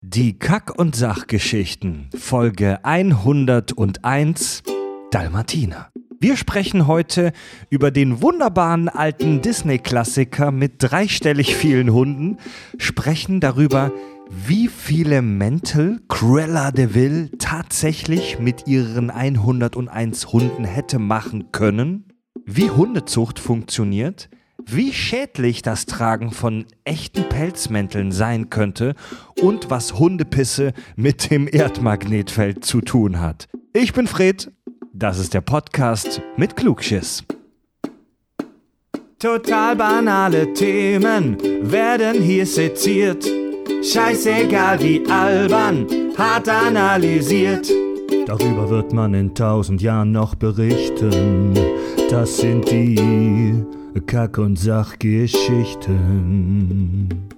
Die Kack- und Sachgeschichten, Folge 101, Dalmatiner. Wir sprechen heute über den wunderbaren alten Disney-Klassiker mit dreistellig vielen Hunden, sprechen darüber, wie viele Mäntel Cruella de Vil tatsächlich mit ihren 101 Hunden hätte machen können, wie Hundezucht funktioniert, wie schädlich das Tragen von echten Pelzmänteln sein könnte und was Hundepisse mit dem Erdmagnetfeld zu tun hat. Ich bin Fred, das ist der Podcast mit Klugschiss. Total banale Themen werden hier seziert. Scheißegal wie albern, hart analysiert. Darüber wird man in tausend Jahren noch berichten. Das sind die Kack- und Sachgeschichten.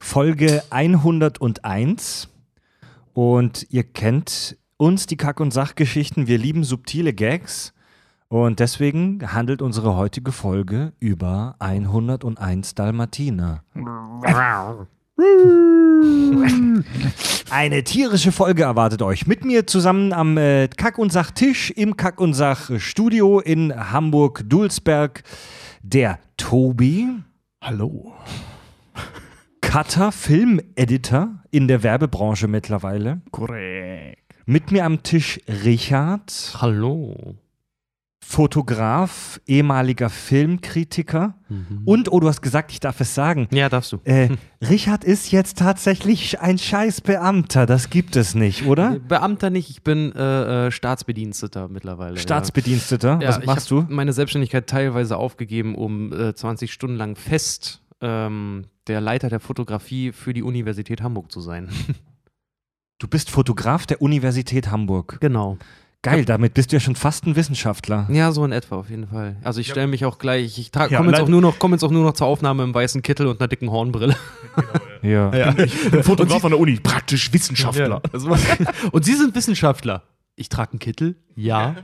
Folge 101. Und ihr kennt uns, die Kack- und Sachgeschichten. Wir lieben subtile Gags. Und deswegen handelt unsere heutige Folge über 101 Dalmatiner. Eine tierische Folge erwartet euch. Mit mir zusammen am äh, Kack- und Sach-Tisch im Kack- und Sach-Studio in Hamburg-Dulsberg der Tobi. Hallo. Cutter, Filmeditor in der Werbebranche mittlerweile. Korrekt. Mit mir am Tisch Richard, Hallo. Fotograf, ehemaliger Filmkritiker. Mhm. Und, oh, du hast gesagt, ich darf es sagen. Ja, darfst du. Äh, Richard ist jetzt tatsächlich ein Scheißbeamter. Das gibt es nicht, oder? Beamter nicht, ich bin äh, äh, Staatsbediensteter mittlerweile. Staatsbediensteter. ja. Was ja, machst ich du? hab meine Selbstständigkeit teilweise aufgegeben, um äh, 20 Stunden lang fest ähm, der Leiter der Fotografie für die Universität Hamburg zu sein. Du bist Fotograf der Universität Hamburg. genau. Geil, damit bist du ja schon fast ein Wissenschaftler. Ja, so in etwa auf jeden Fall. Also ich stelle mich auch gleich, ich Ja, komme jetzt, auch nur noch- komm jetzt auch nur noch zur Aufnahme im weißen Kittel und einer dicken Hornbrille. Ja. Ja, ich bin Fotograf an der Uni, praktisch Wissenschaftler. Und Sie sind Wissenschaftler. Ich trage einen Kittel? Ja.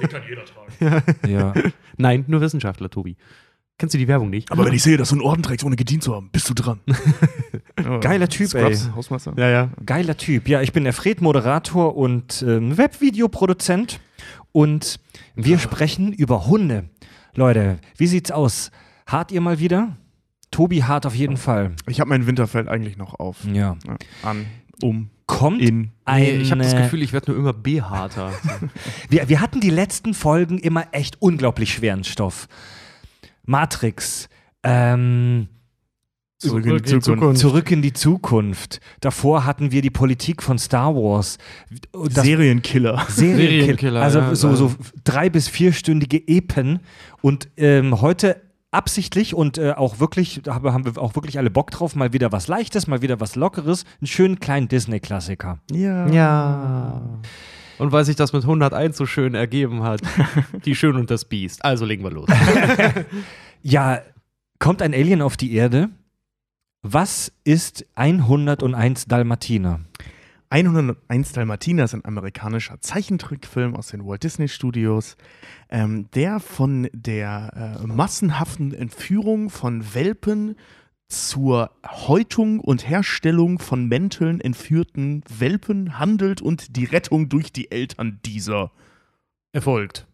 Den kann jeder tragen. ja. Nein, nur Wissenschaftler, Tobi. Kennst du die Werbung nicht? Aber wenn ich sehe, dass du einen Orden trägst, ohne gedient zu haben, bist du dran. Geiler Typ, Scrubs, ey. Hausmeister. Ja, ja. Geiler Typ. Ja, ich bin der Fred, Moderator und ähm, Webvideoproduzent. Und wir sprechen über Hunde. Leute, wie sieht's aus? Hart ihr mal wieder? Tobi hart auf jeden Fall. Ich habe mein Winterfeld eigentlich noch auf. Ja. Ja, an, um, Kommt in. eine, Nee, ich habe das Gefühl, ich werde nur immer behaarter. Wir, wir hatten die letzten Folgen immer echt unglaublich schweren Stoff. Matrix, ähm, Zurück in die Zukunft. Zurück in die Zukunft. Davor hatten wir die Politik von Star Wars. Das Serienkiller. Serienkiller. Also ja, so, so also- drei- bis vierstündige Epen. Und ähm, heute absichtlich und äh, auch wirklich, da haben wir auch wirklich alle Bock drauf, mal wieder was Leichtes, mal wieder was Lockeres, einen schönen kleinen Disney-Klassiker. Ja. ja. Und weil sich das mit 101 so schön ergeben hat, die Schön und das Biest. Also legen wir los. Ja, kommt ein Alien auf die Erde? Was ist 101 Dalmatiner? 101 Dalmatiner ist ein amerikanischer Zeichentrickfilm aus den Walt Disney Studios, ähm, der von der äh, massenhaften Entführung von Welpen zur Häutung und Herstellung von Mänteln entführten Welpen handelt und die Rettung durch die Eltern dieser. Erfolgt.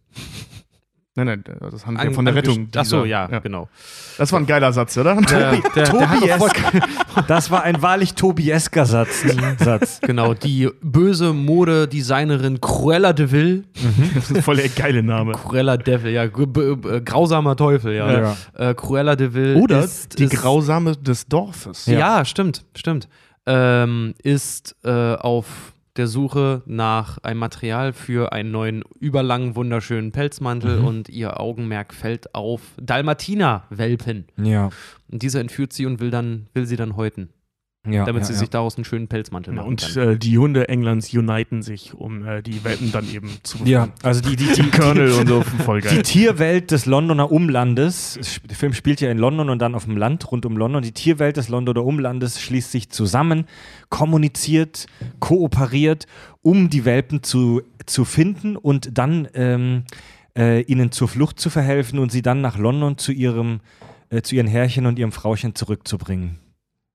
Nein, nein, das handelt ja von der Rettung dieser. Achso, ja, genau. Das war ein geiler Satz, oder? Der, der, der hat doch voll, Das war ein wahrlich Tobiesker Satz. Satz. genau, die böse Modedesignerin Cruella de Vil. Das ist voll der geile Name. Cruella Devil, ja, grausamer Teufel, ja. Ja. Äh, Cruella de Vil. Oder ist, die ist, Grausame des Dorfes. Ja, stimmt, stimmt. Ähm, ist äh, auf der Suche nach einem Material für einen neuen, überlangen, wunderschönen Pelzmantel Mhm. und ihr Augenmerk fällt auf Dalmatiner-Welpen. Ja. Und diese entführt sie und will, dann, will sie dann häuten, ja damit ja, sie ja. sich daraus einen schönen Pelzmantel machen Und äh, die Hunde Englands uniten sich, um äh, die Welpen dann eben zu Ja, befreien. also die, die, die, Colonel und so, voll Die geil. Tierwelt des Londoner Umlandes, der Film spielt ja in London und dann auf dem Land rund um London, die Tierwelt des Londoner Umlandes schließt sich zusammen, kommuniziert, kooperiert, um die Welpen zu, zu finden und dann ähm, äh, ihnen zur Flucht zu verhelfen und sie dann nach London zu ihrem äh, zu ihren Herrchen und ihrem Frauchen zurückzubringen.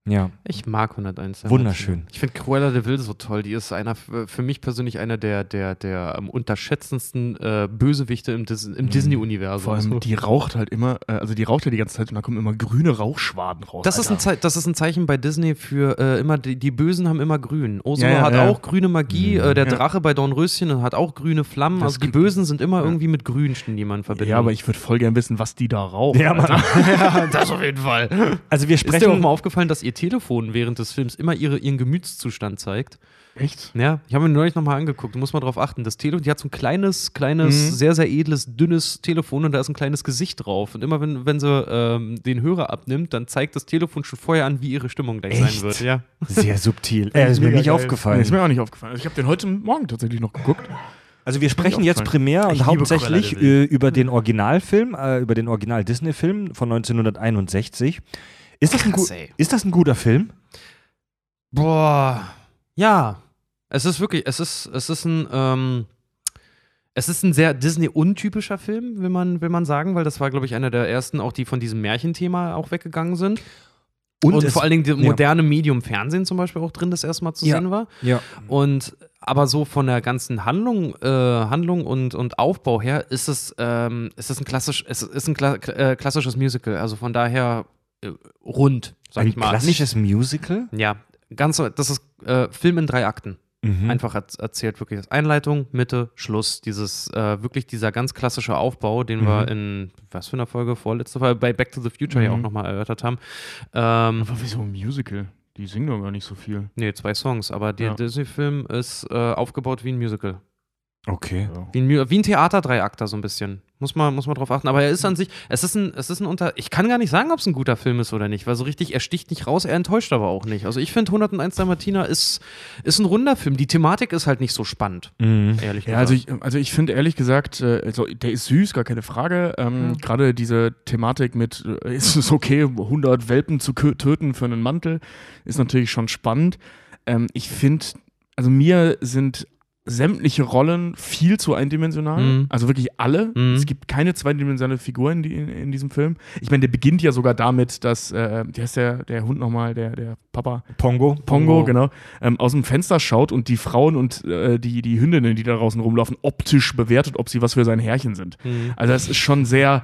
Ja. Ich mag 101. Dalmatiner. Wunderschön. Ich finde Cruella de Vil so toll. Die ist einer, für mich persönlich einer der, der, der am unterschätzendsten äh, Bösewichte im, Dis im Disney-Universum. Mhm. Vor allem, So. die raucht halt immer, äh, also die raucht ja die ganze Zeit und da kommen immer grüne Rauchschwaden raus. Das ist, ein das ist ein Zeichen bei Disney für äh, immer, die, die Bösen haben immer grün. Ursula Ja, ja, hat ja. auch grüne Magie, äh, der. Drache bei Dornröschen hat auch grüne Flammen. Das also die Bösen sind immer irgendwie mit grün, die man verbindet. Ja, aber ich würde voll gern wissen, was die da raucht. Ja, Mann. das auf jeden Fall. Also wir Ist dir auch sprechen. mal aufgefallen, dass ihr Telefon während des Films immer ihre, ihren Gemütszustand zeigt? Echt? Ja, ich habe mir neulich nochmal angeguckt, da muss man drauf achten. Das Telefon, die hat so ein kleines, kleines, Mhm. sehr, sehr edles, dünnes Telefon und da ist ein kleines Gesicht drauf. Und immer wenn, wenn sie ähm, den Hörer abnimmt, dann zeigt das Telefon schon vorher an, wie ihre Stimmung gleich Echt? sein wird. Ja. Sehr subtil. Äh, ist mir nicht geil. aufgefallen. Nee, ist mir auch nicht aufgefallen. Also ich habe den heute Morgen tatsächlich noch geguckt. Also wir sprechen jetzt primär und hauptsächlich über den Originalfilm, äh, über den Original-Disney-Film von 1961. Ist das, ein Krass, ey. ist das ein guter Film? Boah. Ja. Es ist wirklich, es ist, es ist ein, ähm, es ist ein sehr Disney-untypischer Film, will man, will man sagen, weil das war, glaube ich, einer der ersten, auch die von diesem Märchenthema auch weggegangen sind. Und, es- vor allen Dingen das ja. moderne Medium Fernsehen zum Beispiel auch drin das erste Mal zu Ja. sehen war. Ja. Und aber so von der ganzen Handlung, äh, Handlung und, und Aufbau her ist es, ähm, ist es ein klassisch, es ist ein kla äh, klassisches Musical. Also von daher äh, rund, sag Ein ich mal. klassisches Musical? Nicht, ja, ganz, das ist äh, Film in drei Akten. Mhm. Einfach erz- erzählt wirklich das Einleitung, Mitte, Schluss. Dieses äh, wirklich dieser ganz klassische Aufbau, den wir Mhm. in was für einer Folge vorletzte Folge bei Back to the Future ja Mhm. auch nochmal erörtert haben. Ähm, Aber wieso ein Musical? Die singen doch gar nicht so viel. nee, zwei Songs, aber der Ja. Disney-Film ist äh, aufgebaut wie ein Musical. Okay. Ja. Wie ein, wie ein Theater-Dreiakter so ein bisschen. Muss man, muss man drauf achten. Aber er ist an sich, es ist ein, es ist ein Unter. Ich kann gar nicht sagen, ob es ein guter Film ist oder nicht, weil so richtig, er sticht nicht raus, er enttäuscht aber auch nicht. Also ich finde 101 Dalmatiner ist, ist ein runder Film. Die Thematik ist halt nicht so spannend, Mhm. ehrlich Ja, gesagt. also ich, also ich finde ehrlich gesagt, äh, also der ist süß, gar keine Frage. Ähm, Ja. Gerade diese Thematik mit, äh, ist es okay, 100 Welpen zu töten für einen Mantel, ist natürlich schon spannend. Ähm, ich finde, also mir sind sämtliche Rollen viel zu eindimensional. Mhm. Also wirklich alle. Mhm. Es gibt keine zweidimensionale Figur in, die, in, in diesem Film. Ich meine, der beginnt ja sogar damit, dass, äh, wie heißt der, der Hund nochmal, der, der Papa? Pongo. Pongo, Pongo. genau, ähm, aus dem Fenster schaut und die Frauen und äh, die, die Hündinnen, die da draußen rumlaufen, optisch bewertet, ob sie was für sein Herrchen sind. Mhm. Also das ist schon sehr,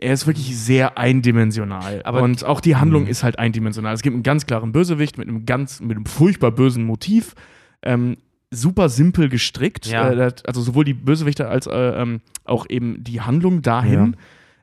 er ist wirklich sehr eindimensional. Aber- und auch die Handlung Mhm. ist halt eindimensional. Es gibt einen ganz klaren Bösewicht mit einem ganz, mit einem furchtbar bösen Motiv. Ähm, super simpel gestrickt. Ja. Äh, also sowohl die Bösewichte als äh, ähm, auch eben die Handlung dahin.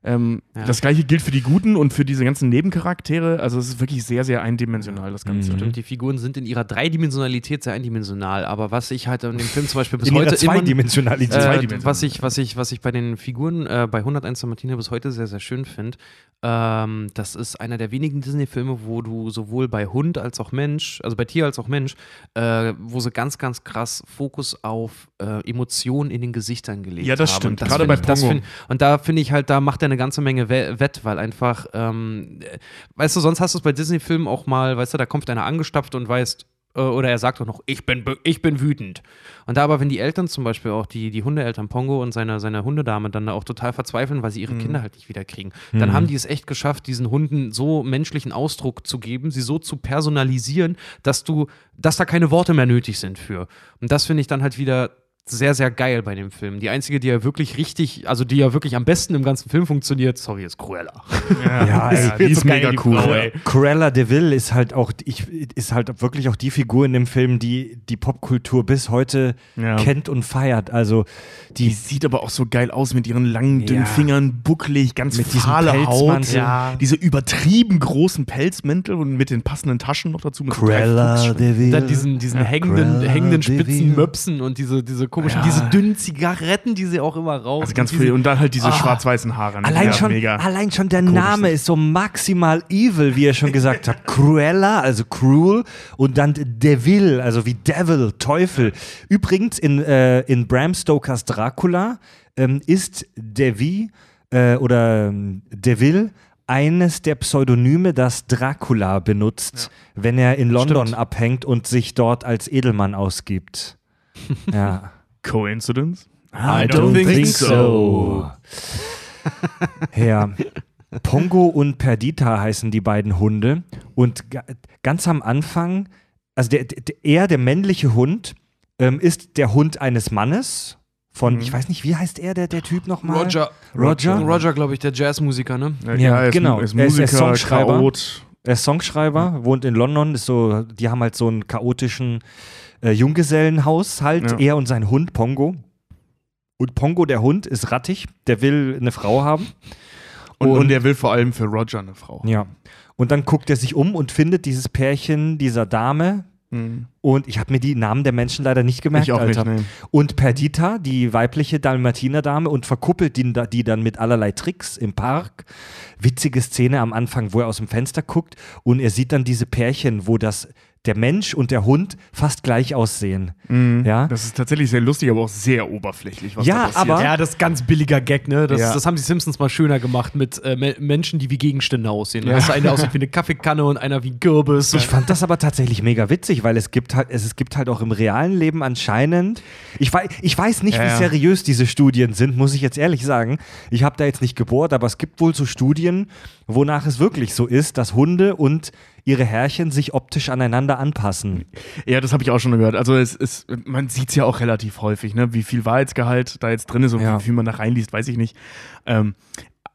Ähm, Ja. Das gleiche gilt für die Guten und für diese ganzen Nebencharaktere. Also es ist wirklich sehr, sehr eindimensional, das Ganze. Mhm. Stimmt, die Figuren sind in ihrer Dreidimensionalität sehr eindimensional, aber was ich halt in dem Film zum Beispiel bis In ihrer heute immer Zweidimensionalität. Äh, Zweidimensional. was, ich, was, ich, was ich bei den Figuren äh, bei 101 Dalmatiner bis heute sehr, sehr schön finde, ähm, das ist einer der wenigen Disney-Filme, wo du sowohl bei Hund als auch Mensch, also bei Tier als auch Mensch, äh, wo sie ganz, ganz krass Fokus auf äh, Emotionen in den Gesichtern gelegt haben. Ja, das Und stimmt. das Gerade bei ich- das Pongo. find- Und da finde ich halt, da macht er eine ganze Menge we wett, weil einfach, ähm, äh, weißt du, sonst hast du es bei Disney-Filmen auch mal, weißt du, da kommt einer angestapft und weißt, äh, oder er sagt auch noch, ich bin, ich bin wütend. Und da aber, wenn die Eltern zum Beispiel auch, die, die Hundeeltern Pongo und seine, seine Hundedame dann da auch total verzweifeln, weil sie ihre Mhm. Kinder halt nicht wiederkriegen, dann Mhm. haben die es echt geschafft, diesen Hunden so menschlichen Ausdruck zu geben, sie so zu personalisieren, dass du, dass da keine Worte mehr nötig sind für. Und das finde ich dann halt wieder sehr, sehr geil bei dem Film. Die einzige, die ja wirklich richtig, also die ja wirklich am besten im ganzen Film funktioniert, sorry, ist Cruella. Ja, ey, die ist mega cool. Frau, ja. Cruella de Vil ist halt auch, ich, ist halt wirklich auch die Figur in dem Film, die die Popkultur bis heute Ja. kennt und feiert. Also Die die sieht aber auch so geil aus mit ihren langen, dünnen Ja. Fingern, bucklig, ganz Mit diesem fahle Haut. Ja. Diese übertrieben großen Pelzmäntel und mit den passenden Taschen noch dazu. Cruella Fuchs- de Vil. Dann diesen, diesen hängenden, Cruella hängenden de spitzen. Möpsen und diese, diese komischen, Ja. diese dünnen Zigaretten, die sie auch immer rauchen. Also ganz früh. Und dann halt diese Ah. schwarz-weißen Haare. ne? Allein Ja, schon, Mega. allein schon der komisch Name ist so maximal evil, wie ihr schon gesagt habt. Cruella, also cruel, und dann Devil, also wie Devil, Teufel. Übrigens, in, äh, in Bram Stokers Dracula ähm, ist Devi äh, oder ähm, Devil eines der Pseudonyme, das Dracula benutzt, wenn er in London Stimmt. abhängt und sich dort als Edelmann ausgibt. Ja. Coincidence? I don't think so. ja. Pongo und Perdita heißen die beiden Hunde. Und ga ganz am Anfang, also der, der, er, der männliche Hund, ähm, ist der Hund eines Mannes. Von, Mhm. ich weiß nicht, wie heißt er, der, der Typ nochmal? Roger. Roger? Roger, glaube ich, der Jazzmusiker, ne? Ja, er ist, genau. Ist Er ist Musiker, Songschreiber. Chaot. Er ist Songschreiber, wohnt in London, ist so, die haben halt so einen chaotischen äh, Junggesellenhaushalt, Ja. er und sein Hund Pongo. Und Pongo, der Hund, ist rattig, der will eine Frau haben. Und, Und- und er will vor allem für Roger eine Frau. Ja. Und dann guckt er sich um und findet dieses Pärchen dieser Dame. Mhm. Und ich habe mir die Namen der Menschen leider nicht gemerkt, Alter. nicht, nee. Und Perdita, die weibliche Dalmatiner-Dame, und verkuppelt die, die dann mit allerlei Tricks im Park. Witzige Szene am Anfang, wo er aus dem Fenster guckt und er sieht dann diese Pärchen, wo das der Mensch und der Hund fast gleich aussehen. Ja? Das ist tatsächlich sehr lustig, aber auch sehr oberflächlich, was Ja, da passiert. aber- Ja, das ist ganz billiger Gag, ne? Das, Ja. das haben die Simpsons mal schöner gemacht mit äh, Me- Menschen, die wie Gegenstände aussehen. Da Ja. du einer aussieht wie eine Kaffeekanne und einer wie ein Kürbis. Ich fand das aber tatsächlich mega witzig, weil es gibt halt, es, es gibt halt auch im realen Leben anscheinend, ich weiß, ich weiß nicht, Ja, wie ja. seriös diese Studien sind, muss ich jetzt ehrlich sagen. Ich habe da jetzt nicht gebohrt, aber es gibt wohl so Studien, wonach es wirklich so ist, dass Hunde und ihre Herrchen sich optisch aneinander anpassen. Ja, das habe ich auch schon gehört. Also es ist, man sieht es ja auch relativ häufig, ne? wie viel Wahrheitsgehalt da jetzt drin ist und Ja. wie viel man da reinliest, weiß ich nicht. Ähm,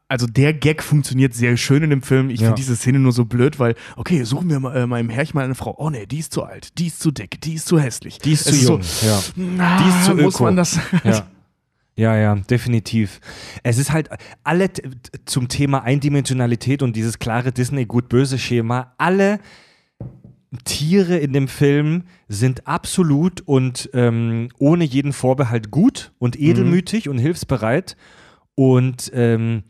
also der Gag funktioniert sehr schön in dem Film. Ich Ja. finde diese Szene nur so blöd, weil, okay, suchen wir mal, äh, meinem Herrchen mal eine Frau. Oh nee, die ist zu alt, die ist zu dick, die ist zu hässlich. Die ist Es zu jung. So, ja. na, Die ist zu muss öko. man das. Ja. Ja, ja, definitiv. Es ist halt alle zum Thema Eindimensionalität und dieses klare Disney-Gut-Böse-Schema, alle Tiere in dem Film sind absolut und ähm, ohne jeden Vorbehalt gut und edelmütig und hilfsbereit. Und ähm,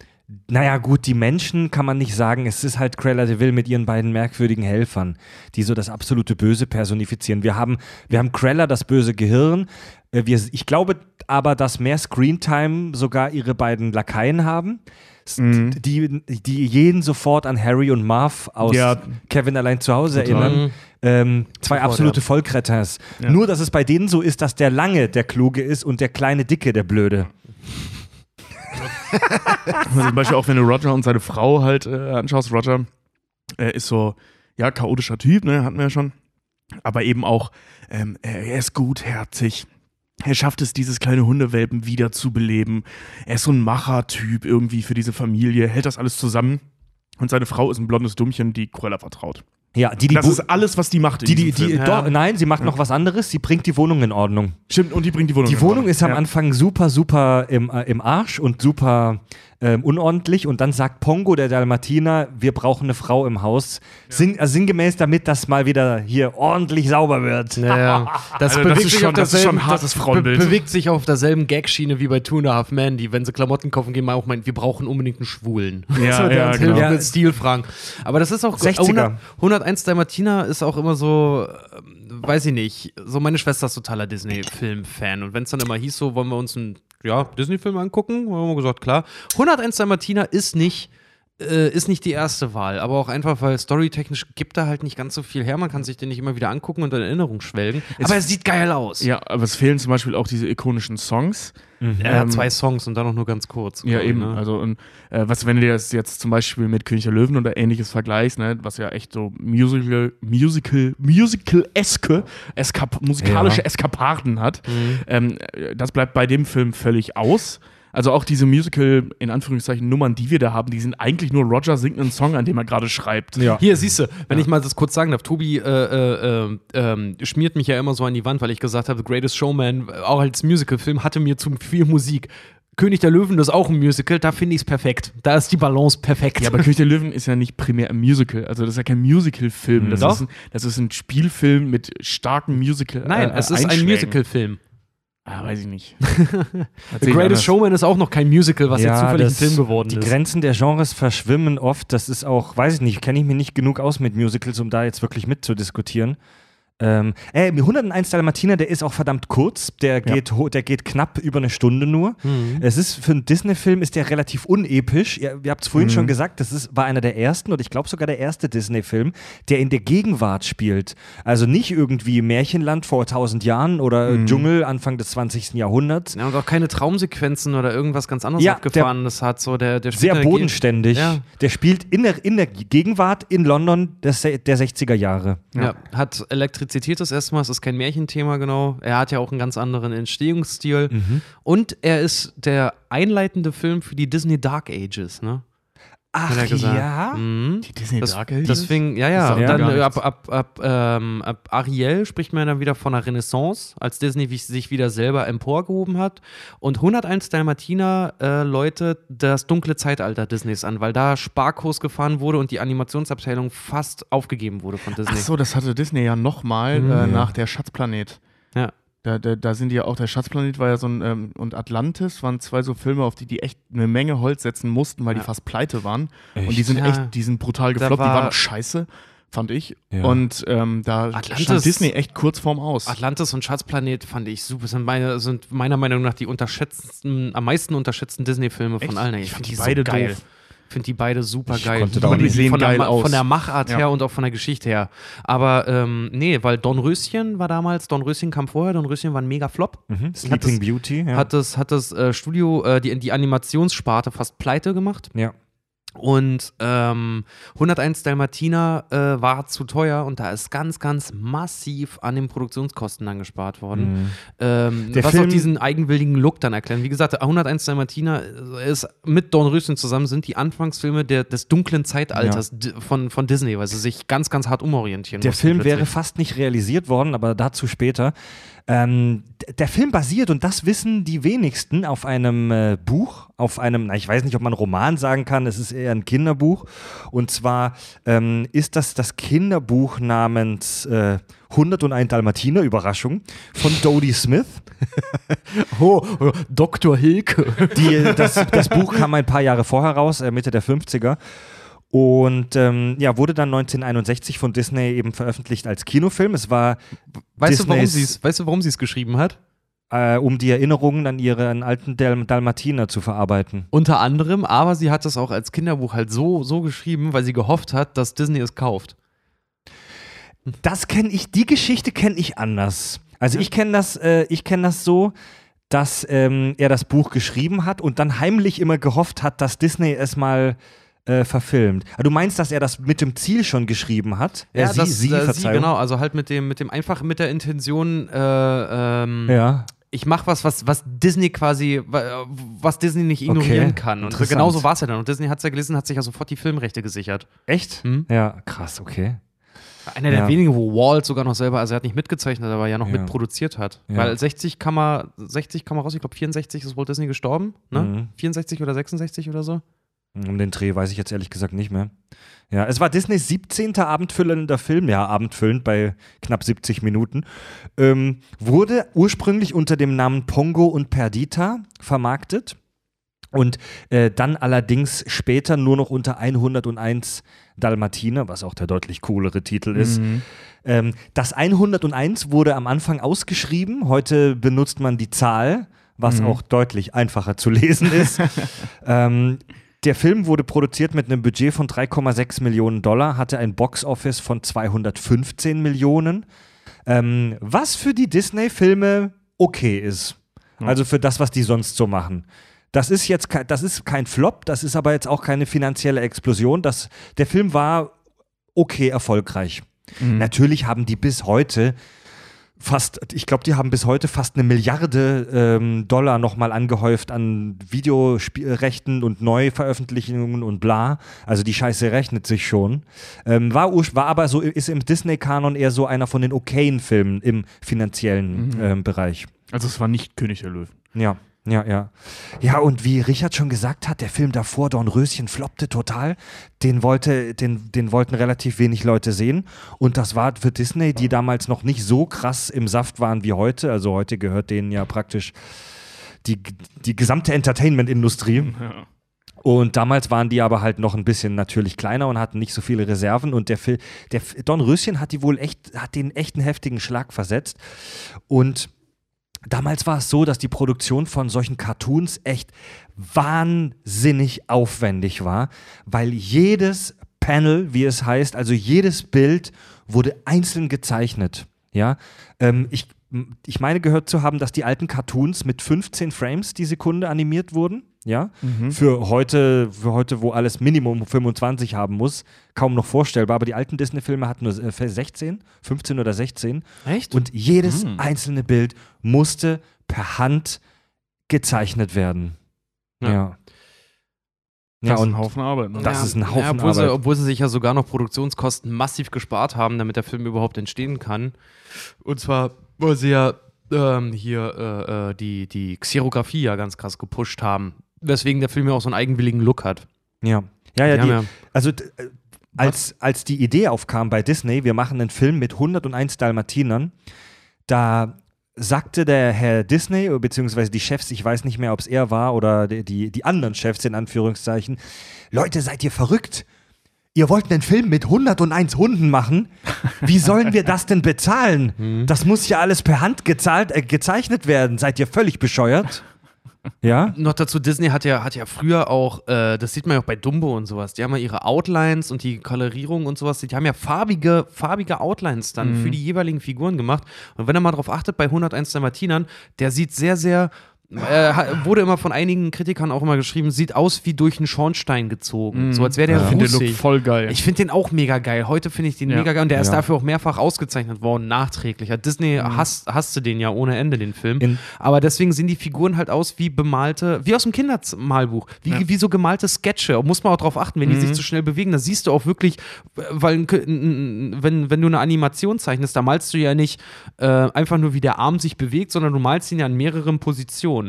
naja, gut, die Menschen kann man nicht sagen. Es ist halt Cruella de Vil mit ihren beiden merkwürdigen Helfern, die so das absolute Böse personifizieren. Wir haben, wir haben Cruella, das böse Gehirn. Äh, Wir, ich glaube aber, dass mehr Screentime sogar ihre beiden Lakaien haben, s- die, die jeden sofort an Harry und Marv aus Ja. Kevin allein zu Hause Total. erinnern. Ähm, zwei Sofort, absolute Vollkretters. Ja. Nur, dass es bei denen so ist, dass der Lange der Kluge ist und der kleine Dicke der Blöde. Also zum Beispiel auch, wenn du Roger und seine Frau halt äh, anschaust, Roger äh, ist so, ja, chaotischer Typ, ne, hatten wir ja schon. Aber eben auch, ähm, er er ist gutherzig. Er schafft es, dieses kleine Hundewelpen wieder zu beleben. Er ist so ein Machertyp irgendwie für diese Familie, hält das alles zusammen. Und seine Frau ist ein blondes Dummchen, die Cruella vertraut. Ja, die, die, Das ist alles, was die macht. die, die, die, Film. doch, nein, sie macht noch was anderes. Sie bringt die Wohnung in Ordnung. Stimmt, und die bringt die Wohnung. Die in Wohnung Ordnung. ist am ja. Anfang super, super im, äh, im Arsch und super ähm, unordentlich. Und dann sagt Pongo, der Dalmatiner, wir brauchen eine Frau im Haus. Sinn, äh, sinngemäß damit, das mal wieder hier ordentlich sauber wird. Ja, ja. Das, Also das bewegt ist sich schon- auf das ist derselben, schon ein hartes das be Frauenbild. bewegt sich auf derselben Gagschiene wie bei Two and a Half Men, die, wenn sie Klamotten kaufen, gehen mal auch meinen, wir brauchen unbedingt einen Schwulen. Ja, so, der ja, uns genau. Ja. mit Stilfragen. Aber das ist auch 60er. 100, 101 Dalmatiner ist auch immer so, ähm, weiß ich nicht, so meine Schwester ist totaler Disney-Film-Fan und wenn es dann immer hieß, so wollen wir uns einen ja, Disney-Film angucken, haben wir gesagt, klar. 101 Dalmatiner ist nicht äh, ist nicht die erste Wahl, aber auch einfach, weil storytechnisch gibt er halt nicht ganz so viel her. Man kann sich den nicht immer wieder angucken und in Erinnerung schwelgen. aber er sieht geil aus. Ja, aber es fehlen zum Beispiel auch diese ikonischen Songs. Er hat Ähm, zwei Songs und dann auch nur ganz kurz. Ja, ich, eben. ne? Also, und, äh, was, wenn du das jetzt zum Beispiel mit König der Löwen oder ähnliches vergleichst, ne, was ja echt so Musical, Musical, Musical-eske, Eskap musikalische Ja. Eskapaden hat, ähm, äh, das bleibt bei dem Film völlig aus. Also auch diese Musical, in Anführungszeichen, Nummern, die wir da haben, die sind eigentlich nur Roger singt einen Song, an dem er gerade schreibt. Ja. Hier, siehst du, wenn ich mal das kurz sagen darf, Tobi äh, äh, äh, schmiert mich ja immer so an die Wand, weil ich gesagt habe, The Greatest Showman, auch als Musicalfilm, hatte mir zu viel Musik. König der Löwen, das ist auch ein Musical, da finde ich es perfekt. Da ist die Balance perfekt. Ja, aber König der Löwen ist ja nicht primär ein Musical. Also das ist ja kein Musical-Film. Das, Doch. ist ein, das ist ein Spielfilm mit starken Musical. Nein, äh, es ist ein. Musicalfilm. Ah, weiß ich nicht. The Greatest Showman ist auch noch kein Musical, was jetzt zufällig das- ein Film geworden die ist. Grenzen der Genres verschwimmen oft. Das ist auch, weiß ich nicht, kenne ich mich nicht genug aus mit Musicals, um da jetzt wirklich mitzudiskutieren. Ähm, äh, 101 Dalmatiner, der ist auch verdammt kurz. Der geht, ho- der geht knapp über eine Stunde nur. Mhm. Es ist für einen Disney-Film ist der relativ unepisch. Ihr, ihr habt es vorhin Mhm. schon gesagt, das ist, war einer der ersten und ich glaube sogar der erste Disney-Film, der in der Gegenwart spielt. Also nicht irgendwie Märchenland vor 1000 Jahren oder Mhm. Dschungel Anfang des 20. Jahrhunderts. Ja, und auch keine Traumsequenzen oder irgendwas ganz anderes Ja, abgefahrenes hat. So der, der Sehr bodenständig. Ja. Der spielt in der, in der Gegenwart in London des, der 60er Jahre. Ja. hat Elektrizität das erste Mal, es ist kein Märchenthema genau. Er hat ja auch einen ganz anderen Entstehungsstil. Mhm. Und er ist der einleitende Film für die Disney Dark Ages, ne? Ach Hat er gesagt. ja. Mhm. Die Disney Das, Dark Ages? das fing, ja, ja. Und dann äh, ab, ab, ab, ähm, ab Ariel spricht man dann wieder von einer Renaissance, als Disney sich wieder selber emporgehoben hat. Und 101 Dalmatiner äh, läutet das dunkle Zeitalter Disneys an, weil da Sparkurs gefahren wurde und die Animationsabteilung fast aufgegeben wurde von Disney. Ach so, das hatte Disney ja nochmal Mhm. äh, nach der Schatzplanet. Ja. Da, da, da sind die ja auch, der Schatzplanet war ja so ein, ähm, und Atlantis waren zwei so Filme, auf die die echt eine Menge Holz setzen mussten, weil Ja. die fast pleite waren. Echt? Und die sind Ja. echt, die sind brutal gefloppt, die war- waren auch scheiße, fand ich. Ja. Und ähm, da Atlantis- stand Disney echt kurz vorm Aus. Atlantis und Schatzplanet fand ich super. Sind, meine, sind meiner Meinung nach die unterschätzten, am meisten unterschätzten Disney-Filme von Echt? allen. Ich Ich fand finde die die beide so geil. doof. Finde die beide super Ich geil. konnte da auch Von- nicht- sehen von, der, geil Ma- aus. von der Machart Ja. her und auch von der Geschichte her. Aber ähm, nee, weil Dornröschen war damals, Dornröschen kam vorher, Dornröschen war ein mega Flop. Mhm. Sleeping das- Beauty. Ja. Hat das, hat das äh, Studio, äh, die, die Animationssparte fast pleite gemacht. ja. Und ähm, 101 Dalmatiner äh, war zu teuer und da ist ganz, ganz massiv an den Produktionskosten dann gespart worden. Mhm. Ähm, was Film- auch diesen eigenwilligen Look dann erklären. Wie gesagt, 101 Dalmatiner ist mit Dornröschen zusammen sind die Anfangsfilme der, des dunklen Zeitalters di- von, von Disney, weil sie sich ganz, ganz hart umorientieren Der Film wäre plötzlich. fast nicht realisiert worden, aber dazu später. Ähm, der Film basiert, und das wissen die wenigsten, auf einem äh, Buch, auf einem, na, ich weiß nicht, ob man Roman sagen kann, es ist eher ein Kinderbuch. Und zwar ähm, ist das das Kinderbuch namens äh, 101 Dalmatiner, Überraschung, von Dodie Smith. Oh, oh, Dr. Hilke. Die, das, das Buch kam ein paar Jahre vorher raus, äh, Mitte der 50er. Und ähm, ja, wurde dann 1961 von Disney eben veröffentlicht als Kinofilm. Es war Weißt du, warum Disneys- sie es weißt du, warum sie es geschrieben hat? äh, um die Erinnerungen an ihren alten Dal Dalmatiner zu verarbeiten. Unter anderem, aber sie hat es auch als Kinderbuch halt so, so geschrieben, weil sie gehofft hat, dass Disney es kauft. Das kenne ich, die Geschichte kenne ich anders. Also ich kenne das, äh, ich kenne das so, dass ähm, er das Buch geschrieben hat und dann heimlich immer gehofft hat, dass Disney es mal äh, verfilmt. Also du meinst, dass er das mit dem Ziel schon geschrieben hat? Äh, sie, das, sie, äh, Verzeihung. genau, also halt mit dem, mit dem einfach mit der Intention, äh, ähm, Ja. ich mache was, was, was Disney quasi, wa- was Disney nicht ignorieren Okay, kann. Und interessant. genauso war es ja dann. Und Disney hat es ja gelesen, hat sich ja sofort die Filmrechte gesichert. Echt? Hm? Ja, krass, okay. Einer der Ja. wenigen, wo Walt sogar noch selber, also er hat nicht mitgezeichnet, aber ja noch Ja. mitproduziert hat. Ja. Weil 60 kam er, 60 kam er raus, ich glaube 64 ist Walt Disney gestorben, ne? Mhm. 64 oder 66 oder so. Um den Dreh weiß ich jetzt ehrlich gesagt nicht mehr. Ja, es war Disneys 17. abendfüllender Film, ja, abendfüllend bei knapp 70 Minuten. Ähm, wurde ursprünglich unter dem Namen Pongo und Perdita vermarktet und äh, dann allerdings später nur noch unter 101 Dalmatiner, was auch der deutlich coolere Titel ist. Mhm. Ähm, das 101 wurde am Anfang ausgeschrieben. Heute benutzt man die Zahl, was Mhm. auch deutlich einfacher zu lesen ist. ähm, der Film wurde produziert mit einem Budget von 3,6 Millionen Dollar, hatte ein Box-Office von 215 Millionen, ähm, was für die Disney-Filme okay ist. Also für das, was die sonst so machen. Das ist jetzt kein, das ist kein Flop, das ist aber jetzt auch keine finanzielle Explosion. Das, der Film war okay erfolgreich. Mhm. Natürlich haben die bis heute fast, ich glaube, die haben bis heute fast eine Milliarde ähm, Dollar nochmal angehäuft an Videorechten und Neuveröffentlichungen und bla. Also die Scheiße rechnet sich schon. Ähm, war, war aber so, ist im Disney-Kanon eher so einer von den okayen Filmen im finanziellen Mhm. ähm, Bereich. Also es war nicht König der Löwen. Ja, ja, ja. Ja, und wie Richard schon gesagt hat, der Film davor, Dornröschen, floppte total. Den, wollte, den, den wollten relativ wenig Leute sehen. Und das war für Disney, die damals noch nicht so krass im Saft waren wie heute. Also heute gehört denen ja praktisch die, die gesamte Entertainment-Industrie. Und damals waren die aber halt noch ein bisschen natürlich kleiner und hatten nicht so viele Reserven. Und der, Fil der Don Röschen hat die wohl echt, hat den echt einen heftigen Schlag versetzt. Und damals war es so, dass die Produktion von solchen Cartoons echt wahnsinnig aufwendig war, weil jedes Panel, wie es heißt, also jedes Bild wurde einzeln gezeichnet. Ja, ähm, ich, ich meine gehört zu haben, dass die alten Cartoons mit 15 Frames die Sekunde animiert wurden. Ja, für heute, für heute, wo alles Minimum 25 haben muss, kaum noch vorstellbar. Aber die alten Disney-Filme hatten nur äh, 16, 15 oder 16. Echt? Und jedes einzelne Bild musste per Hand gezeichnet werden. Ja. Ja. Ja, Das ist und ein Haufen Arbeit. Ne? Das ist ein Haufen ja, obwohl, sie, Arbeit. obwohl sie sich ja sogar noch Produktionskosten massiv gespart haben, damit der Film überhaupt entstehen kann. Und zwar, weil sie ja ähm, hier äh, äh, die, die Xerografie ja ganz krass gepusht haben. Weswegen der Film ja auch so einen eigenwilligen Look hat. ja. Ja, ja, Die ja- also äh, als, als die Idee aufkam bei Disney, wir machen einen Film mit 101 Dalmatinern, da sagte der Herr Disney, beziehungsweise die Chefs, ich weiß nicht mehr, ob es er war oder die, die, die anderen Chefs in Anführungszeichen, Leute, seid ihr verrückt? Ihr wollt einen Film mit 101 Hunden machen? Wie sollen wir das denn bezahlen? Das muss ja alles per Hand gezahlt, äh, gezeichnet werden. Seid ihr völlig bescheuert? Ja? Noch dazu, Disney hat ja, hat ja früher auch, äh, das sieht man ja auch bei Dumbo und sowas, die haben ja ihre Outlines und die Kolorierung und sowas, die haben ja farbige, farbige Outlines dann für die jeweiligen Figuren gemacht. Und wenn ihr mal drauf achtet, bei 101 Dalmatinern, der sieht sehr, sehr, äh, wurde immer von einigen Kritikern auch immer geschrieben, sieht aus wie durch einen Schornstein gezogen. So als wäre der Ich finde den Look voll geil. Ich finde den auch mega geil. Heute finde ich den Ja. mega geil und der ist Ja. dafür auch mehrfach ausgezeichnet worden, nachträglich. Ja, Disney hasst, hasste den ja ohne Ende, den Film. In- Aber deswegen sehen die Figuren halt aus wie bemalte, wie aus dem Kindermalbuch, wie, wie so gemalte Sketche. Muss man auch drauf achten, wenn die sich zu schnell bewegen, da siehst du auch wirklich, weil wenn, wenn du eine Animation zeichnest, da malst du ja nicht äh, einfach nur, wie der Arm sich bewegt, sondern du malst ihn ja in mehreren Positionen.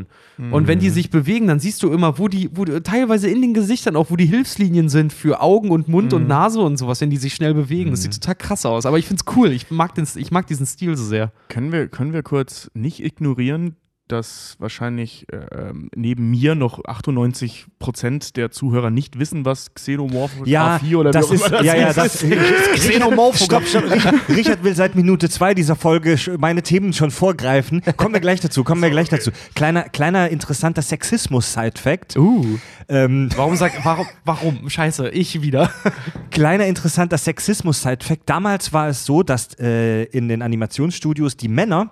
Und wenn die sich bewegen, dann siehst du immer, wo die, wo teilweise in den Gesichtern auch, wo die Hilfslinien sind für Augen und Mund und Nase und sowas, wenn die sich schnell bewegen. Das sieht total krass aus. Aber ich finde es cool. Ich mag, den, ich mag diesen Stil so sehr. Können wir, können wir kurz nicht ignorieren, dass wahrscheinlich äh, ähm, neben mir noch 98 Prozent der Zuhörer nicht wissen, was Xenomorphographie Ja, oder das wie ist, das ja, ja, ist. das, Stopp, stopp. Richard, Richard will seit Minute zwei dieser Folge meine Themen schon vorgreifen. Kommen wir gleich dazu, kommen wir gleich dazu. Kleiner, kleiner interessanter Sexismus-Side-Fact. Uh. Ähm, Warum sag, warum, warum? Scheiße, ich wieder. kleiner interessanter Sexismus-Side-Fact. Damals war es so, dass äh, in den Animationsstudios die Männer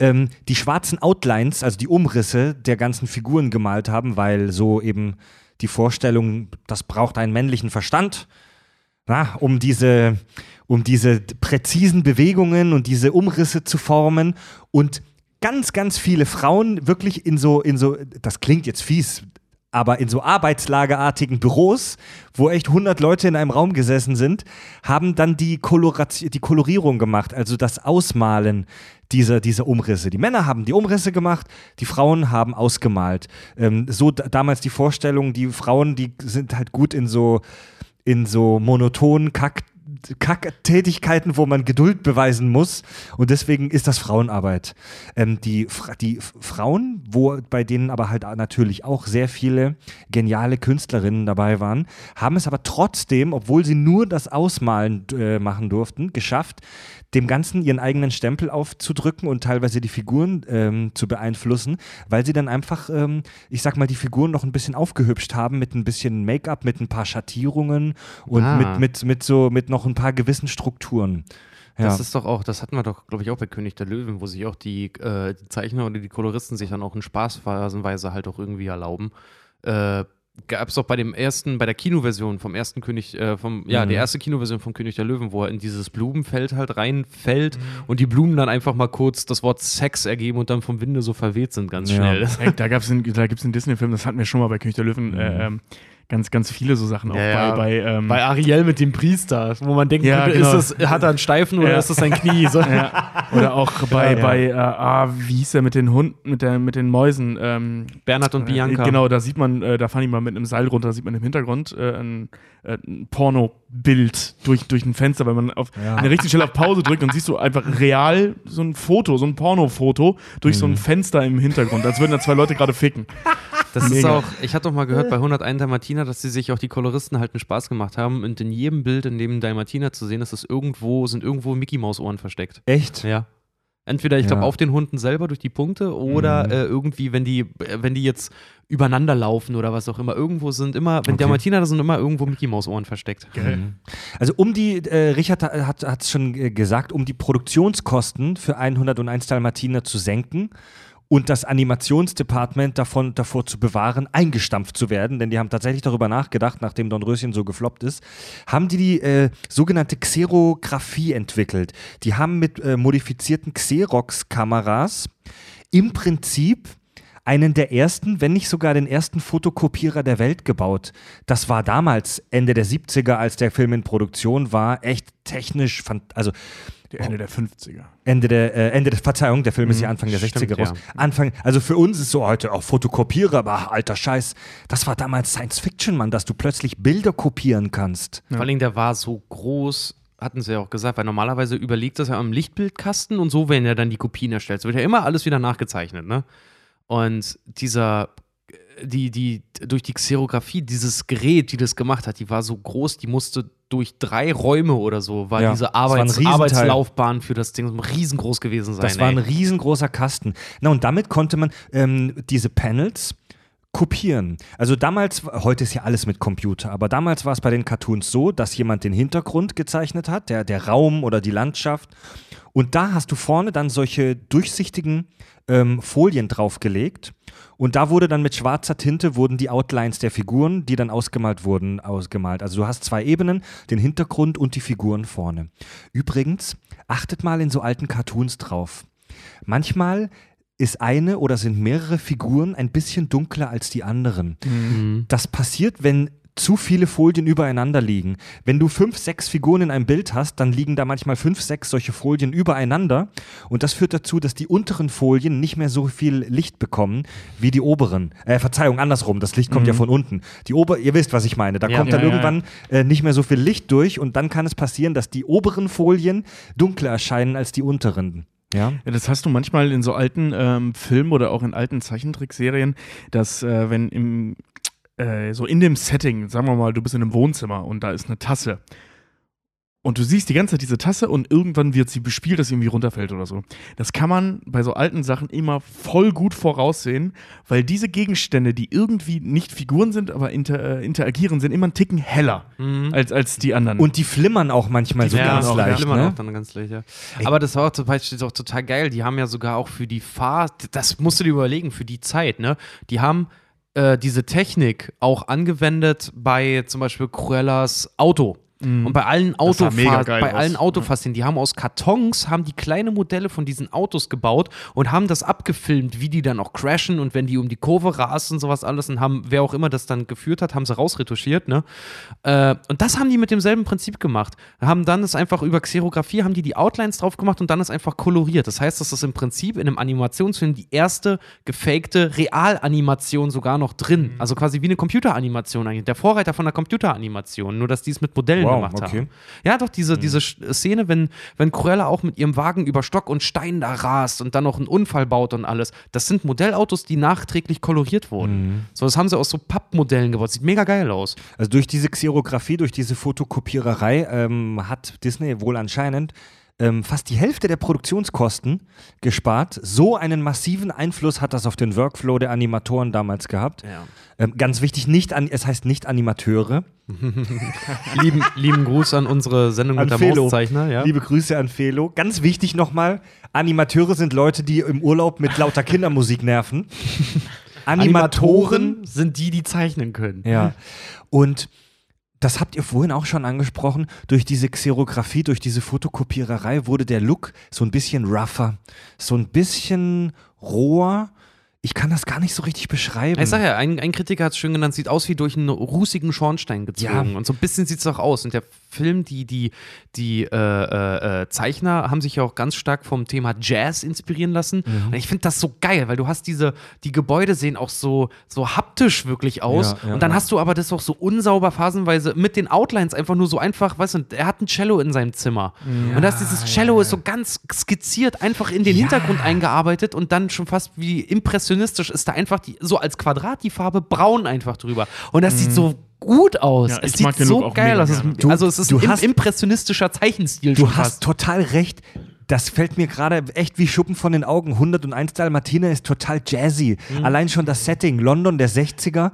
ähm, die schwarzen Outlines, also die Umrisse der ganzen Figuren gemalt haben, weil so eben die Vorstellung, das braucht einen männlichen Verstand, na, um diese, um diese präzisen Bewegungen und diese Umrisse zu formen. Und ganz, ganz viele Frauen wirklich in so, in so, das klingt jetzt fies, aber in so arbeitslagerartigen Büros, wo echt 100 Leute in einem Raum gesessen sind, haben dann die, die Kolorierung gemacht, also das Ausmalen dieser, dieser Umrisse. Die Männer haben die Umrisse gemacht, die Frauen haben ausgemalt. Ähm, so da, damals die Vorstellung, die Frauen, die sind halt gut in so, in so monotonen Kack Kack-Tätigkeiten, wo man Geduld beweisen muss. Und deswegen ist das Frauenarbeit. Ähm, die, die Frauen, wo bei denen aber halt natürlich auch sehr viele geniale Künstlerinnen dabei waren, haben es aber trotzdem, obwohl sie nur das Ausmalen äh, machen durften, geschafft, dem Ganzen ihren eigenen Stempel aufzudrücken und teilweise die Figuren ähm, zu beeinflussen, weil sie dann einfach, ähm, ich sag mal, die Figuren noch ein bisschen aufgehübscht haben mit ein bisschen Make-up, mit ein paar Schattierungen und Ah. mit, mit, mit so, mit noch ein paar gewissen Strukturen. Ja. Das ist doch auch, das hatten wir doch, glaube ich, auch bei König der Löwen, wo sich auch die, äh, die Zeichner oder die Koloristen sich dann auch in Spaßphasenweise halt auch irgendwie erlauben. Äh, Gab es doch bei dem ersten, bei der Kinoversion vom ersten König, äh, vom, ja, Mhm. die erste Kinoversion vom König der Löwen, wo er in dieses Blumenfeld halt reinfällt Mhm. und die Blumen dann einfach mal kurz das Wort Sex ergeben und dann vom Winde so verweht sind, ganz Ja. schnell. Ey, da gab's in, da gibt es einen Disney-Film, das hatten wir schon mal bei König der Löwen, Mhm. äh, ganz, ganz viele so Sachen. Auch Ja, ja. bei, bei, ähm, Bei Ariel mit dem Priester, wo man denkt, Ja, genau. ist das, hat er einen Steifen oder ist das sein Knie? So. oder auch bei, bei äh, ah, wie hieß der mit den Hunden, mit, der, mit den Mäusen? Ähm, Bernhard und Bianca. Äh, genau, da sieht man, äh, da fahren die mal mit einem Seil runter, da sieht man im Hintergrund äh, ein, äh, ein Pornobild durch, durch ein Fenster, weil man auf eine richtige Stelle auf Pause drückt und siehst du einfach real so ein Foto, so ein Pornofoto durch so ein Fenster im Hintergrund, als würden da zwei Leute gerade ficken. Das ist Mega. auch, ich hatte doch mal gehört bei 101 Dalmatiner, dass sie sich auch die Koloristen halt einen Spaß gemacht haben und in jedem Bild, in dem Dalmatiner zu sehen ist, ist irgendwo, sind irgendwo Mickey Maus Ohren versteckt. Echt? Ja. Entweder, ich glaube, Ja. auf den Hunden selber durch die Punkte oder Mhm. äh, irgendwie, wenn die, äh, wenn die jetzt übereinander laufen oder was auch immer. Irgendwo sind immer, wenn Okay. Dalmatiner, da sind immer irgendwo Mickey Maus Ohren versteckt. Mhm. Also um die, äh, Richard hat es schon äh, gesagt, um die Produktionskosten für 101 Dalmatiner zu senken und das Animationsdepartment davon, davor zu bewahren, eingestampft zu werden, denn die haben tatsächlich darüber nachgedacht, nachdem Don Röschen so gefloppt ist, haben die die äh, sogenannte Xerographie entwickelt. Die haben mit äh, modifizierten Xerox-Kameras im Prinzip einen der ersten, wenn nicht sogar den ersten Fotokopierer der Welt gebaut. Das war damals, Ende der 70er, als der Film in Produktion war, echt technisch, also Die Ende der 50er. Ende der, äh, Ende der Verzeihung, der Film ist ja Anfang der stimmt, 60er raus. ja. Anfang, also für uns ist so heute auch Fotokopierer, aber alter Scheiß, das war damals Science Fiction, Mann, dass du plötzlich Bilder kopieren kannst. Vor allem, der war so groß, hatten sie ja auch gesagt, weil normalerweise überliegt das ja am Lichtbildkasten und so werden ja dann die Kopien erstellt. Es wird ja immer alles wieder nachgezeichnet, ne? Und dieser, die, die, durch die Xerographie, dieses Gerät, die das gemacht hat, die war so groß, die musste durch drei Räume oder so, war Ja, diese war Arbeits Riesenteil. Arbeitslaufbahn für das Ding riesengroß gewesen sein. Das war ein ey. riesengroßer Kasten. Na, und damit konnte man ähm, diese Panels kopieren. Also damals, heute ist ja alles mit Computer, aber damals war es bei den Cartoons so, dass jemand den Hintergrund gezeichnet hat, der, der Raum oder die Landschaft. Und da hast du vorne dann solche durchsichtigen ähm, Folien draufgelegt. Und da wurde dann mit schwarzer Tinte wurden die Outlines der Figuren, die dann ausgemalt wurden, ausgemalt. Also du hast zwei Ebenen, den Hintergrund und die Figuren vorne. Übrigens, achtet mal in so alten Cartoons drauf. Manchmal ist eine oder sind mehrere Figuren ein bisschen dunkler als die anderen. Mhm. Das passiert, wenn zu viele Folien übereinander liegen. Wenn du fünf, sechs Figuren in einem Bild hast, dann liegen da manchmal fünf, sechs solche Folien übereinander. Und das führt dazu, dass die unteren Folien nicht mehr so viel Licht bekommen wie die oberen. Äh, Verzeihung, andersrum. Das Licht kommt ja von unten. Die Ober, ihr wisst, was ich meine. Da Ja. kommt dann Ja, ja, irgendwann äh, nicht mehr so viel Licht durch und dann kann es passieren, dass die oberen Folien dunkler erscheinen als die unteren. Ja. Ja, das hast du manchmal in so alten ähm, Filmen oder auch in alten Zeichentrickserien, dass äh, wenn im äh, so in dem Setting, sagen wir mal, du bist in einem Wohnzimmer und da ist eine Tasse und du siehst die ganze Zeit diese Tasse und irgendwann wird sie bespielt, dass sie irgendwie runterfällt oder so. Das kann man bei so alten Sachen immer voll gut voraussehen, weil diese Gegenstände, die irgendwie nicht Figuren sind, aber inter, äh, interagieren, sind immer einen Ticken heller Mhm. als, als die anderen. Und die flimmern auch manchmal so ja, ganz auch, leicht. flimmern Ne? auch dann ganz leicht, ja. Aber das war auch zum Beispiel auch total geil. Die haben ja sogar auch für die Fahrt, das musst du dir überlegen, für die Zeit, ne? Die haben äh, diese Technik auch angewendet bei zum Beispiel Cruellas Auto. Und bei allen Mhm. Autofahrten, bei aus. allen Autofaszien, die haben aus Kartons, haben die kleine Modelle von diesen Autos gebaut und haben das abgefilmt, wie die dann auch crashen und wenn die um die Kurve rasen und sowas alles und haben, wer auch immer das dann geführt hat, haben sie rausretuschiert, ne? Äh, und das haben die mit demselben Prinzip gemacht. Haben dann es einfach über Xerographie, haben die die Outlines drauf gemacht und dann ist einfach koloriert. Das heißt, das ist im Prinzip in einem Animationsfilm die erste gefakte Realanimation sogar noch drin. Also quasi wie eine Computeranimation eigentlich. Der Vorreiter von der Computeranimation, nur dass die es mit Modellen Wow, gemacht okay. haben. Ja, doch, diese, diese Sch- Szene, wenn, wenn Cruella auch mit ihrem Wagen über Stock und Stein da rast und dann noch einen Unfall baut und alles. Das sind Modellautos, die nachträglich koloriert wurden. So, das haben sie aus so Pappmodellen gebaut. Sieht mega geil aus. Also durch diese Xerographie, durch diese Fotokopiererei ähm, hat Disney wohl anscheinend ähm, fast die Hälfte der Produktionskosten gespart. So einen massiven Einfluss hat das auf den Workflow der Animatoren damals gehabt. Ja. Ähm, ganz wichtig, nicht an, es heißt nicht Animateure. lieben, lieben Gruß an unsere Sendung An mit der Felo. Mauszeichner. Ja. Liebe Grüße an Felo. Ganz wichtig nochmal, Animateure sind Leute, die im Urlaub mit lauter Kindermusik nerven. Animatoren sind die, die zeichnen können. Ja. Und das habt ihr vorhin auch schon angesprochen. Durch diese Xerographie, durch diese Fotokopiererei wurde der Look so ein bisschen rougher, so ein bisschen roher. Ich kann das gar nicht so richtig beschreiben. Ich sag ja, ein, ein Kritiker hat es schön genannt, sieht aus wie durch einen rußigen Schornstein gezogen. Ja. Und so ein bisschen sieht es auch aus. Und der Film, die, die, die äh, äh, äh, Zeichner haben sich ja auch ganz stark vom Thema Jazz inspirieren lassen. Mhm. Und ich finde das so geil, weil du hast diese, die Gebäude sehen auch so, so haptisch wirklich aus. Ja, ja, und dann hast du aber das auch so unsauber phasenweise mit den Outlines einfach nur so einfach, weißt du, er hat ein Cello in seinem Zimmer. und das dieses Cello ist so ganz skizziert einfach in den Hintergrund eingearbeitet und dann schon fast wie impressionistisch impressionistisch ist da einfach die, so als Quadrat die Farbe braun einfach drüber. Und das sieht so gut aus. Ja, es ich mag sieht den so Look auch geil aus. Du- also es ist du hast- impressionistischer Zeichenstil Du hast fast. total recht. Das fällt mir gerade echt wie Schuppen von den Augen. 101 Dalmatiner ist total jazzy. Mhm. Allein schon das Setting, London der 60er.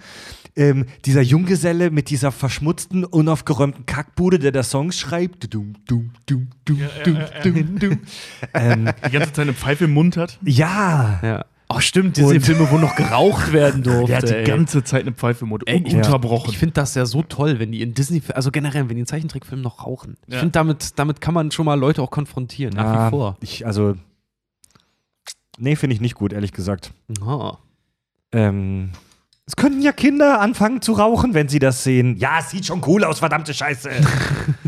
Ähm, dieser Junggeselle mit dieser verschmutzten, unaufgeräumten Kackbude, der da Songs schreibt. Dum, dum, dum, dum, dum, dum, dum. ähm, Die ganze Zeit eine Pfeife im Mund hat. ja, Ja. Oh, stimmt, diese Filme, wo noch geraucht werden durfte. Der hat die ey. ganze Zeit eine Pfeife im Mund. Ey, ich- ununterbrochen. Ich finde das ja so toll, wenn die in Disney, also generell, wenn die in Zeichentrickfilmen noch rauchen. Ich Ja. finde, damit, damit kann man schon mal Leute auch konfrontieren, nach Ah, wie vor. Ich, also, nee, finde ich nicht gut, ehrlich gesagt. Oh. Ähm, es könnten ja Kinder anfangen zu rauchen, wenn sie das sehen. Ja, es sieht schon cool aus, verdammte Scheiße.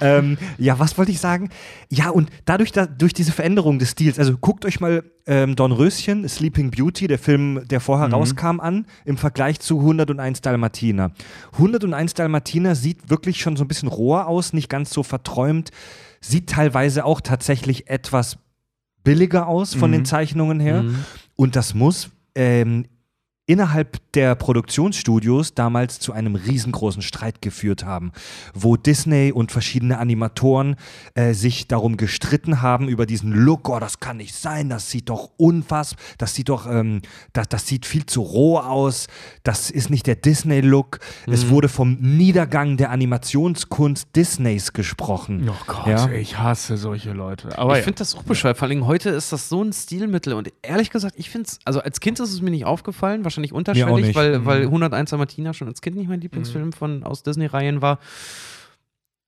ähm, ja, was wollte ich sagen? Ja, und dadurch, da, durch diese Veränderung des Stils, also guckt euch mal ähm, Dornröschen, Sleeping Beauty, der Film, der vorher rauskam, an, im Vergleich zu 101 Dalmatiner. 101 Dalmatiner sieht wirklich schon so ein bisschen roher aus, nicht ganz so verträumt, sieht teilweise auch tatsächlich etwas billiger aus von Mhm. den Zeichnungen her. Mhm. Und das muss ähm, innerhalb der Produktionsstudios damals zu einem riesengroßen Streit geführt haben, wo Disney und verschiedene Animatoren äh, sich darum gestritten haben über diesen Look, oh, das kann nicht sein, das sieht doch unfassbar, das sieht doch, ähm, das, das sieht viel zu roh aus, das ist nicht der Disney-Look. Es wurde vom Niedergang der Animationskunst Disneys gesprochen. Oh Gott, Ja. ich hasse solche Leute. Aber ich ja. finde das auch bescheuert. Vor allem heute ist das so ein Stilmittel. Und ehrlich gesagt, ich finde es, also als Kind ist es mir nicht aufgefallen, wahrscheinlich unterschwellig, nicht. weil, Mhm. weil 101 Martina schon als Kind nicht mein Lieblingsfilm von, aus Disney-Reihen war.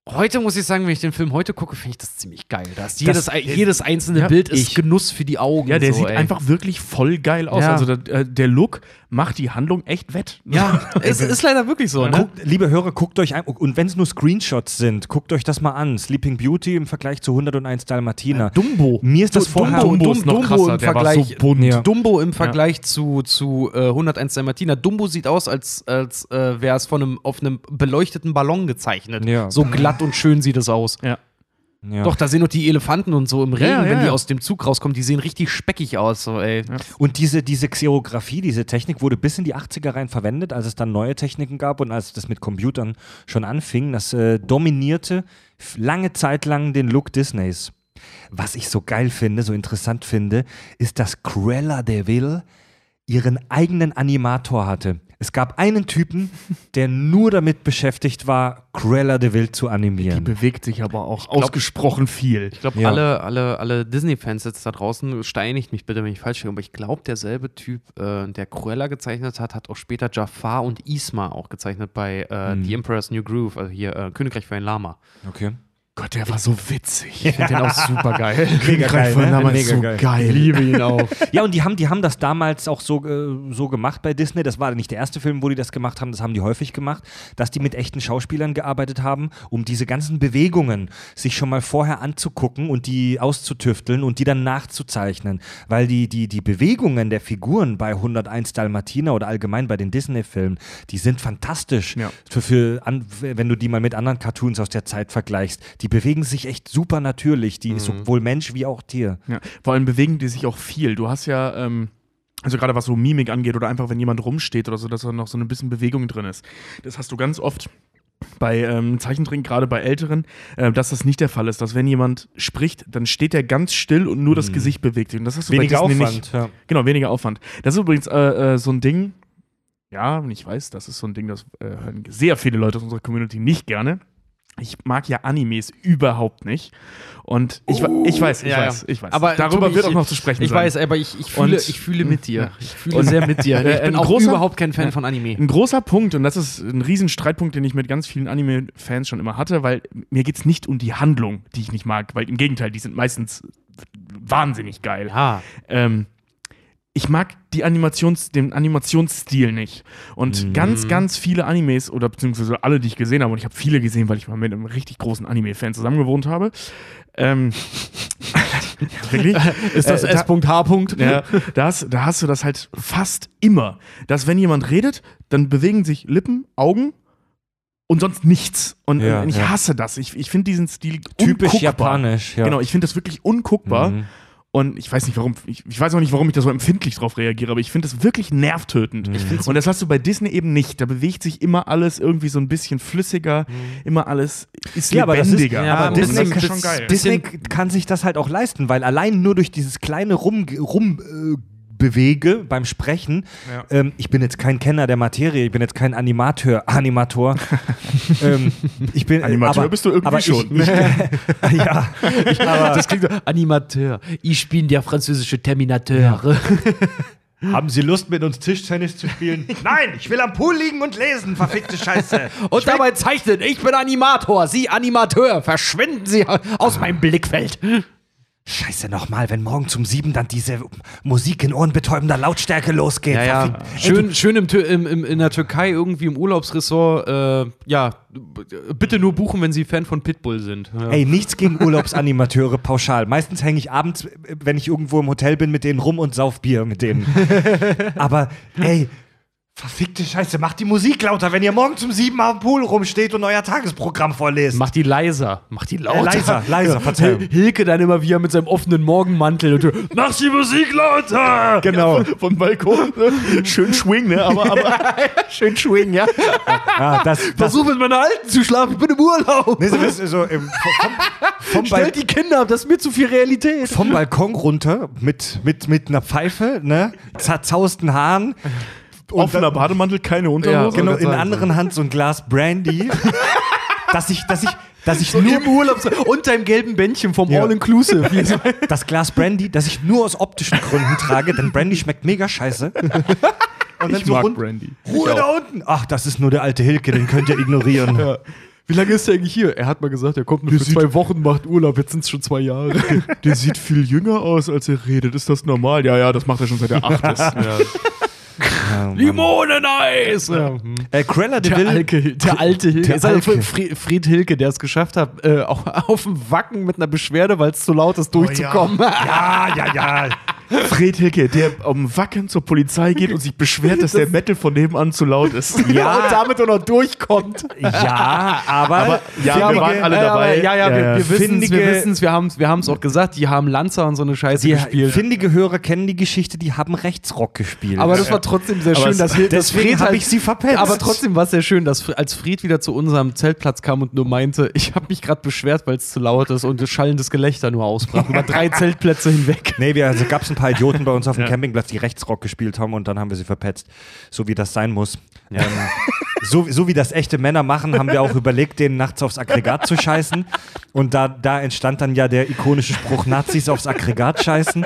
Heute muss ich sagen, wenn ich den Film heute gucke, finde ich das ziemlich geil. Da ist jedes, Das- jedes einzelne Ja, Bild ist ich- Genuss für die Augen. ja, der so, sieht ey. einfach wirklich voll geil aus. Ja. Also der, äh, der Look macht die Handlung echt wett. Ja, es ist leider wirklich so, ne? Guckt, liebe Hörer, guckt euch ein, und wenn es nur Screenshots sind, guckt euch das mal an. Sleeping Beauty im Vergleich zu 101 Dalmatiner. Dumbo. Mir ist das vorher. Dumbo Dumbo, ist noch Dumbo krasser, im der war Vergleich, so bunt. Ja. Dumbo im Vergleich zu, zu äh, 101 Dalmatiner. Dumbo sieht aus, als, als äh, wäre es von einem, auf einem beleuchteten Ballon gezeichnet. Ja. So glatt und schön sieht es aus. Ja. Ja. Doch, da sehen doch die Elefanten und so im Regen, Ja, ja, wenn die ja. aus dem Zug rauskommen, die sehen richtig speckig aus. So, ey. Und diese, diese Xerographie, diese Technik wurde bis in die 80er rein verwendet, als es dann neue Techniken gab und als das mit Computern schon anfing. Das äh, dominierte lange Zeit lang den Look Disneys. Was ich so geil finde, so interessant finde, ist, dass Cruella de Vil ihren eigenen Animator hatte. Es gab einen Typen, der nur damit beschäftigt war, Cruella de Vil zu Die animieren. bewegt sich aber auch ausgesprochen viel. Ich glaube, Ja. alle, alle, alle Disney-Fans jetzt da draußen, steinigt mich bitte, wenn ich falsch liege, aber ich glaube, derselbe Typ, äh, der Cruella gezeichnet hat, hat auch später Jafar und Isma auch gezeichnet bei äh, Hm. The Emperor's New Groove, also hier äh, Königreich für ein Lama. Okay. Gott, der war so witzig. Ich finde den auch super geil. Mega geil, von ne? damals Mega so geil. geil. liebe ihn auch. Ja, und die haben, die haben das damals auch so, äh, so gemacht bei Disney. Das war nicht der erste Film, wo die das gemacht haben, das haben die häufig gemacht, dass die mit echten Schauspielern gearbeitet haben, um diese ganzen Bewegungen sich schon mal vorher anzugucken und die auszutüfteln und die dann nachzuzeichnen. Weil die, die, die Bewegungen der Figuren bei 101 Dalmatiner oder allgemein bei den Disney-Filmen, die sind fantastisch. Ja. Für, für an, wenn du die mal mit anderen Cartoons aus der Zeit vergleichst. Die bewegen sich echt super natürlich, die sowohl Mensch wie auch Tier. Ja. Vor allem bewegen die sich auch viel. Du hast ja, ähm, also gerade was so Mimik angeht oder einfach, wenn jemand rumsteht oder so, dass da noch so ein bisschen Bewegung drin ist. Das hast du ganz oft bei ähm, Zeichentricken, gerade bei Älteren, äh, dass das nicht der Fall ist. Dass wenn jemand spricht, dann steht er ganz still und nur das Gesicht bewegt sich. Und das hast du Mhm. Weniger Aufwand. nicht. Ja. Genau, weniger Aufwand. Das ist übrigens äh, äh, so ein Ding, ja, und ich weiß, das ist so ein Ding, das äh, hören sehr viele Leute aus unserer Community nicht gerne. Ich mag ja Animes überhaupt nicht. Und ich, we- ich weiß, ich Ja, weiß, ich weiß. Aber Darüber Tobi, wird ich- auch noch zu sprechen Ich sein. weiß, aber ich, ich, fühle, Und- ich fühle mit dir. Ich fühle Und- sehr mit dir. Äh, Ich bin auch großer- überhaupt kein Fan von Anime. Ein großer Punkt, und das ist ein riesen Streitpunkt, den ich mit ganz vielen Anime-Fans schon immer hatte, weil mir geht es nicht um die Handlung, die ich nicht mag, weil im Gegenteil, die sind meistens wahnsinnig geil. Ja. Ähm, ich mag die Animations, den Animationsstil nicht. Und Mhm. ganz, ganz viele Animes, oder beziehungsweise alle, die ich gesehen habe, und ich habe viele gesehen, weil ich mal mit einem richtig großen Anime-Fan zusammengewohnt habe. Ähm, wirklich? Ist das Äh, da- S.H. Ja, da, hast, da hast du das halt fast immer. Dass, wenn jemand redet, dann bewegen sich Lippen, Augen und sonst nichts. Und, Ja, und ich ja. hasse das. Ich, ich finde diesen Stil Typisch unguckbar. japanisch, ja. Genau, ich finde das wirklich unguckbar. Mhm. Und ich weiß nicht, warum, ich, ich weiß auch nicht, warum ich da so empfindlich drauf reagiere, aber ich finde das wirklich nervtötend. Und das hast du bei Disney eben nicht. Da bewegt sich immer alles irgendwie so ein bisschen flüssiger, immer alles ist Ja, aber das ist- lebendiger. ja, aber Und Disney, das ist schon geil. Disney kann sich das halt auch leisten, weil allein nur durch dieses kleine Rum, rum äh, bewege beim Sprechen. Ja. Ähm, ich bin jetzt kein Kenner der Materie, ich bin jetzt kein Animateur, Animator. ähm, ich bin Animateur aber, bist du irgendwie aber schon. Ich, ich, ja, aber Das klingt so, Animateur. Ich bin der französische Terminateur. haben Sie Lust mit uns Tischtennis zu spielen? Nein, ich will am Pool liegen und lesen, verfickte Scheiße. Und dabei zeichnen, ich bin Animator, Sie Animateur. Verschwinden Sie aus meinem Blickfeld. Scheiße nochmal, wenn morgen zum sieben dann diese Musik in ohrenbetäubender Lautstärke losgeht. Ja, ja. Verfickt. Schön, schön im, im, im, in der Türkei irgendwie im Urlaubsressort. Äh, ja, bitte nur buchen, wenn Sie Fan von Pitbull sind. Ja. Ey, nichts gegen Urlaubsanimateure pauschal. Meistens hänge ich abends, äh, wenn ich irgendwo im Hotel bin, mit denen rum und sauf Bier mit denen. Aber ey, verfickte Scheiße, macht die Musik lauter, wenn ihr morgen zum sieben am Pool rumsteht und euer Tagesprogramm vorlest. Mach die leiser. Mach die lauter. Äh, leiser, leiser, Verzeihung. Hil- Hilke dann immer wieder mit seinem offenen Morgenmantel. Und du, Mach die Musik lauter! Genau. Vom Balkon. Ne? Schön schwing, ne? Aber, aber Schön schwingen, ja. Ja, das, das, Versuch mit meiner Alten zu schlafen. Ich bin im Urlaub. nee, so, das ist so im, vom, vom, Stellt die Kinder ab, das ist mir zu viel Realität. vom Balkon runter mit, mit, mit einer Pfeife, ne? Zerzausten Haaren. Und offener Bademantel, keine Unterhose. Genau, wollte in der anderen Hand so ein Glas Brandy. dass ich, dass ich, dass ich Nur nur im Urlaub. Und deinem gelben Bändchen vom Ja. All-Inclusive. das Glas Brandy, das ich nur aus optischen Gründen trage, denn Brandy schmeckt mega scheiße. Und Ich mag Brandy. Ruhe da unten. Ach, das ist nur der alte Hilke, den könnt ihr ignorieren. Ja. Wie lange ist er eigentlich hier? Er hat mal gesagt, er kommt nur für zwei Wochen, macht Urlaub. Jetzt sind es schon zwei Jahre. Der sieht viel jünger aus, als er redet. Ist das normal? Ja, ja, das macht er schon seit er acht ist. Limoneneis! Ja. Äh, Cruella de Der, Vil, Alke, der alte Hilke. Der Ist also Alke. Fri- Fried Hilke, der es geschafft hat, äh, auch auf dem Wacken mit einer Beschwerde, weil es zu laut ist, durchzukommen. Ja, ja, ja. Fred Hilke, der am Wacken zur Polizei geht und sich beschwert, dass der Metal von nebenan zu laut ist. Ja. Und damit auch noch durchkommt. Ja, aber, Aber ja, wir findige- waren alle Ja, dabei. aber- Ja, ja, wir, Ja, wir wissen es, wir wissen es, wir haben es wir auch gesagt, die haben Lanza und so eine Scheiße die gespielt. findige Hörer kennen die Geschichte, die haben Rechtsrock gespielt. Aber das war trotzdem sehr Aber schön, dass, dass deswegen Fred hab halt, ich sie verpetzt. Aber trotzdem war es sehr schön, dass als Fried wieder zu unserem Zeltplatz kam und nur meinte, ich habe mich gerade beschwert, weil es zu laut ist und das schallendes Gelächter nur ausbrach über drei Zeltplätze hinweg. Nee, wir, also gab es ein paar Idioten bei uns auf dem Campingplatz, die Rechtsrock gespielt haben und dann haben wir sie verpetzt. So wie das sein muss. Ähm, so, so wie das echte Männer machen, haben wir auch überlegt, denen nachts aufs Aggregat zu scheißen. Und da, da entstand dann ja der ikonische Spruch, Nazis aufs Aggregat scheißen.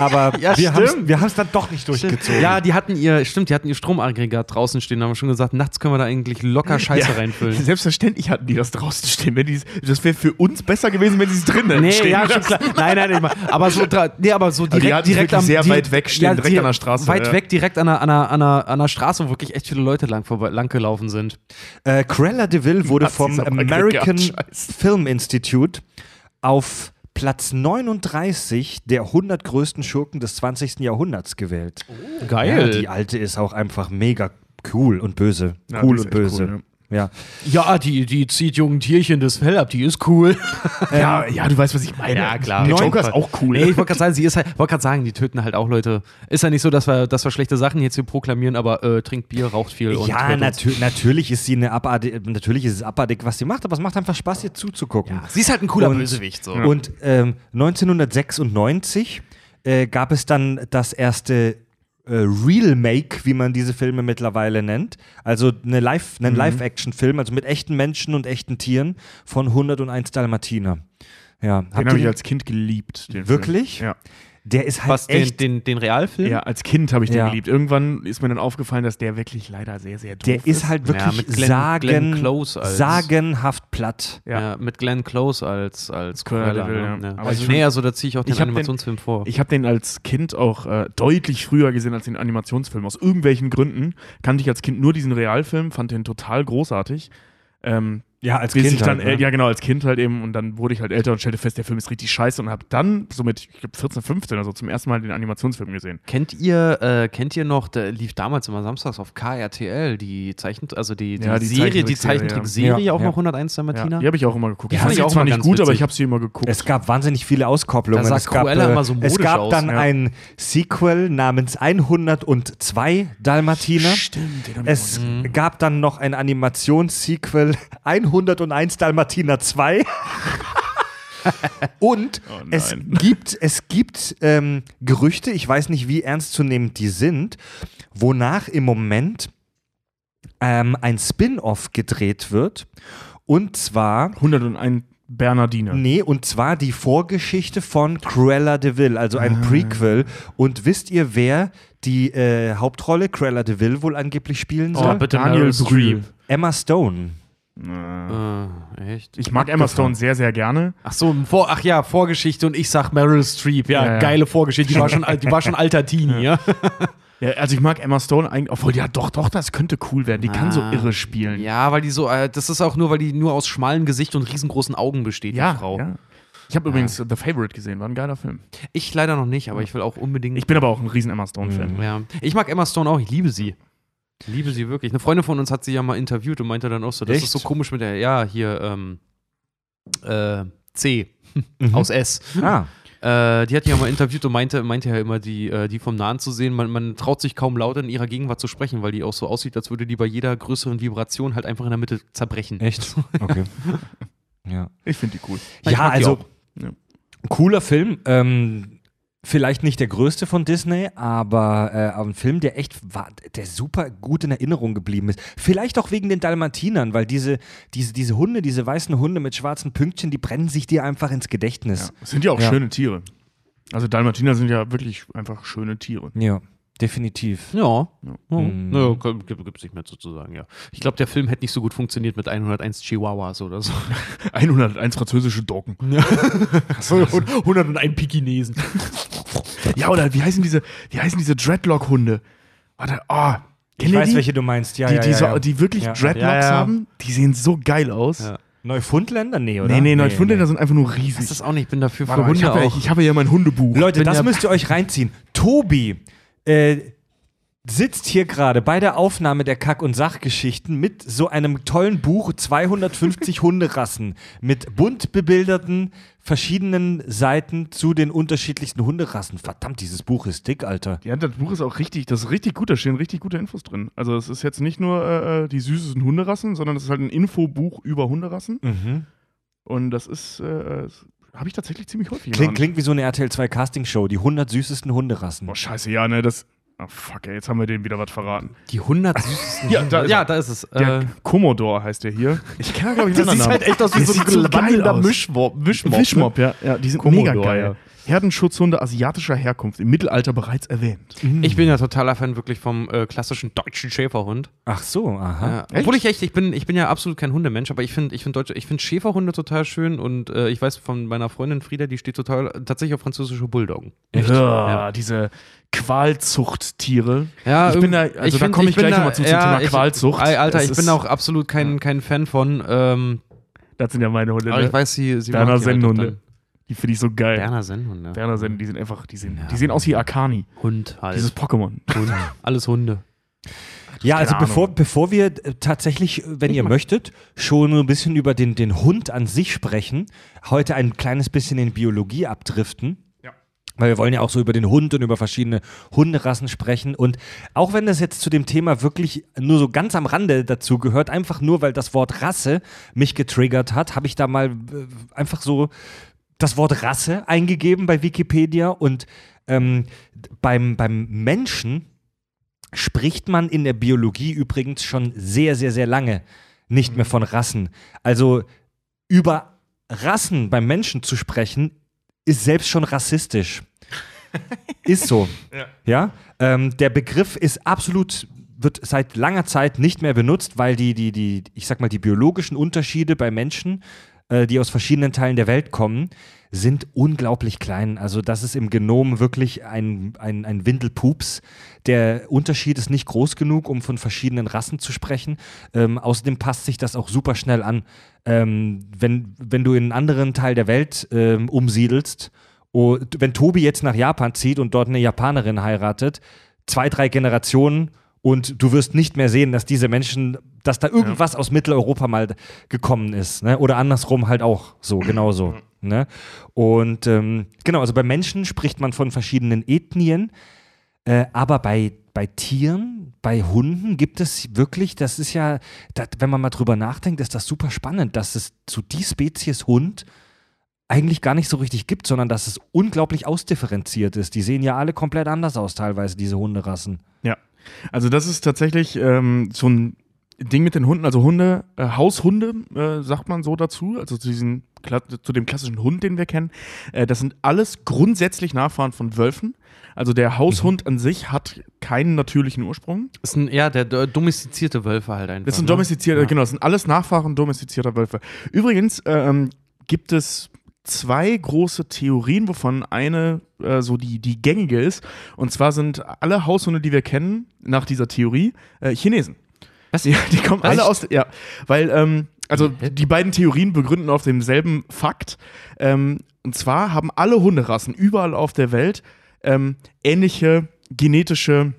Aber Ja, wir haben es stimmt. dann doch nicht durchgezogen. Ja, die hatten ihr, stimmt, die hatten ihr Stromaggregat draußen stehen, haben wir schon gesagt, nachts können wir da eigentlich locker Scheiße Ja. reinfüllen. Selbstverständlich hatten die das draußen stehen. Wenn die, das wäre für uns besser gewesen, wenn sie es drinnen Nee, stehen ja, schon klar. Nein, nein, nein. Aber so, nee, aber so die direkt, es direkt am sehr di- weit weg stehen, direkt di- an der Straße, Weit ja. weg, direkt an der, an der, an der, an der Straße, wo wirklich echt viele Leute lang, vorbei, lang gelaufen sind. Äh, Cruella de Vil wurde Nazis vom American. Film Institute auf Platz 39 der 100 größten Schurken des 20. Jahrhunderts gewählt. Ja, die alte ist auch einfach mega cool und böse. Ja, cool und böse. cool, ja. Ja, die, die zieht jungen Tierchen das Fell ab, die ist cool. Ja, ja, du weißt, was ich meine. Ja, klar. Der Joker ist auch cool. Nee, ich wollte gerade sagen, sie ist halt, wollte gerade sagen, die töten halt auch Leute. Ist ja nicht so, dass wir, dass wir schlechte Sachen jetzt hier proklamieren, aber äh, trinkt Bier, raucht viel und Ja, uns. natür natürlich ist sie eine abartig, natürlich ist es abartig, was sie macht, aber es macht einfach Spaß, ihr zuzugucken. Sie ist halt ein cooler Und- Bösewicht. So. Und ähm, 1996 äh, gab es dann das erste Real Make, wie man diese Filme mittlerweile nennt. Also eine Live, einen Live-Action-Film, also mit echten Menschen und echten Tieren von 101 Dalmatiner. Ja, Den habe ich als Kind geliebt. Den Wirklich? Film. Ja. Der ist halt Was, den, echt. den, den Realfilm? ja, als Kind habe ich den Ja. geliebt. Irgendwann ist mir dann aufgefallen, dass der wirklich leider sehr, sehr doof der ist halt wirklich mit Glenn- sagen, Glenn Close als- sagenhaft platt. Ja. Ja. mit Glenn Close als, als Cruella Cruella. ne? ja. Ja. Aber Also, ich- nee, also da ziehe ich auch den ich hab den- Animationsfilm vor. Ich habe den als Kind auch äh, deutlich früher gesehen als den Animationsfilm. Aus irgendwelchen Gründen kannte ich als Kind nur diesen Realfilm, fand den total großartig. Ähm, Ja, als bis Kind ich dann, halt, ne? äh, ja genau, als Kind halt eben und dann wurde ich halt älter und stellte fest, der Film ist richtig scheiße und habe dann so mit, ich glaube 14, 15 oder so zum ersten Mal den Animationsfilm gesehen. Kennt ihr, äh, kennt ihr noch, der lief damals immer samstags auf KRTL, die Zeichent also die, die, Ja, die Serie, die Zeichentrickserie, ja. auch Ja. noch 101 Ja, Dalmatiner? die habe ich auch immer geguckt. Die fand ich auch zwar immer nicht gut, aber witzig. ich habe sie immer geguckt. Es gab wahnsinnig viele Auskopplungen. Da sah es gab, Cruella äh, immer so es modisch gab aus, dann ja. ein Sequel namens 102 Dalmatiner. Stimmt, den hab ich Es Mhm. gab dann noch ein Animationssequel 101 Dalmatiner 2. Und Oh es gibt, es gibt ähm, Gerüchte, ich weiß nicht, wie ernstzunehmend die sind, wonach im Moment ähm, ein Spin-off gedreht wird. Und zwar 101 Bernardine. Nee, und zwar die Vorgeschichte von Cruella de Vil, also ein Ah. Prequel. Und wisst ihr, wer die äh, Hauptrolle Cruella de Vil wohl angeblich spielen Oh, soll? bitte Daniel Brühl. Emma Stone. Äh, Äh, echt? Ich mag Emma Stone sehr, sehr gerne. Ach so, vor, ach ja, Vorgeschichte und ich sag Meryl Streep. Ja, Ja, ja. geile Vorgeschichte. Die war schon, die war schon alter Teenie, ja. Ja, also ich mag Emma Stone eigentlich, obwohl ja doch, doch, das könnte cool werden. Die kann so Ah. irre spielen. Ja, weil die so, äh, das ist auch nur, weil die nur aus schmalem Gesicht und riesengroßen Augen besteht, ja. die Frau. ja. Ich habe übrigens The Favorite gesehen, war ein geiler Film. Ich leider noch nicht, aber ich will auch unbedingt. Ich bin aber auch ein riesen Emma Stone-Fan. ja. Ich mag Emma Stone auch, ich liebe sie. Ich liebe sie wirklich. Eine Freundin von uns hat sie ja mal interviewt und meinte dann auch so, das Echt? ist so komisch mit der, ja, hier, ähm, äh, C Mhm. aus S. Ah, Äh, die hat die ja mal interviewt und meinte, meinte ja immer, die, äh, die vom Nahen zu sehen, man, man traut sich kaum laut in ihrer Gegenwart zu sprechen, weil die auch so aussieht, als würde die bei jeder größeren Vibration halt einfach in der Mitte zerbrechen. echt? Okay. ja. Ich finde die cool. Ja, also. Ja. cooler Film. Ähm, vielleicht nicht der größte von Disney, aber äh, ein Film, der echt war, der super gut in Erinnerung geblieben ist. Vielleicht auch wegen den Dalmatinern, weil diese, diese, diese Hunde, diese weißen Hunde mit schwarzen Pünktchen, die brennen sich dir einfach ins Gedächtnis. Ja. Sind ja auch Ja. schöne Tiere. Also Dalmatiner sind ja wirklich einfach schöne Tiere. Ja, definitiv. Ja. Ja. ja. Mhm. Naja, gibt es nicht mehr sozusagen, ja. Ich glaube, der Film hätte nicht so gut funktioniert mit 101 Chihuahuas oder so. 101 französische Doggen. 101 Pikinesen. Ja, oder wie heißen diese, wie heißen diese Dreadlock-Hunde? Warte, oh, Ich kennt ihr weiß, die? welche du meinst. Ja, die, ja, die, ja, so, ja. die wirklich Ja. Dreadlocks Ja, ja. haben, die sehen so geil aus. Ja. Neufundländer? Nee, oder? Nee, nee, Neufundländer sind einfach nur riesig. Das ist auch nicht, ich bin dafür für Warte ich Hunde habe ja, auch. ich habe ja mein Hundebuch. Leute, bin das ja- müsst ihr euch reinziehen. Tobi äh, sitzt hier gerade bei der Aufnahme der Kack- und Sachgeschichten mit so einem tollen Buch 250 Hunderassen mit bunt bebilderten verschiedenen Seiten zu den unterschiedlichsten Hunderassen. Verdammt, dieses Buch ist dick, Alter. Ja, das Buch ist auch richtig, das ist richtig gut, da stehen richtig gute Infos drin. Also es ist jetzt nicht nur äh, die süßesten Hunderassen, sondern es ist halt ein Infobuch über Hunderassen. Mhm. Und das ist, äh, habe ich tatsächlich ziemlich häufig. Klingt, klingt wie so eine RTL 2 Castingshow, die 100 süßesten Hunderassen. Boah, scheiße, ja, ne, das. Ah, fuck, ey, jetzt haben wir denen wieder was verraten. Die 100 süßesten Ja, da ist ja, da ist es. Der Äh, Commodore heißt der hier. Ich kenne, glaube ich, einen das sieht halt echt aus wie so ein so geil wandelnder aus. Mischmob. Ne? ja. ja. Die sind Commodore, mega geil. ja. Herdenschutzhunde asiatischer Herkunft, im Mittelalter bereits erwähnt. Ich bin ja totaler Fan wirklich vom äh, klassischen deutschen Schäferhund. Ach so, aha. Ja. Obwohl ich echt, ich bin, ich bin ja absolut kein Hundemensch, aber ich finde ich find deutsche, ich finde Schäferhunde total schön und äh, ich weiß von meiner Freundin Frieda, die steht total tatsächlich auf französische Bulldoggen. Ja, diese Qualzuchttiere. Ja, Ich bin da- also da find- komm ich gleich noch mal zu zum Thema Qualzucht. Ey, Alter, Das ich bin auch absolut kein, kein, kein Fan von, ähm, Das sind ja meine Hunde. aber Ne? ich weiß, sie, sie die halt Sennhunde. Die finde ich so geil. Berner Sennhunde. Berner Sennen, die sind einfach, die sehen, Ja. die sehen aus wie Akani. Hund halt. Dieses Pokémon. Hund. Alles Hunde. Ja, Keine also bevor, Ahnung. bevor wir äh, tatsächlich, äh, wenn ihr möchtet, schon ein bisschen über den, den Hund an sich sprechen, heute ein kleines bisschen in Biologie abdriften. Ja. Weil wir wollen ja auch so über den Hund und über verschiedene Hunderassen sprechen. Und auch wenn das jetzt zu dem Thema wirklich nur so ganz am Rande dazu gehört, einfach nur weil das Wort Rasse mich getriggert hat, habe ich da mal äh, einfach so das Wort Rasse eingegeben bei Wikipedia. Und ähm, beim, beim Menschen spricht man in der Biologie übrigens schon sehr, sehr, sehr lange nicht mehr von Rassen. Also über Rassen beim Menschen zu sprechen, ist selbst schon rassistisch. ist so. Ja. Ja. Ähm, der Begriff ist absolut, wird seit langer Zeit nicht mehr benutzt, weil die, die, die, ich sag mal, die biologischen Unterschiede bei Menschen, äh, die aus verschiedenen Teilen der Welt kommen, sind unglaublich klein. Also das ist im Genom wirklich ein, ein, ein Windelpups. Der Unterschied ist nicht groß genug, um von verschiedenen Rassen zu sprechen. Ähm, außerdem passt sich das auch super schnell an. Ähm, wenn, wenn du in einen anderen Teil der Welt ähm, umsiedelst, oh, wenn Tobi jetzt nach Japan zieht und dort eine Japanerin heiratet, zwei, drei Generationen und du wirst nicht mehr sehen, dass diese Menschen, dass da irgendwas ja. aus Mitteleuropa mal gekommen ist. Ne? Oder andersrum halt auch so, genauso. Ne? Und ähm, genau, also bei Menschen spricht man von verschiedenen Ethnien, äh, aber bei, bei Tieren, bei Hunden gibt es wirklich, das ist ja, das, wenn man mal drüber nachdenkt, ist das super spannend, dass es zu die Spezies Hund eigentlich gar nicht so richtig gibt, sondern dass es unglaublich ausdifferenziert ist. Die sehen ja alle komplett anders aus, teilweise, diese Hunderassen. Ja. Also das ist tatsächlich ähm, so ein Ding mit den Hunden, also Hunde, äh, Haushunde, äh, sagt man so dazu, also zu, diesen, zu dem klassischen Hund, den wir kennen. Äh, das sind alles grundsätzlich Nachfahren von Wölfen. Also der Haushund mhm. an sich hat keinen natürlichen Ursprung. Das sind ja der domestizierte Wölfe halt einfach. Das sind ne? domestizierte, ja. genau, das sind alles Nachfahren domestizierter Wölfe. Übrigens ähm, gibt es zwei große Theorien, wovon eine äh, so die, die gängige ist. Und zwar sind alle Haushunde, die wir kennen, nach dieser Theorie, äh, Chinesen. Was? Ja, die kommen Was? alle aus. Ja, weil, ähm, also die beiden Theorien begründen auf demselben Fakt. Ähm, und zwar haben alle Hunderassen überall auf der Welt ähm, ähnliche genetische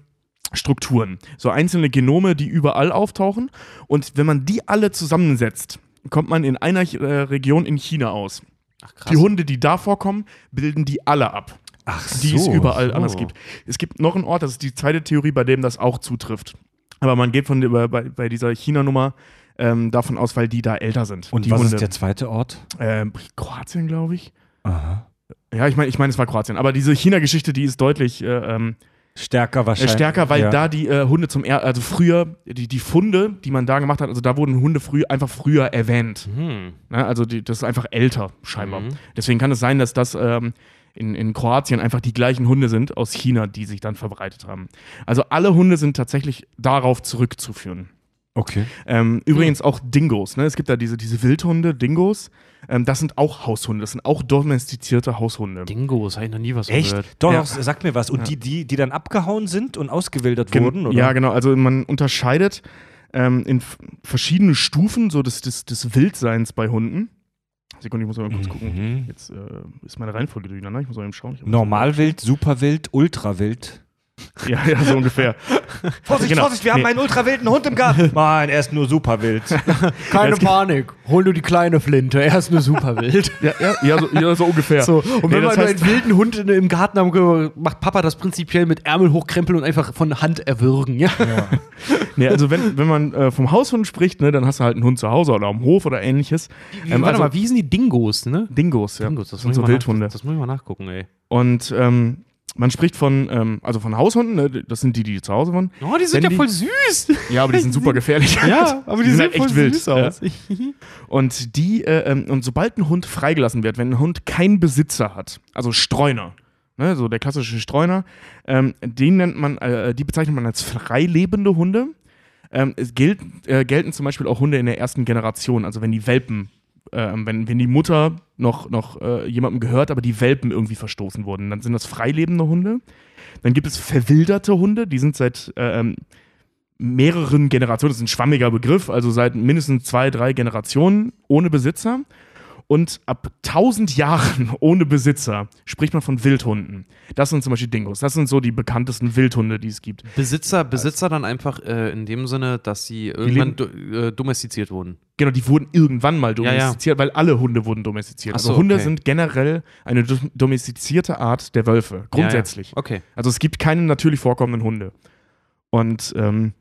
Strukturen. So einzelne Genome, die überall auftauchen. Und wenn man die alle zusammensetzt, kommt man in einer äh, Region in China aus. Ach, krass. Die Hunde, die da vorkommen, bilden die alle ab. Ach die so, es überall so. anders gibt. Es gibt noch einen Ort, das ist die zweite Theorie, bei dem das auch zutrifft. Aber man geht von bei, bei dieser China-Nummer ähm, davon aus, weil die da älter sind. Und die was Hunde. ist der zweite Ort? Ähm, Kroatien, glaube ich. Aha. Ja, ich meine, ich mein, es war Kroatien. Aber diese China-Geschichte, die ist deutlich äh, ähm, Stärker wahrscheinlich. Äh, stärker, weil ja. da die äh, Hunde zum er also früher, die, die Funde, die man da gemacht hat, also da wurden Hunde früh einfach früher erwähnt. Mhm. Ja, also die, das ist einfach älter, scheinbar. Mhm. Deswegen kann es sein, dass das ähm, in, in Kroatien einfach die gleichen Hunde sind aus China, die sich dann verbreitet haben. Also alle Hunde sind tatsächlich darauf zurückzuführen. Okay. Ähm, übrigens mhm. auch Dingos. Ne? Es gibt da diese, diese Wildhunde, Dingos. Ähm, das sind auch Haushunde. Das sind auch domestizierte Haushunde. Dingos, habe ich noch nie was Echt? gehört. Doch, ja. sag mir was. Und ja. die, die, die dann abgehauen sind und ausgewildert Gen wurden? Oder? Ja, genau. Also man unterscheidet ähm, in verschiedene Stufen so des, des, des Wildseins bei Hunden. Sekunde, ich muss mal kurz mhm. gucken. Jetzt äh, ist meine Reihenfolge durcheinander. Ich muss mal eben schauen. Normalwild, Superwild, Ultrawild. Ja, ja, so ungefähr. Vorsicht, genau. Vorsicht, wir nee. haben einen ultrawilden Hund im Garten. Nein, er ist nur superwild. Keine Panik. Hol nur die kleine Flinte, er ist nur superwild. ja, ja, ja, so, ja, so ungefähr. So, und nee, wenn man nur einen wilden Hund im Garten haben, macht Papa das prinzipiell mit Ärmel hochkrempeln und einfach von Hand erwürgen. Ja. ja. nee, also wenn, wenn man äh, vom Haushund spricht, ne, dann hast du halt einen Hund zu Hause oder am Hof oder ähnliches. Ähm, warte also, mal, wie sind die Dingos, ne? Dingos, ja. Dingos, das sind so Wildhunde. Das muss ich mal nachgucken, ey. Und ähm, man spricht von, ähm, also von Haushunden, ne? das sind die, die zu Hause wohnen. Oh, die sind Wenn ja voll süß. Ja, aber die sind super gefährlich. ja, aber die, die sind, halt echt wild. Aus. Ja. Und die, äh, ähm, und sobald ein Hund freigelassen wird, wenn ein Hund keinen Besitzer hat, also Streuner, ne, so der klassische Streuner, ähm, den nennt man, äh, die bezeichnet man als freilebende Hunde. Ähm, es gilt, äh, gelten zum Beispiel auch Hunde in der ersten Generation, also wenn die Welpen äh, wenn, wenn die Mutter noch, noch äh, jemandem gehört, aber die Welpen irgendwie verstoßen wurden, dann sind das freilebende Hunde. Dann gibt es verwilderte Hunde, die sind seit äh, ähm, mehreren Generationen, das ist ein schwammiger Begriff, also seit mindestens zwei, drei Generationen ohne Besitzer. Und ab 1000 Jahren ohne Besitzer spricht man von Wildhunden. Das sind zum Beispiel Dingos. Das sind so die bekanntesten Wildhunde, die es gibt. Besitzer, Besitzer dann einfach äh, in dem Sinne, dass sie irgendwann do, äh, domestiziert wurden. Genau, die wurden irgendwann mal domestiziert, ja, ja. weil alle Hunde wurden domestiziert. Also so, also Hunde okay. sind generell eine domestizierte Art der Wölfe, grundsätzlich. Ja, okay. Also es gibt keine natürlich vorkommenden Hunde. Und ähm,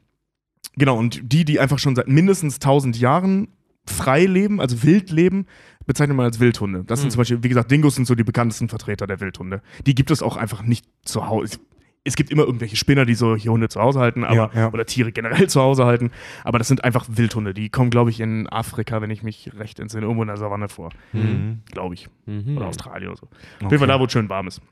genau, und die, die einfach schon seit mindestens 1000 Jahren frei leben, also wild leben, bezeichnet man als Wildhunde. Das mhm. sind zum Beispiel, wie gesagt, Dingos sind so die bekanntesten Vertreter der Wildhunde. Die gibt es auch einfach nicht zu Hause. Es gibt immer irgendwelche Spinner, die so hier Hunde zu Hause halten, aber, ja, ja. oder Tiere generell zu Hause halten. Aber das sind einfach Wildhunde. Die kommen, glaube ich, in Afrika, wenn ich mich recht entsinne, irgendwo in der Savanne vor. Mhm. Glaube ich. Mhm. Oder Australien oder so. Okay. Auf jeden Fall da, wo es schön warm ist.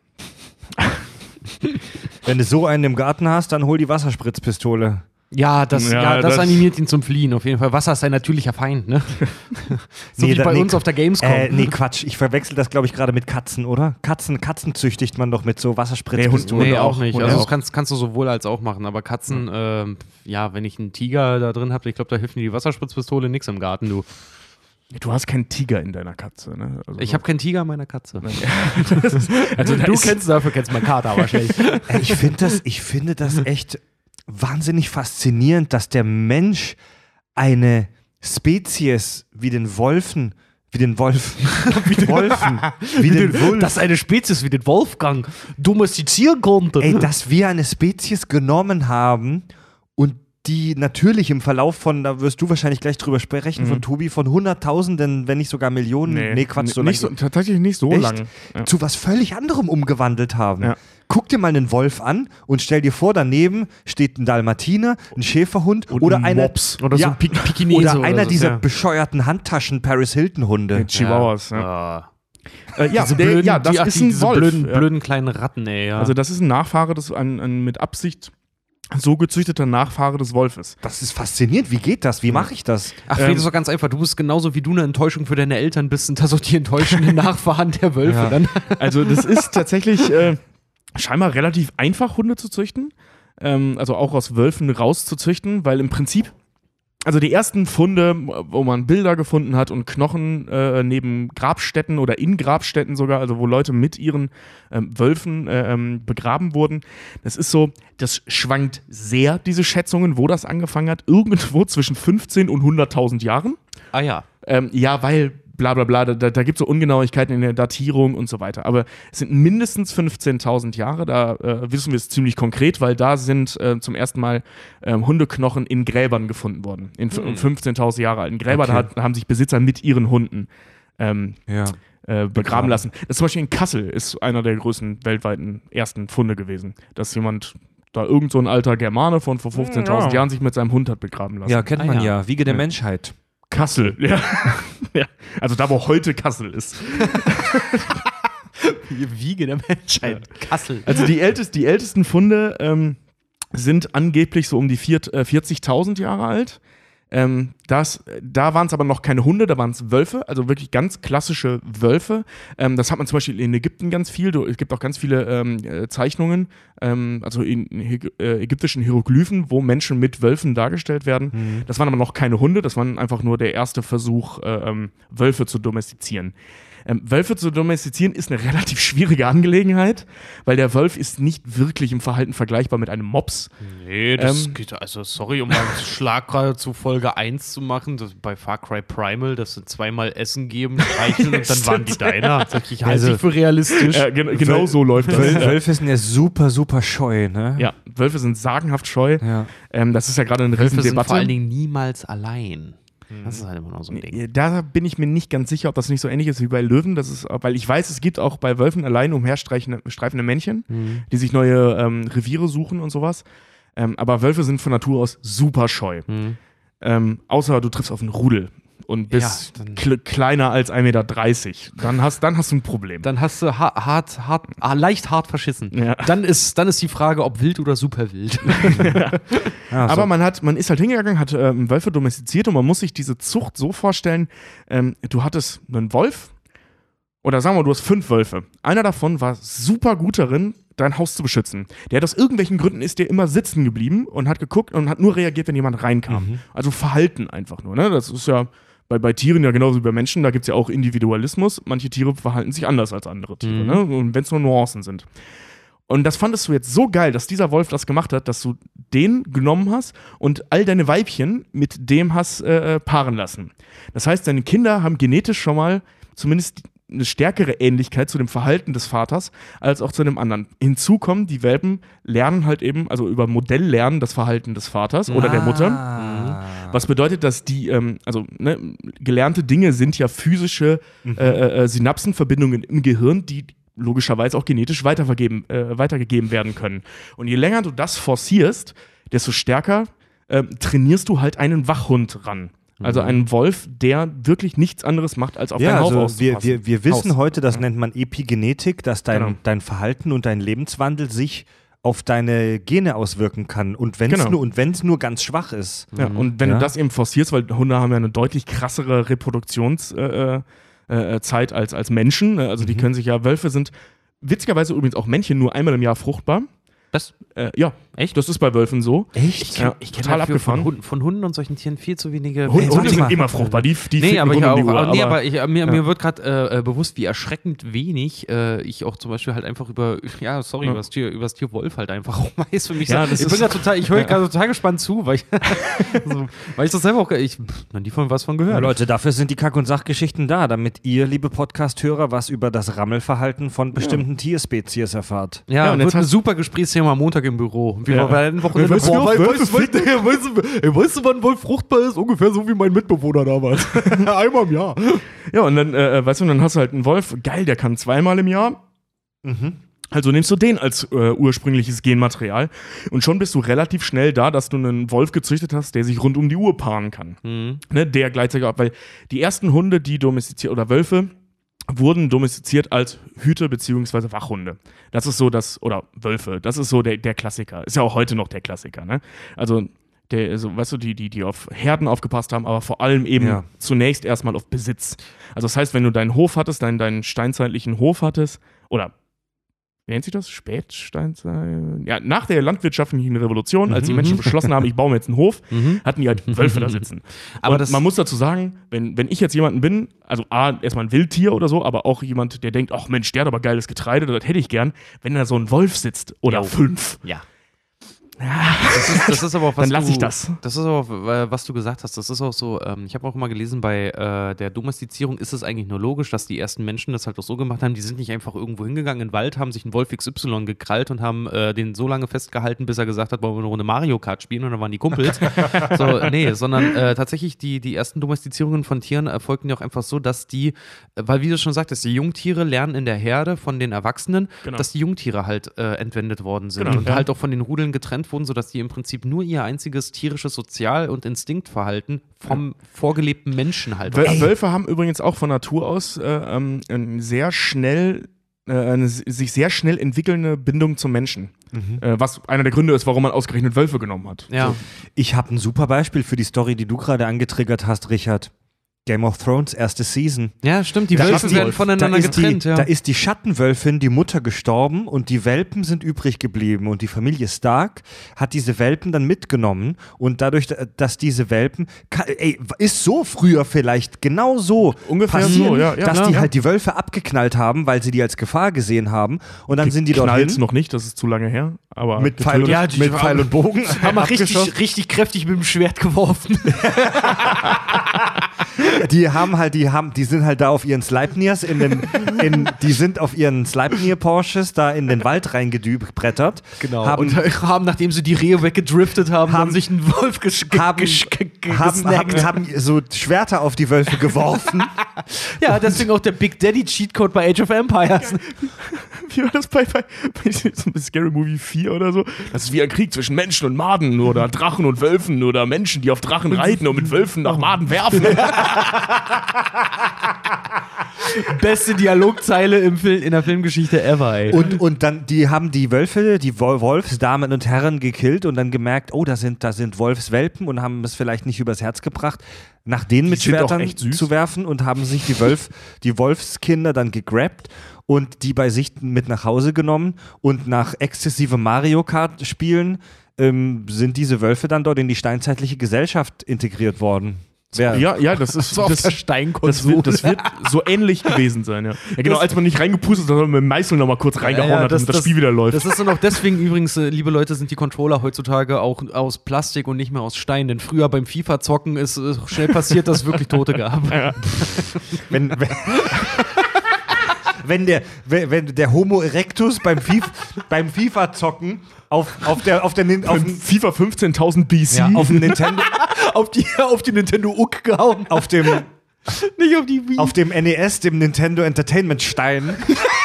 Wenn du so einen im Garten hast, dann hol die Wasserspritzpistole. Ja, das, Ja, ja, das, das- animiert ihn zum Fliehen auf jeden Fall. Wasser ist sein natürlicher Feind, ne? so Nee, wie da- bei nee, uns auf der Gamescom. Äh, nee, Quatsch. Ich verwechsel das, glaube ich, gerade mit Katzen, oder? Katzen, Katzen züchtigt man doch mit so Wasserspritzpistolen. Nee, Hunde auch auch. nicht. Also auch. das kannst, kannst du sowohl als auch machen. Aber Katzen, ähm, ja, wenn ich einen Tiger da drin habe, ich glaube, da hilft mir die Wasserspritzpistole nix im Garten, du. Du hast keinen Tiger in deiner Katze, ne? Also Ich habe keinen Tiger in meiner Katze. also du kennst dafür kennst meinen Kater wahrscheinlich. Ich finde das, ich finde das echt wahnsinnig faszinierend, dass der Mensch eine Spezies wie den Wolfen, wie den Wolf, wie den Wolfen, wie den Wolf, Dass eine Spezies wie den Wolfgang domestizieren konnte. ey, dass wir eine Spezies genommen haben und die natürlich im Verlauf von, da wirst du wahrscheinlich gleich drüber sprechen, von Tobi, von Hunderttausenden, wenn nicht sogar Millionen, nee, Quatsch, so nicht so, tatsächlich nicht so Echt? lang. Ja. zu was völlig anderem umgewandelt haben. Ja. Guck dir mal einen Wolf an und stell dir vor, daneben steht ein Dalmatiner, ein Schäferhund Und oder ein einer Mops. Oder so ja, ein Pik Pikinese oder oder einer so, dieser ja. bescheuerten Handtaschen Paris Hilton Hunde. Mit Chihuahuas. Ja, Ah. Äh, ja, der, blöden, ja das die, ist die, ein diese Wolf. blöden, ja. blöden kleinen Ratten, ey. Ja. Also das ist ein Nachfahre des, ein, ein mit Absicht so gezüchteter Nachfahre des Wolfes. Das ist faszinierend. Wie geht das? Wie mache ich das? Ach, Fred, Ähm, das ist doch ganz einfach. Du bist genauso wie du eine Enttäuschung für deine Eltern bist, sind das auch die enttäuschenden Nachfahren der Wölfe Ja. dann. Also das ist tatsächlich äh, scheinbar relativ einfach, Hunde zu züchten. Ähm, also auch aus Wölfen rauszuzüchten, weil im Prinzip, also die ersten Funde, wo man Bilder gefunden hat und Knochen äh, neben Grabstätten oder in Grabstätten sogar, also wo Leute mit ihren ähm, Wölfen äh, ähm, begraben wurden, das ist so, das schwankt sehr, diese Schätzungen, wo das angefangen hat, irgendwo zwischen 15 und 100.000 Jahren. Ah ja. Ähm, ja, weil bla bla bla, da, da gibt es so Ungenauigkeiten in der Datierung und so weiter. Aber es sind mindestens 15.000 Jahre, da äh, wissen wir es ziemlich konkret, weil da sind äh, zum ersten Mal ähm, Hundeknochen in Gräbern gefunden worden. In f- 15.000 Jahre alten Gräber, da Okay. hat, haben sich Besitzer mit ihren Hunden ähm, Ja. äh, begraben lassen. Das ist zum Beispiel in Kassel ist einer der größten weltweiten ersten Funde gewesen, dass jemand da irgend so ein alter Germane von vor 15.000 Ja. Jahren sich mit seinem Hund hat begraben lassen. Ja, kennt Ah, man ja. ja. Wiege der Ja. Menschheit. Kassel, ja. ja. Also da, wo heute Kassel ist. Wiege der Menschheit. Kassel. Also die, ältest, die ältesten Funde ähm, sind angeblich so um die äh, 40.000 Jahre alt. Ähm, das, da waren es aber noch keine Hunde, da waren es Wölfe, also wirklich ganz klassische Wölfe. Ähm, das hat man zum Beispiel in Ägypten ganz viel. Es gibt auch ganz viele ähm, äh, Zeichnungen, ähm, also in äh, ägyptischen Hieroglyphen, wo Menschen mit Wölfen dargestellt werden. Das waren aber noch keine Hunde, das war einfach nur der erste Versuch, äh, ähm, Wölfe zu domestizieren. Ähm, Wölfe zu domestizieren ist eine relativ schwierige Angelegenheit, weil der Wolf ist nicht wirklich im Verhalten vergleichbar mit einem Mops. Nee, das Ähm, geht, also sorry, um mal einen Schlag gerade zu Folge 1 zu machen, das, bei Far Cry Primal, dass sie zweimal Essen geben, streicheln und dann waren die deiner. Sag ich, halte Also- ich für realistisch. Äh, gen genau so läuft das. Wöl Wölfe sind ja super, super scheu, ne? Ja, Wölfe sind sagenhaft scheu. Ja. Ähm, das ist ja gerade eine Wölfe sind Riesendebatte. vor allen Dingen niemals allein. Das ist halt immer noch so ein Ding. Da bin ich mir nicht ganz sicher, ob das nicht so ähnlich ist wie bei Löwen. Das ist, weil ich weiß, es gibt auch bei Wölfen allein umherstreifende streifende Männchen, Mhm. die sich neue ähm, Reviere suchen und sowas. Ähm, aber Wölfe sind von Natur aus super scheu. Mhm. Ähm, außer du triffst auf einen Rudel und bist Ja, kleiner als 1,30 Meter. Dann hast, dann hast du ein Problem. Dann hast du ha hart, hart, ah, leicht hart verschissen. Ja. Dann, ist, dann ist die Frage, ob wild oder super wild. So. Aber man hat, man ist halt hingegangen, hat ähm, Wölfe domestiziert und man muss sich diese Zucht so vorstellen, ähm, du hattest einen Wolf oder sagen wir, du hast fünf Wölfe. Einer davon war super gut darin, dein Haus zu beschützen. Der hat aus irgendwelchen Gründen ist der immer sitzen geblieben und hat geguckt und hat nur reagiert, wenn jemand reinkam. Also Verhalten einfach nur. Ne? Das ist ja bei, bei Tieren ja genauso wie bei Menschen, da gibt es ja auch Individualismus. Manche Tiere verhalten sich anders als andere Tiere, Mhm. ne? und wenn es nur Nuancen sind. Und das fandest du jetzt so geil, dass dieser Wolf das gemacht hat, dass du den genommen hast und all deine Weibchen mit dem hast äh, äh, paaren lassen. Das heißt, deine Kinder haben genetisch schon mal zumindest eine stärkere Ähnlichkeit zu dem Verhalten des Vaters als auch zu dem anderen. Hinzu kommen, die Welpen lernen halt eben, also über Modell lernen das Verhalten des Vaters oder der Mutter. Ah. Was bedeutet, dass die, ähm, also ne, gelernte Dinge sind ja physische äh, äh, Synapsenverbindungen im Gehirn, die logischerweise auch genetisch weitervergeben, äh, weitergegeben werden können. Und je länger du das forcierst, desto stärker ähm, trainierst du halt einen Wachhund ran. Also einen Wolf, der wirklich nichts anderes macht, als auf Ja, dein Haus also wir, wir, wir wissen Haus. heute, das nennt man Epigenetik, dass dein, Genau. dein Verhalten und dein Lebenswandel sich auf deine Gene auswirken kann und wenn es Genau. nur und wenn es nur ganz schwach ist. Ja, und wenn Ja. du das eben forcierst, weil Hunde haben ja eine deutlich krassere Reproduktionszeit äh, äh, Zeit als, als Menschen. ne? Also die Mhm. können sich ja, Wölfe sind witzigerweise übrigens auch Männchen nur einmal im Jahr fruchtbar. Das, Äh, ja, Echt? das ist bei Wölfen so. Echt? Ja, ich kenne total von abgefahren. Hunden, von Hunden und solchen Tieren viel zu wenige. Hunde, Hunde sind mal. immer fruchtbar. Die, die Nee, aber, ich auch, die Uhr, aber, nee, aber- aber ich, mir, mir wird gerade äh, äh, bewusst, wie erschreckend wenig äh, ich auch zum Beispiel halt einfach über, ja, sorry, Ja. über das Tier, über das Tier Wolf halt einfach auch weiß für mich. Ja, so- das ich bin ist- gerade total, ich höre gerade total gespannt zu, weil ich, so, weil ich das selber auch, ich, noch nie von was von gehört. Ja, Leute, dafür sind die Kack- und Sachgeschichten da, damit ihr, liebe Podcast-Hörer, was über das Rammelverhalten von bestimmten Tierspezies erfahrt. Ja, Ja, und wird jetzt ein hast- super Gesprächsboah am Montag im Büro. Wie Ja. wir bei den Wochenende. Weißt du, Boah, weißt, weißt, weißt, weißt, weißt du, wann ein Wolf fruchtbar ist? Ungefähr so wie mein Mitbewohner damals. Einmal im Jahr. ja, und dann, äh, weißt du, dann hast du halt einen Wolf, geil, der kann zweimal im Jahr. Also nimmst du den als äh, ursprüngliches Genmaterial und schon bist du relativ schnell da, dass du einen Wolf gezüchtet hast, der sich rund um die Uhr paaren kann. Mhm. Ne, der gleichzeitig auch, weil die ersten Hunde, die domestiziert oder Wölfe, wurden domestiziert als Hüte bzw. Wachhunde. Das ist so das, oder Wölfe, das ist so der, der Klassiker. Ist ja auch heute noch der Klassiker, ne? Also, der, also, weißt du, die, die, die auf Herden aufgepasst haben, aber vor allem eben Ja. zunächst erstmal auf Besitz. Also das heißt, wenn du deinen Hof hattest, deinen, deinen steinzeitlichen Hof hattest, oder wie nennt sich das? Spätsteinzeit? Ja, nach der landwirtschaftlichen Revolution, als die Menschen beschlossen haben, ich baue mir jetzt einen Hof, Mhm. hatten die halt Wölfe da sitzen. Aber man muss dazu sagen, wenn, wenn ich jetzt jemanden bin, also A, erstmal ein Wildtier oder so, aber auch jemand, der denkt, ach Mensch, der hat aber geiles Getreide, das hätte ich gern, wenn da so ein Wolf sitzt oder Jo. fünf. Ja. Das ist, das ist aber auch was Dann lass du, ich das. Das ist äh, was du gesagt hast. Das ist auch so. Ähm, ich habe auch immer gelesen, bei äh, der Domestizierung ist es eigentlich nur logisch, dass die ersten Menschen das halt auch so gemacht haben. Die sind nicht einfach irgendwo hingegangen in den Wald, haben sich einen Wolf XY gekrallt und haben äh, den so lange festgehalten, bis er gesagt hat, wollen wir eine Runde Mario Kart spielen und dann waren die Kumpels. so, nee, sondern äh, tatsächlich die, die ersten Domestizierungen von Tieren erfolgten ja auch einfach so, dass die, äh, weil wie du schon sagtest, die Jungtiere lernen in der Herde von den Erwachsenen, Genau. dass die Jungtiere halt äh, entwendet worden sind Genau, und ja. halt auch von den Rudeln getrennt wurden, sodass die im Prinzip nur ihr einziges tierisches Sozial- und Instinktverhalten vom vorgelebten Menschen halt Wöl haben. Wölfe haben übrigens auch von Natur aus äh, ähm, ein sehr schnell, äh, eine sich sehr schnell entwickelnde Bindung zum Menschen. Äh, was einer der Gründe ist, warum man ausgerechnet Wölfe genommen hat. Ja. Ich habe ein super Beispiel für die Story, die du gerade angetriggert hast, Richard. Game of Thrones, erste Season. ja, stimmt, die Da Wölfe die- werden voneinander getrennt. die, ja. Da ist die Schattenwölfin, die Mutter, gestorben und die Welpen sind übrig geblieben. Und die Familie Stark hat diese Welpen dann mitgenommen. Und dadurch, dass diese Welpen. Ey, ist so früher vielleicht genau so Ungefähr passiert, so, ja, ja, dass ja, die ja. halt die Wölfe abgeknallt haben, weil sie die als Gefahr gesehen haben. Und dann sind die dort Knallt's noch nicht, das ist zu lange her. Aber mit Pfeil und, Ja, die- mit Pfeil und Bogen. haben wir richtig, richtig kräftig mit dem Schwert geworfen. Die haben halt, die haben, die sind halt da auf ihren Sleipnirs in den, in, die sind auf ihren Sleipnir Porsches da in den Wald reingedübrettert. Genau. Haben, und haben, nachdem sie die Rehe weggedriftet haben, haben sich einen Wolf gesch ge- haben, haben, haben, haben so Schwerter auf die Wölfe geworfen. Ja, deswegen auch der Big Daddy Cheatcode bei Age of Empires. wie war das bei, bei, bei Scary Movie 4 oder so? Das ist wie ein Krieg zwischen Menschen und Maden oder Drachen und Wölfen oder Menschen, die auf Drachen reiten und mit Wölfen nach Maden werfen. Beste Dialogzeile im Film, in der Filmgeschichte ever, ey. Und, und dann, die haben die Wölfe, die Wol- Wolfsdamen und Herren gekillt und dann gemerkt, oh, da sind, da sind Wolfswelpen und haben es vielleicht nicht übers Herz gebracht, nach denen mit sind auch Schwertern zu werfen und haben sich die, Wölf, die Wolfskinder dann gegrabt und die bei sich mit nach Hause genommen und nach exzessive Mario Kart Spielen ähm, sind diese Wölfe dann dort in die steinzeitliche Gesellschaft integriert worden. Wer, ja, ja, das ist so auf das, der das, Steinkonsole. wird, das wird so ähnlich gewesen sein, ja. ja genau, Das- als man nicht reingepustet hat, sondern mit dem Meißel nochmal kurz reingehauen Ja, ja, hat, das- damit das, das- Spiel wieder läuft. Das ist dann auch deswegen übrigens, äh, liebe Leute, sind die Controller heutzutage auch aus Plastik und nicht mehr aus Stein. Denn früher beim FIFA-Zocken ist äh, schnell passiert, dass es wirklich Tote gab. wenn, wenn, wenn, der, wenn, wenn der Homo erectus beim, Fif, beim FIFA-Zocken auf, auf, der, auf, der, auf, dem- FIFA 15.000 BC. ja, auf dem Nintendo, auf, die, auf die Nintendo UC gehauen. auf dem, Nicht auf die Wii. auf dem NES, dem Nintendo Entertainment Stein,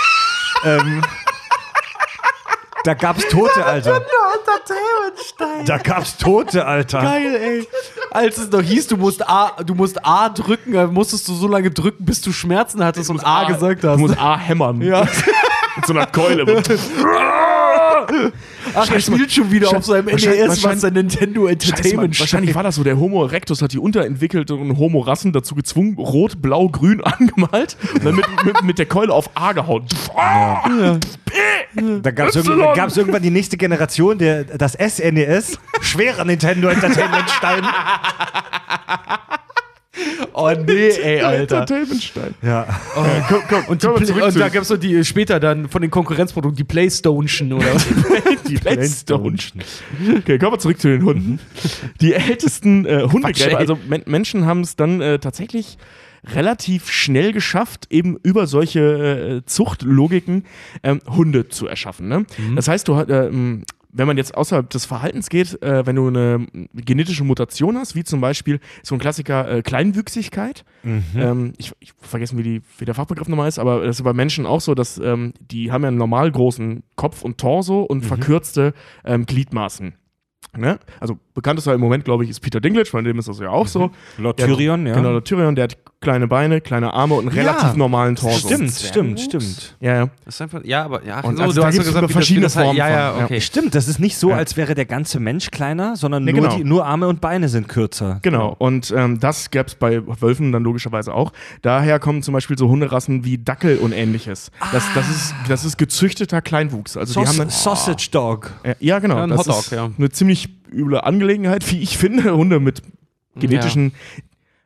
ähm, da gab's Tote, Alter. Da gab's Tote, Alter. Geil, ey. Als es noch hieß, du musst A, du musst A drücken, musstest du so lange drücken, bis du Schmerzen hattest und A, gesagt hast. Du musst A hämmern. Ja. Mit so einer Keule. Ach, er spielt schon wieder auf seinem NES, was sein Nintendo. Entertainment Wahrscheinlich war das so, der Homo erectus hat die unterentwickelten Homo-Rassen dazu gezwungen, rot, blau, grün angemalt und dann mit, mit, mit der Keule auf A gehauen. Da gab es irgendwann, gab's irgendwann die nächste Generation, der, das SNES, schwerer Nintendo Entertainment Stein. Oh nee, ey, Alter. Entertainment-Stein. Ja. komm, komm, Und, die kommen wir Play- zurück und da gab es so die später dann von den Konkurrenzprodukten die Playstation oder was? die Playstone. Okay, kommen wir zurück zu den Hunden. Die ältesten äh, Hundegräber, also Men Menschen haben es dann äh, tatsächlich relativ schnell geschafft, eben über solche äh, Zuchtlogiken ähm, Hunde zu erschaffen. Ne? Das heißt, du, äh, wenn man jetzt außerhalb des Verhaltens geht, äh, wenn du eine genetische Mutation hast, wie zum Beispiel so ein Klassiker äh, Kleinwüchsigkeit, ähm, ich, ich vergessen, wie, die, wie der Fachbegriff nochmal ist, aber das ist bei Menschen auch so, dass ähm, die haben ja einen normal großen Kopf und Torso und verkürzte ähm, Gliedmaßen. Ne? Also bekanntester im Moment, glaube ich, ist Peter Dinklage, bei dem ist das ja auch so. Lord Der hat- Tyrion, ja. Genau, der Tyrion, der hat kleine Beine, kleine Arme und einen relativ Ja, normalen Torso. Stimmt, stimmt, stimmt. Ja, ja. Das ist einfach, ja, aber ja, Und so, also du da hast gesagt, verschiedene halt- Formen Ja, ja, von, ja. okay. Stimmt, das ist nicht so, Ja. als wäre der ganze Mensch kleiner, sondern Nee, nur, genau. die, nur Arme und Beine sind kürzer. Genau, und ähm, das gäbe es bei Wölfen dann logischerweise auch. Daher kommen zum Beispiel so Hunderassen wie Dackel und ähnliches. Das, das, ist, das ist gezüchteter Kleinwuchs. Also die Saus haben dann, Sausage Dog. Ja, ja, genau. Ja, ein das Hotdog, ist ja. eine ziemlich üble Angelegenheit, wie ich finde. Hunde mit genetischen,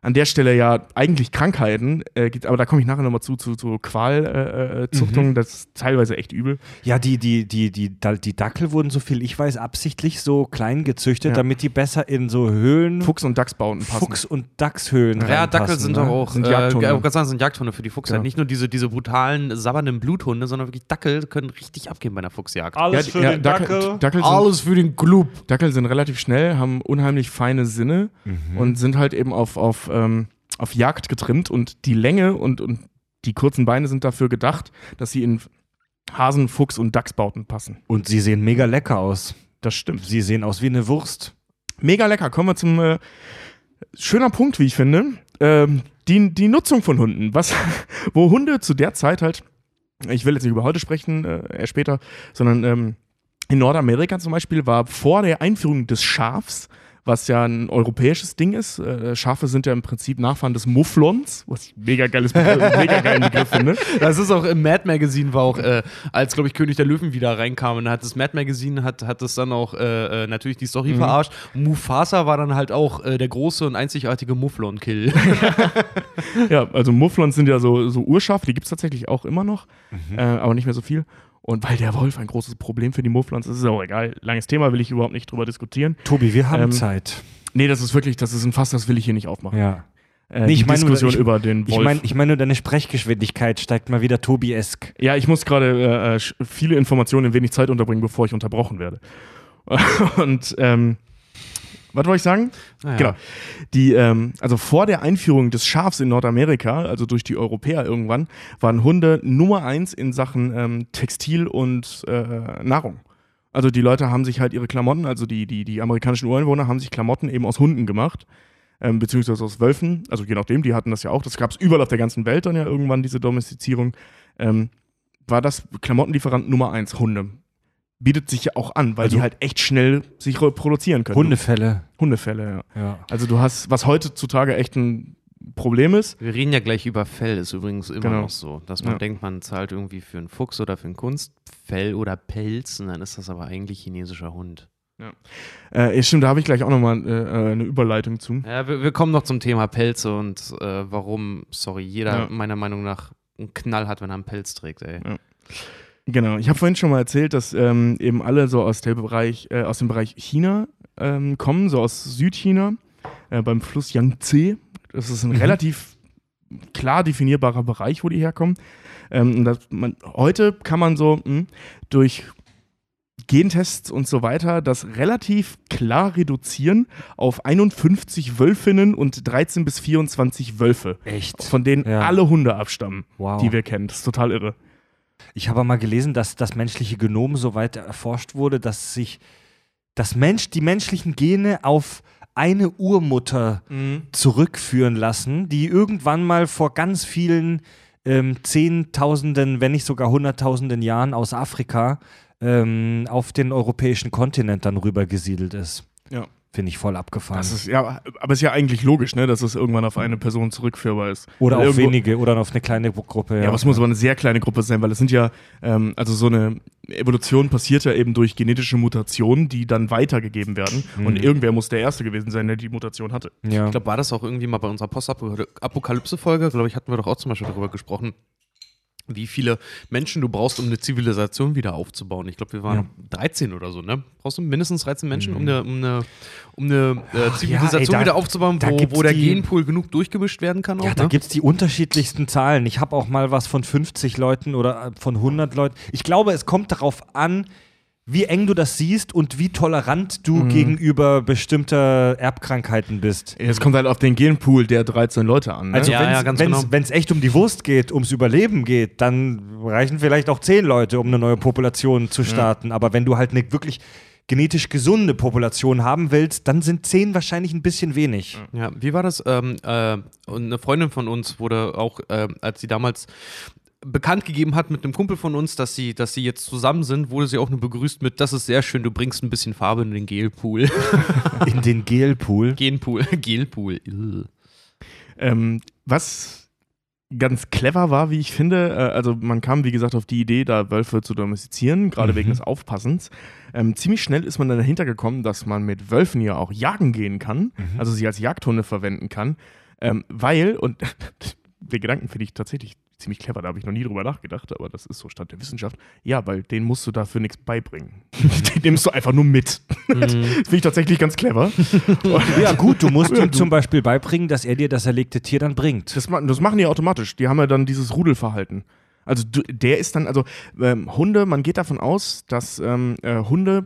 an der Stelle ja eigentlich Krankheiten, äh, gibt, aber da komme ich nachher nochmal zu, zu, zu Qualzuchtungen. Äh, Zuchtungen. Das ist teilweise echt übel. Ja, die, die, die, die, die Dackel wurden, so viel ich weiß, absichtlich so klein gezüchtet, Ja. damit die besser in so Höhlen, Fuchs- und Dachsbauten passen. Fuchs- und Dachshöhlen Ja, reinpassen, Dackel sind ne? doch auch, Sind äh, Jagdhunde. ich wollte sagen, sind Jagdhunde für die Fuchsjagd. Ja. Nicht nur diese, diese brutalen, sabbernden Bluthunde, sondern wirklich Dackel können richtig abgehen bei einer Fuchsjagd. Alles Ja, für ja, den Dackel, Dackel. Dackel, sind, Alles für den Club. Dackel sind relativ schnell, haben unheimlich feine Sinne Mhm. und sind halt eben auf, auf, ähm, auf Jagd getrimmt und die Länge und, und die kurzen Beine sind dafür gedacht, dass sie in Hasen-, Fuchs- und Dachsbauten passen. Und sie sehen mega lecker aus. Das stimmt. Sie sehen aus wie eine Wurst. Mega lecker. Kommen wir zum äh, schöner Punkt, wie ich finde. Ähm, die, die Nutzung von Hunden. Was, wo Hunde zu der Zeit halt, ich will jetzt nicht über heute sprechen, äh, erst später, sondern ähm, in Nordamerika zum Beispiel war vor der Einführung des Schafs, was ja ein europäisches Ding ist. Äh, Schafe sind ja im Prinzip Nachfahren des Mufflons, was ich mega geiles Begriff, mega geilen Begriff finde. Das ist auch im Mad Magazine, war auch, äh, als, glaube ich, König der Löwen wieder reinkam, und hat das Mad Magazine, hat, hat das dann auch äh, äh, natürlich die Story verarscht. Mufasa war dann halt auch äh, der große und einzigartige Mufflon-Kill. Ja, also Mufflons sind ja so, so Urschafe, die gibt es tatsächlich auch immer noch, Mhm. äh, aber nicht mehr so viel. Und weil der Wolf ein großes Problem für die Mufflons ist, ist auch egal. Langes Thema, will ich überhaupt nicht drüber diskutieren. Tobi, wir haben Ähm, Zeit. Nee, das ist wirklich, das ist ein Fass, das will ich hier nicht aufmachen. Ja. Äh, Nee, ich meine nur, Diskussion ich- über den Ich Wolf. meine, ich mein nur, deine Sprechgeschwindigkeit steigt mal wieder Tobi-esk. ja, ich muss gerade äh, äh, viele Informationen in wenig Zeit unterbringen, bevor ich unterbrochen werde. Und ähm, was wollte ich sagen? Naja. Genau. Die, ähm, also vor der Einführung des Schafs in Nordamerika, also durch die Europäer irgendwann, waren Hunde Nummer eins in Sachen ähm, Textil und äh, Nahrung. Also die Leute haben sich halt ihre Klamotten, also die, die, die amerikanischen Ureinwohner haben sich Klamotten eben aus Hunden gemacht. Ähm, beziehungsweise aus Wölfen, also je nachdem, die hatten das ja auch. Das gab es überall auf der ganzen Welt dann ja irgendwann, diese Domestizierung. Ähm, war das Klamottenlieferant Nummer eins, Hunde. Bietet sich ja auch an, weil Also- die halt echt schnell sich reproduzieren können. Hundefälle. Hundefälle, ja. Ja. Also du hast, was heutzutage echt ein Problem ist. Wir reden ja gleich über Fell, ist übrigens immer Genau. noch so. Dass man Ja. denkt, man zahlt irgendwie für einen Fuchs oder für einen Kunstfell oder Pelz, und dann ist das aber eigentlich chinesischer Hund. Äh, ja, stimmt, da habe ich gleich auch nochmal äh, äh, eine Überleitung zu. Ja, wir, wir kommen noch zum Thema Pelze und äh, warum, sorry, jeder Ja. meiner Meinung nach einen Knall hat, wenn er einen Pelz trägt, ey. Genau, ich habe vorhin schon mal erzählt, dass ähm, eben alle so aus, Bereich, äh, aus dem Bereich China ähm, kommen, so aus Südchina, äh, beim Fluss Yangtze. Das ist ein relativ klar definierbarer Bereich, wo die herkommen. Ähm, man, heute kann man so mh, durch Gentests und so weiter das relativ klar reduzieren auf 51 Wölfinnen und 13 bis 24 Wölfe, Echt? von denen Ja. alle Hunde abstammen, Wow. die wir kennen. Das ist total irre. Ich habe mal gelesen, dass das menschliche Genom so weit erforscht wurde, dass sich das Mensch, die menschlichen Gene auf eine Urmutter zurückführen lassen, die irgendwann mal vor ganz vielen ähm, Zehntausenden, wenn nicht sogar Hunderttausenden Jahren aus Afrika ähm, auf den europäischen Kontinent dann rübergesiedelt ist. Ja. Finde ich voll abgefahren. Das ist ja, aber es ist ja eigentlich logisch, ne, dass es irgendwann auf eine Person zurückführbar ist. oder Weil auf wenige oder auf eine kleine Gruppe. Ja, aber es muss aber eine sehr kleine Gruppe sein, weil es sind ja, ähm, also so eine Evolution passiert ja eben durch genetische Mutationen, die dann weitergegeben werden. Und irgendwer muss der Erste gewesen sein, der die Mutation hatte. ja. Ich glaube, war das auch irgendwie mal bei unserer Postapokalypse-Folge, glaube ich, hatten wir doch auch zum Beispiel darüber gesprochen, wie viele Menschen du brauchst, um eine Zivilisation wieder aufzubauen. Ich glaube, wir waren 13 oder so, ne? Brauchst du mindestens 13 Menschen, um eine, um eine, um eine äh, Zivilisation ey, da- wieder aufzubauen, wo, wo der die- Genpool genug durchgemischt werden kann? Auch, Ja, da ne? gibt es die unterschiedlichsten Zahlen. Ich habe auch mal was von 50 Leuten oder äh, von 100 Leuten. Ich glaube, es kommt darauf an, wie eng du das siehst und wie tolerant du Mhm. gegenüber bestimmter Erbkrankheiten bist. Es kommt halt auf den Genpool der 13 Leute an. Ne? Also Ja, wenn's, ja, ganz wenn's, genau. echt um die Wurst geht, ums Überleben geht, dann reichen vielleicht auch 10 Leute, um eine neue Population zu starten. Aber wenn du halt eine wirklich genetisch gesunde Population haben willst, dann sind 10 wahrscheinlich ein bisschen wenig. Ja, wie war das? Ähm, äh, eine Freundin von uns wurde auch, äh, als sie damals bekannt gegeben hat mit einem Kumpel von uns, dass sie, dass sie jetzt zusammen sind, wurde sie auch nur begrüßt mit, das ist sehr schön, du bringst ein bisschen Farbe in den Gelpool. In den Gelpool. Genpool, Gelpool. Ähm, was ganz clever war, wie ich finde, äh, also man kam, wie gesagt, auf die Idee, da Wölfe zu domestizieren, gerade wegen des Aufpassens. Ähm, ziemlich schnell ist man dann dahinter gekommen, dass man mit Wölfen ja auch jagen gehen kann, also sie als Jagdhunde verwenden kann, ähm, weil, und den Gedanken finde ich tatsächlich ziemlich clever, da habe ich noch nie drüber nachgedacht, aber das ist so Stand der Wissenschaft. Ja, weil den musst du dafür nichts beibringen. den nimmst du einfach nur mit. das finde ich tatsächlich ganz clever. Ja, gut, du musst Ja, ihm du- zum Beispiel beibringen, dass er dir das erlegte Tier dann bringt. Das, das machen die automatisch. Die haben ja dann dieses Rudelverhalten. Also du, der ist dann, also ähm, Hunde, man geht davon aus, dass ähm, äh, Hunde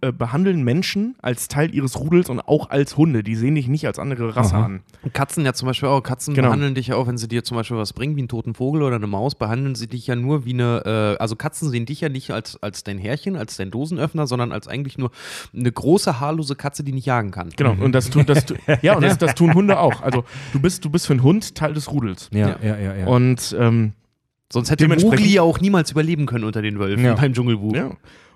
äh, behandeln Menschen als Teil ihres Rudels und auch als Hunde. Die sehen dich nicht als andere Rasse Aha. an. Und Katzen ja zum Beispiel auch. Katzen Genau. behandeln dich ja auch, wenn sie dir zum Beispiel was bringen, wie einen toten Vogel oder eine Maus, behandeln sie dich ja nur wie eine, äh, also Katzen sehen dich ja nicht als, als dein Härchen, als dein Dosenöffner, sondern als eigentlich nur eine große, haarlose Katze, die nicht jagen kann. Genau. Und das tun, das, tu- ja, und das, das tun Hunde auch. Also du bist, du bist für einen Hund Teil des Rudels. Ja, ja, ja, ja. Und ähm, Sonst hätte Mowgli ja auch niemals überleben können unter den Wölfen Ja. beim Dschungelbuch. Ja.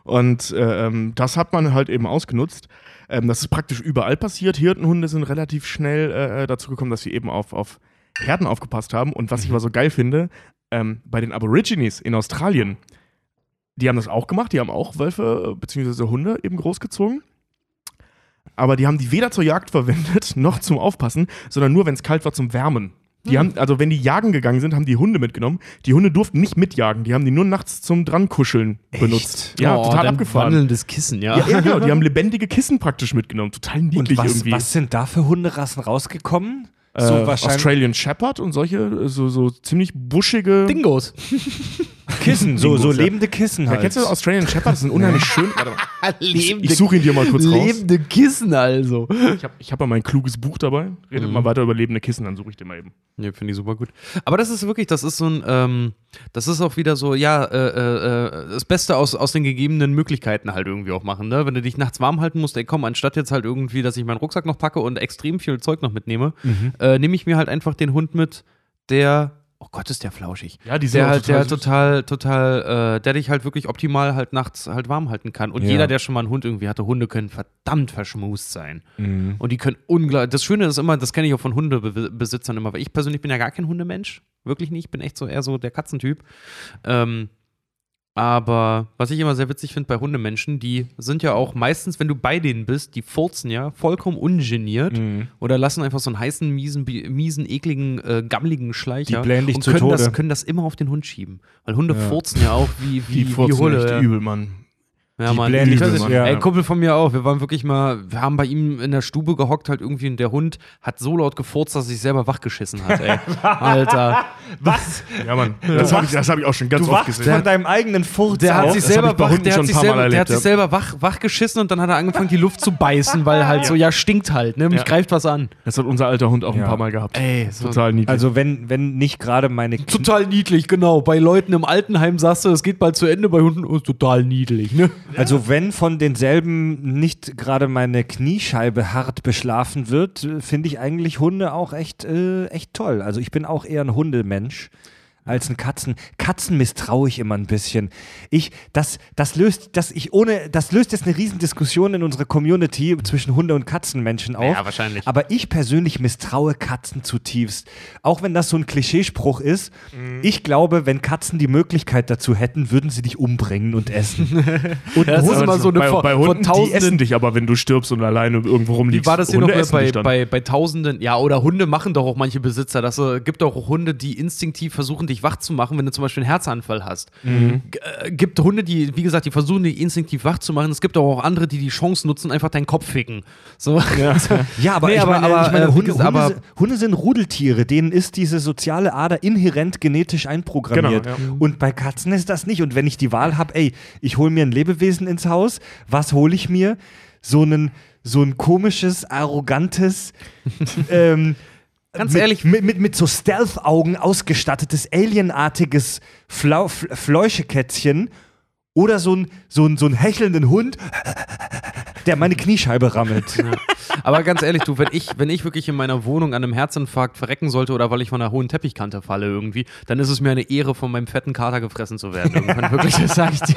Und äh, ähm, das hat man halt eben ausgenutzt. Ähm, das ist praktisch überall passiert. Hirtenhunde sind relativ schnell äh, dazu gekommen, dass sie eben auf, auf Herden aufgepasst haben. Und was ich aber so geil finde, ähm, bei den Aborigines in Australien, die haben das auch gemacht. Die haben auch Wölfe bzw. Hunde eben großgezogen. Aber die haben die weder zur Jagd verwendet, noch zum Aufpassen, sondern nur, wenn es kalt war, zum Wärmen. Die haben, also wenn die jagen gegangen sind, haben die Hunde mitgenommen. Die Hunde durften nicht mitjagen, die haben die nur nachts zum Drankuscheln benutzt. Ja, Oh, total abgefahren. Wandelndes Kissen, ja. Ja, ja, genau, die haben lebendige Kissen praktisch mitgenommen. Total Und niedlich was, irgendwie. was sind da für Hunderassen rausgekommen? Äh, so wahrscheinlich Australian Shepherd und solche, äh, so, so ziemlich buschige. Dingos. Kissen, so, so ja. lebende Kissen Ja, halt. kennst du Australian Shepherd? Das sind unheimlich schön. Warte mal. lebende, Ich suche ihn dir mal kurz raus. lebende Kissen also. Ich habe ich hab mal mein kluges Buch dabei. Redet Mhm. mal weiter über lebende Kissen, dann suche ich dir mal eben. Ja, finde ich super gut. Aber das ist wirklich, das ist so ein, ähm, das ist auch wieder so, ja, äh, äh, das Beste aus, aus den gegebenen Möglichkeiten halt irgendwie auch machen, ne? Wenn du dich nachts warm halten musst, ey, komm, anstatt jetzt halt irgendwie, dass ich meinen Rucksack noch packe und extrem viel Zeug noch mitnehme, Mhm. äh, nehme ich mir halt einfach den Hund mit, der, oh Gott, ist der flauschig. Ja, die sind Der halt, der süß. total, total, äh, der dich halt wirklich optimal halt nachts halt warm halten kann. Und Ja. jeder, der schon mal einen Hund irgendwie hatte, Hunde können verdammt verschmust sein. Mhm. Und die können unglaublich. Das Schöne ist immer, das kenne ich auch von Hundebesitzern immer, weil ich persönlich bin ja gar kein Hundemensch. Wirklich nicht. Ich bin echt so eher so der Katzentyp. Ähm, aber was ich immer sehr witzig finde bei Hundemenschen, die sind ja auch meistens, wenn du bei denen bist, die furzen ja vollkommen ungeniert Mhm. oder lassen einfach so einen heißen, miesen, miesen ekligen, äh, gammeligen Schleicher Die blähen dich und zu können Tode. das, können das immer auf den Hund schieben. Weil Hunde Ja. furzen ja auch wie, wie, Die furzen wie Hulle. echt ja. übel, Mann. Ja, Die Mann. können- so, ja. Ey, Kumpel von mir auch. Wir waren wirklich mal, wir haben bei ihm in der Stube gehockt, halt irgendwie, und der Hund hat so laut gefurzt, dass er sich selber wachgeschissen hat, ey. Alter. Was? Ja, Mann. Das habe ich, das hab ich auch schon ganz Du oft wachst gesehen. von deinem eigenen Furz Der hat sich selber wach, Hunden der schon hat ein sich paar Mal selber, der erlebt, hat sich ja. selber wach, wach geschissen und dann hat er angefangen, die Luft zu beißen, weil halt so, ja, stinkt halt, ne? Mich Ja. greift was an. Das hat unser alter Hund auch Ja. ein paar Mal gehabt. Ey, so Total niedlich. Also wenn, wenn nicht gerade meine Knie- Total niedlich, genau. Bei Leuten im Altenheim sagst du, es geht bald zu Ende, bei Hunden ist total niedlich, ne? Also wenn von denselben nicht gerade meine Kniescheibe hart beschlafen wird, äh, finde ich eigentlich Hunde auch echt, äh, echt toll. Also ich bin auch eher ein Hundemensch. Als ein Katzen. Katzen misstraue ich immer ein bisschen. Ich, das, das löst, das ich ohne, das löst jetzt eine Riesendiskussion in unserer Community zwischen Hunde- und Katzenmenschen auf. Ja, wahrscheinlich. Aber ich persönlich misstraue Katzen zutiefst. Auch wenn das so ein Klischeespruch ist. Mhm. Ich glaube, wenn Katzen die Möglichkeit dazu hätten, würden sie dich umbringen und essen. Und das ist immer so eine bei, von, bei von Hunden, die tausenden essen dich aber, wenn du stirbst und alleine irgendwo rumliegst. Wie war das hier Hunde noch essen bei, dann. bei, bei Tausenden? Ja, oder Hunde machen doch auch manche Besitzer. Das äh, gibt auch Hunde, die instinktiv versuchen, dich wach zu machen, wenn du zum Beispiel einen Herzanfall hast. Mhm. Äh, gibt Hunde, die, wie gesagt, die versuchen, dich instinktiv wach zu machen. Es gibt auch andere, die die Chance nutzen, einfach deinen Kopf ficken. So. Ja, aber, Nee, ich aber- meine, aber, ich meine äh, Hunde, Hunde, aber- sind, Hunde sind Rudeltiere, denen ist diese soziale Ader inhärent genetisch einprogrammiert. Genau, ja. Und bei Katzen ist das nicht. Und wenn ich die Wahl habe, ey, ich hole mir ein Lebewesen ins Haus, was hole ich mir? So einen so ein komisches, arrogantes, ähm, Ganz mit, ehrlich- mit, mit, mit so Stealth-Augen ausgestattetes, alienartiges Flau Fleuschekätzchen oder so ein, so, ein, so ein hechelnden Hund, der meine Kniescheibe rammelt. Aber ganz ehrlich, du, wenn ich, wenn ich wirklich in meiner Wohnung an einem Herzinfarkt verrecken sollte oder weil ich von einer hohen Teppichkante falle irgendwie, dann ist es mir eine Ehre, von meinem fetten Kater gefressen zu werden. Irgendwann wirklich, das sag ich dir.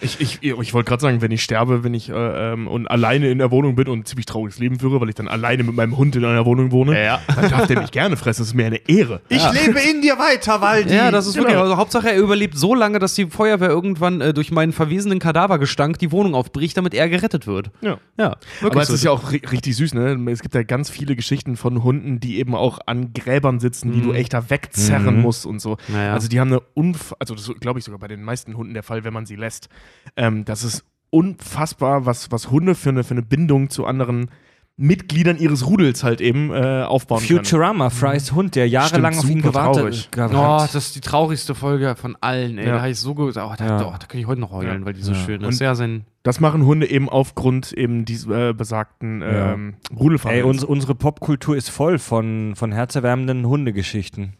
Ich, ich, ich wollte gerade sagen, wenn ich sterbe, wenn ich äh, ähm, und alleine in der Wohnung bin und ein ziemlich trauriges Leben führe, weil ich dann alleine mit meinem Hund in einer Wohnung wohne, Ja. dann darf der mich gerne fressen. Das ist mir eine Ehre. Ich lebe in dir weiter, Waldi. Ja, das ist Genau. wirklich, also Hauptsache er überlebt so lange, dass die Feuerwehr irgendwann äh, durch meinen verwesenen Kadavergestank die Wohnung aufbricht, damit er gerettet wird. Ja. Ja, Aber es so. ist ja auch ri richtig süß, ne? Es gibt ja ganz viele Geschichten von Hunden, die eben auch an Gräbern sitzen, die du echt da wegzerren Mhm. musst und so. Naja. Also die haben eine unf also das glaube ich sogar bei den meisten Hunden der Fall, wenn man sie lässt. Ähm, das ist unfassbar, was, was Hunde für eine, für eine Bindung zu anderen Mitgliedern ihres Rudels halt eben äh, aufbauen können. Futurama, Frys Hund, der jahrelang auf ihn gewartet Oh, hat. das ist die traurigste Folge von allen, ey. Ja. Da habe ich so gut. Oh, da, Ja. oh, da kann ich heute noch heulen, Ja. weil die so Ja. schön Und- ist. Ja, sein. Das machen Hunde eben aufgrund eben dieses äh, besagten Ja. ähm, Ey, Rudelverhaltens. uns, unsere Popkultur ist voll von, von herzerwärmenden Hundegeschichten.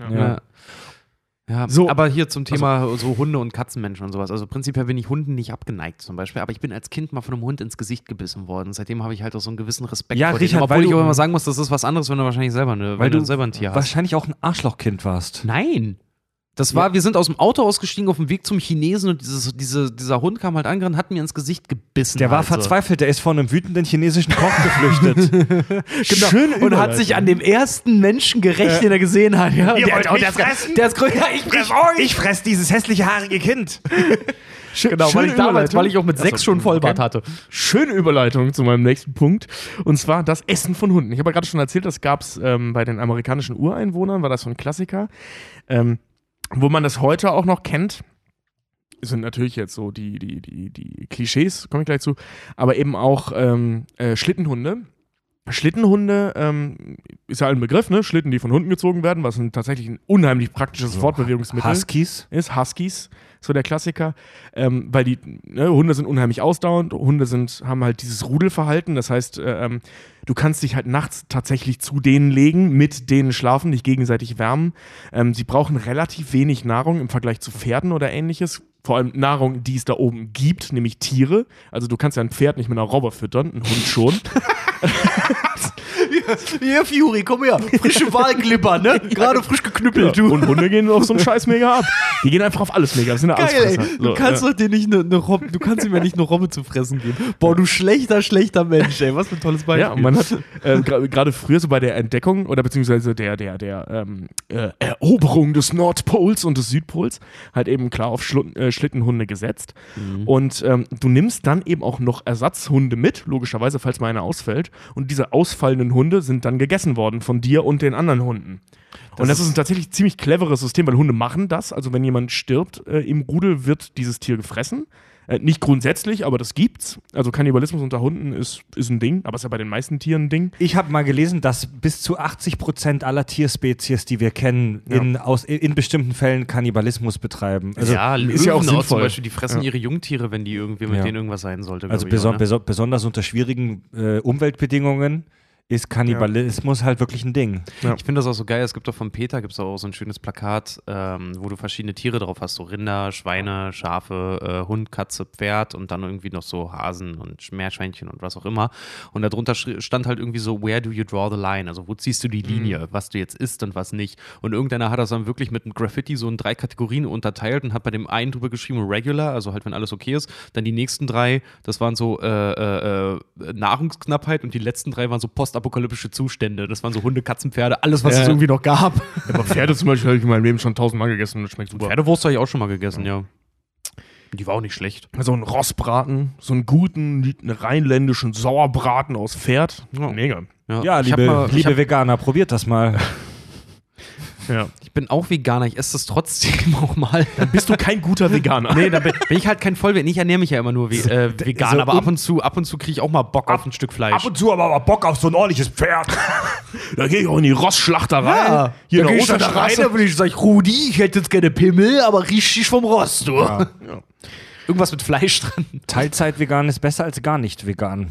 Ja. Ja. Ja, So. aber hier zum Thema so Hunde und Katzenmenschen und sowas. Also prinzipiell bin ich Hunden nicht abgeneigt zum Beispiel, aber ich bin als Kind mal von einem Hund ins Gesicht gebissen worden. Seitdem habe ich halt auch so einen gewissen Respekt Ja, vor Richard, denen. Obwohl weil ich auch immer sagen muss, das ist was anderes, wenn du wahrscheinlich selber, eine, Weil wenn du, du selber ein Tier hast. Wahrscheinlich auch ein Arschlochkind warst. Nein. Das war, wir sind aus dem Auto ausgestiegen auf dem Weg zum Chinesen und dieses, diese, dieser Hund kam halt angerannt, hat mir ins Gesicht gebissen. Der war halt so. verzweifelt, der ist von einem wütenden chinesischen Koch geflüchtet. Genau. Schöne und hat sich an dem ersten Menschen gerecht, den er gesehen hat. Ja. Ihr Der, wollt oh, mich der, ist, fressen? der ist grö- ja, ich fress euch. ich fress dieses hässliche, haarige Kind. Genau, weil ich damals, Überleitung. weil ich auch mit sechs Achso, schon Vollbart okay. hatte. Schöne Überleitung zu meinem nächsten Punkt. Und zwar das Essen von Hunden. Ich habe ja gerade schon erzählt, das gab es ähm, bei den amerikanischen Ureinwohnern, war das so ein Klassiker. Ähm, wo man das heute auch noch kennt, sind natürlich jetzt so die, die, die, die Klischees, komme ich gleich zu, aber eben auch ähm, äh, Schlittenhunde. Schlittenhunde ähm, ist ja ein Begriff, ne? Schlitten, die von Hunden gezogen werden, was ein, tatsächlich ein unheimlich praktisches Fortbewegungsmittel Huskies. ist. Huskies, so der Klassiker. Ähm, weil die ne, Hunde sind unheimlich ausdauernd, Hunde sind, haben halt dieses Rudelverhalten. Das heißt, äh, ähm, du kannst dich halt nachts tatsächlich zu denen legen, mit denen schlafen, dich gegenseitig wärmen. Ähm, sie brauchen relativ wenig Nahrung im Vergleich zu Pferden oder ähnliches. Vor allem Nahrung, die es da oben gibt, nämlich Tiere. Also du kannst ja ein Pferd nicht mit einer Robbe füttern, ein Hund schon. Hier, Fury, komm her. Frische Wahlglipper, ne? Gerade frisch geknüppelt, Ja, und Hunde gehen auf so einen Scheiß mega ab. Die gehen einfach auf alles mega. Das sind ja Geil, ey. Allesfresser. Du So, kannst ja. doch dir nicht eine ne Robbe, du kannst ihm ja nicht eine Robbe zu fressen geben. Boah, du schlechter, schlechter Mensch, ey. Was für ein tolles Beispiel. Ja, man hat äh, gerade früher so bei der Entdeckung oder beziehungsweise der, der, der ähm, äh, Eroberung des Nordpols und des Südpols halt eben klar auf Schlu äh, Schlittenhunde gesetzt. Und ähm, du nimmst dann eben auch noch Ersatzhunde mit, logischerweise, falls mal einer ausfällt. Und diese ausfallenden Hunde sind dann gegessen worden von dir und den anderen Hunden. und das ist ein tatsächlich ziemlich cleveres System, weil Hunde machen das. Also wenn jemand stirbt äh, im Rudel, wird dieses Tier gefressen. Äh, nicht grundsätzlich, aber das gibt's. Also Kannibalismus unter Hunden ist, ist ein Ding, aber ist ja bei den meisten Tieren ein Ding. Ich habe mal gelesen, dass bis zu 80 Prozent aller Tierspezies, die wir kennen, in, aus, in bestimmten Fällen Kannibalismus betreiben. Also, ja, ist Löwen ja auch auch zum sinnvoll. Beispiel, die fressen Ja. ihre Jungtiere, wenn die irgendwie mit Ja. denen irgendwas sein sollte. also beso auch, ne? beso besonders unter schwierigen äh, Umweltbedingungen ist Kannibalismus halt wirklich ein Ding. Ja. Ich finde das auch so geil. Es gibt doch von Peter gibt's auch so ein schönes Plakat, ähm, wo du verschiedene Tiere drauf hast: so Rinder, Schweine, Schafe, äh, Hund, Katze, Pferd und dann irgendwie noch so Hasen und Meerschweinchen und was auch immer. Und darunter stand halt irgendwie so: Where do you draw the line? Also, wo ziehst du die Linie, was du jetzt isst und was nicht? Und irgendeiner hat das dann wirklich mit einem Graffiti so in drei Kategorien unterteilt und hat bei dem einen drüber geschrieben: Regular, also halt, wenn alles okay ist. Dann die nächsten drei, das waren so äh, äh, äh, Nahrungsknappheit und die letzten drei waren so postapokalyptische Zustände. Das waren so Hunde, Katzen, Pferde, alles, was Ja. es irgendwie noch gab. Aber Pferde zum Beispiel habe ich in meinem Leben schon tausendmal gegessen und das schmeckt super. Pferdewurst habe ich auch schon mal gegessen, ja. Die war auch nicht schlecht. So einen Rossbraten, so einen guten rheinländischen Sauerbraten aus Pferd. Mega. Ja, hab liebe, mal, liebe hab, Veganer, probiert das mal. Ja. ich bin auch Veganer, ich esse das trotzdem auch mal. Bist du kein guter Veganer? nee, da bin, bin ich halt kein Vollwehr. Ich ernähre mich ja immer nur ve äh, vegan, so aber ab und zu, ab und zu kriege ich auch mal Bock auf ein Stück Fleisch. und zu aber mal Bock auf so ein ordentliches Pferd. Da gehe ich auch in die Rossschlachterei. Hier in der Osterstraße. würde ich sagen, Rudi, ich hätte jetzt gerne Pimmel, aber richtig vom Rost, du. Irgendwas mit Fleisch dran. Teilzeit vegan ist besser als gar nicht vegan.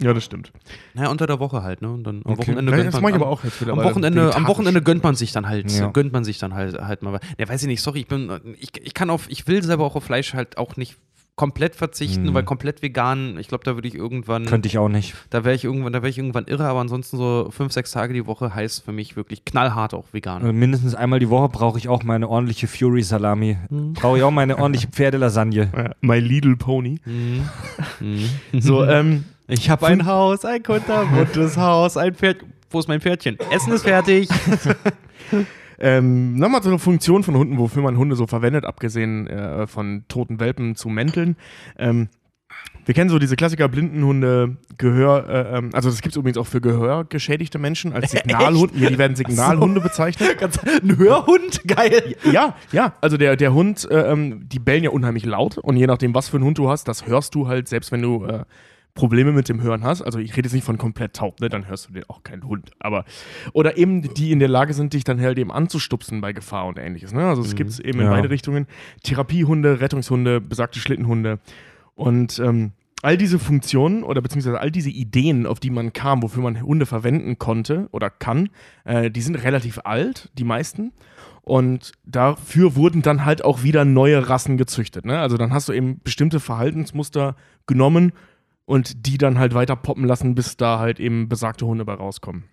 Ja, das stimmt. Naja, unter der Woche halt, ne? Und dann am Okay. Wochenende gönnt man am- aber auch jetzt Am Wochenende, am. Wochenende gönnt man sich dann halt, Ja. gönnt man sich dann halt, halt mal. Ja, weiß ich nicht, sorry, ich bin, ich, ich kann auf, ich will selber auch auf Fleisch halt auch nicht komplett verzichten, Mhm. weil komplett vegan, ich glaube, da würde ich irgendwann, Könnte ich auch nicht. da wäre ich irgendwann, da wäre ich irgendwann irre, aber ansonsten so fünf, sechs Tage die Woche heißt für mich wirklich knallhart auch vegan. Also mindestens einmal die Woche brauche ich auch meine ordentliche Fury-Salami. Brauche ich auch meine ordentliche Pferdelasagne. My Little Pony. Mhm. Mhm. So, ähm, Ich habe ein Haus, ein kunterbuntes Haus, ein Pferd. Wo ist mein Pferdchen? Essen ist fertig. ähm, nochmal zu einer Funktion von Hunden, wofür man Hunde so verwendet, abgesehen äh, von toten Welpen zu Mänteln. Ähm, wir kennen so diese Klassiker Blindenhunde, Gehör, äh, ähm, also das gibt es übrigens auch für gehörgeschädigte Menschen als Signalhunde. Ja, die werden Signalhunde bezeichnet. Ganz, ein Hörhund? Geil. Ja, ja. Also der, der Hund, äh, ähm, die bellen ja unheimlich laut und je nachdem, was für einen Hund du hast, das hörst du halt, selbst wenn du äh, Probleme mit dem Hören hast. Also ich rede jetzt nicht von komplett taub, ne? Dann hörst du den auch keinen Hund. Aber oder eben die in der Lage sind, dich dann halt eben anzustupsen bei Gefahr und ähnliches. Ne? Also es gibt es eben in Ja. beide Richtungen. Therapiehunde, Rettungshunde, besagte Schlittenhunde. Und ähm, all diese Funktionen oder beziehungsweise all diese Ideen, auf die man kam, wofür man Hunde verwenden konnte oder kann, äh, die sind relativ alt, die meisten. Und dafür wurden dann halt auch wieder neue Rassen gezüchtet. Ne? Also dann hast du eben bestimmte Verhaltensmuster genommen und die dann halt weiter poppen lassen, bis da halt eben besagte Hunde bei rauskommen.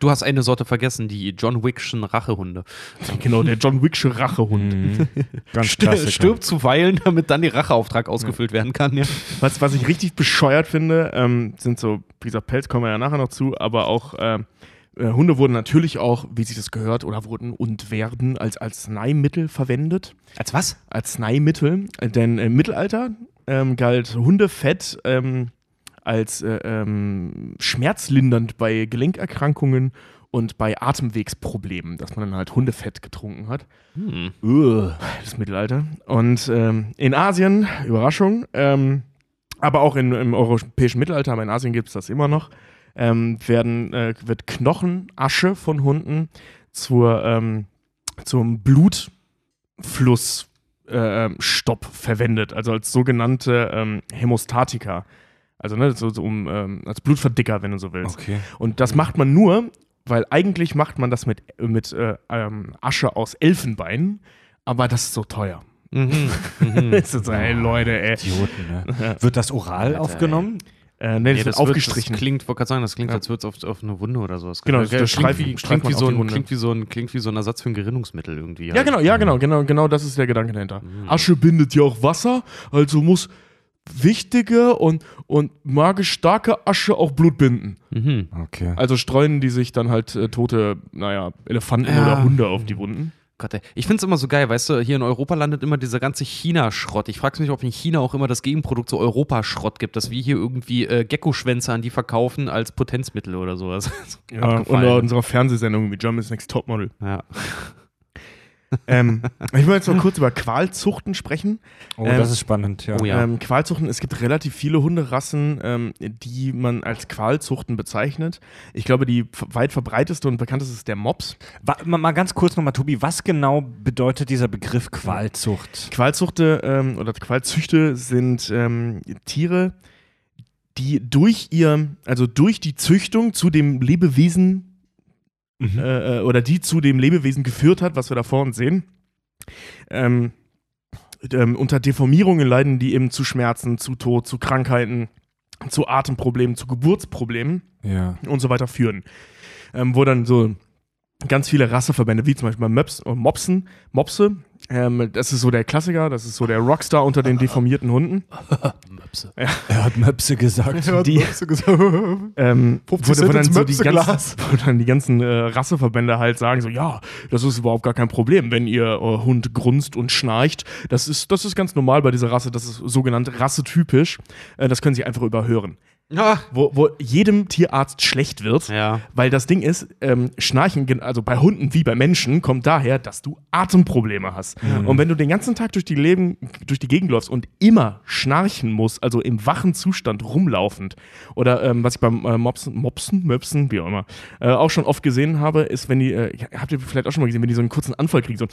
Du hast eine Sorte vergessen, die John Wickschen Rachehunde. Genau, der John Wicksche Rachehund. Mhm. Ganz klassisch. stirbt zuweilen, damit dann der Racheauftrag ausgefüllt werden kann. Ja. Was, was ich richtig bescheuert finde, ähm, sind so, wie gesagt, Pelz kommen wir ja nachher noch zu, aber auch äh, äh, Hunde wurden natürlich auch, wie sich das gehört, oder wurden und werden als Arzneimittel verwendet. Als was? Arzneimittel, denn im Mittelalter ähm, galt Hundefett ähm, als äh, ähm, schmerzlindernd bei Gelenkerkrankungen und bei Atemwegsproblemen, dass man dann halt Hundefett getrunken hat. Hm. Ugh, das Mittelalter. Und ähm, in Asien, Überraschung, ähm, aber auch in, im europäischen Mittelalter, aber in Asien gibt es das immer noch, ähm, werden, äh, wird Knochenasche von Hunden zur, zum Blutflussstopp äh, ähm, Stopp verwendet, also als sogenannte ähm, Hämostatika. Also ne, so, so um, ähm, als Blutverdicker, wenn du so willst. Okay. Und das macht man nur, weil eigentlich macht man das mit, mit äh, ähm, Asche aus Elfenbein, aber das ist so teuer. Mhm. Mhm. Das ist so, ey Leute, ey. Idioten, ne? Wird das oral Alter, aufgenommen? Äh, nee, das Nee, wird das aufgestrichen. Wird, das klingt, wollte gerade sagen, das klingt, Ja. als würde es auf, auf eine Wunde oder so. Das Genau, klingt, das das klingt, klingt, man wie so ein, klingt, wie so ein, klingt wie so ein Ersatz für ein Gerinnungsmittel irgendwie. ja, halt. genau, ja, genau, genau, genau, das ist der Gedanke dahinter. Mhm. Asche bindet ja auch Wasser, also muss wichtige und, und magisch starke Asche auch Blut binden. Mhm. Okay. Also streuen die sich dann halt äh, tote, naja, Elefanten Ja. oder Hunde auf die Wunden. Gott, ey. Ich finde es immer so geil, weißt du, hier in Europa landet immer dieser ganze China-Schrott. Ich frage mich, ob in China auch immer das Gegenprodukt so Europa-Schrott gibt, dass wir hier irgendwie äh, Gecko-Schwänze an die verkaufen als Potenzmittel oder sowas. Ja, unter unserer Fernsehsendung wie Germany's Next Topmodel. ja. Ähm, ich will jetzt noch kurz über Qualzuchten sprechen. Oh, Ähm, das ist spannend, ja. Oh ja. Ähm, Qualzuchten, es gibt relativ viele Hunderassen, ähm, die man als Qualzuchten bezeichnet. Ich glaube, die weit verbreiteste und bekannteste ist der Mops. Wa- mal, mal ganz kurz nochmal, Tobi, was genau bedeutet dieser Begriff Qualzucht? Qualzuchte ähm, oder Qualzüchte sind ähm, Tiere, die durch ihr, also durch die Züchtung zu dem Lebewesen Mhm. äh, äh, oder die zu dem Lebewesen geführt hat, was wir da vor uns sehen. Ähm, ähm, unter Deformierungen leiden die eben zu Schmerzen, zu Tod, zu Krankheiten, zu Atemproblemen, zu Geburtsproblemen Ja. und so weiter führen. Ähm, wo dann so ganz viele Rasseverbände, wie zum Beispiel Möps, äh, Mopsen, Mopse, ähm, das ist so der Klassiker, das ist so der Rockstar unter den deformierten Hunden. Möpse. Er hat Möpse gesagt. Die, ähm, wo, 50 wo, wo, dann so die ganzen, wo dann die ganzen äh, Rasseverbände halt sagen so, ja, das ist überhaupt gar kein Problem, wenn ihr äh, Hund grunzt und schnarcht. Das ist, das ist ganz normal bei dieser Rasse, das ist sogenannt rassetypisch. Äh, das können sie einfach überhören. Ja. Wo, wo jedem Tierarzt schlecht wird, Ja. weil das Ding ist, ähm, Schnarchen, also bei Hunden wie bei Menschen, kommt daher, dass du Atemprobleme hast. Und wenn du den ganzen Tag durch die, Leben, durch die Gegend läufst und immer schnarchen musst, also im wachen Zustand rumlaufend, oder ähm, was ich beim äh, Mopsen, Mopsen, Möpsen, wie auch immer, äh, auch schon oft gesehen habe, ist, wenn die, äh, habt ihr vielleicht auch schon mal gesehen, wenn die so einen kurzen Anfall kriegen, so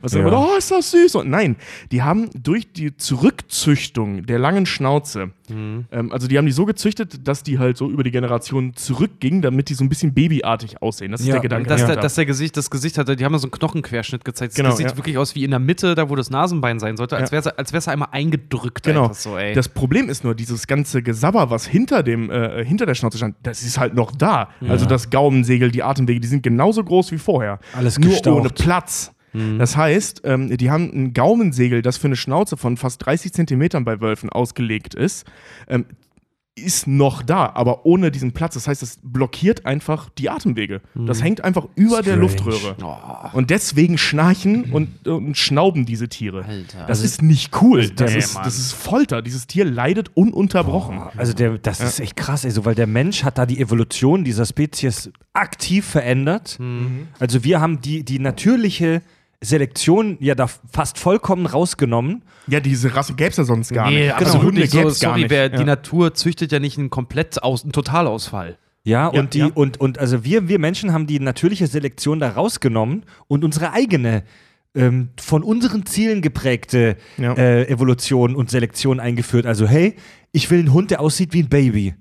was Ja. immer, oh, ist das süß. Und nein, die haben durch die Zurückzüchtung der langen Schnauze, ähm, also die haben die so gezüchtet, dass die halt so über die Generation zurückgingen, damit die so ein bisschen babyartig aussehen. Das ist Ja, der Gedanke. Dass, dahinter. der, dass der Gesicht, das Gesicht hatte, die haben ja so einen Knochenquerschnitt gezeigt. Das Genau, Gesicht ja. wirklich aus wie in der Mitte, da wo das Nasenbein sein sollte, als Ja. wäre es einmal eingedrückt. Genau. So, ey. Das Problem ist nur, dieses ganze Gesabber, was hinter dem, äh, hinter der Schnauze stand, das ist halt noch da. Also das Gaumensegel, die Atemwege, die sind genauso groß wie vorher. Alles nur gestaucht. ohne Platz. Das heißt, ähm, die haben ein Gaumensegel, das für eine Schnauze von fast 30 Zentimetern bei Wölfen ausgelegt ist, ähm, ist noch da, aber ohne diesen Platz. Das heißt, es blockiert einfach die Atemwege. Das hängt einfach über der Strange. Luftröhre. Und deswegen schnarchen und, und schnauben diese Tiere. Alter. Das ist nicht cool. Das, nee, ist, das ist Folter. Dieses Tier leidet ununterbrochen. Also der, das ist echt krass, also, weil der Mensch hat da die Evolution dieser Spezies aktiv verändert. Also wir haben die, die natürliche Selektion ja da fast vollkommen rausgenommen. Ja, diese Rasse gäbe es ja sonst gar nee, nicht. Also absolut Hunde nicht. So, gäb's gar sorry, nicht. wer, ja. die Natur züchtet ja nicht einen komplett aus, einen Totalausfall. Ja, Ja, und die, ja. und, und also wir, wir Menschen haben die natürliche Selektion da rausgenommen und unsere eigene, ähm, von unseren Zielen geprägte Ja. äh, Evolution und Selektion eingeführt. Also, hey, ich will einen Hund, der aussieht wie ein Baby.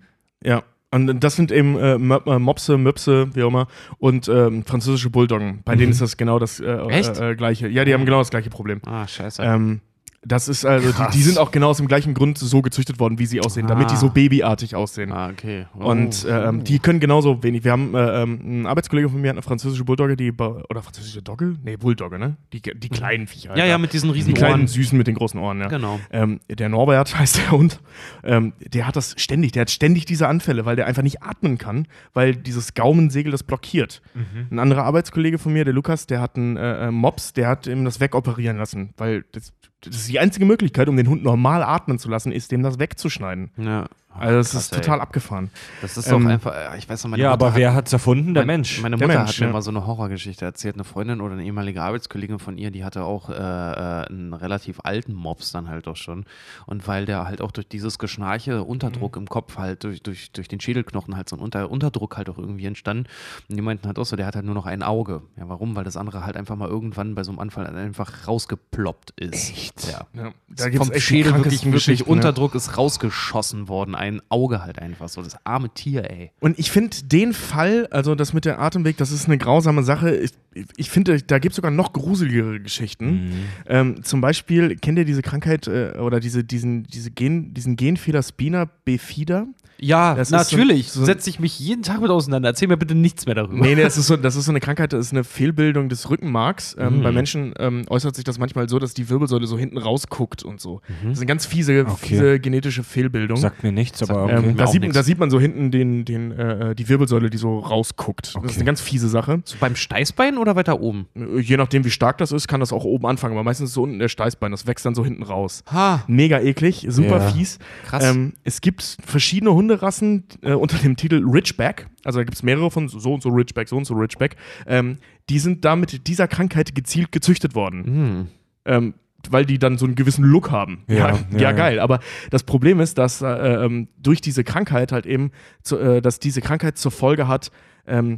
ja. Und das sind eben äh, äh, Mopse, Möpse, wie auch immer, und ähm, französische Bulldoggen. Bei denen ist das genau das äh? Äh, äh, gleiche. Ja, die haben genau das gleiche Problem. Ah, scheiße. Ähm, das ist also, die, die sind auch genau aus dem gleichen Grund so gezüchtet worden, wie sie aussehen, damit die so Ah. babyartig aussehen. ah, okay. Oh. Und äh, ähm, die können genauso wenig. Wir haben äh, ähm, ein Arbeitskollege von mir hat eine französische Bulldogge, die oder französische Dogge? Nee, Bulldogge, ne? Die, die kleinen Viecher. ja, Alter. ja, mit diesen die riesen kleinen Ohren. süßen mit den großen Ohren, ja. Genau. Ähm, der Norbert heißt der Hund. Ähm, der hat das ständig, der hat ständig diese Anfälle, weil der einfach nicht atmen kann, weil dieses Gaumensegel das blockiert. Ein anderer Arbeitskollege von mir, der Lukas, der hat einen äh, äh, Mops, der hat ihm das wegoperieren lassen, weil das, das ist die einzige Möglichkeit, um den Hund normal atmen zu lassen, ist dem das wegzuschneiden. Ja. Also das Krass, ist total ey. abgefahren. Das ist Ähm, doch einfach, äh, ich weiß noch, meine ja, Mutter aber hat, wer hat's erfunden? Der mein- Mensch. Meine Der Mutter Mensch, hat mir ja. mal so eine Horrorgeschichte erzählt. Eine Freundin oder eine ehemalige Arbeitskollegin von ihr, die hatte auch äh, äh, einen relativ alten Mops dann halt auch schon. Und weil der halt auch durch dieses Geschnarche, Unterdruck Mhm. im Kopf halt, durch, durch, durch den Schädelknochen halt so ein Unter Unterdruck halt auch irgendwie entstanden. Und die meinten halt auch so, der hat halt nur noch ein Auge. Ja, warum? Weil das andere halt einfach mal irgendwann bei so einem Anfall einfach rausgeploppt ist. Echt? Ja. Ja, Da gibt's vom echt Schädel wirklich, wirklich ne? Unterdruck ist rausgeschossen worden. Ein Auge halt einfach so. Das arme Tier, ey. Und ich finde den Fall, also das mit der Atemweg, das ist eine grausame Sache. Ich, ich finde, da gibt es sogar noch gruseligere Geschichten. Ähm, zum Beispiel, kennt ihr diese Krankheit äh, oder diese, diesen, diese Gen, diesen Genfehler Spina bifida? Ja, Das natürlich. so- so- Setze ich mich jeden Tag mit auseinander. Erzähl mir bitte nichts mehr darüber. Nee, nee, das ist, so, das ist so eine Krankheit, das ist eine Fehlbildung des Rückenmarks. Ähm, Mhm. Bei Menschen ähm, äußert sich das manchmal so, dass die Wirbelsäule so hinten rausguckt und so. Das ist eine ganz fiese, Okay. fiese genetische Fehlbildung. Sagt mir nichts, aber mir okay. Ähm, da, sieht, nix. da sieht man so hinten den, den, äh, die Wirbelsäule, die so rausguckt. Das ist Okay. eine ganz fiese Sache. So beim Steißbein oder weiter oben? Äh, Je nachdem, wie stark das ist, kann das auch oben anfangen. Aber meistens ist so unten der Steißbein. Das wächst dann so hinten raus. Ha, Mega eklig, super Ja. fies. krass. Ähm, es gibt verschiedene Hunderassen äh, unter dem Titel Ridgeback. Also da gibt es mehrere von so und so Ridgeback, so und so Ridgeback. Ähm, die sind da mit dieser Krankheit gezielt gezüchtet worden. Hm. Ähm, weil die dann so einen gewissen Look haben. Ja, Ja, ja, ja, geil. Aber das Problem ist, dass äh, ähm, durch diese Krankheit halt eben, zu, äh, dass diese Krankheit zur Folge hat, ähm, äh,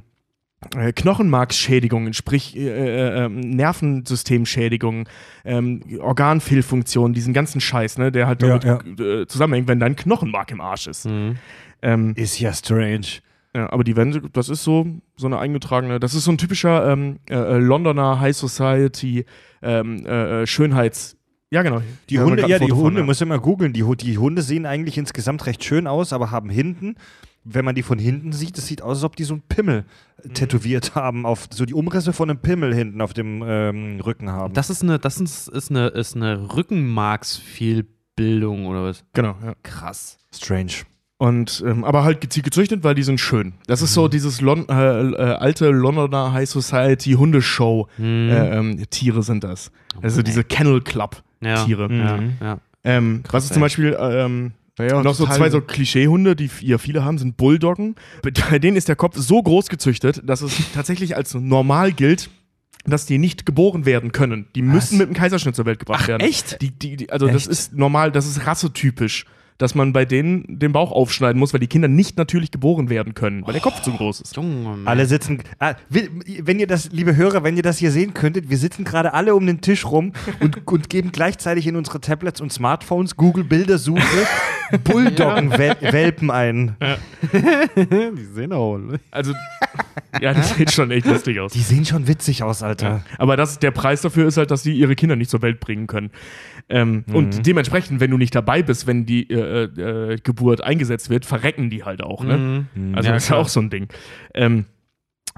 Knochenmarksschädigungen, sprich äh, äh, ähm, Nervensystemschädigungen, ähm, Organfehlfunktionen, diesen ganzen Scheiß, ne, der halt Ja, damit Äh, zusammenhängt, wenn dein Knochenmark im Arsch ist. Mhm. Ähm, Ist ja strange. ja, aber die Wände, das ist so, so eine eingetragene, das ist so ein typischer ähm, äh, äh, Londoner High Society ähm, äh, äh, Schönheits. Ja, genau. Die Da Hunde, ja, die Foto von, Hunde, ja. muss ich mal googeln. Die, die Hunde sehen eigentlich insgesamt recht schön aus, aber haben hinten, wenn man die von hinten sieht, es sieht aus, als ob die so einen Pimmel Mhm. tätowiert haben, auf so die Umrisse von einem Pimmel hinten auf dem ähm, Rücken haben. Das ist eine, das ist, ist eine, ist eine Rückenmarksfehlbildung oder was? Genau, ja. Krass. strange. Und, ähm, aber halt gezielt gezüchtet, weil die sind schön. Das ist so Mhm. dieses Lon äh, äh, alte Londoner High Society Hundeshow. Mhm. Äh, ähm, Tiere sind das. Also diese Kennel Club ja. Tiere. Ja, Mhm. ja. Ähm, was ist zum. Beispiel ähm, Ja, noch so zwei so Klischeehunde, die ja viele haben, sind Bulldoggen. Bei denen ist der Kopf so groß gezüchtet, dass es tatsächlich als normal gilt, dass die nicht geboren werden können. Die müssen mit einem Kaiserschnitt zur Welt gebracht werden. echt? Die, die, die, also das Echt? ist normal, das ist rassetypisch, dass man bei denen den Bauch aufschneiden muss, weil die Kinder nicht natürlich geboren werden können, weil der Kopf zu groß ist. Junge, Mann. Alle sitzen, ah, wenn ihr das, liebe Hörer, wenn ihr das hier sehen könntet, wir sitzen gerade alle um den Tisch rum und, und geben gleichzeitig in unsere Tablets und Smartphones Google Bildersuche Bulldoggen-Welpen ein. Die sehen auch. Also, ja, das sieht schon echt lustig aus. Die sehen schon witzig aus, Alter. Aber das, der Preis dafür ist halt, dass sie ihre Kinder nicht zur Welt bringen können. Ähm, Und dementsprechend, wenn du nicht dabei bist, wenn die äh, äh, Geburt eingesetzt wird, verrecken die halt auch. Ne? Mhm. Also Ja, das ist ja auch so ein Ding. Ähm,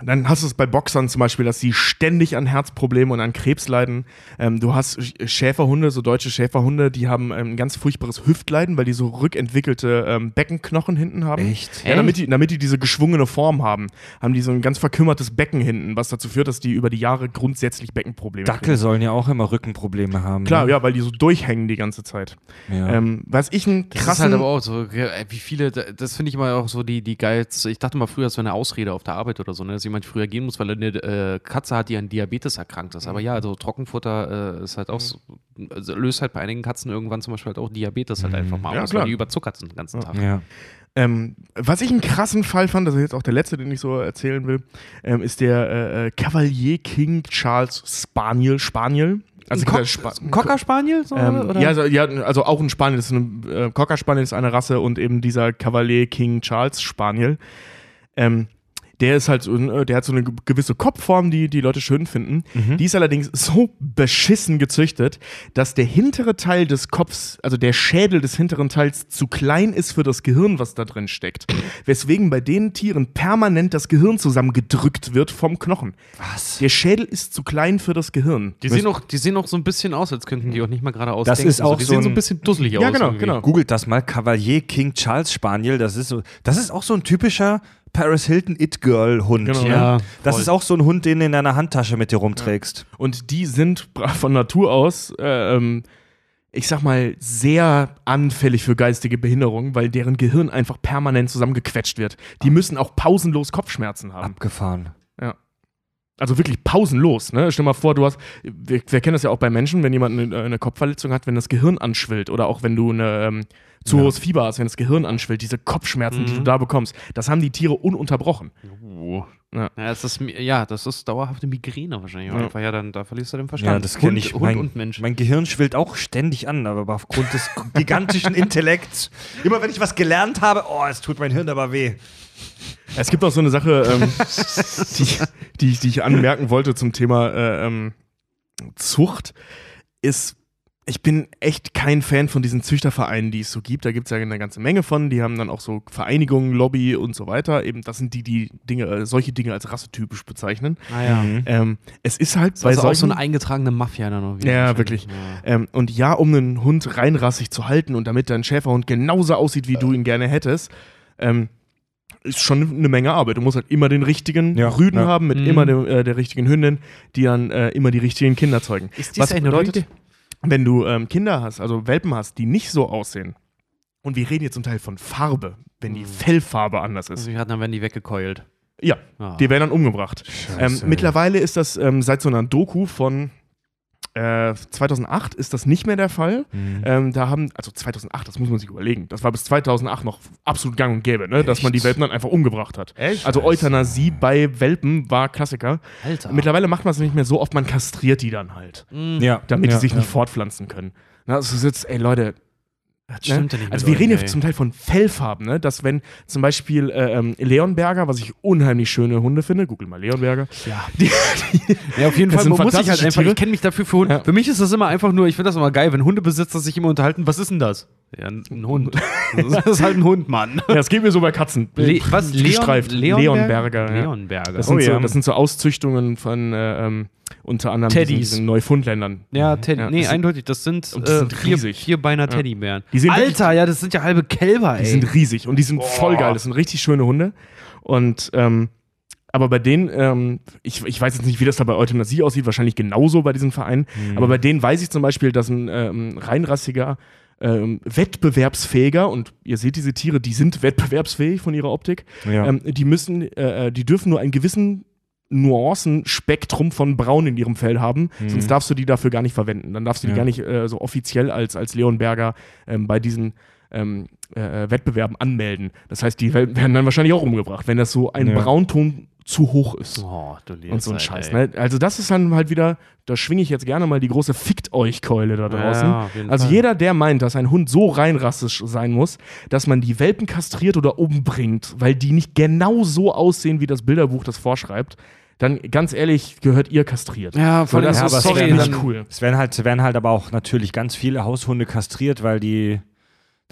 dann hast du es bei Boxern zum Beispiel, dass sie ständig an Herzproblemen und an Krebs leiden. Ähm, du hast Sch- Schäferhunde, so deutsche Schäferhunde, die haben ähm, ein ganz furchtbares Hüftleiden, weil die so rückentwickelte ähm, Beckenknochen hinten haben. Echt? Ja, damit die, damit die diese geschwungene Form haben, haben die so ein ganz verkümmertes Becken hinten, was dazu führt, dass die über die Jahre grundsätzlich Beckenprobleme Dackel sollen ja auch immer Rückenprobleme haben. Klar, ne? ja, weil die so durchhängen die ganze Zeit. ja. Ähm, was ich einen Das ist halt aber auch so, ey, wie viele, das finde ich immer auch so die, die geilste. Ich dachte mal früher, das wäre eine Ausrede auf der Arbeit oder so, ne, dass jemand früher gehen muss, weil er eine äh, Katze hat, die an Diabetes erkrankt ist. Aber ja, also Trockenfutter äh, ist halt auch, so, also löst halt bei einigen Katzen irgendwann zum Beispiel halt auch Diabetes halt einfach mal Ja, aus, klar. weil die überzuckert sind den ganzen Tag. ja. Ähm, was ich einen krassen Fall fand, das ist jetzt auch der letzte, den ich so erzählen will, ähm, ist der äh, äh, Cavalier King Charles Spaniel. Spaniel. Also Ein Ein Cocker Spaniel? So, ähm, oder? ja, also, ja, also auch ein Spaniel, das ist eine, äh, Cocker Spaniel ist eine Rasse und eben dieser Cavalier King Charles Spaniel. Ähm, der ist halt so, äh, der hat so eine ge- gewisse Kopfform, die die Leute schön finden. Die ist allerdings so beschissen gezüchtet, dass der hintere Teil des Kopfs, also der Schädel des hinteren Teils zu klein ist für das Gehirn, was da drin steckt. Weswegen bei den Tieren permanent das Gehirn zusammengedrückt wird vom Knochen. Was? Der Schädel ist zu klein für das Gehirn. Die sehen, auch, die sehen auch so ein bisschen aus, als könnten die auch nicht mal gerade Das ausdenken. ist auch also, die so sehen so ein- bisschen dusselig Ja, aus. genau, irgendwie. genau. Googelt das mal, Cavalier King Charles Spaniel, das ist so, das ist auch so ein typischer Paris Hilton It Girl Hund. Genau. ne? Ja, Das voll. ist auch so ein Hund, den du in deiner Handtasche mit dir rumträgst. Und die sind von Natur aus, äh, ähm, ich sag mal, sehr anfällig für geistige Behinderung, weil deren Gehirn einfach permanent zusammengequetscht wird. Die müssen auch pausenlos Kopfschmerzen haben. Abgefahren. Ja. Also wirklich pausenlos. Ne? Stell dir mal vor, du hast, wir, wir kennen das ja auch bei Menschen, wenn jemand eine, eine Kopfverletzung hat, wenn das Gehirn anschwillt oder auch wenn du eine, ähm, zu Ja. hohes Fieber hast, wenn das Gehirn anschwillt, diese Kopfschmerzen, die Mhm. du da bekommst, das haben die Tiere ununterbrochen. Oh. Ja. Ja, das ist, ja, das ist dauerhafte Migräne wahrscheinlich. Ja. Einfach, ja, dann da verlierst du den Verstand. Ja, das kenne ich. Hund mein, und Mensch. mein Gehirn schwillt auch ständig an, aber aufgrund des gigantischen Intellekts. Immer wenn ich was gelernt habe, oh, es tut mein Hirn aber weh. Es gibt auch so eine Sache, ähm, die, die, ich- die ich anmerken wollte zum Thema äh, ähm, Zucht, ist, ich bin echt kein Fan von diesen Züchtervereinen, die es so gibt. Da gibt es ja eine ganze Menge von. Die haben dann auch so Vereinigungen, Lobby und so weiter. Eben, das sind die, die Dinge, äh, solche Dinge als rassetypisch bezeichnen. ah, ja. Mhm. Ähm, es ist halt Das ist auch so solchen- eine eingetragene Mafia dann noch. wieder Ja, wirklich. Ja. ähm, und ja, um einen Hund reinrassig zu halten und damit dein Schäferhund genauso aussieht, wie du ihn gerne hättest, ähm, ist schon eine Menge Arbeit. Du musst halt immer den richtigen Ja, Rüden ja. haben mit Mhm. immer dem, äh, der richtigen Hündin, die dann äh, immer die richtigen Kinder zeugen. Ist Was dies eine bedeutet, Rüde? Wenn du ähm, Kinder hast, also Welpen hast, die nicht so aussehen, und wir reden jetzt zum Teil von Farbe, wenn die Mhm. Fellfarbe anders ist, Also, hatten dann werden die weggekeult. ja, Ah. die werden dann umgebracht. Ähm, mittlerweile ist das ähm, seit so einer Doku von Äh, 2008 ist das nicht mehr der Fall. Mhm. Ähm, da haben, also 2008, das muss man sich überlegen. Das war bis 2008 noch absolut gang und gäbe, ne? dass man die Welpen dann einfach umgebracht hat. Echt? Also Euthanasie bei Welpen war Klassiker. Alter. Mittlerweile macht man es nicht mehr so oft, man kastriert die dann halt, Ja. damit ja, die sich ja. nicht fortpflanzen können. Na, also es ist jetzt, ey Leute, Das Ne? stimmt ja nicht Also wir reden ja zum Teil von Fellfarben, ne? dass wenn zum Beispiel äh, ähm, Leonberger, was ich unheimlich schöne Hunde finde, google mal Leonberger, Ja. die, die, Ja, auf jeden Fall muss ich halt einfach, Tiere. ich kenne mich dafür für Hunde. Ja. Für mich ist das immer einfach nur, ich finde das immer geil, wenn Hundebesitzer sich immer unterhalten, was ist denn das? Ja, ein ein Hund. das ist halt ein Hund, Mann. ja, das geht mir so bei Katzen. Le was? Gestreift. Leon, Leonberger. ja. Leonberger. Das sind, Oh ja. so, das sind so Auszüchtungen von äh, ähm, unter anderem Teddys. diesen, Neufundländern. ja, Teddy. Ja, nee, das sind- eindeutig, das sind, Und die sind äh, vier, riesig. vierbeiner Teddybären. Die sind Alter, ja, das sind ja halbe Kälber, ey. Die sind riesig und die sind voll geil. Das sind richtig schöne Hunde. Und ähm, aber bei denen, ähm, ich, ich weiß jetzt nicht, wie das da bei Euthanasie aussieht, wahrscheinlich genauso bei diesen Vereinen. Mhm. Aber bei denen weiß ich zum Beispiel, dass ein ähm, reinrassiger, ähm, wettbewerbsfähiger, und ihr seht diese Tiere, die sind wettbewerbsfähig von ihrer Optik, Ja. ähm, die müssen, äh, äh, die dürfen nur einen gewissen Nuancenspektrum von Braun in ihrem Fell haben, sonst darfst du die dafür gar nicht verwenden. Dann darfst du die Ja. gar nicht äh, so offiziell als, als Leonberger ähm, bei diesen ähm, äh, Wettbewerben anmelden. Das heißt, die werden dann wahrscheinlich auch umgebracht, wenn das so ein Ja. Braunton zu hoch ist. Oh, du Und so ein Lebenszeit, Scheiß. Ne? Also, das ist dann halt wieder, da schwinge ich jetzt gerne mal die große Fickt euch Keule da draußen. Ja, also, Fall. jeder, der meint, dass ein Hund so rein rassisch sein muss, dass man die Welpen kastriert oder umbringt, weil die nicht genau so aussehen, wie das Bilderbuch das vorschreibt, dann ganz ehrlich, gehört ihr kastriert. Ja, Weil allem das Ja, ist sorry, nicht dann, cool. Es werden halt, werden halt aber auch natürlich ganz viele Haushunde kastriert, weil die,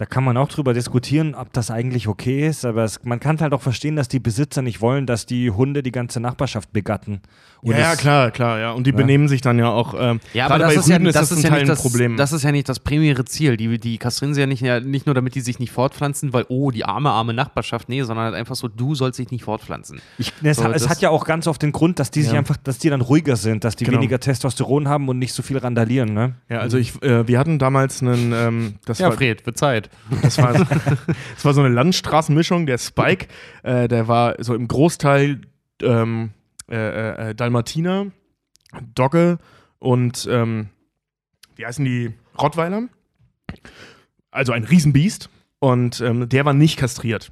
da kann man auch drüber diskutieren, ob das eigentlich okay ist, aber es, man kann halt auch verstehen, dass die Besitzer nicht wollen, dass die Hunde die ganze Nachbarschaft begatten. Und Ja, ja, es- klar, klar, ja. Und die benehmen sich dann ja auch. Ähm, Ja, aber das bei ist ja, ist das das ist zum ja das, Problem. das ist ja nicht das primäre Ziel. Die, die kastrieren sie ja nicht, ja nicht nur, damit die sich nicht fortpflanzen, weil, oh, die arme, arme Nachbarschaft. Nee, sondern halt einfach so, du sollst dich nicht fortpflanzen. Ich, es, So, hat, es das- hat ja auch ganz oft den Grund, dass die sich Ja. einfach, dass die dann ruhiger sind, dass die Genau. weniger Testosteron haben und nicht so viel randalieren, ne? ja, also ich, äh, wir hatten damals einen, ähm, das war, Fred, wird Zeit. Das war, das war so eine Landstraßenmischung. Der Spike, äh, der war so im Großteil ähm, äh, äh, Dalmatiner, Dogge und ähm, wie heißen die? Rottweiler. Also ein Riesenbiest. Und ähm, der war nicht kastriert.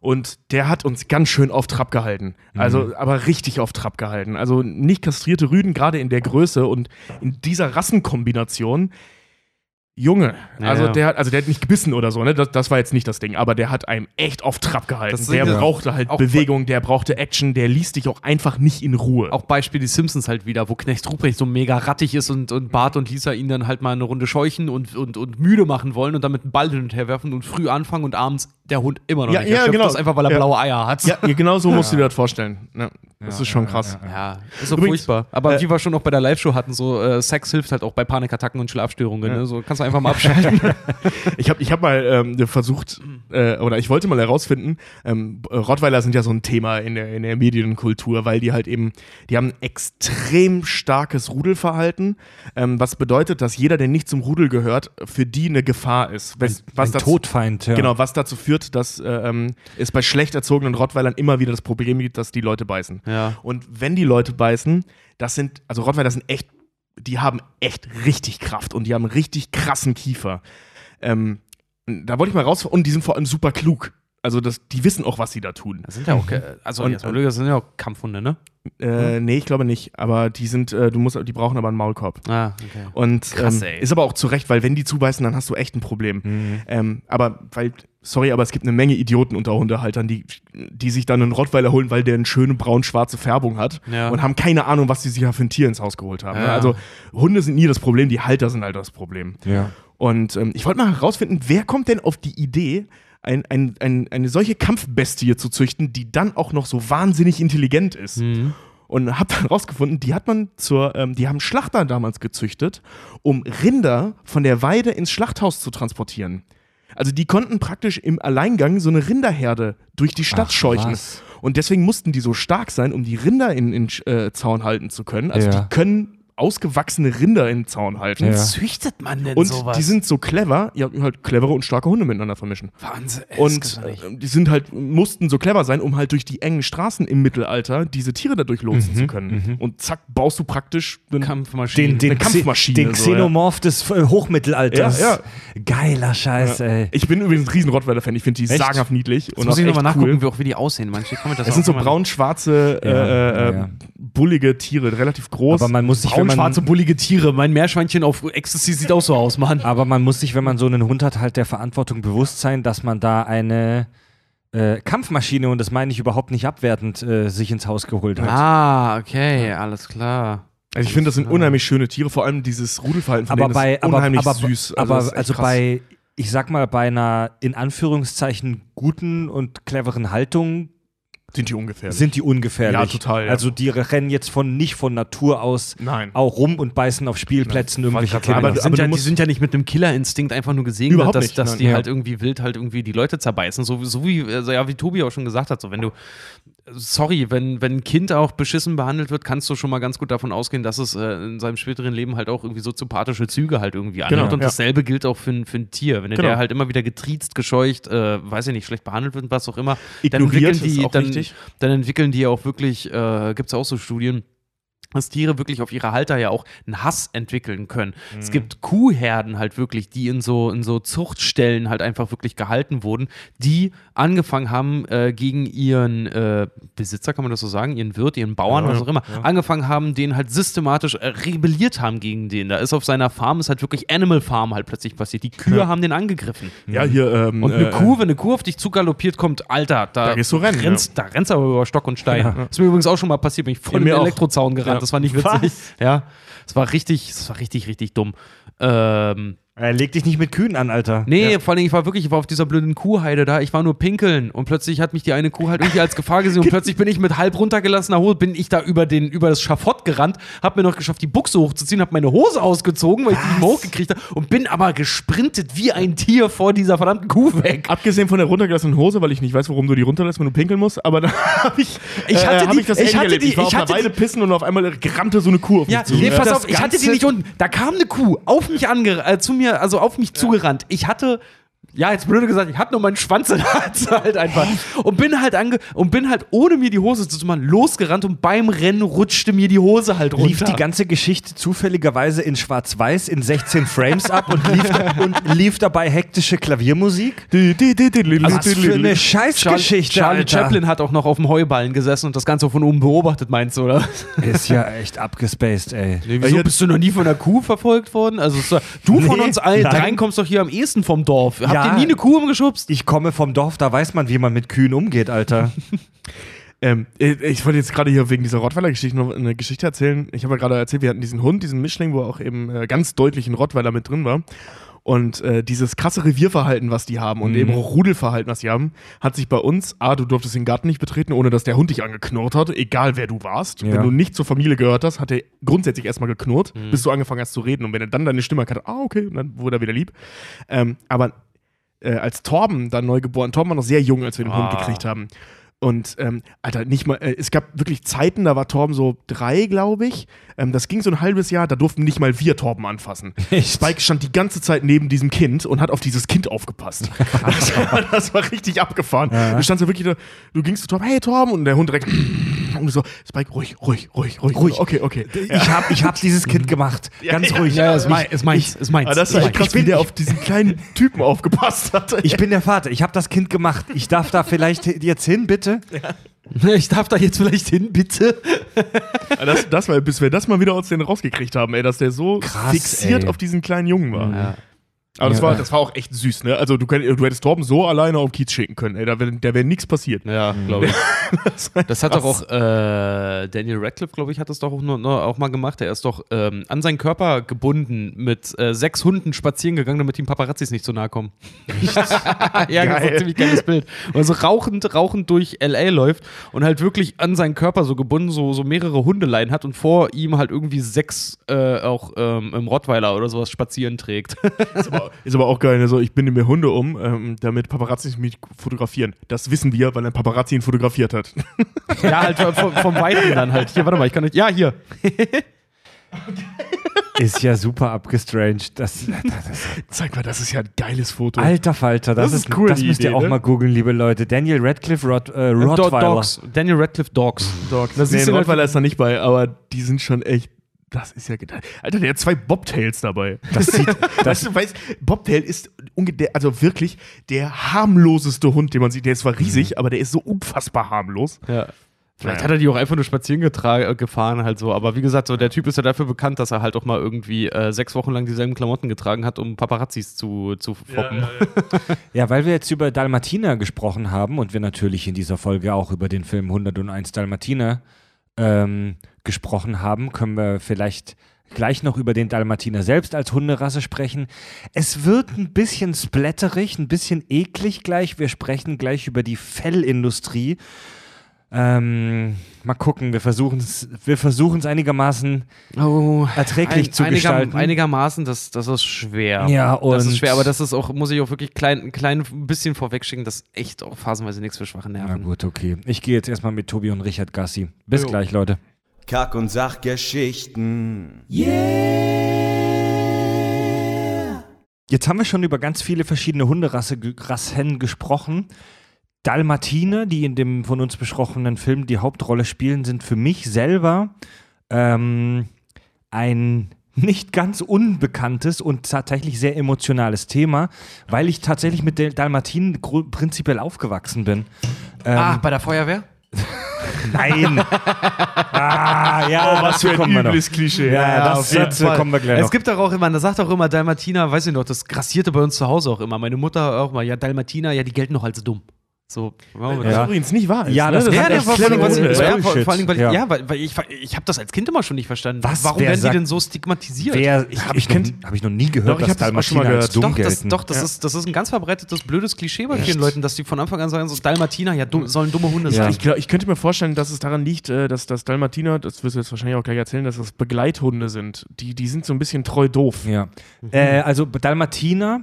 Und der hat uns ganz schön auf Trab gehalten. Also, aber richtig auf Trab gehalten. Also nicht kastrierte Rüden, gerade in der Größe und in dieser Rassenkombination. Junge, also ja. der hat, also der hat nicht gebissen oder so, ne? Das, das war jetzt nicht das Ding, aber der hat einem echt auf Trab gehalten. Das der Ding brauchte halt auch- Bewegung, der brauchte Action, der ließ dich auch einfach nicht in Ruhe. Auch Beispiel die Simpsons halt wieder, wo Knecht Ruprecht so mega rattig ist und, und Bart und Lisa ihn dann halt mal eine Runde scheuchen und, und, und müde machen wollen und dann mit dem Ball hin und her werfen und früh anfangen und abends der Hund immer noch Ja, nicht ja, genau. ist, einfach weil er Ja. blaue Eier hat. ja, genau so musst du dir das vorstellen. Ja, das ist schon krass. Ja, ist so Übrigens, furchtbar. Aber äh, wie wir schon auch bei der Live-Show hatten, so äh, Sex hilft halt auch bei Panikattacken und Schlafstörungen. Ne? So kannst du einfach mal abschalten. Ich habe ich hab mal ähm, versucht, äh, oder ich wollte mal herausfinden, ähm, Rottweiler sind ja so ein Thema in der, in der Medienkultur, weil die halt eben, die haben ein extrem starkes Rudelverhalten, ähm, was bedeutet, dass jeder, der nicht zum Rudel gehört, für die eine Gefahr ist. Was, was Ein dazu- Todfeind, ja. Genau, was dazu führt, dass äh, ähm, es bei schlecht erzogenen Rottweilern immer wieder das Problem gibt, dass die Leute beißen. Ja. Und wenn die Leute beißen, das sind, also Rottweiler sind echt, die haben echt richtig Kraft und die haben richtig krassen Kiefer. Ähm, da wollte ich mal raus, und die sind vor allem super klug. Also das, die wissen auch, was sie da tun. Das sind ja auch, äh, also Und, blöd, das sind ja auch Kampfhunde, ne? Äh, nee, ich glaube nicht. Aber die sind, äh, du musst, die brauchen aber einen Maulkorb. Ah, okay. Und Krass, ähm, ey. ist aber auch zu Recht, weil wenn die zubeißen, dann hast du echt ein Problem. Mhm. Ähm, aber weil, sorry, aber es gibt eine Menge Idioten unter Hundehaltern, die, die sich dann einen Rottweiler holen, weil der eine schöne braun-schwarze Färbung hat Ja. und haben keine Ahnung, was die sich ja für ein Tier ins Haus geholt haben. ne? Ja. Also Hunde sind nie das Problem, die Halter sind halt das Problem. Ja. Und ähm, ich wollte mal herausfinden, wer kommt denn auf die Idee, ein, ein, ein, eine solche Kampfbestie zu züchten, die dann auch noch so wahnsinnig intelligent ist. Mhm. Und habe dann rausgefunden, die hat man zur, ähm, die haben Schlachter damals gezüchtet, um Rinder von der Weide ins Schlachthaus zu transportieren. Also die konnten praktisch im Alleingang so eine Rinderherde durch die Stadt Ach, scheuchen. was. Und deswegen mussten die so stark sein, um die Rinder in, in äh, Zaun halten zu können. Also Ja. die können ausgewachsene Rinder im Zaun halten. Ja. züchtet man denn Und sowas? die sind so clever, ja, halt clevere und starke Hunde miteinander vermischen. Wahnsinn. Und gibt's doch nicht. äh, die sind halt, mussten so clever sein, um halt durch die engen Straßen im Mittelalter diese Tiere dadurch lotsen zu können. Und zack, baust du praktisch einen Kampfmaschinen. Den, den, Eine Kampfmaschine, den so, ja. Xenomorph des äh, Hochmittelalters. Ja, Geiler Scheiß, ey. Ich bin übrigens ein riesen Rottweiler-Fan. Ich finde die Echt? sagenhaft niedlich. Jetzt Und muss ich nochmal nachgucken, cool. wie, auch wie die aussehen. Manche das Es sind so braun-schwarze, äh, Ja, äh, ja. bullige Tiere, relativ groß. Aber man muss sich, wenn man, Braun-schwarze, bullige Tiere. Mein Meerschweinchen auf Ecstasy sieht auch so aus, Mann. aber man muss sich, wenn man so einen Hund hat, halt der Verantwortung bewusst sein, dass man da eine äh, Kampfmaschine, und das meine ich überhaupt nicht abwertend, äh, sich ins Haus geholt hat. Ah, okay, alles klar. also ich finde, das sind unheimlich schöne Tiere, vor allem dieses Rudelverhalten von aber denen bei, ist aber, unheimlich aber, süß. aber ist also, echt krass. bei, ich sag mal, bei einer in Anführungszeichen guten und cleveren Haltung sind die ungefährlich. sind die ungefährlich. Ja, total, ja. Also die rennen jetzt von nicht von Natur aus Nein. auch rum und beißen auf Spielplätzen irgendwelche Wollte grad Kinder. die, Aber sind ja, die sind ja nicht mit einem Killerinstinkt einfach nur gesegnet, Überhaupt dass, nicht, dass nein, die ja. halt irgendwie wild halt irgendwie die Leute zerbeißen. So, so wie, also ja, wie Tobi auch schon gesagt hat, so wenn du, sorry, wenn, wenn ein Kind auch beschissen behandelt wird, kannst du schon mal ganz gut davon ausgehen, dass es äh, in seinem späteren Leben halt auch irgendwie soziopathische Züge halt irgendwie annimmt. Genau, und ja. dasselbe gilt auch für, ein- für ein Tier. Wenn Genau. der halt immer wieder getriezt, gescheucht, äh, weiß ich nicht, schlecht behandelt wird und was auch immer, Ignoriert dann entwickeln die, ist auch dann, wichtig. dann entwickeln die auch wirklich, äh, gibt es auch so Studien, dass Tiere wirklich auf ihre Halter ja auch einen Hass entwickeln können. Es gibt Kuhherden halt wirklich, die in so, in so Zuchtstellen halt einfach wirklich gehalten wurden, die angefangen haben, äh, gegen ihren äh, Besitzer, kann man das so sagen, ihren Wirt, ihren Bauern, Ja, was auch immer, ja. angefangen haben, den halt systematisch äh, rebelliert haben gegen den. Da ist auf seiner Farm, ist halt wirklich Animal Farm halt plötzlich passiert. Die Kühe Ja. haben den angegriffen. Ja, hier. Ähm, Und eine äh, Kuh, wenn eine Kuh auf dich zugaloppiert kommt, Alter, da, Da gehst du rennen, Rennst, Da rennst du aber über Stock und Stein. Ja. Ist mir übrigens auch schon mal passiert, bin ich voll in den. Elektrozaun gerannt. Das war nicht witzig. Was? Ja. Es war richtig, es war richtig, richtig dumm. Ähm, Äh, leg dich nicht mit Kühen an, Alter. nee, vor allem, ich war wirklich, ich war auf dieser blöden Kuhheide da, ich war nur pinkeln und plötzlich hat mich die eine Kuh halt irgendwie als Gefahr gesehen und plötzlich bin ich mit halb runtergelassener Hose, bin ich da über, den, über das Schafott gerannt, hab mir noch geschafft, die Buchse hochzuziehen, hab meine Hose ausgezogen, weil ich die hochgekriegt habe und bin aber gesprintet wie ein Tier vor dieser verdammten Kuh weg. Abgesehen von der runtergelassenen Hose, weil ich nicht weiß, warum du die runterlässt, wenn du pinkeln musst, aber da habe ich, Ich hatte hab die- ich das ich hatte erlebt. die- ich war ich auf einer hatte Weide pissen und auf einmal rannte so eine Kuh auf mich Ja, zu. nee, pass auf, ich hatte die nicht unten. Da kam eine Kuh auf mich ange äh, zu mir, also auf mich zugerannt. Ich hatte ja, jetzt blöde gesagt, ich hatte nur meinen Schwanz in der Hand halt einfach und bin halt ange und bin halt ohne mir die Hose zu machen losgerannt und beim Rennen rutschte mir die Hose halt runter. Lief die ganze Geschichte zufälligerweise in Schwarz-Weiß in 16 Frames ab und lief, und lief dabei hektische Klaviermusik? Was für eine Charlie, Scheißgeschichte, Charlie Alter. Chaplin hat auch noch auf dem Heuballen gesessen und das Ganze von oben beobachtet, meinst du, oder? Ist ja echt abgespaced, ey. wieso hier- bist du noch nie von einer Kuh verfolgt worden? Also du von Nee, uns allen dreien kommst doch hier am ehesten vom Dorf. Habt Ja. ihr nie eine Kuh umgeschubst? Ich komme vom Dorf, da weiß man, wie man mit Kühen umgeht, Alter. Ähm, ich wollte jetzt gerade hier wegen dieser Rottweiler-Geschichte noch eine Geschichte erzählen. Ich habe ja gerade erzählt, wir hatten diesen Hund, diesen Mischling, wo auch eben äh, ganz deutlich ein Rottweiler mit drin war. Und äh, dieses krasse Revierverhalten, was die haben und Mhm. eben auch Rudelverhalten, was die haben, hat sich bei uns, A, du durftest den Garten nicht betreten, ohne dass der Hund dich angeknurrt hat, egal wer du warst. Ja. Wenn du nicht zur Familie gehört hast, hat er grundsätzlich erstmal geknurrt, Mhm. bis du angefangen hast zu reden. Und wenn er dann deine Stimme hat, ah, okay, und dann wurde er wieder lieb. Ähm, aber äh, als Torben dann neu geboren, Torben war noch sehr jung, als wir den Hund Ah. gekriegt haben. Und, ähm, Alter, nicht mal, äh, es gab wirklich Zeiten, da war Torben so drei, glaube ich. Ähm, das ging so ein halbes Jahr, da durften nicht mal wir Torben anfassen. Echt? Spike stand die ganze Zeit neben diesem Kind und hat auf dieses Kind aufgepasst. das, war, das war richtig abgefahren. Du standst ja wirklich da, du gingst zu Torben, hey Torben, und der Hund direkt, und du so, Spike, ruhig, ruhig, ruhig, ruhig. Ruhig. Okay, okay. Ich hab, ich hab dieses Kind gemacht. Ganz ruhig. Ja, ist, mein, ist meins, ist meins. Aber das war ist echt krass, wie der auf diesen kleinen Typen aufgepasst hat. Ich bin der Vater, ich habe das Kind gemacht. Ich darf da vielleicht jetzt hin, bitte? meins. Ich darf da jetzt vielleicht hin, bitte. Das, das war, bis wir das mal wieder aus denen rausgekriegt haben, ey, dass der so Krass, fixiert ey. auf diesen kleinen Jungen war. Ja. Aber das, Ja. war, das war auch echt süß, ne? Also du, könnt, du hättest Torben so alleine auf den Kiez schicken können, ey, da wäre da wär nichts passiert. Ja, glaube ich. Das, Das hat doch auch äh, Daniel Radcliffe, glaube ich, hat das doch auch, nur, nur auch mal gemacht. Er ist doch ähm, an seinen Körper gebunden mit äh, sechs Hunden spazieren gegangen, damit ihm Paparazzis nicht so nahe kommen. ja, das ist Geil. ein ziemlich geiles Bild. Und so rauchend, rauchend durch L.A. läuft und halt wirklich an seinen Körper so gebunden so, so mehrere Hundeleien hat und vor ihm halt irgendwie sechs äh, auch ähm, im Rottweiler oder sowas spazieren trägt. Ist, aber, ist aber auch geil, ne? so, ich binde mir Hunde um, ähm, damit Paparazzi mich fotografieren. Das wissen wir, weil ein Paparazzi ihn fotografiert hat. ja, halt vom, vom Weiten dann halt. Hier, warte mal, ich kann nicht. Ja, hier. ist ja super abgestranged. Das, das, Zeig mal, das ist ja ein geiles Foto. alter Falter, das, Das ist ist cool, Das müsst ihr Idee, auch ne? mal googeln, liebe Leute. Daniel Radcliffe Rod, äh, Do Rottweiler. Dogs. Daniel Radcliffe Dogs. Dog. Das Das nee, Rottweiler ist da nicht bei, aber die sind schon echt. Das ist ja geil. Alter, der hat zwei Bobtails dabei. Das sieht, weißt das, du, weißt, Bobtail ist also wirklich der harmloseste Hund, den man sieht. Der ist zwar riesig, aber der ist so unfassbar harmlos. Ja. Vielleicht Ja. hat er die auch einfach nur spazieren getra- äh, gefahren, halt so. Aber wie gesagt, so der Typ ist ja dafür bekannt, dass er halt auch mal irgendwie äh, sechs Wochen lang dieselben Klamotten getragen hat, um Paparazzis zu, zu foppen. ja, weil wir jetzt über Dalmatiner gesprochen haben und wir natürlich in dieser Folge auch über den Film 101 Dalmatiner ähm, gesprochen haben, können wir vielleicht gleich noch über den Dalmatiner selbst als Hunderasse sprechen. Es wird ein bisschen splatterig, ein bisschen eklig gleich. Wir sprechen gleich über die Fellindustrie. Ähm, mal gucken, wir versuchen es wir versuchen's einigermaßen Oh, erträglich zu einiger, gestalten. Einigermaßen, das, das ist schwer. Ja, Das ist und- schwer, aber das ist auch, muss ich auch wirklich klein, ein klein bisschen vorwegschicken, das ist echt auch phasenweise nichts für schwache Na Nerven. gut, okay. Ich gehe jetzt erstmal mit Tobi und Richard Gassi. Bis Jo. gleich, Leute. Kack- und Sachgeschichten. Jetzt haben wir schon über ganz viele verschiedene Hunderassen gesprochen. Dalmatiner, die in dem von uns besprochenen Film die Hauptrolle spielen, sind für mich selber ähm, ein nicht ganz unbekanntes und tatsächlich sehr emotionales Thema, weil ich tatsächlich mit den Dalmatinen prinzipiell aufgewachsen bin. Ähm, Ah, bei der Feuerwehr? nein! ah, ja, Oh, was für ein übles Klischee. Ja, das- auf jeden dazu kommen wir gleich Es noch. gibt doch auch immer, da sagt auch immer Dalmatiner, weiß ich noch, das grassierte bei uns zu Hause auch immer. Meine Mutter auch mal, ja, Dalmatiner, ja, die gelten noch als dumm. So, wow, Was das- Ja. übrigens nicht wahr ist. Ja, ne? das ist hat Ja, der war vor allem, was ich, ja, vor, vor allem, weil, Ja. ja. weil, weil ich, ich habe das als Kind immer schon nicht verstanden. Was? Warum Wer werden sagt- die denn so stigmatisiert? Wer, ich, habe ich, noch nie- hab ich noch nie gehört, Doch, ich dass hab das auch schon mal Dalmatiner als gehört. dumm doch, das, gelten. doch das, Ja. ist, das ist ein ganz verbreitetes, blödes Klischee bei vielen Leuten, dass die von Anfang an sagen, so Dalmatiner, ja, dumm, sollen dumme Hunde Ja. sein. Ich, glaub, ich könnte mir vorstellen, dass es daran liegt, äh, dass das Dalmatiner, das wirst du jetzt wahrscheinlich auch gleich erzählen, dass das Begleithunde sind. Die, die sind so ein bisschen treu doof. Ja. Äh, also Dalmatiner,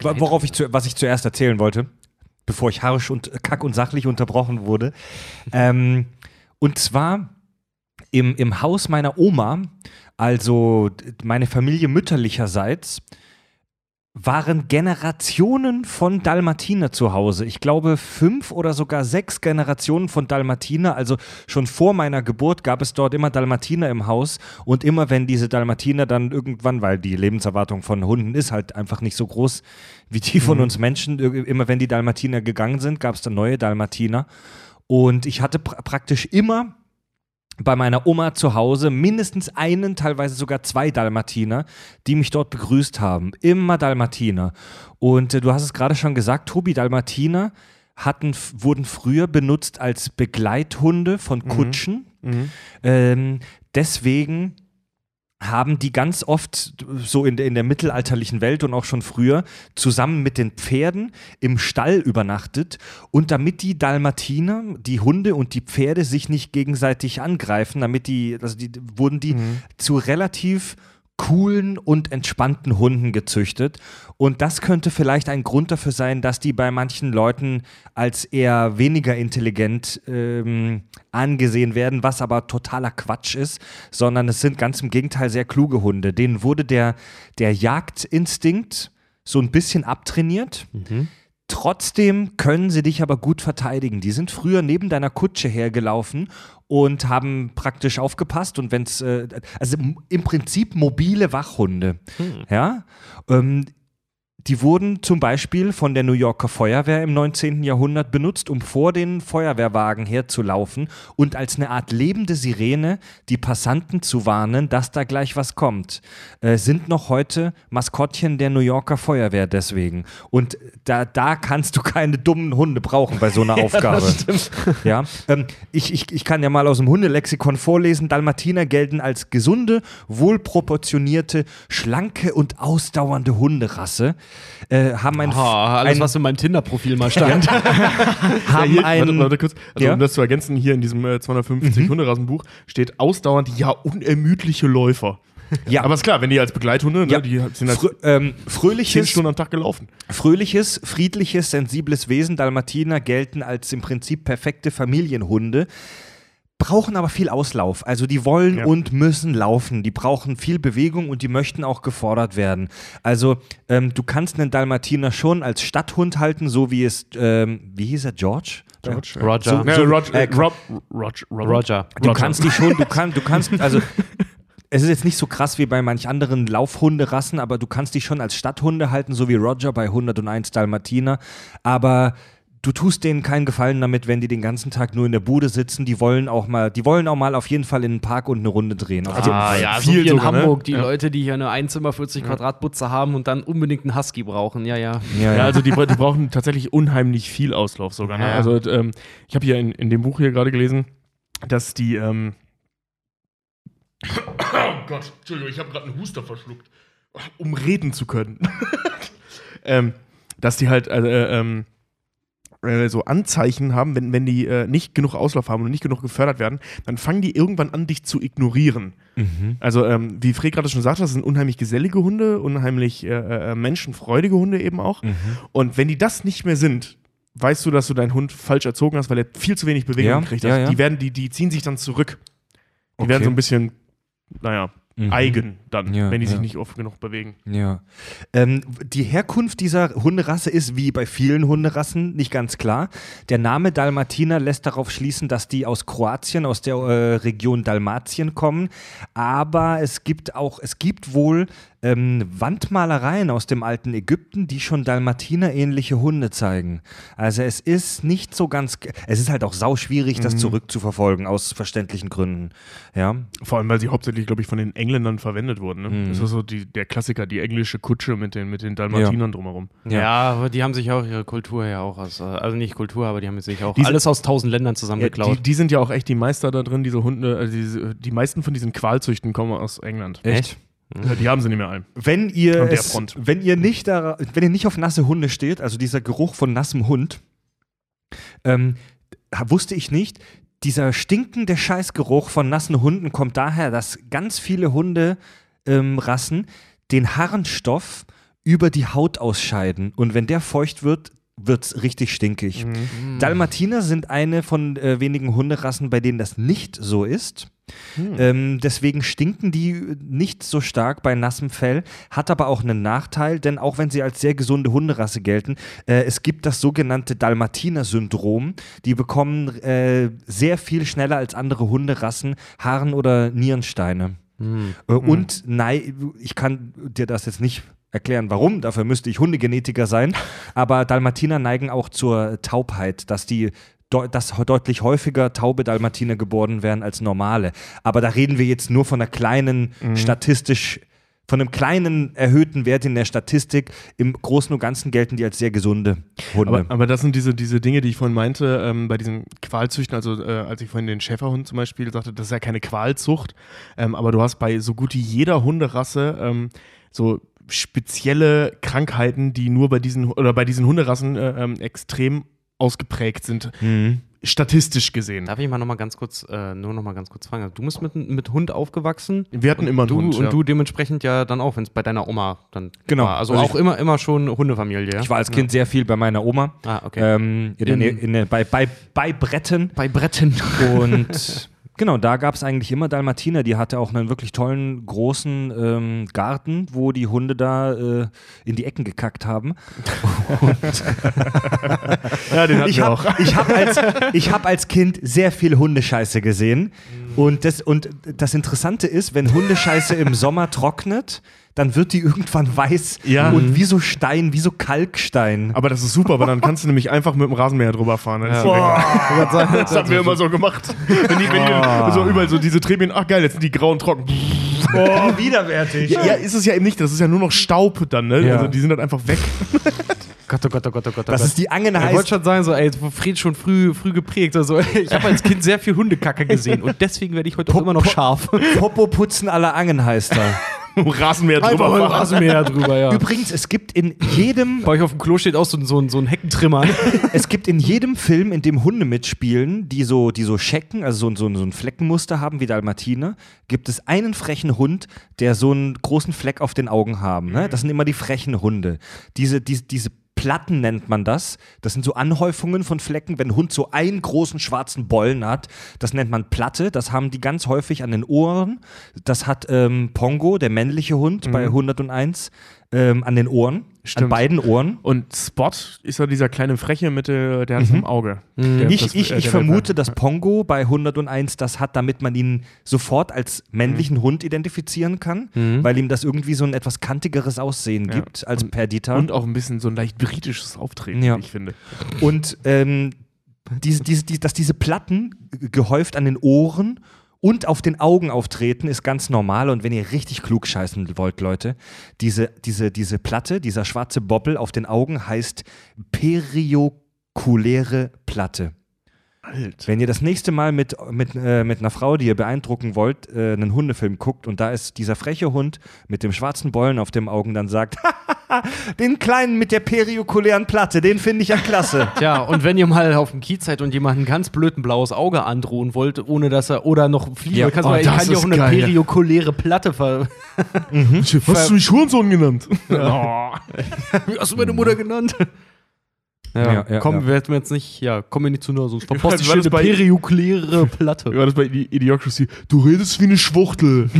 worauf ich zu, was ich zuerst erzählen wollte, bevor ich harsch und kack und sachlich unterbrochen wurde. ähm, und zwar im, im Haus meiner Oma, also meine Familie mütterlicherseits, waren Generationen von Dalmatiner zu Hause. Ich glaube, fünf oder sogar sechs Generationen von Dalmatiner. Also schon vor meiner Geburt gab es dort immer Dalmatiner im Haus. Und immer wenn diese Dalmatiner dann irgendwann, weil die Lebenserwartung von Hunden ist halt einfach nicht so groß wie die von uns Menschen, immer wenn die Dalmatiner gegangen sind, gab es dann neue Dalmatiner. Und ich hatte pra praktisch immer bei meiner Oma zu Hause mindestens einen, teilweise sogar zwei Dalmatiner, die mich dort begrüßt haben. Immer Dalmatiner. Und äh, du hast es gerade schon gesagt, Tobi, Dalmatiner hatten, wurden früher benutzt als Begleithunde von Kutschen. Ähm, deswegen haben die ganz oft so in der, in der mittelalterlichen Welt und auch schon früher zusammen mit den Pferden im Stall übernachtet und damit die Dalmatiner, die Hunde und die Pferde sich nicht gegenseitig angreifen, damit die, also die wurden die zu relativ coolen und entspannten Hunden gezüchtet. Und das könnte vielleicht ein Grund dafür sein, dass die bei manchen Leuten als eher weniger intelligent ähm, angesehen werden, was aber totaler Quatsch ist, sondern es sind ganz im Gegenteil sehr kluge Hunde. Denen wurde der, der Jagdinstinkt so ein bisschen abtrainiert. Trotzdem können sie dich aber gut verteidigen. Die sind früher neben deiner Kutsche hergelaufen und haben praktisch aufgepasst und wenn es, äh, also im- Prinzip mobile Wachhunde. Ja. Ähm, die wurden zum Beispiel von der New Yorker Feuerwehr im 19. Jahrhundert benutzt, um vor den Feuerwehrwagen herzulaufen und als eine Art lebende Sirene die Passanten zu warnen, dass da gleich was kommt. Äh, sind noch heute Maskottchen der New Yorker Feuerwehr deswegen. Und da, da kannst du keine dummen Hunde brauchen bei so einer Aufgabe. Ja, ähm, ich, ich, ich kann ja mal aus dem Hundelexikon vorlesen. Dalmatiner gelten als gesunde, wohlproportionierte, schlanke und ausdauernde Hunderasse. Äh, haben ein, Ah, alles, ein, was in meinem Tinder-Profil mal stand. haben hier, ein, warte, warte kurz. Also, Ja? um das zu ergänzen, hier in diesem äh, 250 Hunderassenbuch steht ausdauernd ja unermüdliche Läufer. Ja. Aber ist klar, wenn die als Begleithunde, ne, Ja. die sind halt Frö ähm, fröhliches, Stunden am Tag gelaufen. fröhliches, friedliches, sensibles Wesen. Dalmatiner gelten als im Prinzip perfekte Familienhunde. Brauchen aber viel Auslauf. Also die wollen Ja. und müssen laufen. Die brauchen viel Bewegung und die möchten auch gefordert werden. Also ähm, du kannst einen Dalmatiner schon als Stadthund halten, so wie es, ähm, wie hieß er, George? George, ja. Roger. So- äh, Rob, Rog, Robert? Roger. Du kannst die schon, du, kann, du kannst, also es ist jetzt nicht so krass wie bei manch anderen Laufhunderassen, aber du kannst die schon als Stadthunde halten, so wie Roger bei 101 Dalmatiner. Aber du tust denen keinen Gefallen damit, wenn die den ganzen Tag nur in der Bude sitzen. Die wollen auch mal, die wollen auch mal auf jeden Fall in den Park und eine Runde drehen. Auf jeden Ah, Fall. ja, Viel so wie in sogar, ne? Hamburg, die Ja. Leute, die hier eine Einzimmer 40 Quadratputze haben und dann unbedingt einen Husky brauchen. Ja, ja. Ja, Ja, also die, die brauchen tatsächlich unheimlich viel Auslauf sogar. Ne? Ja. Also ähm, ich habe hier in, in dem Buch hier gerade gelesen, dass die ähm Oh Gott, Entschuldigung, ich habe gerade einen Huster verschluckt, um reden zu können. ähm, dass die halt also, äh, ähm, äh, so Anzeichen haben, wenn, wenn die äh, nicht genug Auslauf haben und nicht genug gefördert werden, dann fangen die irgendwann an, dich zu ignorieren. Mhm. Also, ähm, wie Fred gerade schon sagte, das sind unheimlich gesellige Hunde, unheimlich äh, äh, menschenfreudige Hunde eben auch. Mhm. Und wenn die das nicht mehr sind, weißt du, dass du deinen Hund falsch erzogen hast, weil er viel zu wenig Bewegung Ja, gekriegt ja, hat. ja. Die, werden, die, die ziehen sich dann zurück. Die Okay. werden so ein bisschen, naja, Mhm. eigen dann, Ja, wenn die sich ja. nicht oft genug bewegen. Ja. Ähm, die Herkunft dieser Hunderasse ist wie bei vielen Hunderassen nicht ganz klar. Der Name Dalmatiner lässt darauf schließen, dass die aus Kroatien, aus der äh, Region Dalmatien kommen. Aber es gibt auch, es gibt wohl ähm, Wandmalereien aus dem alten Ägypten, die schon Dalmatiner-ähnliche Hunde zeigen. Also es ist nicht so ganz, es ist halt auch sau schwierig, das zurückzuverfolgen, aus verständlichen Gründen. Ja. Vor allem, weil sie hauptsächlich, glaube ich, von den Engländern verwendet wurden. Ne? Mhm. Das ist so die, der Klassiker, die englische Kutsche mit den, mit den Dalmatinern drumherum. Ja. aber die haben sich auch ihre Kultur ja auch aus, äh, also nicht Kultur, aber die haben sich auch Diese- alles aus tausend Ländern Ja, zusammengeklaut. die, die sind ja auch echt die Meister da drin, diese Hunde. Also diese, die meisten von diesen Qualzüchten kommen aus England. Echt? Ja, die haben sie nicht mehr alle. Wenn ihr, es, wenn ihr nicht da, wenn ihr nicht auf nasse Hunde steht, also dieser Geruch von nassem Hund, ähm, wusste ich nicht. Dieser stinkende Scheißgeruch von nassen Hunden kommt daher, dass ganz viele Hunderassen ähm, den Harnstoff über die Haut ausscheiden. Und wenn der feucht wird, wird es richtig stinkig. Mhm. Dalmatiner sind eine von äh, wenigen Hunderassen, bei denen das nicht so ist. Hm. Ähm, deswegen stinken die nicht so stark bei nassem Fell, hat aber auch einen Nachteil, denn auch wenn sie als sehr gesunde Hunderasse gelten, äh, es gibt das sogenannte Dalmatiner-Syndrom. Die bekommen äh, sehr viel schneller als andere Hunderassen Harn- oder Nierensteine. Hm. Äh, Und nein, ich kann dir das jetzt nicht erklären, warum. Dafür müsste ich Hundegenetiker sein. Aber Dalmatiner neigen auch zur Taubheit, dass die dass deutlich häufiger taube Dalmatiner geboren werden als normale. Aber da reden wir jetzt nur von einer kleinen statistisch von einem kleinen erhöhten Wert in der Statistik. Im Großen und Ganzen gelten die als sehr gesunde Hunde. Aber, aber das sind diese, diese Dinge, die ich vorhin meinte, ähm, bei diesen Qualzüchten, also äh, als ich vorhin den Schäferhund zum Beispiel sagte, das ist ja keine Qualzucht, ähm, aber du hast bei so gut wie jeder Hunderasse ähm, so spezielle Krankheiten, die nur bei diesen oder bei diesen Hunderassen äh, ähm, extrem ausgeprägt sind, Mhm. statistisch gesehen. Darf ich mal noch mal ganz kurz, äh, nur noch mal ganz kurz fragen? Du bist mit, mit Hund aufgewachsen? Wir hatten immer einen du, Hund. Und ja. du dementsprechend ja dann auch, wenn es bei deiner Oma dann Genau. war. Also, Also auch immer, immer schon Hundefamilie. ja? Ich war als Kind sehr viel bei meiner Oma. Ah, okay. Ähm, in In- in bei, bei, bei Bretten. bei Bretten. Und genau, da gab es eigentlich immer Dalmatiner. Die hatte auch einen wirklich tollen, großen ähm, Garten, wo die Hunde da äh, in die Ecken gekackt haben. ja, den hatten Ich wir auch. habe ich hab als, ich hab als Kind sehr viel Hundescheiße gesehen. Und das, und das Interessante ist, wenn Hundescheiße im Sommer trocknet, dann wird die irgendwann weiß Ja. und wie so Stein, wie so Kalkstein. Aber das ist super, weil dann kannst du nämlich einfach mit dem Rasenmäher drüber fahren. Die Ja. Das haben wir immer so gemacht. Wenn die, wenn die so überall so diese Trebien, ach geil, jetzt sind die grauen trocken. Oh, widerwärtig. Ja, ja, ist es ja eben nicht. Das ist ja nur noch Staub dann, ne? Ja. Also die sind dann einfach weg. Gott, oh Gott, oh Gott, oh Gott. oh Das Gott. ist die Angen Ich wollte heißt. schon sagen, so, ey, Fried schon früh, früh geprägt. Also, ich habe als Kind sehr viel Hundekacke gesehen und deswegen werde ich heute auch Pop- immer noch scharf. Popo putzen aller Angen heißt er. Rasenmäher drüber Einfach. Rasenmäher drüber, ja. Übrigens, es gibt in jedem Bei euch auf dem Klo steht auch so, ein- so, ein- so ein Heckentrimmer. Es gibt in jedem Film, in dem Hunde mitspielen, die so, die so Schecken, also so, so, so ein Fleckenmuster haben wie Dalmatiner, gibt es einen frechen Hund, der so einen großen Fleck auf den Augen haben. Ne? Das sind immer die frechen Hunde. Diese, diese, diese Platten nennt man das. Das sind so Anhäufungen von Flecken, wenn ein Hund so einen großen schwarzen Bollen hat. Das nennt man Platte. Das haben die ganz häufig an den Ohren. Das hat ähm, Pongo, der männliche Hund, bei 101 ähm, an den Ohren. An Stimmt. beiden Ohren. Und Spot ist ja dieser kleine Freche mit der, der hat es im Auge. Der- Ich, das- ich, äh, ich vermute, dass Pongo bei 101 das hat, damit man ihn sofort als männlichen Hund identifizieren kann, weil ihm das irgendwie so ein etwas kantigeres Aussehen Ja. gibt als Und- Perdita. Und auch ein bisschen so ein leicht britisches Auftreten, Ja. ich finde. Und ähm, diese, diese, die, dass diese Platten gehäuft an den Ohren und auf den Augen auftreten, ist ganz normal. Und wenn ihr richtig klug scheißen wollt, Leute, diese, diese, diese Platte, dieser schwarze Bobbel auf den Augen heißt periokuläre Platte. Alt. Wenn ihr das nächste Mal mit, mit, äh, mit einer Frau, die ihr beeindrucken wollt, äh, einen Hundefilm guckt und da ist dieser freche Hund mit dem schwarzen Bollen auf dem Augen, dann sagt, den kleinen mit der periokulären Platte, den finde ich ja klasse. Tja, und wenn ihr mal auf dem Kiez seid und jemanden ganz blöd ein blaues Auge androhen wollt, ohne dass er, oder noch fliegen, Ja, kannst oh, du, ich das kann ja auch eine geil. periokuläre Platte ver. Hast du mich Hurensohn genannt? Oh. Wie hast du meine Mutter genannt? Ja, Ja, ja, komm, ja. wir hätten jetzt nicht, ja, komm mir nicht zu nahe, sonst verpasst die schöne bei- periokuläre Platte. War das bei Idi- Idiocracy? Du redest wie eine Schwuchtel.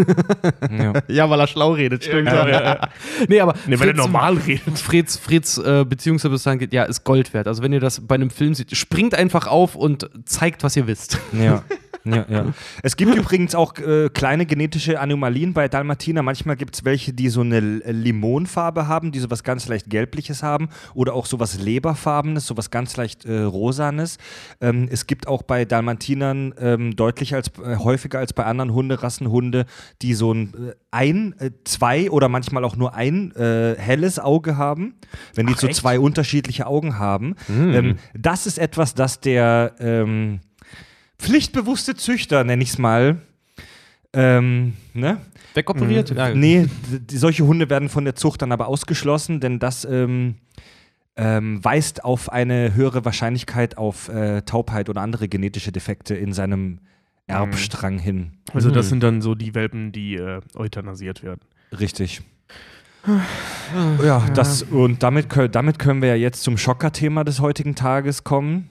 ja. Ja, weil er schlau redet, stimmt. Ja, ja, ja. Nee, aber Nee, weil er normal redet. Freds, Freds äh, Beziehungsbewusstsein geht, ja, ist Gold wert. Also wenn ihr das bei einem Film seht, springt einfach auf und zeigt, was ihr wisst. Ja. Ja, ja. Es gibt übrigens auch äh, kleine genetische Anomalien bei Dalmatiner. Manchmal gibt es welche, die so eine Limonfarbe haben, die sowas ganz leicht Gelbliches haben oder auch sowas Leberfarbenes, sowas ganz leicht äh, Rosanes. Ähm, es gibt auch bei Dalmatinern ähm, deutlich als, äh, häufiger als bei anderen Hunderassen Hunde, die so ein, äh, ein äh, zwei oder manchmal auch nur ein äh, helles Auge haben. Wenn die Ach, so echt? zwei unterschiedliche Augen haben. Ähm, das ist etwas, das der ähm, pflichtbewusste Züchter, nenne ich es mal, ähm, ne? Wegoperiert? Ja. Nee, die, solche Hunde werden von der Zucht dann aber ausgeschlossen, denn das ähm, ähm, weist auf eine höhere Wahrscheinlichkeit auf äh, Taubheit oder andere genetische Defekte in seinem Erbstrang hin. Also das sind dann so die Welpen, die äh, euthanasiert werden. Richtig. Ja, das, und damit, damit können wir ja jetzt zum Schocker-Thema des heutigen Tages kommen.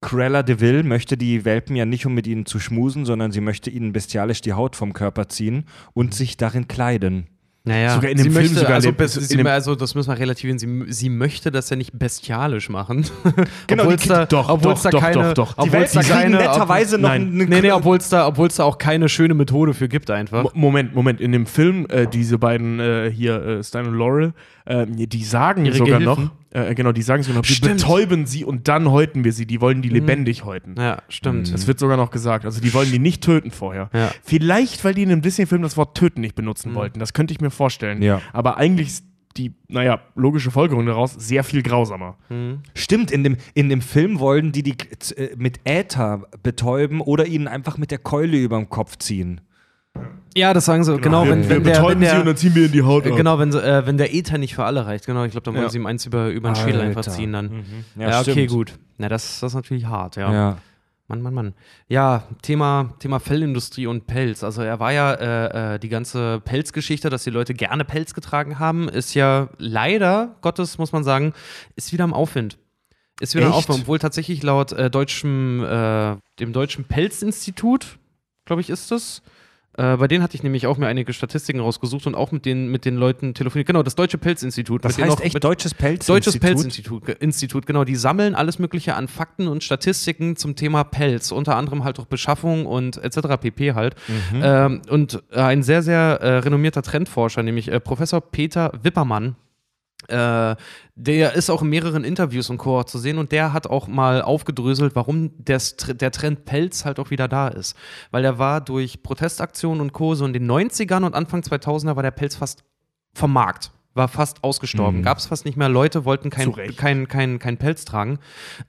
Cruella de Vil möchte die Welpen ja nicht, um mit ihnen zu schmusen, sondern sie möchte ihnen bestialisch die Haut vom Körper ziehen und sich darin kleiden. Naja, Sogar in sie dem Film möchte, sogar also, sie, also das müssen wir relativieren, sie, sie möchte das ja nicht bestialisch machen. Genau, Obwohl's die- da, doch, doch, da doch, keine, doch, doch. Die obwohl's da keine, netterweise noch Nein. eine Nee, nee, obwohl es da, obwohl's da auch keine schöne Methode für gibt einfach. Mo- Moment, Moment. In dem Film, äh, diese beiden äh, hier, äh, Stein und Laurel, äh, die sagen Ihre sogar Gehilfen? noch, äh, genau, die sagen sogar noch, wir betäuben sie und dann häuten wir sie. Die wollen die lebendig häuten. Ja, stimmt. Das wird sogar noch gesagt. Also die wollen die nicht töten vorher. Ja. Vielleicht, weil die in einem Disney-Film das Wort töten nicht benutzen wollten. Das könnte ich mir vorstellen. Ja. Aber eigentlich ist die, naja, logische Folgerung daraus sehr viel grausamer. Stimmt, in dem, in dem Film wollen die die äh, mit Äther betäuben oder ihnen einfach mit der Keule über den Kopf ziehen. Ja, das sagen sie, genau, wir, wenn, wir wenn der, wenn betäuben sie und der dann ziehen wir in die Haut äh, ab. Genau, wenn, sie, äh, wenn der Ether nicht für alle reicht, genau, ich glaube, dann wollen Ja. sie ihm eins über, über den Schädel einfach ziehen dann. Mhm. Ja, okay, stimmt. gut. Na, das, das ist natürlich hart, ja. Ja. Mann, Mann, Mann. Ja, Thema, Thema Fellindustrie und Pelz. Also er war ja äh, äh, die ganze Pelzgeschichte, dass die Leute gerne Pelz getragen haben, ist ja leider, Gottes muss man sagen, ist wieder im Aufwind. Ist wieder im Echt? Aufwind, obwohl tatsächlich laut äh, deutschem, äh, dem Deutschen Pelzinstitut, glaube ich, ist das. Äh, bei denen hatte ich nämlich auch mir einige Statistiken rausgesucht und auch mit den, mit den Leuten telefoniert. Genau, das Deutsche Pelzinstitut. Das heißt echt Deutsches Pelz. Deutsches Pelzinstitut, Institut, genau. Die sammeln alles Mögliche an Fakten und Statistiken zum Thema Pelz, unter anderem halt auch Beschaffung und etc. pp. halt. Ähm, und ein sehr, sehr äh, renommierter Trendforscher, nämlich äh, Professor Peter Wippermann, äh, der ist auch in mehreren Interviews und Co. zu sehen und der hat auch mal aufgedröselt, warum des, der Trend Pelz halt auch wieder da ist. Weil der war durch Protestaktionen und Co. so in den 90ern und Anfang 2000er war der Pelz fast vom Markt. War fast ausgestorben. Mhm. Gab es fast nicht mehr. Leute wollten kein, Zu Recht. kein, kein, kein Pelz tragen.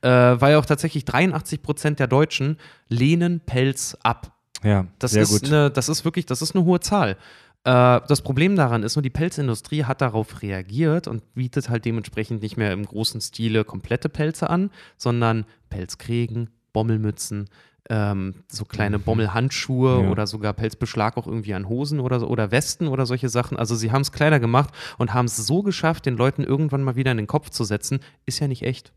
Äh, weil auch tatsächlich 83 Prozent der Deutschen lehnen Pelz ab. Ja, Das ist, gut. Eine, das ist wirklich, das ist eine hohe Zahl. Äh, das Problem daran ist nur, die Pelzindustrie hat darauf reagiert und bietet halt dementsprechend nicht mehr im großen Stile komplette Pelze an, sondern Pelzkrägen, Bommelmützen, ähm, so kleine Bommelhandschuhe Ja. oder sogar Pelzbeschlag auch irgendwie an Hosen oder so oder Westen oder solche Sachen. Also sie haben es kleiner gemacht und haben es so geschafft, den Leuten irgendwann mal wieder in den Kopf zu setzen, ist ja nicht echt.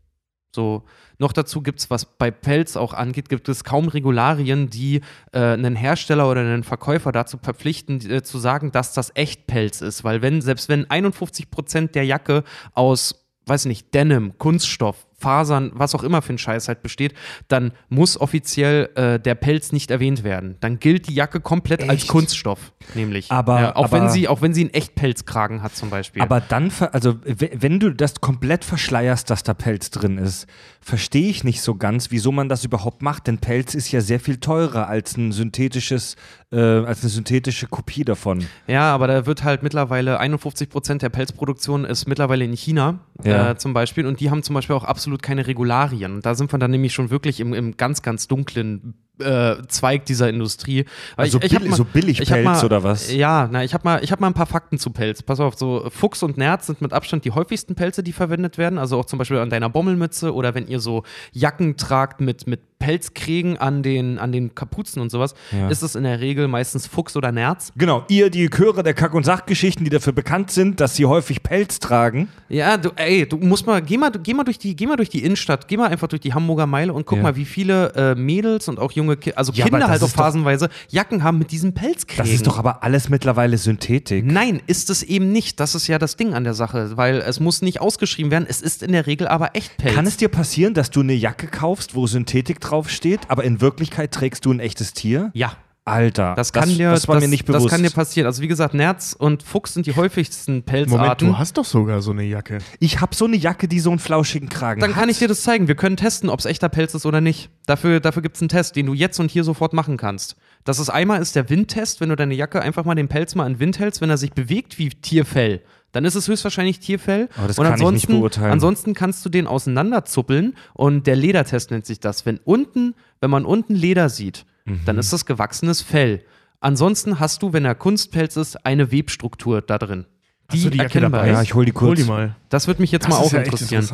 So, noch dazu gibt es, was bei Pelz auch angeht, gibt es kaum Regularien, die äh, einen Hersteller oder einen Verkäufer dazu verpflichten, äh, zu sagen, dass das echt Pelz ist. Weil wenn, selbst wenn 51 Prozent der Jacke aus, weiß ich nicht, Denim, Kunststoff, Fasern, was auch immer für ein Scheiß halt besteht, dann muss offiziell äh, der Pelz nicht erwähnt werden. Dann gilt die Jacke komplett als Echt? Kunststoff, nämlich. Aber- ja, auch, wenn aber- sie, auch wenn sie einen Echtpelzkragen hat zum Beispiel. Aber dann, also wenn du das komplett verschleierst, dass da Pelz drin ist, verstehe ich nicht so ganz, wieso man das überhaupt macht. Denn Pelz ist ja sehr viel teurer als ein synthetisches, äh, als eine synthetische Kopie davon. Ja, aber da wird halt mittlerweile 51 Prozent der Pelzproduktion ist mittlerweile in China Ja. äh, zum Beispiel und die haben zum Beispiel auch absolut keine Regularien. Und da sind wir dann nämlich schon wirklich im, im ganz, ganz dunklen äh, Zweig dieser Industrie. Also ich, ich billig- mal- so Billigpelz ich hab mal- oder was? Ja, na, ich habe mal, ich hab mal ein paar Fakten zu Pelz. Pass auf, so Fuchs und Nerz sind mit Abstand die häufigsten Pelze, die verwendet werden. Also auch zum Beispiel an deiner Bommelmütze oder wenn ihr so Jacken tragt mit, mit Pelzkrägen an den, an den Kapuzen und sowas, Ja. ist es in der Regel meistens Fuchs oder Nerz. Genau, ihr, die Chöre der Kack- und Sachgeschichten, die dafür bekannt sind, dass sie häufig Pelz tragen. Ja, du, ey, du musst mal, geh mal, geh mal durch die, geh mal durch die Innenstadt, geh mal einfach durch die Hamburger Meile und guck Ja. mal, wie viele äh, Mädels und auch junge, Ki also Ja, Kinder halt auch ist doch- phasenweise Jacken haben mit diesem Pelzkrägen. Das ist doch aber alles mittlerweile Synthetik. Nein, ist es eben nicht. Das ist ja das Ding an der Sache, weil es muss nicht ausgeschrieben werden. Es ist in der Regel aber echt Pelz. Kann es dir passieren, dass du eine Jacke kaufst, wo Synthetik draufsteht, aber in Wirklichkeit trägst du ein echtes Tier? ja. Alter, Das kann dir, das war das, mir nicht bewusst. Das kann dir passieren. Also wie gesagt, Nerz und Fuchs sind die häufigsten Moment, Pelzarten. du hast doch sogar so eine Jacke. ich habe so eine Jacke, die so einen flauschigen Kragen Dann hat. kann ich dir das zeigen. Wir können testen, ob es echter Pelz ist oder nicht. Dafür, dafür gibt es einen Test, den du jetzt und hier sofort machen kannst. Das ist einmal ist der Windtest, wenn du deine Jacke einfach mal den Pelz mal in den Wind hältst, wenn er sich bewegt wie Tierfell. Dann ist es höchstwahrscheinlich Tierfell. Aber das und kann ich nicht ansonsten, beurteilen. ansonsten kannst du den auseinanderzuppeln und der Ledertest nennt sich das. Wenn unten, wenn man unten Leder sieht, Mhm. dann ist das gewachsenes Fell. Ansonsten hast du, wenn er Kunstpelz ist, eine Webstruktur da drin. Die, die erkennbar dabei? ist. Ja, ich hol die kurz. Hol die mal. Das würde mich jetzt Das mal auch ja interessieren.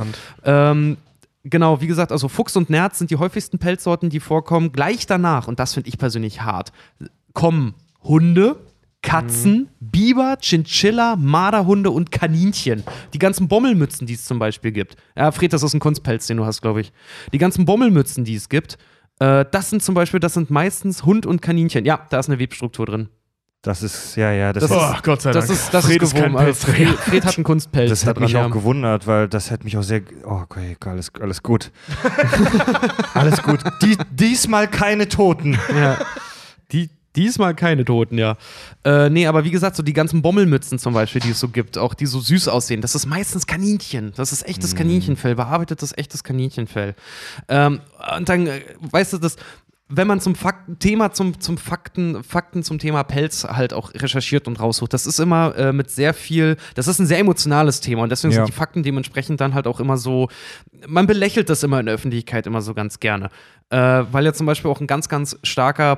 Ähm, genau, wie gesagt, also Fuchs und Nerz sind die häufigsten Pelzsorten, die vorkommen. Gleich danach, und das finde ich persönlich hart, kommen Hunde, Katzen, Biber, Chinchilla, Marderhunde und Kaninchen. Die ganzen Bommelmützen, die es zum Beispiel gibt. Ja, Fred, das ist ein Kunstpelz, den du hast, glaube ich. Die ganzen Bommelmützen, die es gibt, äh, das sind zum Beispiel, das sind meistens Hund und Kaninchen. Ja, da ist eine Webstruktur drin. Das ist, ja, ja, das, Das ist, Oh, Gott sei Dank. Das ist, das Fred ist ist kein. Also Fred, hat einen Kunstpelz. das da hätte mich dran, auch ja. gewundert, weil das hätte mich auch sehr. Oh, okay, alles, alles gut. alles gut. Die, diesmal keine Toten. Ja. Die, diesmal keine Toten, ja. Äh, nee, aber wie gesagt, so die ganzen Bommelmützen zum Beispiel, die es so gibt, auch die so süß aussehen, das ist meistens Kaninchen. Das ist echtes Kaninchenfell, bearbeitetes echtes Kaninchenfell. Ähm, und dann, äh, weißt du, das. Wenn man zum Fakten, Thema zum, zum Fakten, Fakten zum Thema Pelz halt auch recherchiert und raussucht, das ist immer äh, mit sehr viel, das ist ein sehr emotionales Thema und deswegen Ja. sind die Fakten dementsprechend dann halt auch immer so, man belächelt das immer in der Öffentlichkeit immer so ganz gerne. Äh, weil ja zum Beispiel auch ein ganz, ganz starker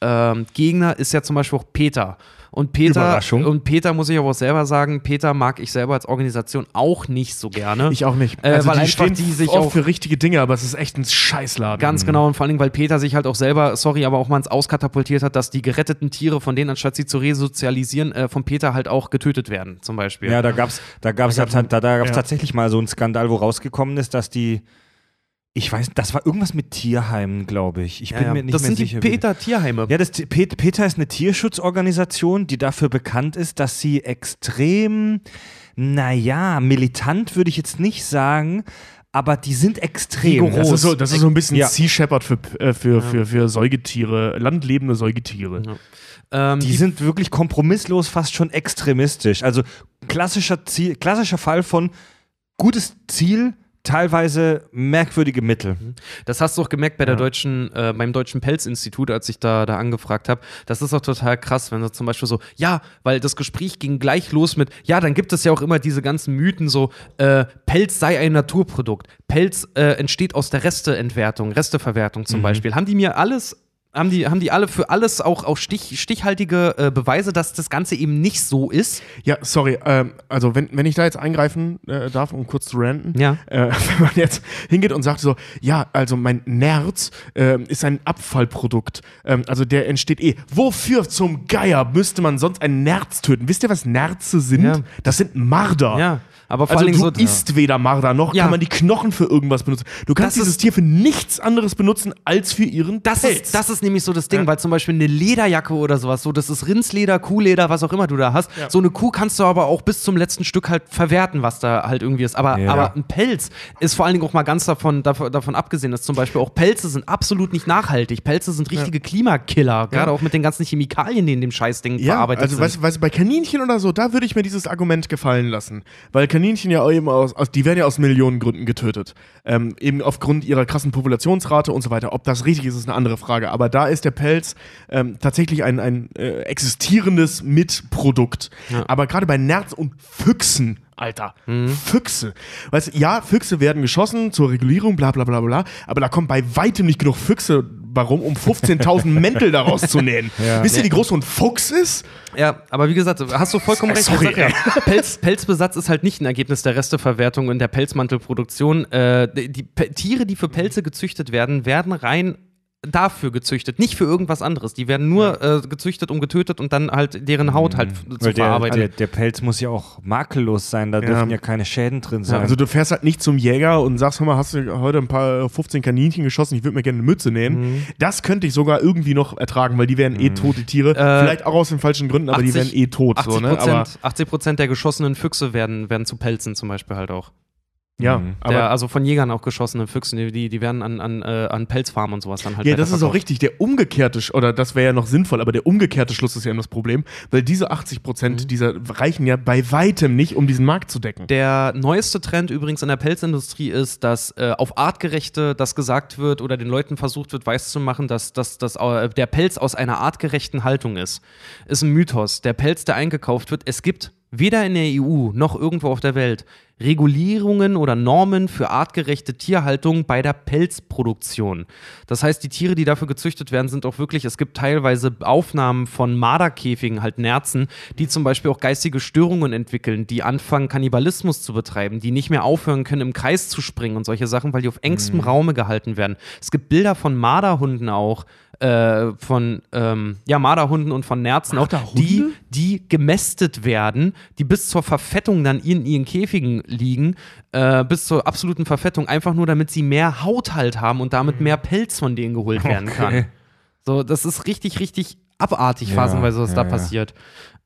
Pelz-Gegner ist ja zum Beispiel auch Peter. Und Peter, und Peter muss ich aber auch selber sagen, Peter mag ich selber als Organisation auch nicht so gerne. Ich auch nicht. Äh, also weil die einfach stehen die sich auch- für richtige Dinge, aber es ist echt ein Scheißladen. Ganz genau, und vor allen Dingen, weil Peter sich halt auch selber, sorry, aber auch mal ins Auskatapultiert hat, dass die geretteten Tiere von denen, anstatt sie zu resozialisieren, äh, von Peter halt auch getötet werden, zum Beispiel. Ja, da gab's, da gab's, Da gab's da, da gab's ja. tatsächlich mal so einen Skandal, wo rausgekommen ist, dass die. Ich weiß, das war irgendwas mit Tierheimen, glaube ich. Ich bin Ja, mir nicht das mehr sind sicher. die wie- Peter-Tierheime. Ja, das, Pet- Peter ist eine Tierschutzorganisation, die dafür bekannt ist, dass sie extrem, naja, militant würde ich jetzt nicht sagen, aber die sind extrem. Das ist, so, das ist so ein bisschen Ja. Sea Shepherd für, äh, für, für, für Säugetiere, landlebende Säugetiere. Ähm, Die sind wirklich kompromisslos, fast schon extremistisch. Also klassischer, Ziel, klassischer Fall von gutes Ziel, teilweise merkwürdige Mittel. Das hast du auch gemerkt bei der deutschen, äh, beim Deutschen Pelzinstitut, als ich da, da angefragt habe. Das ist auch total krass, wenn du zum Beispiel so, ja, weil das Gespräch ging gleich los mit, ja, dann gibt es ja auch immer diese ganzen Mythen, so, äh, Pelz sei ein Naturprodukt. Pelz äh, entsteht aus der Resteentwertung, Resteverwertung zum Beispiel. Haben die mir alles haben die, haben die alle für alles auch, auch stich, stichhaltige äh, Beweise, dass das Ganze eben nicht so ist? Ja, sorry, ähm, also wenn, wenn ich da jetzt eingreifen äh, darf, um kurz zu ranten, Ja. äh, wenn man jetzt hingeht und sagt so, ja, also mein Nerz ähm, ist ein Abfallprodukt, ähm, also der entsteht eh. Wofür zum Geier müsste man sonst ein Nerz töten? Wisst ihr, was Nerze sind? Ja. Das sind Marder. Ja, aber vor Also allen Dingen du so. isst weder Marder, noch Ja. kann man die Knochen für irgendwas benutzen. Du kannst Das dieses ist- Tier für nichts anderes benutzen, als für ihren Das Pelz. ist, das ist nämlich so das Ding, Ja. weil zum Beispiel eine Lederjacke oder sowas, so das ist Rindsleder, Kuhleder, was auch immer du da hast. So eine Kuh kannst du aber auch bis zum letzten Stück halt verwerten, was da halt irgendwie ist. Aber, Ja. aber ein Pelz ist vor allen Dingen auch mal ganz davon, davon, davon abgesehen, dass zum Beispiel auch Pelze sind absolut nicht nachhaltig. Pelze sind richtige Klimakiller, gerade auch mit den ganzen Chemikalien, die in dem Scheißding Ja, verarbeitet also sind. du- weißt du, bei Kaninchen oder so, da würde ich mir dieses Argument gefallen lassen. Weil Kaninchen ja eben aus, aus die werden ja aus Millionen Gründen getötet. Ähm, eben aufgrund ihrer krassen Populationsrate und so weiter. Ob das richtig ist, ist eine andere Frage. Aber da ist der Pelz ähm, tatsächlich ein, ein äh, existierendes Mitprodukt. Aber gerade bei Nerz und Füchsen, Alter, Mhm. Füchse. Weißt du, ja, Füchse werden geschossen zur Regulierung, bla bla bla bla, aber da kommen bei weitem nicht genug Füchse warum, um 15.000 Mäntel daraus zu nähen. Wisst ihr, wie groß so ein Fuchs ist? Ja, aber wie gesagt, hast du vollkommen recht. Sorry, ja, Pelz, Pelzbesatz ist halt nicht ein Ergebnis der Resteverwertung und der Pelzmantelproduktion. Äh, die die Tiere, die für Pelze gezüchtet werden, werden rein dafür gezüchtet, nicht für irgendwas anderes. Die werden nur äh, gezüchtet, um getötet und dann halt deren Haut halt f- zu Weil der, verarbeiten. der, der Pelz muss ja auch makellos sein, da dürfen ja keine Schäden drin sein. Ja, also du fährst halt nicht zum Jäger und sagst, hör mal, hast du heute ein paar 15 Kaninchen geschossen, ich würde mir gerne eine Mütze nähen. Das könnte ich sogar irgendwie noch ertragen, weil die wären eh tot, die Tiere. Vielleicht auch aus den falschen Gründen, aber die wären eh tot. 80 So, ne? Aber 80 Prozent der geschossenen Füchse werden, werden zu Pelzen zum Beispiel halt auch. Ja, Mhm. aber der, also von Jägern auch geschossene Füchse, die, die werden an, an, äh, an Pelzfarmen und sowas dann halt ja, das ist auch richtig. Der umgekehrte, oder das wäre ja noch sinnvoll, aber der umgekehrte Schluss ist ja immer das Problem, weil diese 80 Prozent dieser reichen ja bei weitem nicht, um diesen Markt zu decken. Der neueste Trend übrigens in der Pelzindustrie ist, dass äh, auf artgerechte das gesagt wird oder den Leuten versucht wird, weiszumachen, dass, dass, dass äh, der Pelz aus einer artgerechten Haltung ist. Ist ein Mythos. Der Pelz, der eingekauft wird, es gibt weder in der EU noch irgendwo auf der Welt Regulierungen oder Normen für artgerechte Tierhaltung bei der Pelzproduktion. Das heißt, die Tiere, die dafür gezüchtet werden, sind auch wirklich, es gibt teilweise Aufnahmen von Marderkäfigen, halt Nerzen, die zum Beispiel auch geistige Störungen entwickeln, die anfangen, Kannibalismus zu betreiben, die nicht mehr aufhören können, im Kreis zu springen und solche Sachen, weil die auf engstem Raume gehalten werden. Es gibt Bilder von Marderhunden auch, äh, von ähm, ja, Marderhunden und von Nerzen auch, die, die gemästet werden, die bis zur Verfettung dann in ihren Käfigen liegen, äh, bis zur absoluten Verfettung, einfach nur damit sie mehr Haut halt haben und damit mehr Pelz von denen geholt werden kann. So, das ist richtig, richtig abartig, Ja, phasenweise, was ja, da ja. passiert.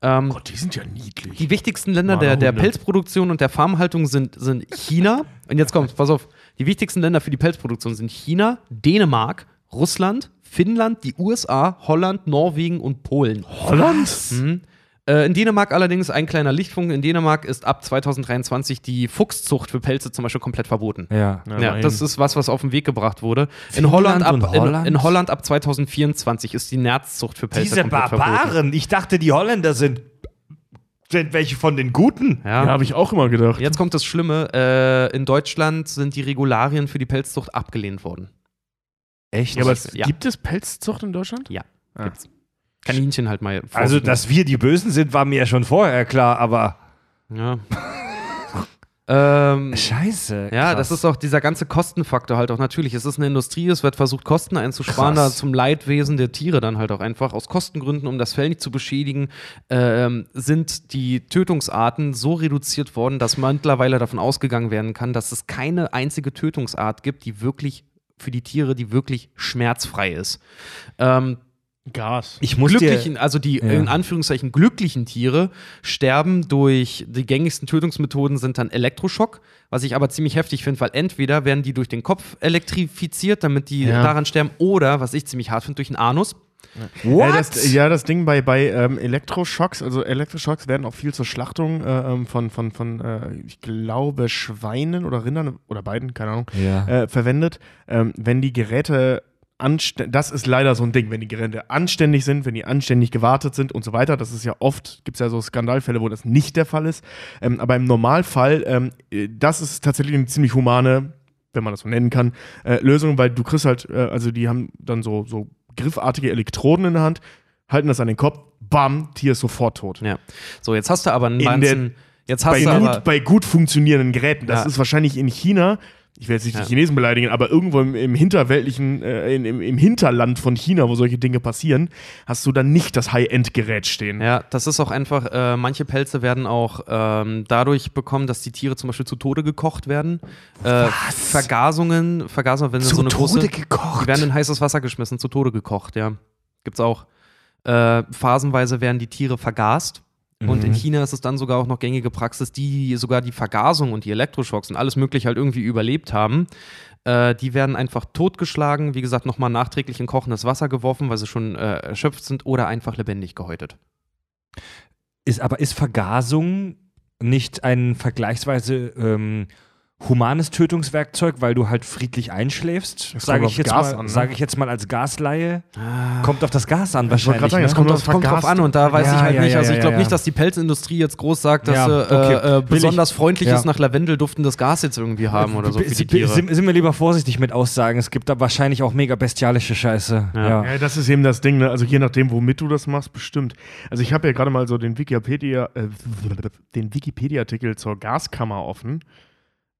Ähm, Gott, die sind ja niedlich. die wichtigsten Länder der, der. Pelzproduktion und der Farmhaltung sind, sind China. Und jetzt kommt, pass auf, die wichtigsten Länder für die Pelzproduktion sind China, Dänemark, Russland, Finnland, die USA, Holland, Norwegen und Polen. Holland? Mhm. Äh, in Dänemark allerdings ein kleiner Lichtpunkt. In Dänemark ist ab 2023 die Fuchszucht für Pelze zum Beispiel komplett verboten. ja. Ja, das ist was, was auf den Weg gebracht wurde. In Holland, ab, Holland? In, in Holland ab 2024 ist die Nerzzucht für Pelze Diese komplett verboten. Barbaren, ich dachte, die Holländer sind, sind welche von den Guten. Ja, Ja. habe ich auch immer gedacht. Jetzt kommt das Schlimme. Äh, in Deutschland sind die Regularien für die Pelzzucht abgelehnt worden. Echt? Ja, aber es, Ja. gibt es Pelzzucht in Deutschland? Ja. Ah. Gibt's. Kaninchen halt mal. also, vorsichtig. dass wir die Bösen sind, war mir ja schon vorher klar, aber. Ja. ähm, Scheiße. Ja, krass. das ist auch dieser ganze Kostenfaktor halt auch natürlich. Es ist eine Industrie, es wird versucht, Kosten einzusparen, da zum Leidwesen der Tiere dann halt auch einfach aus Kostengründen, um das Fell nicht zu beschädigen, ähm, sind die Tötungsarten so reduziert worden, dass man mittlerweile davon ausgegangen werden kann, dass es keine einzige Tötungsart gibt, die wirklich für die Tiere, die wirklich schmerzfrei ist. Ähm, Gas. Ich muss glücklichen, dir. also die Ja. in Anführungszeichen glücklichen Tiere sterben durch die gängigsten Tötungsmethoden sind dann Elektroschock, was ich aber ziemlich heftig finde, weil entweder werden die durch den Kopf elektrifiziert, damit die Ja. daran sterben, oder was ich ziemlich hart finde, durch den Anus. What? Ja, das, ja, das Ding bei, bei ähm, Elektroschocks, also Elektroschocks werden auch viel zur Schlachtung äh, ähm, von, von, von äh, ich glaube, Schweinen oder Rindern oder beiden, keine Ahnung, Ja. äh, verwendet. Ähm, wenn die Geräte anständig, das ist leider so ein Ding, wenn die Geräte anständig sind, wenn die anständig gewartet sind und so weiter. Das ist ja oft, gibt es ja so Skandalfälle, wo das nicht der Fall ist. Ähm, aber im Normalfall, ähm, äh, das ist tatsächlich eine ziemlich humane wenn man das so nennen kann, äh, Lösung, weil du kriegst halt, äh, also die haben dann so, so griffartige Elektroden in der Hand, halten das an den Kopf, bam, Tier ist sofort tot. Ja. So, jetzt hast du aber einen ganzen. Jetzt hast Bei du aber. gut, bei gut funktionierenden Geräten. Das Ja. ist wahrscheinlich in China, ich will jetzt nicht Ja. die Chinesen beleidigen, aber irgendwo im, im hinterweltlichen, äh, in, im, im Hinterland von China, wo solche Dinge passieren, hast du dann nicht das High-End-Gerät stehen. Ja, das ist auch einfach, äh, manche Pelze werden auch ähm, dadurch bekommen, dass die Tiere zum Beispiel zu Tode gekocht werden. Äh, Vergasungen, Vergasungen, wenn Zu so eine große, Tode gekocht. Die werden in heißes Wasser geschmissen, zu Tode gekocht, ja. Gibt's auch. Äh, phasenweise werden die Tiere vergast. Und Mhm. in China ist es dann sogar auch noch gängige Praxis, die sogar die Vergasung und die Elektroschocks und alles mögliche halt irgendwie überlebt haben. Äh, die werden einfach totgeschlagen, wie gesagt, nochmal nachträglich in kochendes Wasser geworfen, weil sie schon äh, erschöpft sind oder einfach lebendig gehäutet. Ist, aber ist Vergasung nicht ein vergleichsweise ähm, humanes Tötungswerkzeug, weil du halt friedlich einschläfst? Das Sage ich, jetzt mal- an, ne? sage ich jetzt mal als Gasleihe. Kommt auf das Gas an wahrscheinlich. gerade sagen, ne? es kommt auf, kommt drauf an und da weiß Ja, ich halt ja, nicht. ja, Also ich glaube ja. nicht, dass die Pelzindustrie jetzt groß sagt, dass Ja, sie okay. äh, äh, besonders freundliches ja. nach Lavendel duftendes Gas jetzt irgendwie haben oder so sind, Tiere. sind, sind wir lieber vorsichtig mit Aussagen. Es gibt da wahrscheinlich auch mega bestialische Scheiße. Ja. Ja. Ja, das ist eben das Ding, ne? Also je nachdem, womit du das machst, bestimmt. Also ich habe ja gerade mal so den Wikipedia, äh, den Wikipedia-Artikel zur Gaskammer offen.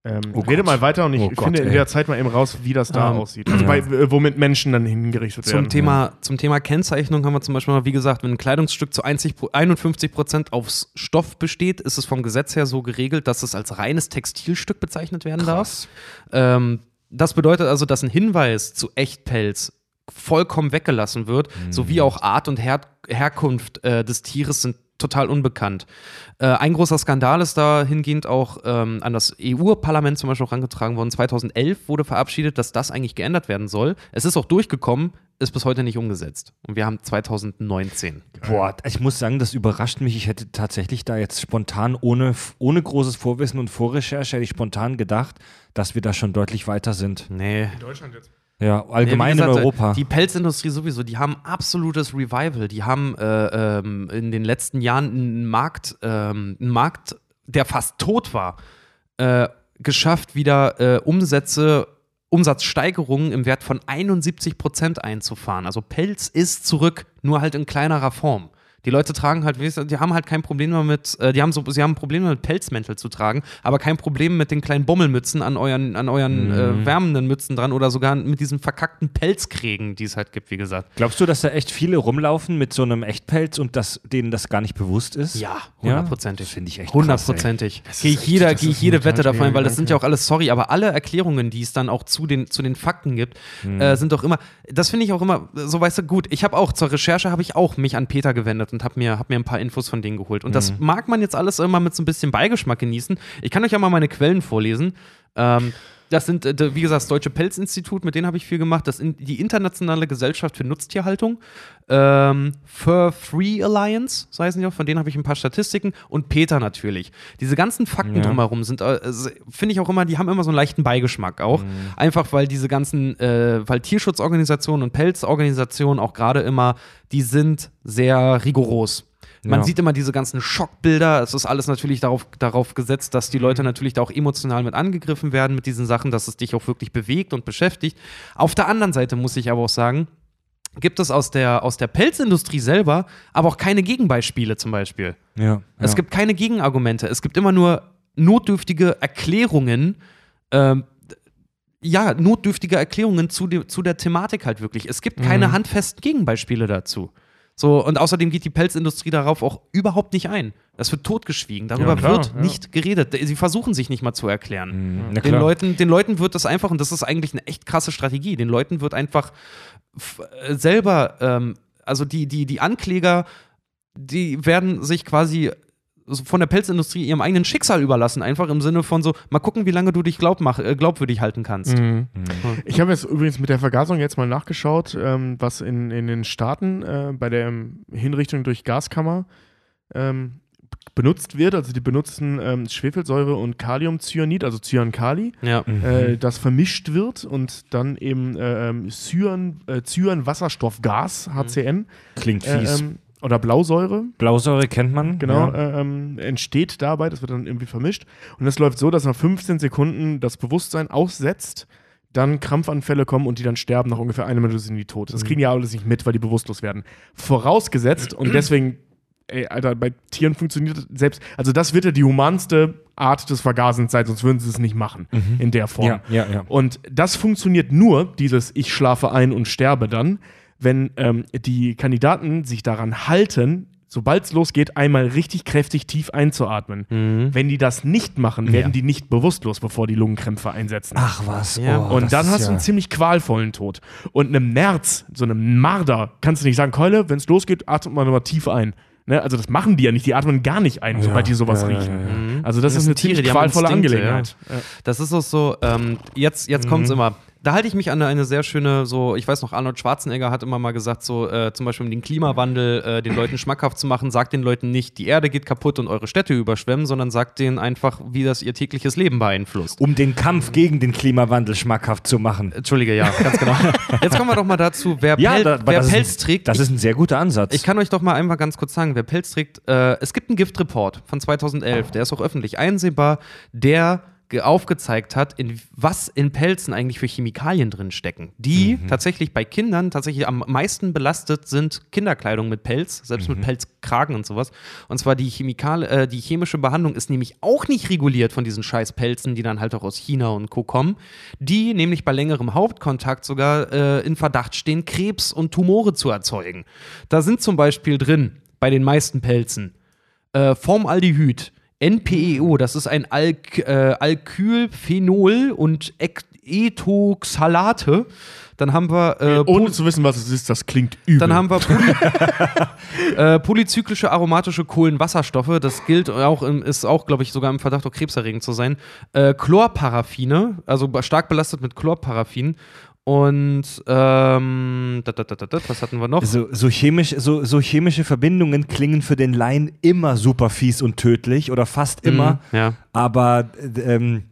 Ähm, Oh rede Gott. mal weiter und ich Oh Gott, finde in ey. der Zeit mal eben raus, wie das da Ähm, aussieht. Also ja. bei, äh, womit Menschen dann hingerichtet Zum werden. Thema, zum Thema Kennzeichnung haben wir zum Beispiel mal, wie gesagt, wenn ein Kleidungsstück zu 1 Pro- 51 Prozent aus Stoff besteht, ist es vom Gesetz her so geregelt, dass es als reines Textilstück bezeichnet werden Krass. darf. Ähm, das bedeutet also, dass ein Hinweis zu Echtpelz vollkommen weggelassen wird, sowie auch Art und Her Herkunft äh, des Tieres sind total unbekannt. Äh, ein großer Skandal ist dahingehend auch ähm, an das EU-Parlament zum Beispiel auch herangetragen worden. 2011 wurde verabschiedet, dass das eigentlich geändert werden soll. Es ist auch durchgekommen, ist bis heute nicht umgesetzt. Und wir haben 2019. Boah, ich muss sagen, das überrascht mich. Ich hätte tatsächlich da jetzt spontan, ohne, ohne großes Vorwissen und Vorrecherche, hätte ich spontan gedacht, dass wir da schon deutlich weiter sind. Nee. in Deutschland jetzt. Ja, allgemein Ja, gesagt, in Europa. Die Pelzindustrie sowieso, die haben absolutes Revival. Die haben äh, ähm, in den letzten Jahren einen Markt, ähm, einen Markt, der fast tot war, äh, geschafft, wieder äh, Umsätze, Umsatzsteigerungen im Wert von 71 Prozent einzufahren. Also Pelz ist zurück, nur halt in kleinerer Form. Die Leute tragen halt, wie gesagt, die haben halt kein Problem damit, äh, die haben so, sie haben Probleme mit Pelzmäntel zu tragen, aber kein Problem mit den kleinen Bommelmützen an euren, an euren äh, wärmenden Mützen dran oder sogar mit diesen verkackten Pelzkrägen, die es halt gibt, wie gesagt. Glaubst du, dass da echt viele rumlaufen mit so einem Echtpelz und dass denen das gar nicht bewusst ist? Ja, Ja? hundertprozentig. Das finde ich echt Hundertprozentig. Gehe ich, jeder, gehe ich jede ein Wette davon, weil das sind schwieriger ja auch alles, sorry, aber alle Erklärungen, die es dann auch zu den, zu den Fakten gibt, äh, sind doch immer, das finde ich auch immer, so weißt du, gut, ich habe auch zur Recherche, habe ich auch mich an Peter gewendet und habe mir, hab mir ein paar Infos von denen geholt. Und das mag man jetzt alles immer mit so ein bisschen Beigeschmack genießen. Ich kann euch ja mal meine Quellen vorlesen. Ähm, das sind, äh, wie gesagt, das Deutsche Pelzinstitut, mit denen habe ich viel gemacht. Das in, die Internationale Gesellschaft für Nutztierhaltung, ähm, Fur Free Alliance, so heißen die auch, von denen habe ich ein paar Statistiken und Peter natürlich. Diese ganzen Fakten Ja. drumherum sind, äh, finde ich auch immer, die haben immer so einen leichten Beigeschmack auch. Einfach weil diese ganzen, äh, weil Tierschutzorganisationen und Pelzorganisationen auch gerade immer, die sind sehr rigoros. Man Ja. sieht immer diese ganzen Schockbilder. Es ist alles natürlich darauf, darauf gesetzt, dass die Leute natürlich da auch emotional mit angegriffen werden mit diesen Sachen, dass es dich auch wirklich bewegt und beschäftigt. Auf der anderen Seite muss ich aber auch sagen, gibt es aus der, aus der Pelzindustrie selber aber auch keine Gegenbeispiele zum Beispiel. Ja. Es ja. gibt keine Gegenargumente. Es gibt immer nur notdürftige Erklärungen. Ähm, ja, notdürftige Erklärungen zu, de, zu der Thematik halt wirklich. Es gibt Mhm. keine handfesten Gegenbeispiele dazu. So, und außerdem geht die Pelzindustrie darauf auch überhaupt nicht ein. Das wird totgeschwiegen. Darüber Ja, klar, wird ja. nicht geredet. Sie versuchen sich nicht mal zu erklären. Mhm. Den. Leuten, den Leuten wird das einfach, und das ist eigentlich eine echt krasse Strategie, den Leuten wird einfach äh, selber, ähm, also die, die, die Ankläger, die werden sich quasi von der Pelzindustrie ihrem eigenen Schicksal überlassen, einfach im Sinne von so, mal gucken, wie lange du dich glaub, mach, äh, glaubwürdig halten kannst. Mhm. Ich habe jetzt übrigens mit der Vergasung jetzt mal nachgeschaut, ähm, was in, in den Staaten äh, bei der ähm, Hinrichtung durch Gaskammer ähm, benutzt wird. Also die benutzen ähm, Schwefelsäure und Kaliumcyanid, also Cyankali, Ja. äh, das vermischt wird und dann eben äh, ähm, Cyan, äh, Cyanwasserstoffgas, HCN, Klingt äh, fies. ähm, oder Blausäure, Blausäure kennt man. Genau, Ja. äh, ähm, entsteht dabei, das wird dann irgendwie vermischt. Und es läuft so, dass nach 15 Sekunden das Bewusstsein aussetzt, dann Krampfanfälle kommen und die dann sterben, nach ungefähr einer Minute sind die tot. Das kriegen die alles nicht mit, weil die bewusstlos werden. Vorausgesetzt, und deswegen, ey, Alter, bei Tieren funktioniert das selbst, also das wird ja die humanste Art des Vergasens sein, sonst würden sie es nicht machen in der Form. Ja, ja, ja. Und das funktioniert nur, dieses Ich schlafe ein und sterbe dann, wenn ähm, die Kandidaten sich daran halten, sobald es losgeht, einmal richtig kräftig tief einzuatmen. Wenn die das nicht machen, werden die nicht bewusstlos, bevor die Lungenkrämpfe einsetzen. Ach was. Ja. Oh, und das dann hast du ja- einen ziemlich qualvollen Tod. Und einem Nerz, so einem Marder, kannst du nicht sagen, Keule, wenn es losgeht, atmet man nochmal tief ein. Ne? Also das machen die ja nicht, die atmen gar nicht ein, sobald die sowas ja, ja, riechen. ja, Also das, Das ist eine Tiere, ziemlich qualvolle Instinkte, Angelegenheit. Ja. Das ist auch so, ähm, jetzt, jetzt kommt's immer. Da halte ich mich an eine sehr schöne, so, ich weiß noch, Arnold Schwarzenegger hat immer mal gesagt, so, äh, zum Beispiel um den Klimawandel äh, den Leuten schmackhaft zu machen, sagt den Leuten nicht, die Erde geht kaputt und eure Städte überschwemmen, sondern sagt denen einfach, wie das ihr tägliches Leben beeinflusst. Um den Kampf gegen den Klimawandel schmackhaft zu machen. Entschuldige, ja, ganz genau. Jetzt kommen wir doch mal dazu, wer, Ja, Pel da, wer Pelz ein- trägt. Das ist ein sehr guter Ansatz. Ich kann euch doch mal einmal ganz kurz sagen, wer Pelz trägt. Äh, es gibt einen Giftreport von 2011, der ist auch öffentlich einsehbar, der aufgezeigt hat, in was in Pelzen eigentlich für Chemikalien drin stecken, die tatsächlich bei Kindern tatsächlich am meisten belastet sind Kinderkleidung mit Pelz, selbst mit Pelzkragen und sowas. Und zwar die Chemikal äh, die chemische Behandlung ist nämlich auch nicht reguliert von diesen scheiß Pelzen, die dann halt auch aus China und Co. kommen, die nämlich bei längerem Hauptkontakt sogar äh, in Verdacht stehen, Krebs und Tumore zu erzeugen. Da sind zum Beispiel drin, bei den meisten Pelzen, äh, Formaldehyd, NPEO, das ist ein Alk äh, Alkylphenol und Ethoxalate. Dann haben wir äh, Ohne zu wissen, was es ist, das klingt übel. dann haben wir Poly äh, polyzyklische aromatische Kohlenwasserstoffe. Das gilt auch, im, ist auch, glaube ich, sogar im Verdacht, auch krebserregend zu sein. Äh, Chlorparaffine, also stark belastet mit Chlorparaffin. Und ähm, dat, dat, dat, was hatten wir noch? so, so, chemisch, so, so chemische Verbindungen klingen für den Laien immer super fies und tödlich oder fast immer. Mhm, ja. Aber äh, ähm,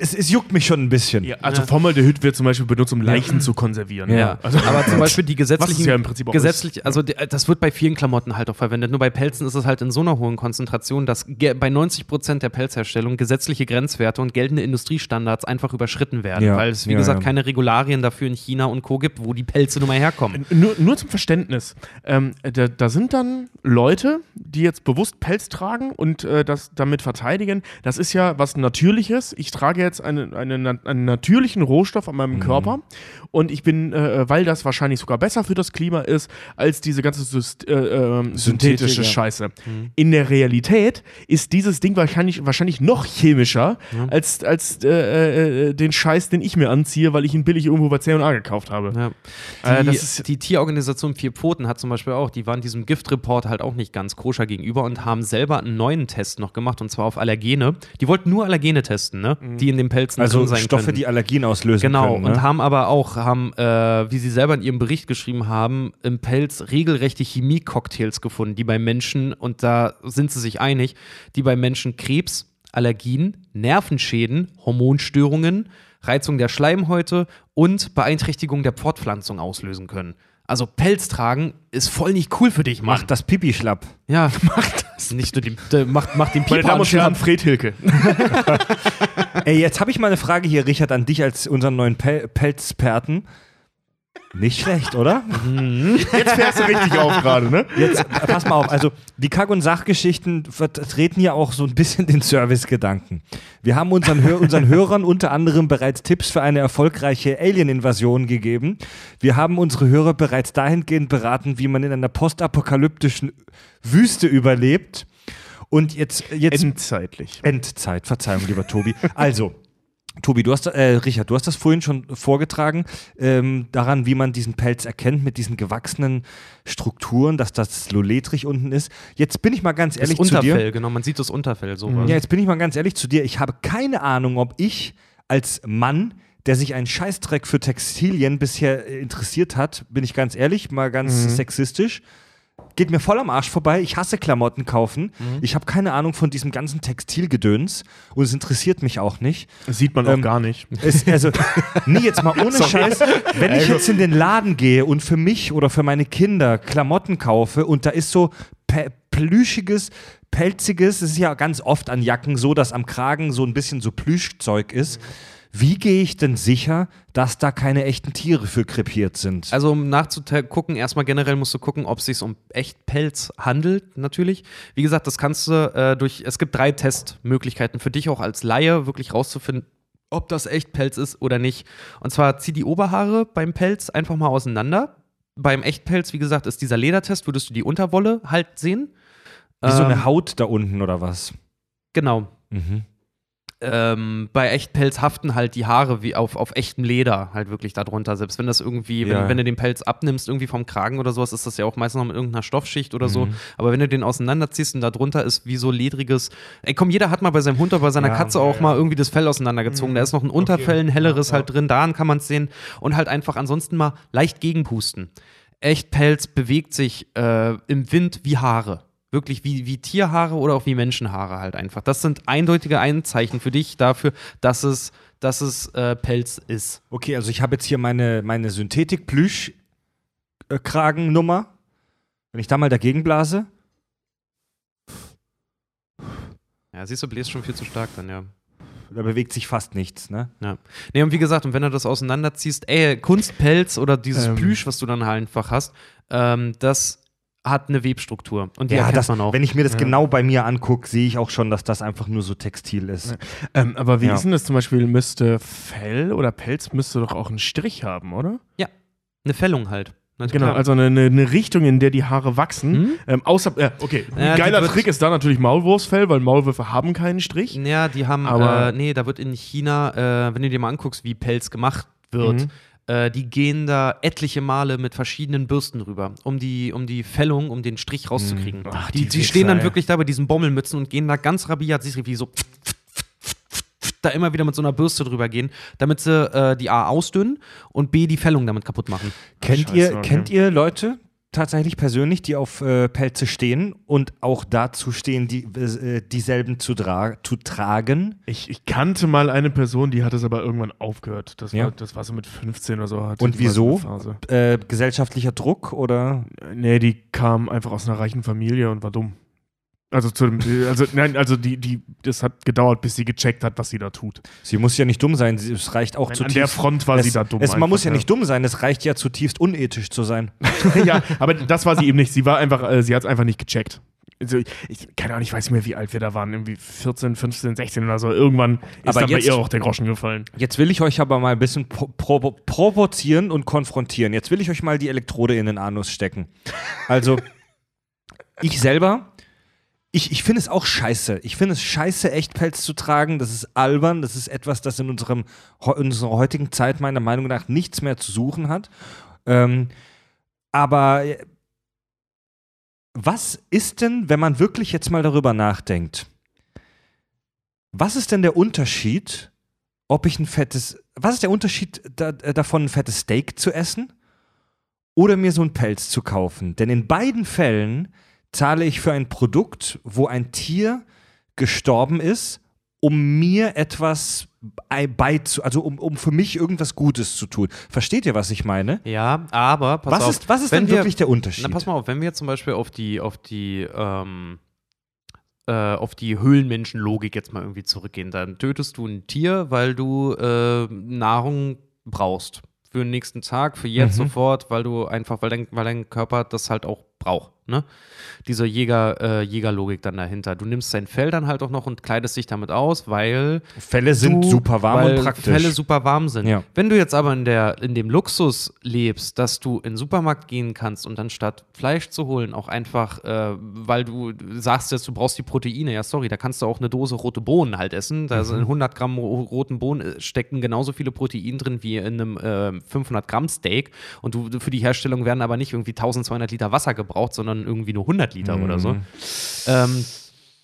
es, es juckt mich schon ein bisschen. ja, also Formaldehyd wird zum Beispiel benutzt, um Leichen zu konservieren. Ja, Also, aber zum Beispiel die gesetzlichen, ja im Prinzip auch gesetzlich, also die, das wird bei vielen Klamotten halt auch verwendet. Nur bei Pelzen ist es halt in so einer hohen Konzentration, dass bei 90 Prozent der Pelzherstellung gesetzliche Grenzwerte und geltende Industriestandards einfach überschritten werden, Ja, weil es wie ja, gesagt ja. keine Regularien dafür in China und Co gibt, wo die Pelze nun mal herkommen. Nur, nur zum Verständnis. Ähm, da, da sind dann Leute, die jetzt bewusst Pelz tragen und äh, das damit verteidigen. Das ist ja was Natürliches. Ich trage jetzt eine, eine, na- einen natürlichen Rohstoff an meinem Körper und ich bin, äh, weil das wahrscheinlich sogar besser für das Klima ist, als diese ganze Syst äh, ähm, synthetische ja. Scheiße. In der Realität ist dieses Ding wahrscheinlich, wahrscheinlich noch chemischer als, als äh, äh, den Scheiß, den ich mir anziehe, weil ich ihn billig irgendwo bei C&A gekauft habe. Ja. Äh, Die, ist- die Tierorganisation Vier Pfoten hat zum Beispiel auch, die waren diesem Giftreport halt auch nicht ganz koscher gegenüber und haben selber einen neuen Test noch gemacht und zwar auf Allergene. Die wollten nur Allergene testen, ne? die in den Pelzen Also drin sein Stoffe, können. die Allergien auslösen Genau, können. Ne? und haben aber auch, haben, äh, wie sie selber in ihrem Bericht geschrieben haben, im Pelz regelrechte Chemie-Cocktails gefunden, die bei Menschen, und da sind sie sich einig, die bei Menschen Krebs, Allergien, Nervenschäden, Hormonstörungen, Reizung der Schleimhäute und Beeinträchtigung der Fortpflanzung auslösen können. Also Pelz tragen ist voll nicht cool für dich, Mann. Macht das Pipi schlapp. ja, macht das. Nicht nur den, äh, macht, macht den Meine Pieper Damen und Herren, Fred Hilke. Ey, jetzt habe ich mal eine Frage hier, Richard, an dich als unseren neuen Pel Pelzperten. Nicht schlecht, oder? Jetzt fährst du richtig auf gerade, ne? Jetzt, pass mal auf, also die Kack- und Sachgeschichten vertreten ja auch so ein bisschen den Servicegedanken. Wir haben unseren, Hör unseren Hörern unter anderem bereits Tipps für eine erfolgreiche Alien-Invasion gegeben. Wir haben unsere Hörer bereits dahingehend beraten, wie man in einer postapokalyptischen Wüste überlebt. Und jetzt, jetzt Endzeitlich. Endzeit, Verzeihung, lieber Tobi. Also, Tobi, du hast, äh, Richard, du hast das vorhin schon vorgetragen, ähm, daran, wie man diesen Pelz erkennt mit diesen gewachsenen Strukturen, dass das loletrig unten ist. Jetzt bin ich mal ganz Das ehrlich zu dir. Unterfell, genau, man sieht das Unterfell sowas. Ja, jetzt bin ich mal ganz ehrlich zu dir. Ich habe keine Ahnung, ob ich als Mann, der sich einen Scheißdreck für Textilien bisher äh, interessiert hat, bin ich ganz ehrlich, mal ganz sexistisch. Geht mir voll am Arsch vorbei. Ich hasse Klamotten kaufen. Ich habe keine Ahnung von diesem ganzen Textilgedöns und es interessiert mich auch nicht. Das sieht man auch Ähm, gar nicht. Es, also, nee, jetzt mal ohne Scheiß. Wenn ich jetzt in den Laden gehe und für mich oder für meine Kinder Klamotten kaufe und da ist so plüschiges, pelziges, es ist ja ganz oft an Jacken so, dass am Kragen so ein bisschen so Plüschzeug ist. Wie gehe ich denn sicher, dass da keine echten Tiere für krepiert sind? Also um nachzugucken, erstmal generell musst du gucken, ob es sich um Echtpelz handelt, natürlich. Wie gesagt, das kannst du äh, durch, es gibt drei Testmöglichkeiten für dich auch als Laie wirklich rauszufinden, ob das Echtpelz ist oder nicht. Und zwar zieh die Oberhaare beim Pelz einfach mal auseinander. Beim Echtpelz, wie gesagt, ist dieser Ledertest, würdest du die Unterwolle halt sehen. Wie so Ähm, eine Haut da unten oder was? Genau. Mhm. Ähm, bei Echtpelz haften halt die Haare wie auf, auf echtem Leder halt wirklich darunter. Selbst wenn das irgendwie, Ja. wenn, wenn du den Pelz abnimmst, irgendwie vom Kragen oder sowas, ist das ja auch meistens noch mit irgendeiner Stoffschicht oder so. Mhm. Aber wenn du den auseinanderziehst und da drunter ist wie so ledriges, ey komm, jeder hat mal bei seinem Hund oder bei seiner Ja, Katze auch ja. mal irgendwie das Fell auseinandergezogen. Mhm. Da ist noch ein Unterfell, ein helleres halt drin, daran kann man es sehen. Und halt einfach ansonsten mal leicht gegenpusten. Echtpelz bewegt sich äh, im Wind wie Haare. Wirklich wie, wie Tierhaare oder auch wie Menschenhaare halt einfach. Das sind eindeutige Einzeichen für dich dafür, dass es, dass es äh, Pelz ist. Okay, also ich habe jetzt hier meine, meine Synthetik-Plüsch-Kragennummer. Wenn ich da mal dagegen blase, Ja, siehst du, bläst schon viel zu stark dann, ja. da bewegt sich fast nichts, ne? Nee, und wie gesagt, und wenn du das auseinanderziehst, ey, Kunstpelz oder dieses Ähm. Plüsch, was du dann halt einfach hast, ähm, das hat eine Webstruktur. Und die Ja, das, man auch. wenn ich mir das Ja. genau bei mir angucke, sehe ich auch schon, dass das einfach nur so Textil ist. Ähm, aber wie Ja. ist denn das zum Beispiel? Müsste Fell oder Pelz müsste doch auch einen Strich haben, oder? eine Fällung halt. Na, Genau, klar. also eine, eine, eine Richtung, in der die Haare wachsen. Hm? Ähm, außer, äh, okay, Ja, ein die geiler Trick ist da natürlich Maulwurfsfell, weil Maulwürfe haben keinen Strich. Ja, die haben, Aber- äh, nee, da wird in China, äh, wenn du dir mal anguckst, wie Pelz gemacht wird, Mhm. Äh, die gehen da etliche Male mit verschiedenen Bürsten rüber, um die, um die Fällung, um den Strich rauszukriegen. Mhm. Ach, die, die die stehen dann wirklich da bei diesen Bommelmützen und gehen da ganz rabiat, siehst du, wie so da immer wieder mit so einer Bürste drüber gehen, damit sie äh, die A ausdünnen und B die Fällung damit kaputt machen. Kennt, Scheiße, ihr, okay. kennt ihr Leute tatsächlich persönlich, die auf äh, Pelze stehen und auch dazu stehen, die, äh, dieselben zu, zu tragen? Ich, ich kannte mal eine Person, die hat es aber irgendwann aufgehört. Das, Ja. war, das war so mit 15 oder so. hatte Und wieso? Äh, gesellschaftlicher Druck oder? Nee, die kam einfach aus einer reichen Familie und war dumm. Also zu dem, also nein, also die, die, das hat gedauert, bis sie gecheckt hat, was sie da tut. Sie muss ja nicht dumm sein, sie- es reicht auch Nein, zutiefst. an der Front war es, sie da dumm. Es, man muss einfach, ja nicht dumm sein, es reicht ja zutiefst unethisch zu sein. ja, aber das war sie eben nicht. Sie war einfach, äh, sie hat es einfach nicht gecheckt. Also ich, keine Ahnung, ich weiß nicht mehr, wie alt wir da waren. Irgendwie 14, 15, 16 oder so. Irgendwann ist Aber dann bei jetzt- ihr auch der Groschen gefallen. Jetzt will ich euch aber mal ein bisschen pro provo provozieren und konfrontieren. Jetzt will ich euch mal die Elektrode in den Anus stecken. Also, ich selber, ich, ich finde es auch scheiße. Ich finde es scheiße, Echtpelz zu tragen. Das ist albern. Das ist etwas, das in, unserem, in unserer heutigen Zeit meiner Meinung nach nichts mehr zu suchen hat. Ähm, aber äh, was ist denn, wenn man wirklich jetzt mal darüber nachdenkt? Was ist denn der Unterschied, ob ich ein fettes, was ist der Unterschied da, äh, davon, ein fettes Steak zu essen oder mir so einen Pelz zu kaufen? Denn in beiden Fällen zahle ich für ein Produkt, wo ein Tier gestorben ist, um mir etwas bei- beizu, also um, um für mich irgendwas Gutes zu tun. Versteht ihr, was ich meine? Ja, aber pass Was auf, ist, was ist denn wir- wirklich der Unterschied? Na, pass mal auf, wenn wir zum Beispiel auf die, auf die, ähm, äh, auf die Höhlenmenschenlogik jetzt mal irgendwie zurückgehen, dann tötest du ein Tier, weil du äh, Nahrung brauchst. Für den nächsten Tag, für jetzt Mhm. sofort, weil du einfach, weil dein, weil dein Körper das halt auch braucht, ne? Diese Jäger, äh, Jägerlogik dann dahinter. Du nimmst sein Fell dann halt auch noch und kleidest dich damit aus, weil Fälle sind du- super warm und praktisch. Fälle super warm sind. Ja. Wenn du jetzt aber in, der, in dem Luxus lebst, dass du in den Supermarkt gehen kannst und dann statt Fleisch zu holen, auch einfach, äh, weil du sagst jetzt, du brauchst die Proteine, ja sorry, da kannst du auch eine Dose rote Bohnen halt essen. Da Mhm. sind in 100 Gramm ro- roten Bohnen äh, stecken genauso viele Proteine drin wie in einem äh, 500 Gramm Steak. Und du, für die Herstellung werden aber nicht irgendwie 1200 Liter Wasser gebraucht, sondern irgendwie nur 100 Liter oder so. Mhm. Ähm,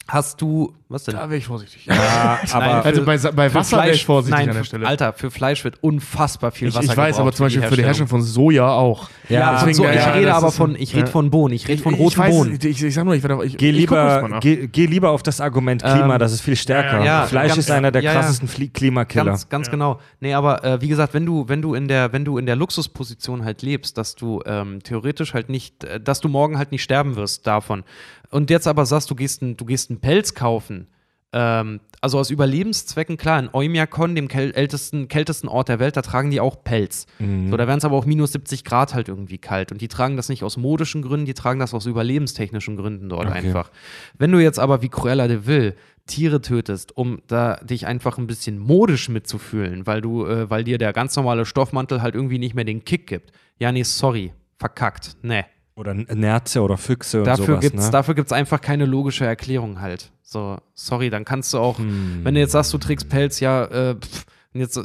hast du, was denn? Da wäre ich vorsichtig. Ja, aber also bei, bei Für Wasser wäre ich vorsichtig nein, an der Stelle. Alter, für Fleisch wird unfassbar viel ich, Wasser ich weiß, aber zum Beispiel für die Herstellung von Soja auch. Ja, Ja, von so, deswegen, ich ja, rede aber von, ich rede ja. von Bohnen, ich rede von ich, roten weiß, Bohnen. Ich, ich sag nur, ich werde auch. Ich, Geh lieber, geh, geh lieber auf das Argument Klima, Ähm, das ist viel stärker. ja, ja, Fleisch ganz- ist einer der krassesten Klimakiller. Ganz, ganz genau. Nee, aber äh, wie gesagt, wenn du, wenn du in der, wenn du in der Luxusposition halt lebst, dass du ähm, theoretisch halt nicht, äh, dass du morgen halt nicht sterben wirst davon. Und jetzt aber sagst, du gehst, ein, du gehst einen Pelz kaufen, ähm, also aus Überlebenszwecken, klar, in Oymyakon, dem ältesten, kältesten Ort der Welt, da tragen die auch Pelz. Mhm. So, da werden es aber auch minus 70 Grad halt irgendwie kalt. Und die tragen das nicht aus modischen Gründen, die tragen das aus überlebenstechnischen Gründen dort Okay. einfach. Wenn du jetzt aber wie Cruella de Vil Tiere tötest, um da dich einfach ein bisschen modisch mitzufühlen, weil du, äh, weil dir der ganz normale Stoffmantel halt irgendwie nicht mehr den Kick gibt. Ja, nee, sorry, verkackt, nee. Oder Nerze oder Füchse und Dafür sowas. gibt's, ne? dafür gibt's einfach keine logische Erklärung halt. So, sorry, dann kannst du auch, Hm. wenn du jetzt sagst, du trägst Pelz, ja, äh, pff, jetzt, äh,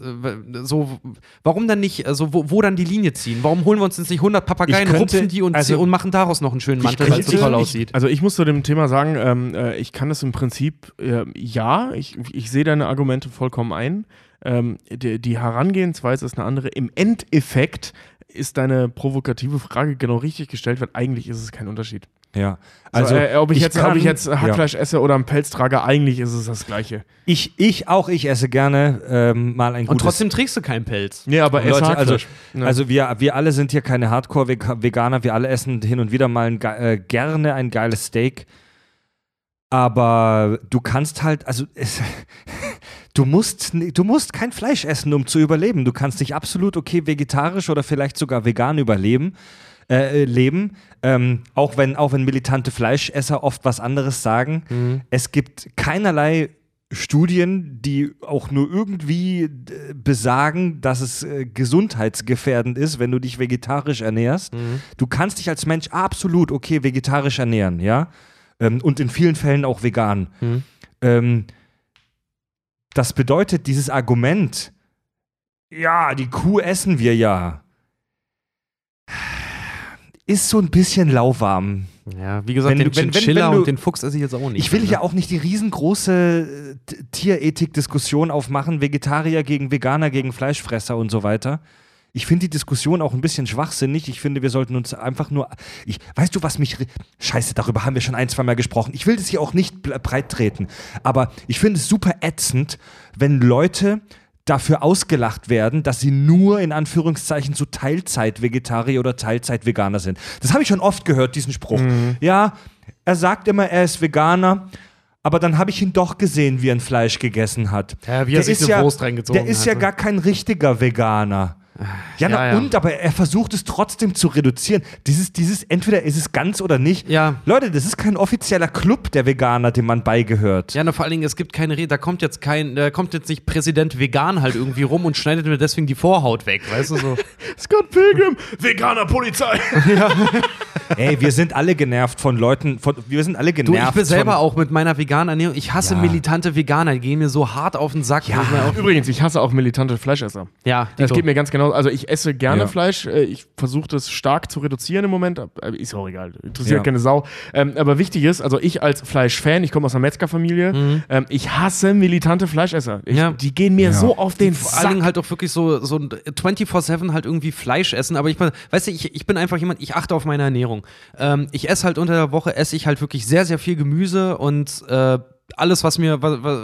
so, warum dann nicht, also wo, wo dann die Linie ziehen? Warum holen wir uns jetzt nicht 100 Papageien, könnte- rupfen die und, also- und machen daraus noch einen schönen Mantel, weil es so toll aussieht? Also ich muss zu dem Thema sagen, ähm, äh, ich kann das im Prinzip, äh, ja, ich, ich sehe deine Argumente vollkommen ein. Ähm, die, die Herangehensweise ist eine andere. Im Endeffekt ist deine provokative Frage genau richtig gestellt, weil eigentlich ist es kein Unterschied. ja. Also, Also, äh, ob, ich jetzt, ob kann- ich jetzt ja. Hackfleisch esse oder einen Pelz trage, eigentlich ist es das Gleiche. Ich, ich auch, ich esse gerne ähm, mal ein Und gutes trotzdem trägst du keinen Pelz. Nee, aber esse Leute, also, Hackfleisch. Ja. also wir, wir alle sind hier keine Hardcore-Veganer, wir alle essen hin und wieder mal ein, äh, gerne ein geiles Steak. Aber du kannst halt, also es, du musst, du musst kein Fleisch essen, um zu überleben. Du kannst dich absolut okay vegetarisch oder vielleicht sogar vegan überleben. Äh, äh, leben, ähm, auch, wenn, auch wenn militante Fleischesser oft was anderes sagen. Mhm. Es gibt keinerlei Studien, die auch nur irgendwie äh, besagen, dass es äh, gesundheitsgefährdend ist, wenn du dich vegetarisch ernährst. Du kannst dich als Mensch absolut okay vegetarisch ernähren, ja. Ähm, und in vielen Fällen auch vegan. Mhm. Ähm, das bedeutet, dieses Argument, ja, die Kuh essen wir ja, ist so ein bisschen lauwarm. Ja, wie gesagt, Wenn den wenn- wenn- Chinchilla wenn du- und den Fuchs esse ich jetzt auch nicht. Ich will ne? hier auch nicht die riesengroße äh, Tierethik-Diskussion aufmachen, Vegetarier gegen Veganer gegen Fleischfresser und so weiter. Ich finde die Diskussion auch ein bisschen schwachsinnig. Ich finde, wir sollten uns einfach nur. Ich, weißt du, was mich. Scheiße, darüber haben wir schon ein, zwei Mal gesprochen. Ich will das hier auch nicht breit treten. Aber ich finde es super ätzend, wenn Leute dafür ausgelacht werden, dass sie nur in Anführungszeichen so Teilzeit-Vegetarier oder Teilzeit-Veganer sind. Das habe ich schon oft gehört, diesen Spruch. Ja, er sagt immer, er ist Veganer. Aber dann habe ich ihn doch gesehen, wie er ein Fleisch gegessen hat. Ja, wie er sich eine Wurst reingezogen Der ist hat, ja ne? gar kein richtiger Veganer. Ja, na, ja, ja. und, aber er versucht es trotzdem zu reduzieren. Dieses, dieses, entweder ist es ganz oder nicht. Ja. Leute, das ist kein offizieller Club der Veganer, dem man beigehört. Ja, na, vor allen Dingen, es gibt keine Rede, da kommt jetzt kein, da kommt jetzt nicht Präsident Vegan halt irgendwie rum und schneidet mir deswegen die Vorhaut weg, weißt du so. Scott Pilgrim, veganer Polizei. Ey, wir sind alle genervt von Leuten, von, wir sind alle Du, genervt. ich bin selber auch mit meiner veganen Ernährung, ich hasse Ja. militante Veganer, die gehen mir so hart auf den Sack. Ja. ich Übrigens, ich hasse auch militante Fleischesser. ja Das Dito. geht mir ganz genau. Also ich esse gerne Ja. Fleisch. äh, Ich versuche das stark zu reduzieren im Moment. aber Ist auch egal. Interessiert Ja. keine Sau. Ähm, aber wichtig ist, also ich als Fleischfan, ich komme aus einer Metzgerfamilie, ähm, ich hasse militante Fleischesser. Ich, Mhm. Ja. Die gehen mir Ja. so auf den Vor allen Sack. Dingen halt auch wirklich so, so ein 24-7 halt irgendwie Fleisch essen. Aber ich, weißt du, ich, ich bin einfach jemand, ich achte auf meine Ernährung. Ähm, ich esse halt unter der Woche, esse ich halt wirklich sehr, sehr viel Gemüse und äh, alles, was mir,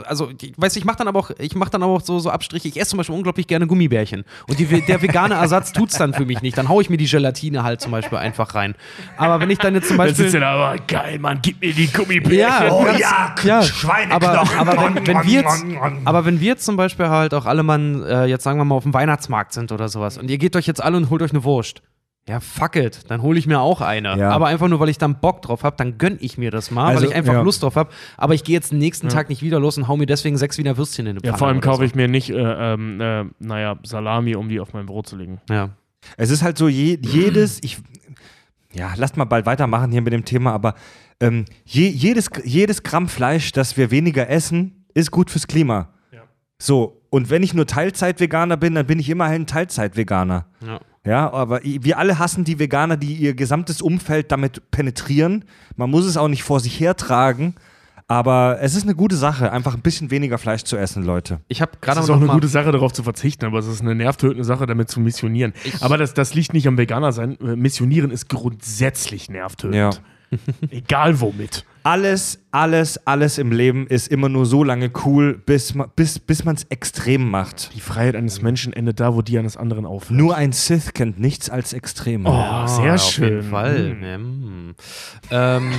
also, ich weiß, ich mache dann aber auch, ich mache dann aber auch so, so Abstriche. Ich esse zum Beispiel unglaublich gerne Gummibärchen. Und die, der vegane Ersatz tut's dann für mich nicht. Dann hau ich mir die Gelatine halt zum Beispiel einfach rein. Aber wenn ich dann jetzt zum Beispiel. sitzt er da, aber geil, Mann, gib mir die Gummibärchen. Ja, Oh ja, ja. Schweineknochen. Aber, aber wenn, wenn wir jetzt, aber wenn wir jetzt zum Beispiel halt auch alle Mann, äh, jetzt sagen wir mal auf dem Weihnachtsmarkt sind oder sowas und ihr geht euch jetzt alle und holt euch eine Wurst. Ja, fuck it, dann hole ich mir auch eine. Ja. Aber einfach nur, weil ich dann Bock drauf habe, dann gönn ich mir das mal, Also, weil ich einfach ja. Lust drauf habe. Aber ich gehe jetzt den nächsten Tag nicht wieder los und hau mir deswegen sechs Wiener Würstchen in den Ja, Pfanne vor allem kaufe so. ich mir nicht, äh, ähm, äh, naja, Salami, um die auf mein Brot zu legen. Ja. Es ist halt so, je, jedes, ich, ja, lasst mal bald weitermachen hier mit dem Thema, aber ähm, je, jedes, jedes Gramm Fleisch, das wir weniger essen, ist gut fürs Klima. So, und wenn ich nur Teilzeit-Veganer bin, dann bin ich immerhin Teilzeit-Veganer. ja. Ja, aber wir alle hassen die Veganer, die ihr gesamtes Umfeld damit penetrieren. Man muss es auch nicht vor sich hertragen. Aber es ist eine gute Sache, einfach ein bisschen weniger Fleisch zu essen, Leute. Ich habe Es gerade ist noch auch eine mal, gute Sache, darauf zu verzichten, aber es ist eine nervtötende Sache, damit zu missionieren. aber das, das liegt nicht am Veganer sein. Äh, Missionieren ist grundsätzlich nervtötend. Egal womit. Alles, alles, alles im Leben ist immer nur so lange cool, bis, bis, bis man es extrem macht. Die Freiheit eines Menschen endet da, wo die eines anderen aufhört. Nur ein Sith kennt nichts als extrem. Oh, sehr auf schön. jeden Fall. Hm. Ja, hm. Ähm,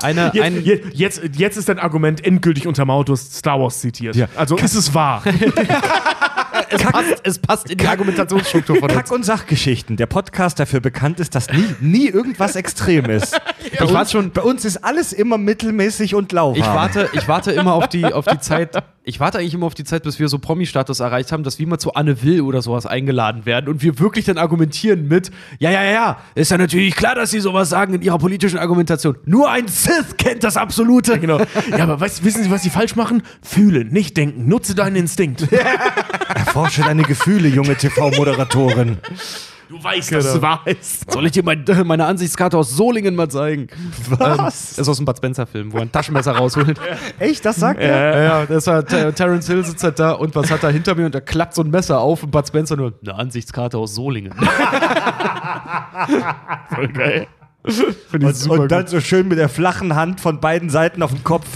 eine, Jetzt, ein, jetzt, jetzt, jetzt ist dein Argument endgültig unter Mautus Star Wars zitiert. Ja. Also ist es wahr. es, passt, es passt in die Argumentationsstruktur von uns. Kack- und Sachgeschichten. Der Podcast dafür bekannt ist, dass nie, nie irgendwas extrem ist. bei, Ich war uns, schon- bei uns ist alles immer mittelmäßig und lauwarm. Ich warte, ich warte immer auf die, auf die Zeit. Ich warte eigentlich immer auf die Zeit, bis wir so Promi-Status erreicht haben, dass wir mal zu Anne Will oder sowas eingeladen werden und wir wirklich dann argumentieren mit: Ja, ja, ja, ja, ist ja natürlich klar, dass sie sowas sagen in ihrer politischen Argumentation. Nur ein Sith kennt das Absolute. genau. Ja, aber weißt, wissen Sie, was Sie falsch machen? Fühlen, nicht denken. Nutze deinen Instinkt. Erforsche deine Gefühle, junge TV-Moderatorin. Du weißt, dass es wahr ist. Soll ich dir mein, meine Ansichtskarte aus Solingen mal zeigen? Was? Das ist aus dem Bud Spencer-Film, wo er ein Taschenmesser rausholt. Echt, das sagt er? Ja, ja, das war Ter Terence Hill sitzt halt da und was hat er hinter mir und er klappt so ein Messer auf und Bud Spencer nur eine Ansichtskarte aus Solingen. Voll geil. Und, und dann so schön mit der flachen Hand von beiden Seiten auf den Kopf.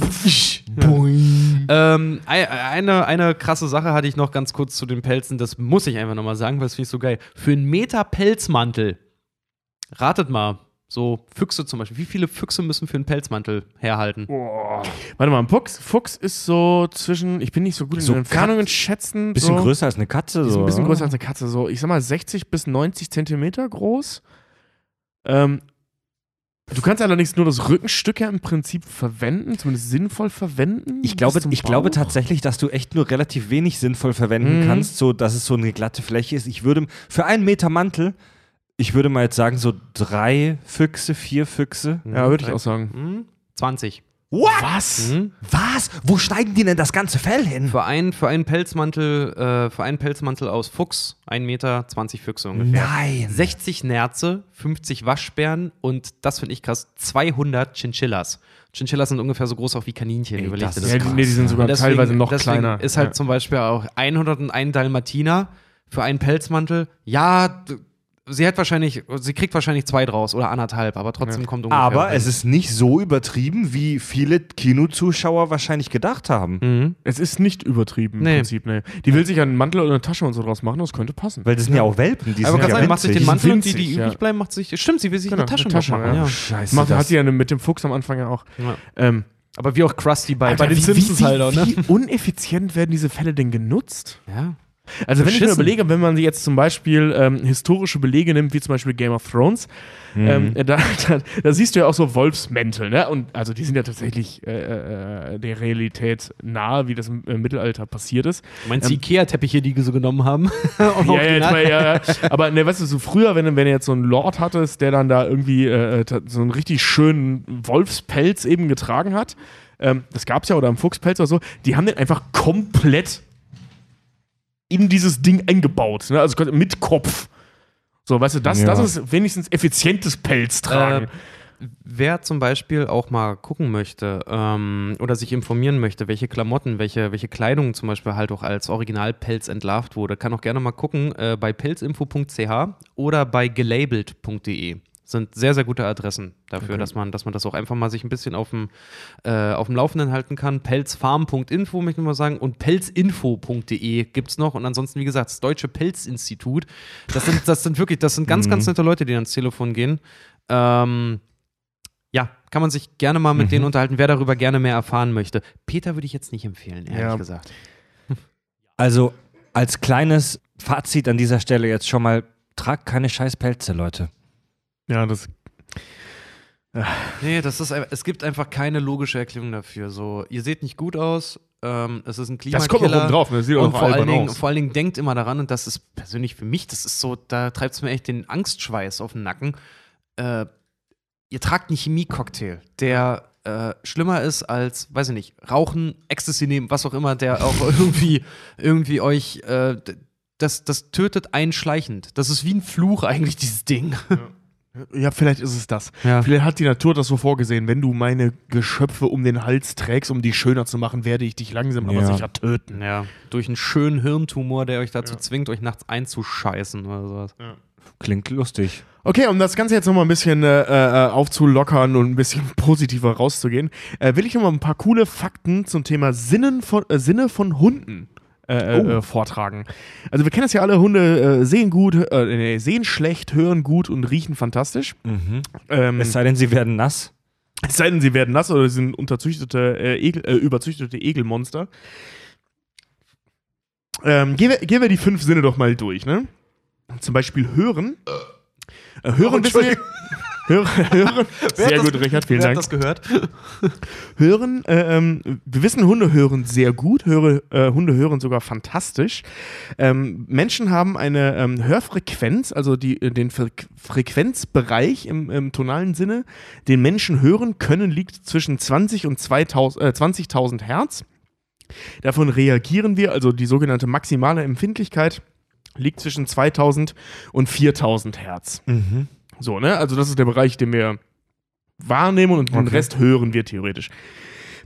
Boing. Ähm, ei- eine, eine krasse Sache hatte ich noch ganz kurz zu den Pelzen, das muss ich einfach nochmal sagen, weil das finde ich so geil. Für einen Meter Pelzmantel, ratet mal, so Füchse zum Beispiel, wie viele Füchse müssen für einen Pelzmantel herhalten? Warte mal, ein Fuchs, Fuchs ist so zwischen, ich bin nicht so gut in So den Entfernungen schätzen. Bisschen so, größer als eine Katze. Ist So. ein bisschen oder? größer als eine Katze, so ich sag mal 60 bis 90 Zentimeter groß. Ähm, du kannst allerdings nur das Rückenstück ja im Prinzip verwenden, zumindest sinnvoll verwenden. Ich glaube, ich glaube tatsächlich, dass du echt nur relativ wenig sinnvoll verwenden Mhm. kannst, so dass es so eine glatte Fläche ist. Ich würde für einen Meter Mantel, ich würde mal jetzt sagen, so drei Füchse, vier Füchse. Ja, würde ich auch sagen. Hm? 20. What? Was? Hm? Was? Wo schneiden die denn das ganze Fell hin? Für, einen, für einen Pelzmantel, äh, für einen Pelzmantel aus Fuchs, 1 Meter, 20 Füchse ungefähr. Nein. 60 Nerze, 50 Waschbären und das finde ich krass, 200 Chinchillas. Chinchillas sind ungefähr so groß auch wie Kaninchen, Ey, überleg das ist Ja, das die, mal. nee, die sind sogar deswegen- teilweise noch deswegen kleiner. Ist halt ja. zum Beispiel auch 101 Dalmatiner für einen Pelzmantel. Ja, sie hat wahrscheinlich, sie kriegt wahrscheinlich zwei draus oder anderthalb, aber trotzdem kommt ungefähr. Aber rein. es ist nicht so übertrieben, wie viele Kinozuschauer wahrscheinlich gedacht haben. Mhm. Es ist nicht übertrieben Nee. im Prinzip, nee. Die will sich einen Mantel oder eine Tasche und so draus machen, das könnte passen. Weil das sind ja auch Welpen, die Aber sind ja sagen, macht sich den winzig. Mantel und die, die winzig, übrig ja. bleiben, macht sich. Stimmt, sie will sich Genau, eine Tasche, eine Tasche, machen. ja. Ja. Scheiße. Macht, das- hat die ja mit dem Fuchs am Anfang ja auch. Ja. Ähm, Aber wie auch Krusty bei, Alter, bei den wie, Simpsons wie, halt auch, ne? Wie uneffizient werden diese Fälle denn genutzt? Ja. Also wenn ich mir überlege, wenn man jetzt zum Beispiel ähm, historische Belege nimmt, wie zum Beispiel Game of Thrones, Mhm. ähm, da, da, da siehst du ja auch so Wolfsmäntel, ne? Und also die sind ja tatsächlich äh, äh, der Realität nahe, wie das im äh, Mittelalter passiert ist. Du meinst die Ikea-Teppiche, die sie genommen haben? Ja, ja, mal, ja, ja. Aber ne, weißt du, so früher, wenn, du- wenn du jetzt so einen Lord hattest, der dann da irgendwie äh, ta- so einen richtig schönen Wolfspelz eben getragen hat, ähm, das gab's ja, oder einen Fuchspelz oder so, die haben den einfach komplett in dieses Ding eingebaut, ne? also mit Kopf. So, weißt du, das, Ja. das ist wenigstens effizientes Pelz tragen. Äh, Wer zum Beispiel auch mal gucken möchte ähm, oder sich informieren möchte, welche Klamotten, welche, welche Kleidung zum Beispiel halt auch als Originalpelz entlarvt wurde, kann auch gerne mal gucken äh, bei pelzinfo.ch oder bei gelabelt.de. Sind sehr, sehr gute Adressen dafür, Okay. dass, man, dass man das auch einfach mal sich ein bisschen auf dem, äh, auf dem Laufenden halten kann. Pelzfarm.info, möchte ich mal sagen, und pelzinfo.de gibt es noch. Und ansonsten, wie gesagt, das Deutsche Pelzinstitut. Das sind, das sind wirklich, das sind ganz, ganz nette Leute, die ans Telefon gehen. Ähm, ja, kann man sich gerne mal mit denen unterhalten, wer darüber gerne mehr erfahren möchte. Peter würde ich jetzt nicht empfehlen, ehrlich Ja. gesagt. Also als kleines Fazit an dieser Stelle jetzt schon mal, tragt keine scheiß Pelze, Leute. Ja, das. Nee, das ist, es gibt einfach keine logische Erklärung dafür. So, ihr seht nicht gut aus, ähm, es ist ein Klimakiller. Das kommt auch oben drauf, ne? das sieht auch Und noch vor allen, Dingen, vor allen Dingen denkt immer daran, und das ist persönlich für mich, das ist so, da treibt es mir echt den Angstschweiß auf den Nacken. Äh, ihr tragt einen Chemie-Cocktail, der äh, schlimmer ist als, weiß ich nicht, Rauchen, Ecstasy nehmen, was auch immer, der auch irgendwie, irgendwie euch, äh, das, das tötet einschleichend. Das ist wie ein Fluch eigentlich, dieses Ding. Ja, vielleicht ist es das. Ja. Vielleicht hat die Natur das so vorgesehen. Wenn du meine Geschöpfe um den Hals trägst, um die schöner zu machen, werde ich dich langsam aber Ja. sicher töten. Ja, durch einen schönen Hirntumor, der euch dazu zwingt, euch nachts einzuscheißen oder sowas. Klingt lustig. Okay, um das Ganze jetzt nochmal ein bisschen äh, äh, aufzulockern und ein bisschen positiver rauszugehen, äh, will ich nochmal ein paar coole Fakten zum Thema Sinnen von, äh, Sinne von Hunden äh, Oh. äh, vortragen. Also wir kennen das ja alle, Hunde äh, sehen gut, äh, nee, sehen schlecht, hören gut und riechen fantastisch. Mhm. Ähm, Es sei denn, sie werden nass. es sei denn, sie werden nass oder sie sind unterzüchtete, äh, Egel, äh, überzüchtete Egelmonster. Ähm, gehen, wir, gehen wir die fünf Sinne doch mal durch, ne? Zum Beispiel hören. Äh, hören wissen wir. Hören, hören. Sehr gut, Richard, vielen Wer Dank. hat das gehört? Hören, äh, ähm, wir wissen, Hunde hören sehr gut, höre, äh, Hunde hören sogar fantastisch. Ähm, Menschen haben eine ähm, Hörfrequenz, also die, äh, den Fre Frequenzbereich im, im tonalen Sinne, den Menschen hören können, liegt zwischen 20 und 2000, äh, 20.000 Hertz. Davon reagieren wir, also die sogenannte maximale Empfindlichkeit liegt zwischen 2000 und 4000 Hertz. Mhm. So, ne? Also das ist der Bereich, den wir wahrnehmen und den Okay. Rest hören wir theoretisch.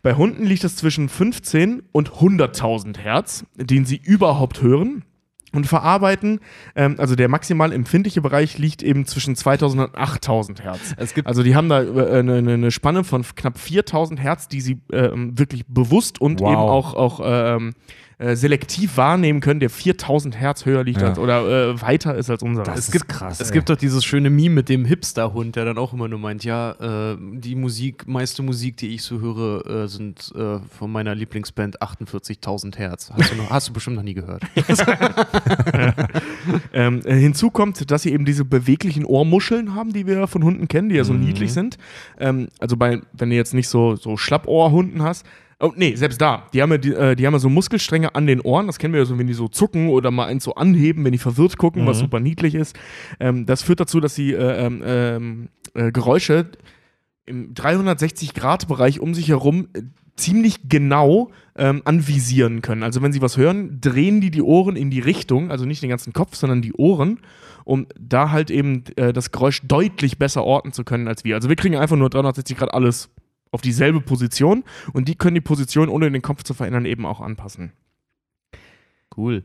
Bei Hunden liegt es zwischen 15 und 100.000 Hertz, den sie überhaupt hören und verarbeiten. Ähm, also der maximal empfindliche Bereich liegt eben zwischen 2000 und 8000 Hertz. Also die haben da äh, eine, eine- eine Spanne von knapp 4000 Hertz, die sie ähm, wirklich bewusst und Wow. eben auch, auch ähm, äh, selektiv wahrnehmen können, der 4000 Hertz höher liegt Ja. als, oder äh, weiter ist als unser. Das Es ist gibt- krass. Es ey. gibt doch dieses schöne Meme mit dem Hipster-Hund, der dann auch immer nur meint, ja, äh, die Musik, meiste Musik, die ich so höre, äh, sind äh, von meiner Lieblingsband 48.000 Hertz. Hast du, noch, hast du bestimmt noch nie gehört. Ähm, äh, hinzu kommt, dass sie eben diese beweglichen Ohrmuscheln haben, die wir von Hunden kennen, die ja so Mhm. niedlich sind. Ähm, also bei, wenn du jetzt nicht so, so Schlappohrhunden hast. Oh, nee, selbst da. Die haben, ja, die, äh, die haben ja so Muskelstränge an den Ohren. Das kennen wir ja so, wenn die so zucken oder mal eins so anheben, wenn die verwirrt gucken, was Mhm. super niedlich ist. Ähm, das führt dazu, dass sie äh, ähm, ähm, äh, Geräusche im 360-Grad-Bereich um sich herum äh, ziemlich genau ähm, anvisieren können. Also wenn sie was hören, drehen die die Ohren in die Richtung, also nicht den ganzen Kopf, sondern die Ohren, um da halt eben äh, das Geräusch deutlich besser orten zu können als wir. Also wir kriegen einfach nur 360 Grad alles auf dieselbe Position und die können die Position, ohne den Kopf zu verändern, eben auch anpassen. Cool.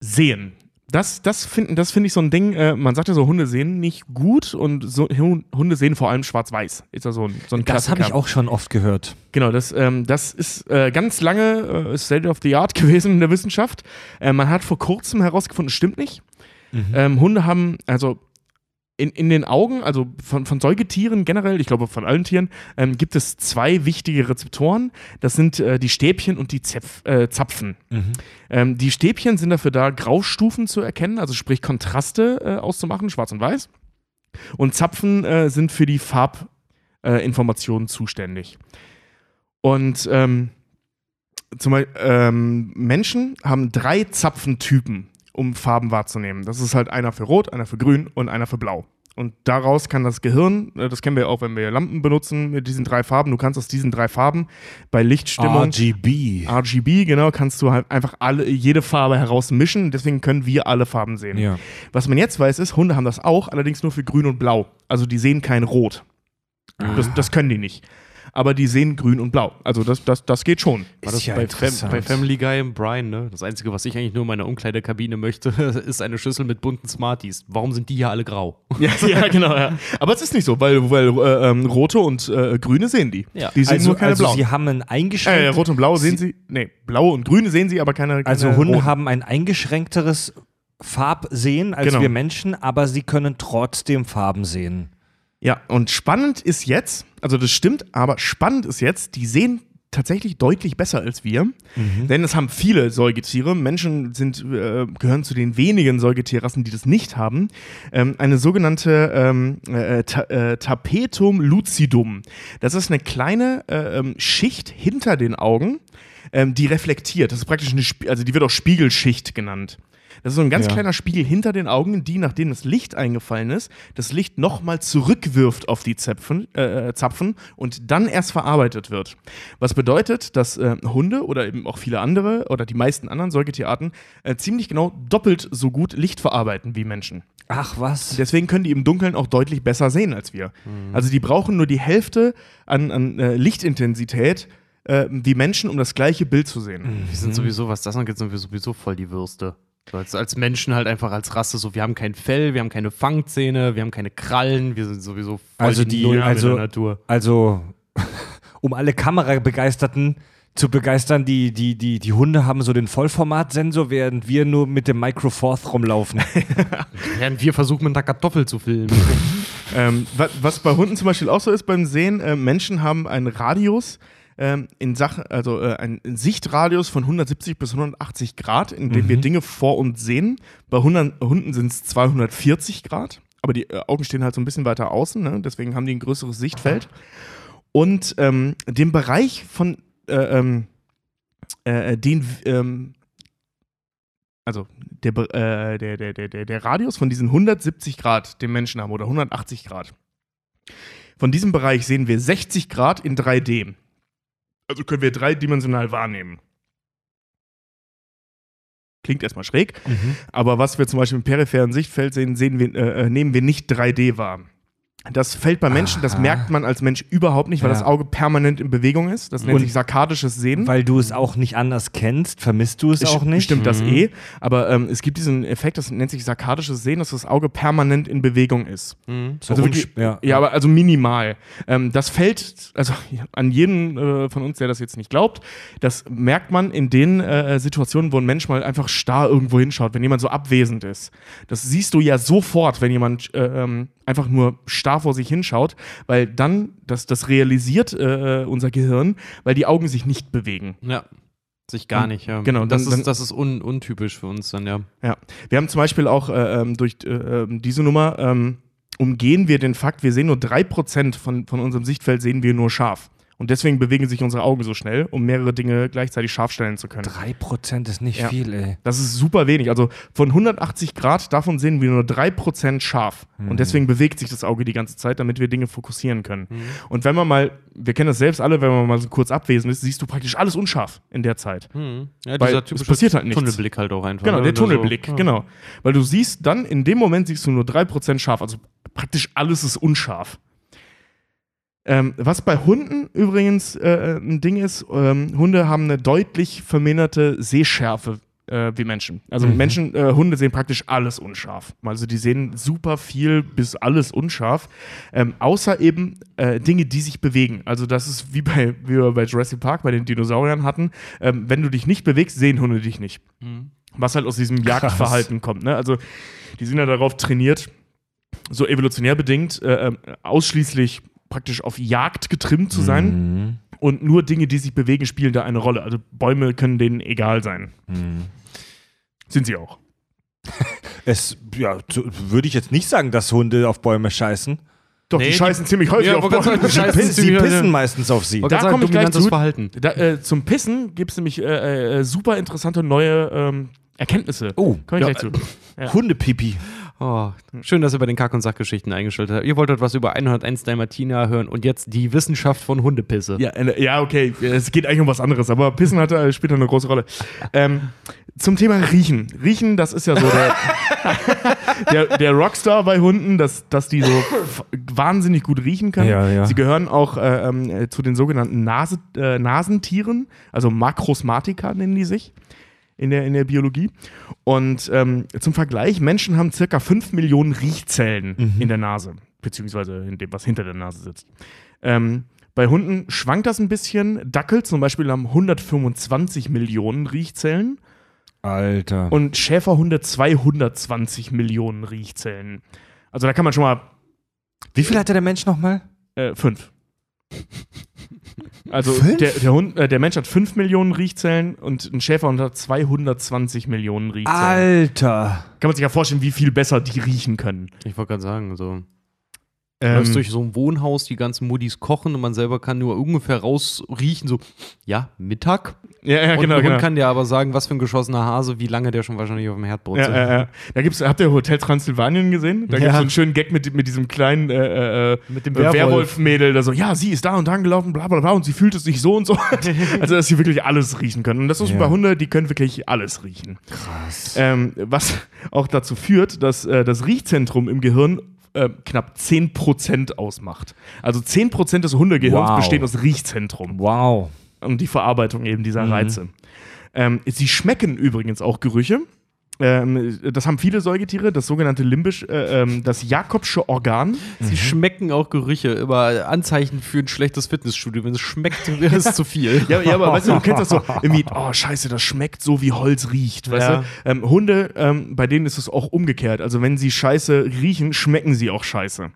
Sehen. Das, das finde das find ich so ein Ding, äh, man sagt ja so, Hunde sehen nicht gut und so, Hunde sehen vor allem schwarz-weiß. Ist ja so ein, so ein Das habe ich auch schon oft gehört. Genau, das, ähm, das ist äh, ganz lange äh, State of the Art gewesen in der Wissenschaft. Äh, man hat vor kurzem herausgefunden, es stimmt nicht. Ähm, Hunde haben, also in, in den Augen, also von, von Säugetieren generell, ich glaube von allen Tieren, ähm, gibt es zwei wichtige Rezeptoren. Das sind äh, die Stäbchen und die Zepf, äh, Zapfen. Mhm. Ähm, die Stäbchen sind dafür da, Graustufen zu erkennen, also sprich Kontraste äh, auszumachen, schwarz und weiß. Und Zapfen äh, sind für die Farbinformationen äh, zuständig. Und ähm, zum Beispiel, ähm, Menschen haben drei Zapfentypen, um Farben wahrzunehmen. Das ist halt einer für Rot, einer für Grün und einer für Blau. Und daraus kann das Gehirn, äh, das kennen wir auch, wenn wir Lampen benutzen mit diesen drei Farben, du kannst aus diesen drei Farben bei Lichtstimmung RGB. RGB, genau, kannst du halt einfach alle, jede Farbe herausmischen. Deswegen können wir alle Farben sehen. Ja. Was man jetzt weiß, ist, Hunde haben das auch, allerdings nur für Grün und Blau. Also die sehen kein Rot. Das, das können die nicht. Aber die sehen Grün und Blau. Also das, das, das geht schon. War das Ist ja bei, Fam interessant. bei Family Guy und Brian, ne? Das Einzige, was ich eigentlich nur in meiner Umkleidekabine möchte, ist eine Schüssel mit bunten Smarties. Warum sind die hier alle grau? Ja, ja genau. Ja. Aber es ist nicht so, weil, weil äh, ähm, rote und äh, grüne sehen die. Ja. Die sehen Also, nur keine also blauen. sie haben ein Äh, eingeschränktes. rot und blau sehen sie. Nee, blaue und grüne sehen sie, aber keine. keine also Hunde roten. haben ein eingeschränkteres Farbsehen als Genau. wir Menschen, aber sie können trotzdem Farben sehen. Ja, und spannend ist jetzt, also das stimmt, aber spannend ist jetzt, die sehen tatsächlich deutlich besser als wir. Denn es haben viele Säugetiere. Menschen sind, äh, gehören zu den wenigen Säugetierrassen, die das nicht haben. Ähm, eine sogenannte ähm, äh, ta äh, Tapetum lucidum. Das ist eine kleine äh, ähm, Schicht hinter den Augen, ähm, die reflektiert. Das ist praktisch eine, Sp also die wird auch Spiegelschicht genannt. Das ist so ein ganz Ja. kleiner Spiegel hinter den Augen, die, nachdem das Licht eingefallen ist, das Licht nochmal zurückwirft auf die Zäpfen, äh, Zapfen und dann erst verarbeitet wird. Was bedeutet, dass äh, Hunde oder eben auch viele andere oder die meisten anderen Säugetierarten äh, ziemlich genau doppelt so gut Licht verarbeiten wie Menschen. Ach was. Deswegen können die im Dunkeln auch deutlich besser sehen als wir. Also die brauchen nur die Hälfte an, an äh, Lichtintensität äh, wie Menschen, um das gleiche Bild zu sehen. Wir sind sowieso, was das angeht, sind wir sowieso voll die Würste. So als, als Menschen halt einfach als Rasse so, wir haben kein Fell, wir haben keine Fangzähne, wir haben keine Krallen, wir sind sowieso voll Also die die- Null also- in der Natur. Also, um alle Kamerabegeisterten, zu begeistern. Die, die, die, die Hunde haben so den Vollformatsensor, während wir nur mit dem Micro Four rumlaufen. Während wir versuchen, mit einer Kartoffel zu filmen. Ähm, wa- was bei Hunden zum Beispiel auch so ist beim Sehen, äh, Menschen haben einen Radius ähm, in Sachen, also äh, einen Sichtradius von 170 bis 180 Grad, in dem wir Dinge vor uns sehen. Bei 100, Hunden sind es 240 Grad, aber die äh, Augen stehen halt so ein bisschen weiter außen, ne? deswegen haben die ein größeres Sichtfeld. Und ähm, den Bereich von äh, ähm, äh, den ähm, also der, äh, der, der, der, der Radius von diesen 170 Grad, den Menschen haben, oder 180 Grad. Von diesem Bereich sehen wir 60 Grad in 3D. Also können wir dreidimensional wahrnehmen. Klingt erstmal schräg, aber was wir zum Beispiel im peripheren Sichtfeld sehen, sehen wir, äh, äh, nehmen wir nicht 3D wahr. Das fällt bei Menschen, das Aha. merkt man als Mensch überhaupt nicht, weil Ja. das Auge permanent in Bewegung ist. Das nennt Und- sich sarkadisches Sehen. Weil du es auch nicht anders kennst, vermisst du es auch nicht. Stimmt das Mhm. eh. Aber ähm, es gibt diesen Effekt, das nennt sich sarkadisches Sehen, dass das Auge permanent in Bewegung ist. Mhm. So also wirklich, ja. ja. aber also minimal. Ähm, das fällt, also an jeden äh, von uns, der das jetzt nicht glaubt, das merkt man in den äh, Situationen, wo ein Mensch mal einfach starr irgendwo hinschaut, wenn jemand so abwesend ist. Das siehst du ja sofort, wenn jemand äh, ähm, einfach nur starr vor sich hinschaut, weil dann, das, das realisiert äh, unser Gehirn, weil die Augen sich nicht bewegen. Ja. Sich gar nicht, ja. genau, das dann- dann- ist, das ist un, untypisch für uns dann, ja. Ja, wir haben zum Beispiel auch äh, ähm, durch äh, ähm, diese Nummer ähm, umgehen wir den Fakt, wir sehen nur 3% von, von unserem Sichtfeld sehen wir nur scharf. Und deswegen bewegen sich unsere Augen so schnell, um mehrere Dinge gleichzeitig scharf stellen zu können. 3% ist nicht Ja. viel, ey. Das ist super wenig. Also von 180 Grad, davon sehen wir nur 3% scharf. Und deswegen bewegt sich das Auge die ganze Zeit, damit wir Dinge fokussieren können. Und wenn man mal, wir kennen das selbst alle, wenn man mal so kurz abwesend ist, siehst du praktisch alles unscharf in der Zeit. Mhm. Ja, Weil dieser es passiert halt nichts. Tunnelblick halt auch einfach. Genau, ne? der Oder so. Tunnelblick, Ja. genau. Weil du siehst dann, in dem Moment siehst du nur 3% scharf, also praktisch alles ist unscharf. Ähm, was bei Hunden übrigens äh, ein Ding ist, ähm, Hunde haben eine deutlich verminderte Sehschärfe äh, wie Menschen. Also Mhm. Menschen, äh, Hunde sehen praktisch alles unscharf. Also die sehen super viel bis alles unscharf, ähm, außer eben äh, Dinge, die sich bewegen. Also das ist wie bei, wie wir bei Jurassic Park bei den Dinosauriern hatten. Ähm, wenn du dich nicht bewegst, sehen Hunde dich nicht Mhm. was halt aus diesem Jagdverhalten kommt. Ne? Also die sind ja darauf trainiert, so evolutionär bedingt, äh, ähm, ausschließlich praktisch auf Jagd getrimmt zu sein Mhm. und nur Dinge, die sich bewegen, spielen da eine Rolle. Also Bäume können denen egal sein. Mhm. Sind sie auch. Es, ja, würde ich jetzt nicht sagen, dass Hunde auf Bäume scheißen. Doch, Nee, die die- scheißen ziemlich häufig Ja, auf Bäume. die scheißen Sie ziemlich- pissen meistens auf sie. Da komme ich gleich zu. Verhalten. Da, äh, zum Pissen gibt es nämlich äh, äh, super interessante neue ähm, Erkenntnisse. Oh, Komme ich ja, gleich zu. Ja. Hundepipi. Oh, schön, dass ihr bei den Kack- und Sachgeschichten eingeschaltet habt. Ihr wolltet was über 101 Dalmatiner hören und jetzt die Wissenschaft von Hundepisse. Ja, äh, ja, okay. Es geht eigentlich um was anderes, aber Pissen hat, äh, spielt eine große Rolle. Ähm, zum Thema Riechen. Riechen, das ist ja so der, der, der Rockstar bei Hunden, dass, dass die so wahnsinnig gut riechen können. Ja, ja. Sie gehören auch äh, ähm, äh, zu den sogenannten Nase, äh, Nasentieren, also Makrosmatika nennen die sich in der, in der Biologie. Und ähm, zum Vergleich, Menschen haben circa 5 Millionen Riechzellen in der Nase, beziehungsweise in dem, was hinter der Nase sitzt. Ähm, bei Hunden schwankt das ein bisschen. Dackel zum Beispiel haben 125 Millionen Riechzellen Alter. und Schäferhunde 220 Millionen Riechzellen. Also da kann man schon mal Wie viel hatte der Mensch nochmal? äh, fünf. Also der, der, Hund, äh, der Mensch hat 5 Millionen Riechzellen und ein Schäferhund hat 220 Millionen Riechzellen. Alter. Kann man sich ja vorstellen, wie viel besser die riechen können. Ich wollte gerade sagen, so. Du Ähm, läufst durch so ein Wohnhaus, die ganzen Muddis kochen und man selber kann nur ungefähr rausriechen, so, ja, Mittag. Ja, ja, und genau, ein genau. Kann dir aber sagen, was für ein geschossener Hase, wie lange der schon wahrscheinlich auf dem Herd Ja, brutzelt. ja, ja. Da gibt's, habt ihr Hotel Transsilvanien gesehen? Da Ja. gibt's so einen schönen Gag mit, mit diesem kleinen äh, äh, Mit dem äh, Werwolf. Werwolf-Mädel, da so, ja, sie ist da und da gelaufen, bla bla bla, und sie fühlt es sich so und so. also, dass sie wirklich alles riechen können. Und das ist Ja. bei Hunde, die können wirklich alles riechen. Krass. Ähm, was auch dazu führt, dass äh, das Riechzentrum im Gehirn äh, knapp 10% ausmacht. Also 10% des Hundegehirns Wow. besteht aus Riechzentrum Wow. Und die Verarbeitung eben dieser Mhm. Reize. Ähm, sie schmecken übrigens auch Gerüche. ähm, das haben viele Säugetiere, das sogenannte limbisch, äh, ähm, das Jakobsche Organ. Sie schmecken auch Gerüche, immer Anzeichen für ein schlechtes Fitnessstudio. Wenn es schmeckt, wäre es zu viel. Ja, ja, aber weißt du, du kennst das so, irgendwie, oh scheiße, das schmeckt so, wie Holz riecht, weißt Ja. du? Ähm, Hunde, ähm, bei denen ist es auch umgekehrt. Also wenn sie scheiße riechen, schmecken sie auch scheiße.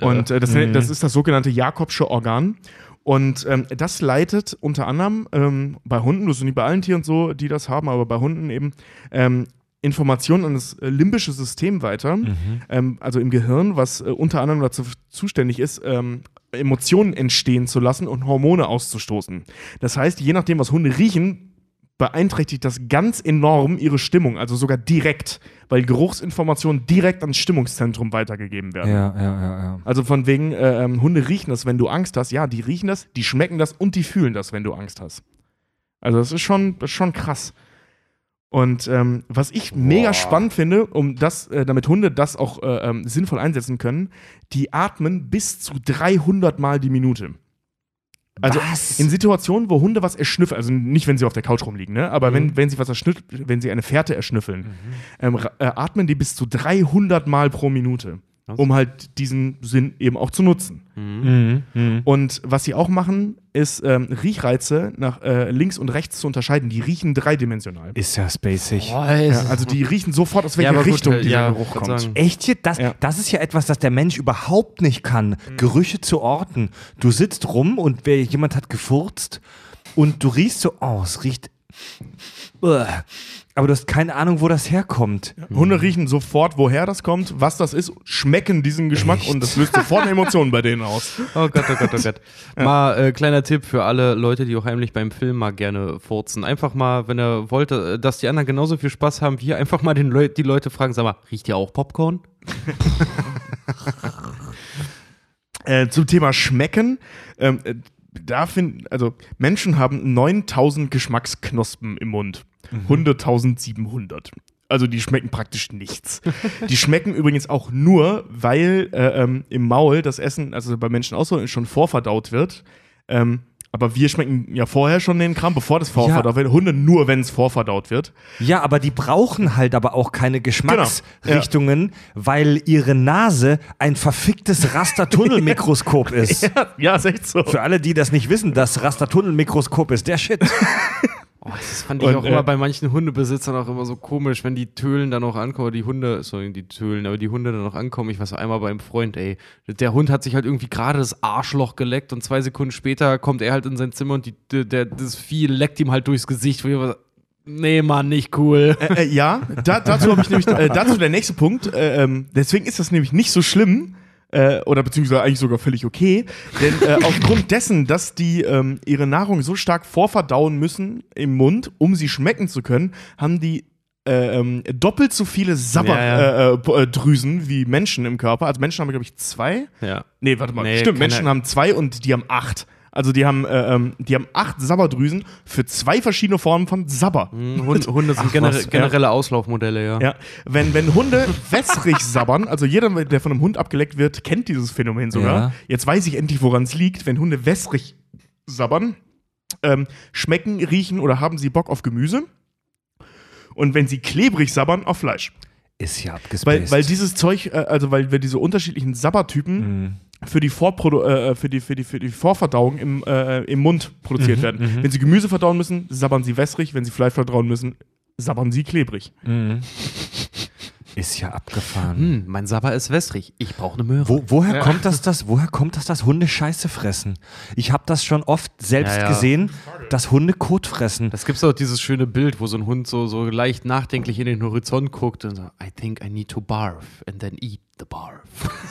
Und äh, das, das ist das sogenannte Jakobsche Organ. Und ähm, das leitet unter anderem ähm, bei Hunden, das ist nicht bei allen Tieren so, die das haben, aber bei Hunden eben, ähm, Informationen an das äh, limbische System weiter, ähm, also im Gehirn, was äh, unter anderem dazu zuständig ist, ähm, Emotionen entstehen zu lassen und Hormone auszustoßen. Das heißt, je nachdem, was Hunde riechen, beeinträchtigt das ganz enorm ihre Stimmung, also sogar direkt, weil Geruchsinformationen direkt ans Stimmungszentrum weitergegeben werden. Ja, ja, ja, ja. Also von wegen, äh, ähm, Hunde riechen das, wenn du Angst hast. Ja, die riechen das, die schmecken das und die fühlen das, wenn du Angst hast. Also das ist schon, das ist schon krass. Und ähm, was ich mega spannend finde, um das, äh, damit Hunde das auch äh, ähm, sinnvoll einsetzen können, die atmen bis zu 300 Mal die Minute. Also Was? in Situationen, wo Hunde was erschnüffeln, also nicht, wenn sie auf der Couch rumliegen, ne? aber wenn, wenn sie was erschnüffeln, wenn sie eine Fährte erschnüffeln, ähm, ra- äh, atmen die bis zu 300 Mal pro Minute? Um halt diesen Sinn eben auch zu nutzen. Mhm. Mhm. Und was sie auch machen, ist ähm, Riechreize nach äh, links und rechts zu unterscheiden. Die riechen dreidimensional. Ist ja spacig. Ja, also die riechen sofort, aus welcher gut, Richtung äh, dieser ja, Geruch kommt. sagen. Echt jetzt? Das, Ja. das ist ja etwas, das der Mensch überhaupt nicht kann. Gerüche zu orten. Du sitzt rum und wer, jemand hat gefurzt und du riechst so, oh, es riecht. Uah. Aber du hast keine Ahnung, wo das herkommt. Hunde riechen sofort, woher das kommt, was das ist, schmecken diesen Geschmack und das löst sofort eine Emotion bei denen aus. Oh Gott, oh Gott, oh Gott. Mal äh, kleiner Tipp für alle Leute, die auch heimlich beim Film mal gerne furzen. Einfach mal, wenn ihr wollt, äh, dass die anderen genauso viel Spaß haben wie ihr, einfach mal den Leu die Leute fragen, sag mal, riecht ihr auch Popcorn? Äh, zum Thema Schmecken. Ähm, äh, da find, also Menschen haben 9000 Geschmacksknospen im Mund. Hunde 1700. Also die schmecken praktisch nichts. die schmecken übrigens auch nur, weil äh, ähm, im Maul das Essen, also bei Menschen auch so, schon vorverdaut wird. Ähm, aber wir schmecken ja vorher schon den Kram, bevor das vorverdaut wird. Hunde nur, wenn es vorverdaut wird. Ja, aber die brauchen halt aber auch keine Geschmacksrichtungen, Genau. weil ihre Nase ein verficktes Rastertunnelmikroskop ist. Ja, ist echt so. Für alle, die das nicht wissen, das Rastertunnelmikroskop ist der Shit. Oh, das fand ich Und, auch äh, immer bei manchen Hundebesitzern auch immer so komisch, wenn die Tölen dann auch ankommen, die Hunde, sorry, die Tölen, aber die Hunde dann auch ankommen. Ich war so einmal beim Freund, ey, der Hund hat sich halt irgendwie gerade das Arschloch geleckt und zwei Sekunden später kommt er halt in sein Zimmer und die, der, das Vieh leckt ihm halt durchs Gesicht. Wo ich war, so, nee, Mann, nicht cool. Äh, äh, ja, da, dazu habe ich nämlich, äh, dazu der nächste Punkt. Äh, ähm, deswegen ist das nämlich nicht so schlimm. Äh, oder beziehungsweise eigentlich sogar völlig okay. Denn äh, aufgrund dessen, dass die ähm, ihre Nahrung so stark vorverdauen müssen im Mund, um sie schmecken zu können, haben die äh, ähm, doppelt so viele Ja, Sabberdrüsen äh, äh, Drüsen wie Menschen im Körper. Also Menschen haben, glaube ich, zwei. Ja. Nee, warte mal. Nee, Stimmt, Menschen haben zwei und die haben acht. Also die haben, äh, ähm, die haben acht Sabberdrüsen für zwei verschiedene Formen von Sabber. Hund, Hunde sind Ach, gener was, ja. generelle Auslaufmodelle, ja. Ja, wenn, wenn Hunde wässrig sabbern, also jeder, der von einem Hund abgeleckt wird, kennt dieses Phänomen sogar. Ja. Jetzt weiß ich endlich, woran es liegt. Wenn Hunde wässrig sabbern, ähm, schmecken, riechen oder haben sie Bock auf Gemüse. Und wenn sie klebrig sabbern, auf Fleisch. Ist ja abgespaced. Weil, weil dieses Zeug, äh, also weil wir diese unterschiedlichen Sabbertypen Mhm. Für, die Vorprodu äh, für, die, für, die, für die Vorverdauung im, äh, im Mund Mhm, produziert werden. Wenn sie Gemüse verdauen müssen, sabbern sie wässrig. Wenn sie Fleisch verdauen müssen, sabbern sie klebrig. Mhm. Ist ja abgefahren. Hm, mein Sabber ist wässrig. Ich brauche eine Möhre. Wo, woher kommt das, das, woher kommt das, dass Hunde Scheiße fressen? Ich habe das schon oft selbst Ja, ja. gesehen, dass Hunde Kot fressen. Das gibt auch dieses schöne Bild, wo so ein Hund so, so leicht nachdenklich in den Horizont guckt und so, I think I need to barf and then eat the barf.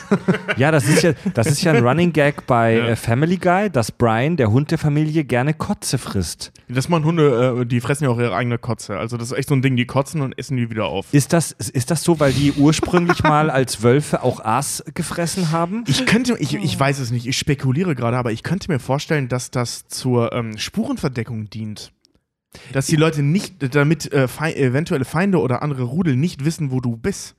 Ja, das ist ja, das ist ja ein Running Gag bei äh, Family Guy, dass Brian, der Hund der Familie, gerne Kotze frisst. Das machen Hunde, äh, die fressen ja auch ihre eigene Kotze. Also das ist echt so ein Ding, die kotzen und essen die wieder auf. Ist das, ist das so, weil die ursprünglich mal als Wölfe auch Aas gefressen haben? Ich könnte, ich, ich weiß es nicht, ich spekuliere gerade, aber ich könnte mir vorstellen, dass das zur ähm, Spurenverdeckung dient. Dass die Leute nicht, damit äh, fei eventuelle Feinde oder andere Rudel nicht wissen, wo du bist.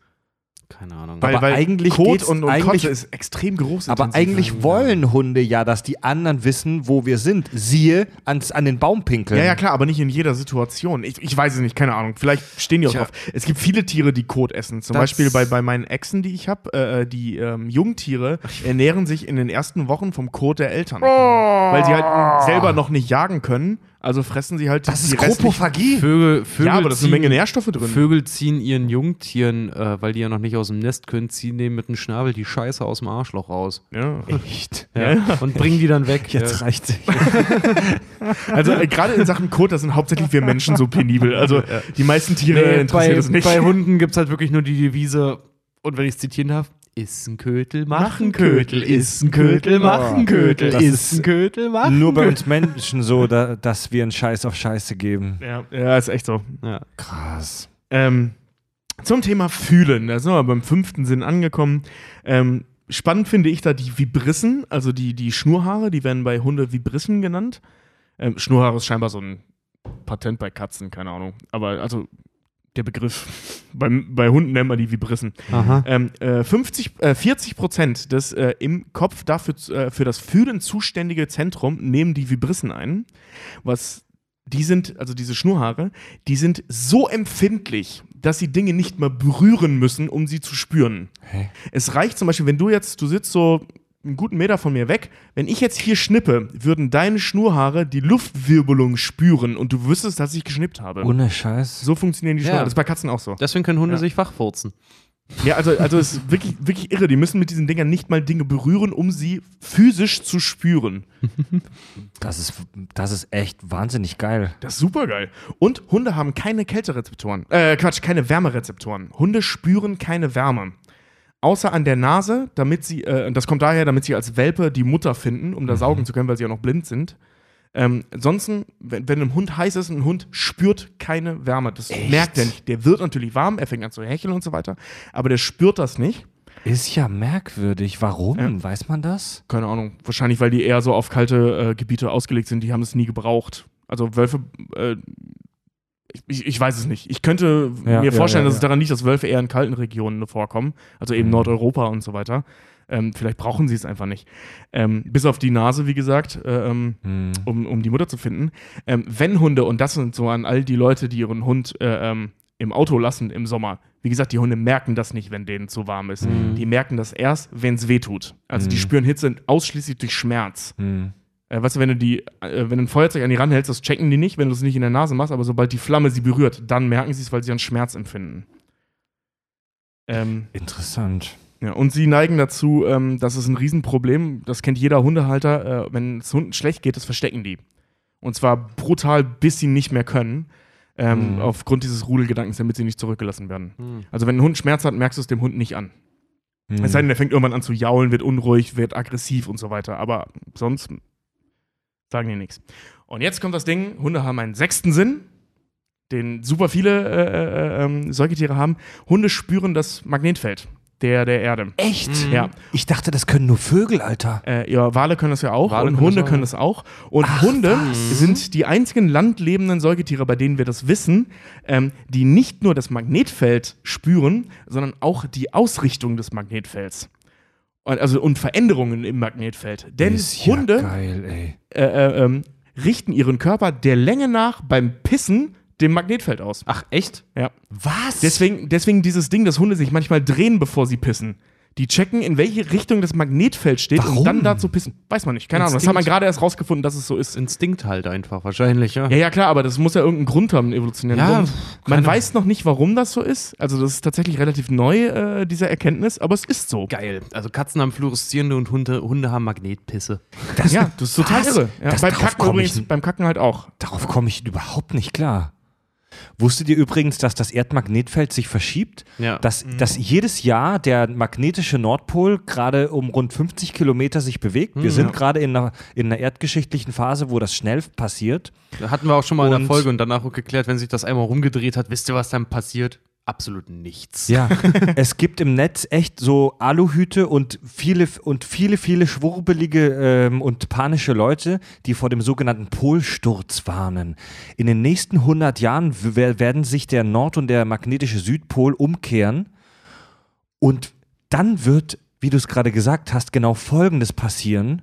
Keine Ahnung. Weil, Aber weil eigentlich Kot und, und eigentlich- Kotze ist extrem groß. Aber eigentlich wollen Hunde ja, dass die anderen wissen, wo wir sind. Siehe ans, an den Baum pinkeln. Ja, ja, klar, aber nicht in jeder Situation. Ich, ich weiß es nicht, keine Ahnung. Vielleicht stehen die auch Tja. drauf. Es gibt viele Tiere, die Kot essen. Zum Das- Beispiel bei, bei meinen Echsen, die ich habe. Äh, die ähm, Jungtiere ernähren sich in den ersten Wochen vom Kot der Eltern. Weil sie halt selber noch nicht jagen können. Also fressen sie halt Das ist die restlichen- Kropophagie. Vögel, Vögel Ja, aber da ist eine ziehen- Menge Nährstoffe drin. Vögel ziehen ihren Jungtieren, äh, weil die ja noch nicht aus dem Nest können, ziehen denen mit dem Schnabel die Scheiße aus dem Arschloch raus. Ja. Echt? Ja. Und bringen die dann weg. Jetzt ja. reicht's. Also äh, gerade in Sachen Kot, da sind hauptsächlich wir Menschen so penibel. Also die meisten Tiere Nee, interessiert bei, es nicht. bei Hunden gibt es halt wirklich nur die Devise, und wenn ich es zitieren darf, ist ein Kötel, mach ein Kötel, ist ein Kötel, mach ein Kötel, Das ist ein Kötel, mach Nur bei uns Menschen so, da, dass wir einen Scheiß auf Scheiße geben. ja, ja, ist echt so. Ja. Krass. Ähm, zum Thema Fühlen, da sind wir beim fünften Sinn angekommen. Ähm, spannend finde ich da die Vibrissen, also die, die Schnurhaare, die werden bei Hunde Vibrissen genannt. Ähm, Schnurhaare ist scheinbar so ein Patent bei Katzen, keine Ahnung. Aber also der Begriff, beim, bei Hunden nennt man die Vibrissen. Ähm, äh, 50, äh, 40 Prozent des äh, im Kopf dafür äh, für das Fühlen zuständige Zentrum nehmen die Vibrissen ein. Was die sind, also diese Schnurhaare, die sind so empfindlich, dass sie Dinge nicht mal berühren müssen, um sie zu spüren. Hä? Es reicht zum Beispiel, wenn du jetzt, du sitzt so einen guten Meter von mir weg, wenn ich jetzt hier schnippe, würden deine Schnurhaare die Luftwirbelung spüren und du wüsstest, dass ich geschnippt habe. Ohne Scheiß. so funktionieren die Ja. Schnurhaare. Das ist bei Katzen auch so. Deswegen können Hunde Ja. sich wachfurzen. Ja, also, also es ist wirklich, wirklich irre. Die müssen mit diesen Dingern nicht mal Dinge berühren, um sie physisch zu spüren. Das ist, das ist echt wahnsinnig geil. Das ist super geil. Und Hunde haben keine Kälterezeptoren. Äh, Quatsch, keine Wärmerezeptoren. Hunde spüren keine Wärme. Außer an der Nase, damit sie, äh, das kommt daher, damit sie als Welpe die Mutter finden, um da saugen zu können, weil sie ja noch blind sind. Ähm, ansonsten, wenn, wenn ein Hund heiß ist, ein Hund spürt keine Wärme. Das Echt? merkt er nicht. Der wird natürlich warm, er fängt an zu hecheln und so weiter, aber der spürt das nicht. Ist ja merkwürdig. Warum? Ja. Weiß man das? keine Ahnung, wahrscheinlich, weil die eher so auf kalte äh, Gebiete ausgelegt sind, die haben es nie gebraucht. Also Wölfe, äh, ich, ich weiß es nicht. Ich könnte Ja, mir vorstellen, ja, dass ja. es daran liegt, dass Wölfe eher in kalten Regionen vorkommen, also eben Mhm. Nordeuropa und so weiter. Ähm, vielleicht brauchen sie es einfach nicht. Ähm, bis auf die Nase, wie gesagt, äh, ähm, Hm. um, um die Mutter zu finden. Ähm, wenn Hunde, und das sind so an all die Leute, die ihren Hund äh, ähm, im Auto lassen im Sommer, wie gesagt, die Hunde merken das nicht, wenn denen zu warm ist. Mhm. Die merken das erst, wenn es weh tut. Also die Mhm. spüren Hitze ausschließlich durch Schmerz. Hm. Äh, weißt du, wenn du die, äh, wenn du ein Feuerzeug an die ranhältst, das checken die nicht, wenn du es nicht in der Nase machst, aber sobald die Flamme sie berührt, dann merken sie es, weil sie einen Schmerz empfinden. Ähm, Interessant. ja, und sie neigen dazu, ähm, das ist ein Riesenproblem, das kennt jeder Hundehalter, äh, wenn es Hunden schlecht geht, das verstecken die. Und zwar brutal, bis sie nicht mehr können, ähm, Mhm. aufgrund dieses Rudelgedankens, damit sie nicht zurückgelassen werden. Hm. Also wenn ein Hund Schmerz hat, merkst du es dem Hund nicht an. Hm. Es sei denn, der fängt irgendwann an zu jaulen, wird unruhig, wird aggressiv und so weiter. Aber sonst sagen die nichts. Und jetzt kommt das Ding: Hunde haben einen sechsten Sinn, den super viele äh, äh, ähm, Säugetiere haben. Hunde spüren das Magnetfeld der, der Erde. Echt? Mhm. Ja, Ich dachte, das können nur Vögel, Alter. äh, ja, Wale können das ja auch Wale und können Hunde das auch, können das auch. Und Ach, Hunde was? sind die einzigen landlebenden Säugetiere, bei denen wir das wissen, ähm, die nicht nur das Magnetfeld spüren, sondern auch die Ausrichtung des Magnetfelds. Und, also, und Veränderungen im Magnetfeld. Denn ist ja Hunde geil, äh, äh, ähm, richten ihren Körper der Länge nach beim Pissen dem Magnetfeld aus. Ach, echt? Ja. Was? Deswegen, deswegen dieses Ding, dass Hunde sich manchmal drehen, bevor sie pissen. Die checken, in welche Richtung das Magnetfeld steht, Warum? um dann da zu pissen. Weiß man nicht, keine Ahnung. Das hat man Instinkt. gerade erst rausgefunden, dass es so ist. Instinkt halt einfach, wahrscheinlich, ja. Ja, ja, klar, aber das muss ja irgendeinen Grund haben, evolutionären Ja, Grund. Man weiß noch nicht, warum das so ist. Also, das ist tatsächlich relativ neu, äh, diese Erkenntnis, aber es ist so. Geil. Also Katzen haben fluoreszierende und Hunde, Hunde haben Magnetpisse. das, Ja, das ist total Was? irre. Ja, beim Kacken übrigens, beim Kacken halt auch. Darauf komme ich überhaupt nicht klar. Wusstet ihr übrigens, dass das Erdmagnetfeld sich verschiebt? Ja. Dass, dass jedes Jahr der magnetische Nordpol gerade um rund 50 Kilometer sich bewegt. Wir Hm, sind ja. gerade in einer, in einer erdgeschichtlichen Phase, wo das schnell passiert. Da hatten wir auch schon mal in Und- der Folge und danach auch geklärt, wenn sich das einmal rumgedreht hat, wisst ihr, was dann passiert? Absolut nichts. Ja, es gibt im Netz echt so Aluhüte und viele und viele, viele schwurbelige ähm, und panische Leute, die vor dem sogenannten Polsturz warnen. In den nächsten 100 Jahren werden sich der Nord- und der magnetische Südpol umkehren Und dann wird, wie du es gerade gesagt hast, genau Folgendes passieren.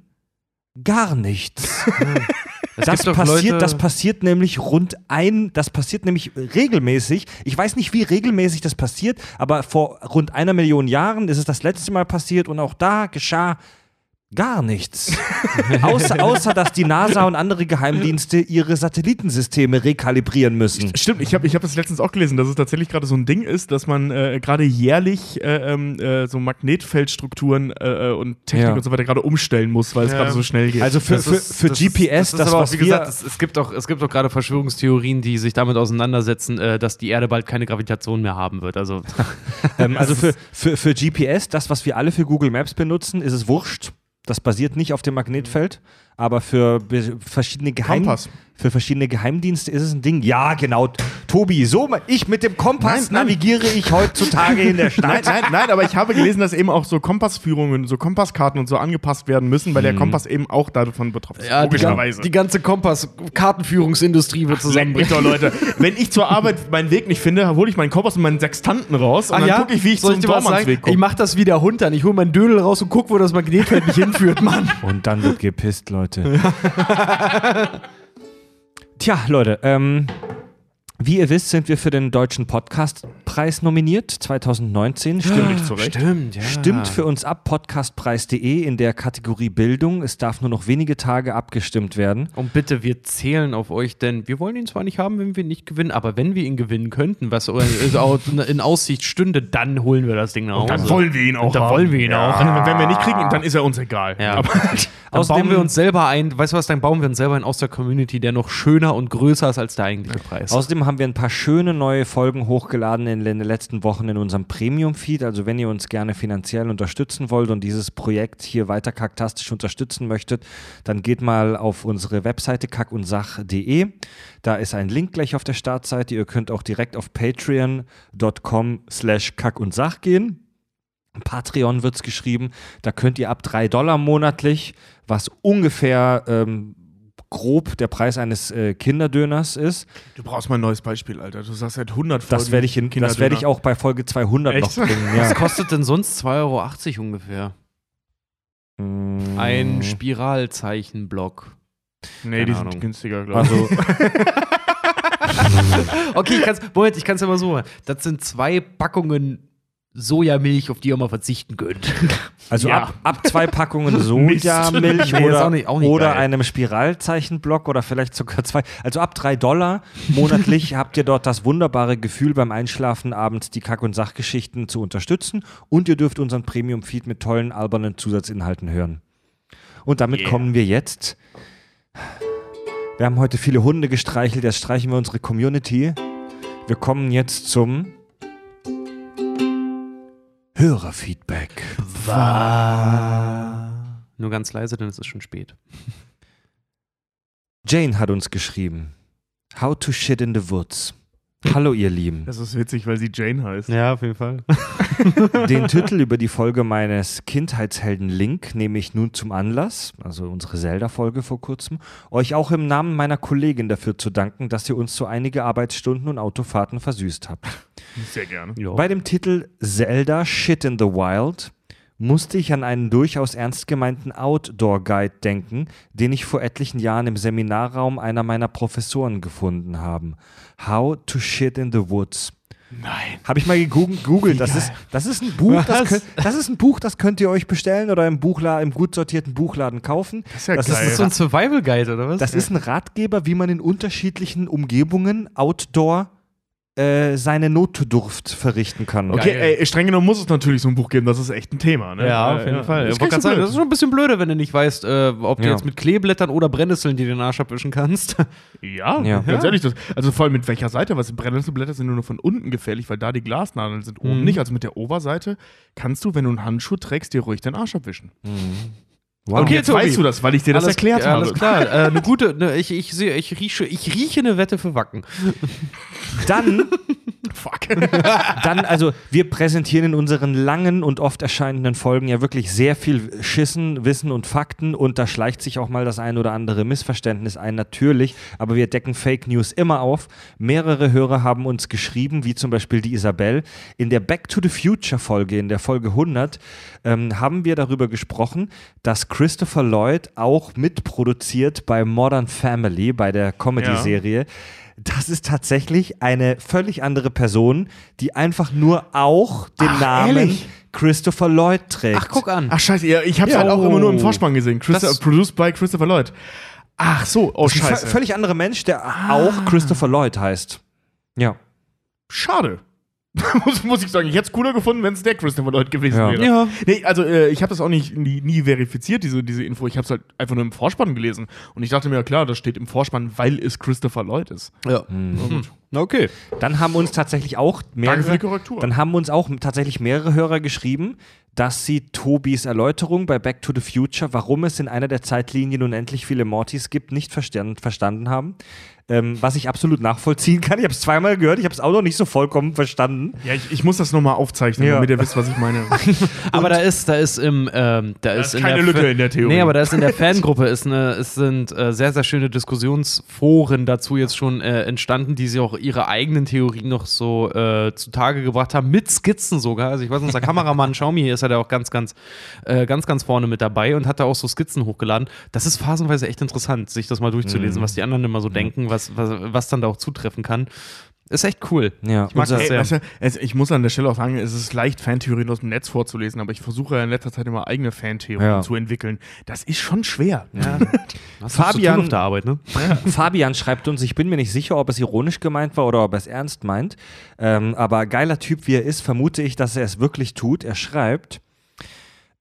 Gar nichts. Das passiert, Leute- das passiert nämlich rund ein, das passiert nämlich regelmäßig. Ich weiß nicht, wie regelmäßig das passiert, aber vor rund einer Million Jahren ist es das letzte Mal passiert und auch da geschah gar nichts. außer, außer, dass die NASA und andere Geheimdienste ihre Satellitensysteme rekalibrieren müssen. Stimmt, ich habe ich hab das letztens auch gelesen, dass es tatsächlich gerade so ein Ding ist, dass man äh, gerade jährlich äh, ähm, äh, so Magnetfeldstrukturen äh, äh, und Technik Ja. und so weiter gerade umstellen muss, weil es Ja. gerade so schnell geht. Also für, Das für, ist- für das GPS, ist, das, das, ist aber auch, was wie wir, gesagt, es, es gibt auch, es gibt auch gerade Verschwörungstheorien, die sich damit auseinandersetzen, äh, dass die Erde bald keine Gravitation mehr haben wird. Also ähm, also für, für, für GPS, das, was wir alle für Google Maps benutzen, ist es wurscht. Das basiert nicht auf dem Magnetfeld, aber für verschiedene Geheim Kompass. Für verschiedene Geheimdienste ist es ein Ding. Ja, genau. Tobi, so ich mit dem Kompass Nein, nein. navigiere ich heutzutage in der Stadt. Nein, nein, nein, aber ich habe gelesen, dass eben auch so Kompassführungen, so Kompasskarten und so angepasst werden müssen, weil der Kompass eben auch davon betroffen ist. logischerweise. ganze Kompass-Kartenführungsindustrie wird Leck doch, Leute. Wenn ich zur Arbeit meinen Weg nicht finde, hole ich meinen Kompass und meinen Sextanten raus und dann gucke ich, wie ich Soll zum sagen? Dormansweg Ich komme. mach das wie der Hund dann. Ich hole meinen Dödel raus und guck, wo das Magnetfeld mich hinführt, Mann. Und dann wird gepisst, Leute. Tja, Leute, ähm, wie ihr wisst, sind wir für den Deutschen Podcastpreis nominiert 2019. Stimmt. Nicht zurecht. Stimmt, ja. Stimmt für uns ab, podcastpreis.de in der Kategorie Bildung. Es darf nur noch wenige Tage abgestimmt werden. Und bitte, wir zählen auf euch, denn wir wollen ihn zwar nicht haben, wenn wir ihn nicht gewinnen, aber wenn wir ihn gewinnen könnten, was in Aussicht stünde, dann holen wir das Ding nach Hause. Dann wollen wir ihn auch Dann haben. wollen wir ihn auch. Dann, wenn wir nicht kriegen, dann ist er uns egal. Ja. Aber, Dann Außerdem- bauen wir uns selber ein, weißt du was, dann bauen wir uns selber einen aus der Community, der noch schöner und größer ist als der eigentliche Preis. Außerdem haben wir ein paar schöne neue Folgen hochgeladen in den letzten Wochen in unserem Premium-Feed. Also wenn ihr uns gerne finanziell unterstützen wollt und dieses Projekt hier weiter kaktastisch unterstützen möchtet, dann geht mal auf unsere Webseite kackundsach.de. Da ist ein Link gleich auf der Startseite. Ihr könnt auch direkt auf patreon.com slash kackundsach gehen. Patreon wird es geschrieben. Da könnt ihr ab 3 Dollar monatlich, was ungefähr ähm, grob der Preis eines äh, Kinderdöners ist. du brauchst mal ein neues Beispiel, Alter. Du sagst seit 100 Folgen. Das werde ich, in- das werde ich auch bei Folge 200 Echt? noch bringen. Was Ja. kostet denn sonst 2,80 Euro ungefähr? Mm. Ein Spiralzeichenblock. Nee, Keine die sind Ahnung. günstiger, glaube ich. Also, Okay, ich kann's, Moment, ich kann es ja mal so machen. Das sind zwei Packungen Sojamilch, auf die ihr mal verzichten könnt. also Ja. ab, ab zwei Packungen. Sojamilch Nee, oder, auch nicht- auch nicht oder geil. einem Spiralzeichenblock oder vielleicht sogar zwei. Also ab drei Dollar monatlich habt ihr dort das wunderbare Gefühl, beim Einschlafen abends die Kack- und Sachgeschichten zu unterstützen und ihr dürft unseren Premium-Feed mit tollen, albernen Zusatzinhalten hören. Und damit Yeah. kommen wir jetzt. Wir haben heute viele Hunde gestreichelt, jetzt streichen wir unsere Community. Wir kommen jetzt zum Hörerfeedback. Nur ganz leise, denn es ist schon spät. Jane hat uns geschrieben. How to shit in the woods. Hallo ihr Lieben. Das ist witzig, weil sie Jane heißt. Ja, auf jeden Fall. Den Titel über die Folge meines Kindheitshelden Link nehme ich nun zum Anlass, also unsere Zelda-Folge vor kurzem, euch auch im Namen meiner Kollegin dafür zu danken, dass ihr uns so einige Arbeitsstunden und Autofahrten versüßt habt. Sehr gerne. Bei dem Titel Zelda Shit in the Wild musste ich an einen durchaus ernst gemeinten Outdoor-Guide denken, den ich vor etlichen Jahren im Seminarraum einer meiner Professoren gefunden habe. How to Shit in the Woods. Nein. Habe ich mal gegoogelt. Das ist, das ist ein Buch, das, könnt, das ist ein Buch, das könnt ihr euch bestellen oder im, Buchla im gut sortierten Buchladen kaufen. Das ist ja Das geil. Ist so ein Survival Guide, oder was? Das ist ein Ratgeber, wie man in unterschiedlichen Umgebungen outdoor äh, seine Notdurft verrichten kann. Okay, Geil. ey, streng genommen muss es natürlich so ein Buch geben, das ist echt ein Thema. Ne? Ja, auf Äh, jeden ja. Fall. Das Ich sagen, das ist schon ein bisschen blöde, wenn du nicht weißt, äh, ob du Ja. jetzt mit Kleeblättern oder Brennnesseln dir den Arsch abwischen kannst. ja, Ja. ganz Ja. ehrlich. Das, also vor allem mit welcher Seite? Was Brennnesselblätter sind nur von unten gefährlich, weil da die Glasnadeln sind, oben Mhm. nicht. Also mit der Oberseite kannst du, wenn du einen Handschuh trägst, dir ruhig den Arsch abwischen. Wow. Und jetzt Tobi. weißt du das, weil ich dir das erklärt ja, habe. Alles klar. äh, eine gute, ne, ich, ich, sehe, ich, rieche, ich rieche eine Wette für Wacken. Dann fuck. Dann, also, wir präsentieren in unseren langen und oft erscheinenden Folgen ja wirklich sehr viel Schissen, Wissen und Fakten und da schleicht sich auch mal das ein oder andere Missverständnis ein, natürlich, aber wir decken Fake News immer auf. Mehrere Hörer haben uns geschrieben, wie zum Beispiel die Isabel. In der Back to the Future Folge, in der Folge 100, ähm, haben wir darüber gesprochen, dass Christopher Lloyd auch mitproduziert bei Modern Family, bei der Comedy-Serie. Das ist tatsächlich eine völlig andere Person, die einfach nur auch den Ach, Namen ehrlich? Christopher Lloyd trägt. Ach, guck an. Ach scheiße, ja, ich hab's Ja. halt auch immer nur im Oh. Vorspann gesehen. Christo Das- produced by Christopher Lloyd. Ach so, oh ein scheiße. vö- völlig anderer Mensch, der Ah. auch Christopher Lloyd heißt. Ja. Schade. muss, muss ich sagen, ich hätte es cooler gefunden, wenn es der Christopher Lloyd gewesen Ja. wäre. Ja. Nee, also äh, ich habe das auch nicht nie, nie verifiziert, diese, diese Info. Ich habe es halt einfach nur im Vorspann gelesen. Und ich dachte mir, ja klar, das steht im Vorspann, weil es Christopher Lloyd ist. Ja. Mhm. Na, Okay. Dann haben uns tatsächlich auch Danke für die mehrere, Korrektur. dann haben uns auch tatsächlich mehrere Hörer geschrieben, dass sie Tobis Erläuterung bei Back to the Future, warum es in einer der Zeitlinien unendlich viele Mortys gibt, nicht verstanden haben. Ähm, was ich absolut nachvollziehen kann. Ich habe es zweimal gehört, ich habe es auch noch nicht so vollkommen verstanden. ja, ich, ich muss das nochmal aufzeichnen, Ja. damit ihr wisst, was ich meine. Aber da ist, da ist im, ähm, da ist, ist in keine der Lücke Fa- in der Theorie. Nee, aber da ist in der Fangruppe ist eine, es sind äh, sehr, sehr schöne Diskussionsforen dazu jetzt schon äh, entstanden, die sie auch ihre eigenen Theorien noch so äh, zutage gebracht haben, mit Skizzen sogar. Also ich weiß, unser Kameramann Xiaomi ist ja da auch ganz, ganz, äh, ganz, ganz vorne mit dabei und hat da auch so Skizzen hochgeladen. Das ist phasenweise echt interessant, sich das mal durchzulesen, was die anderen immer so denken, was, was, was dann da auch zutreffen kann. Ist echt cool. Ja, ich mag unser- das sehr. weißt du, ich muss an der Stelle auch sagen, es ist leicht, Fantheorien aus dem Netz vorzulesen, aber ich versuche ja in letzter Zeit immer eigene Fantheorien Ja. zu entwickeln. Das ist schon schwer. Ja. Fabian auf der Arbeit, ne? Fabian schreibt uns, ich bin mir nicht sicher, ob es ironisch gemeint war oder ob er es ernst meint. Ähm, aber geiler Typ wie er ist, vermute ich, dass er es wirklich tut. Er schreibt,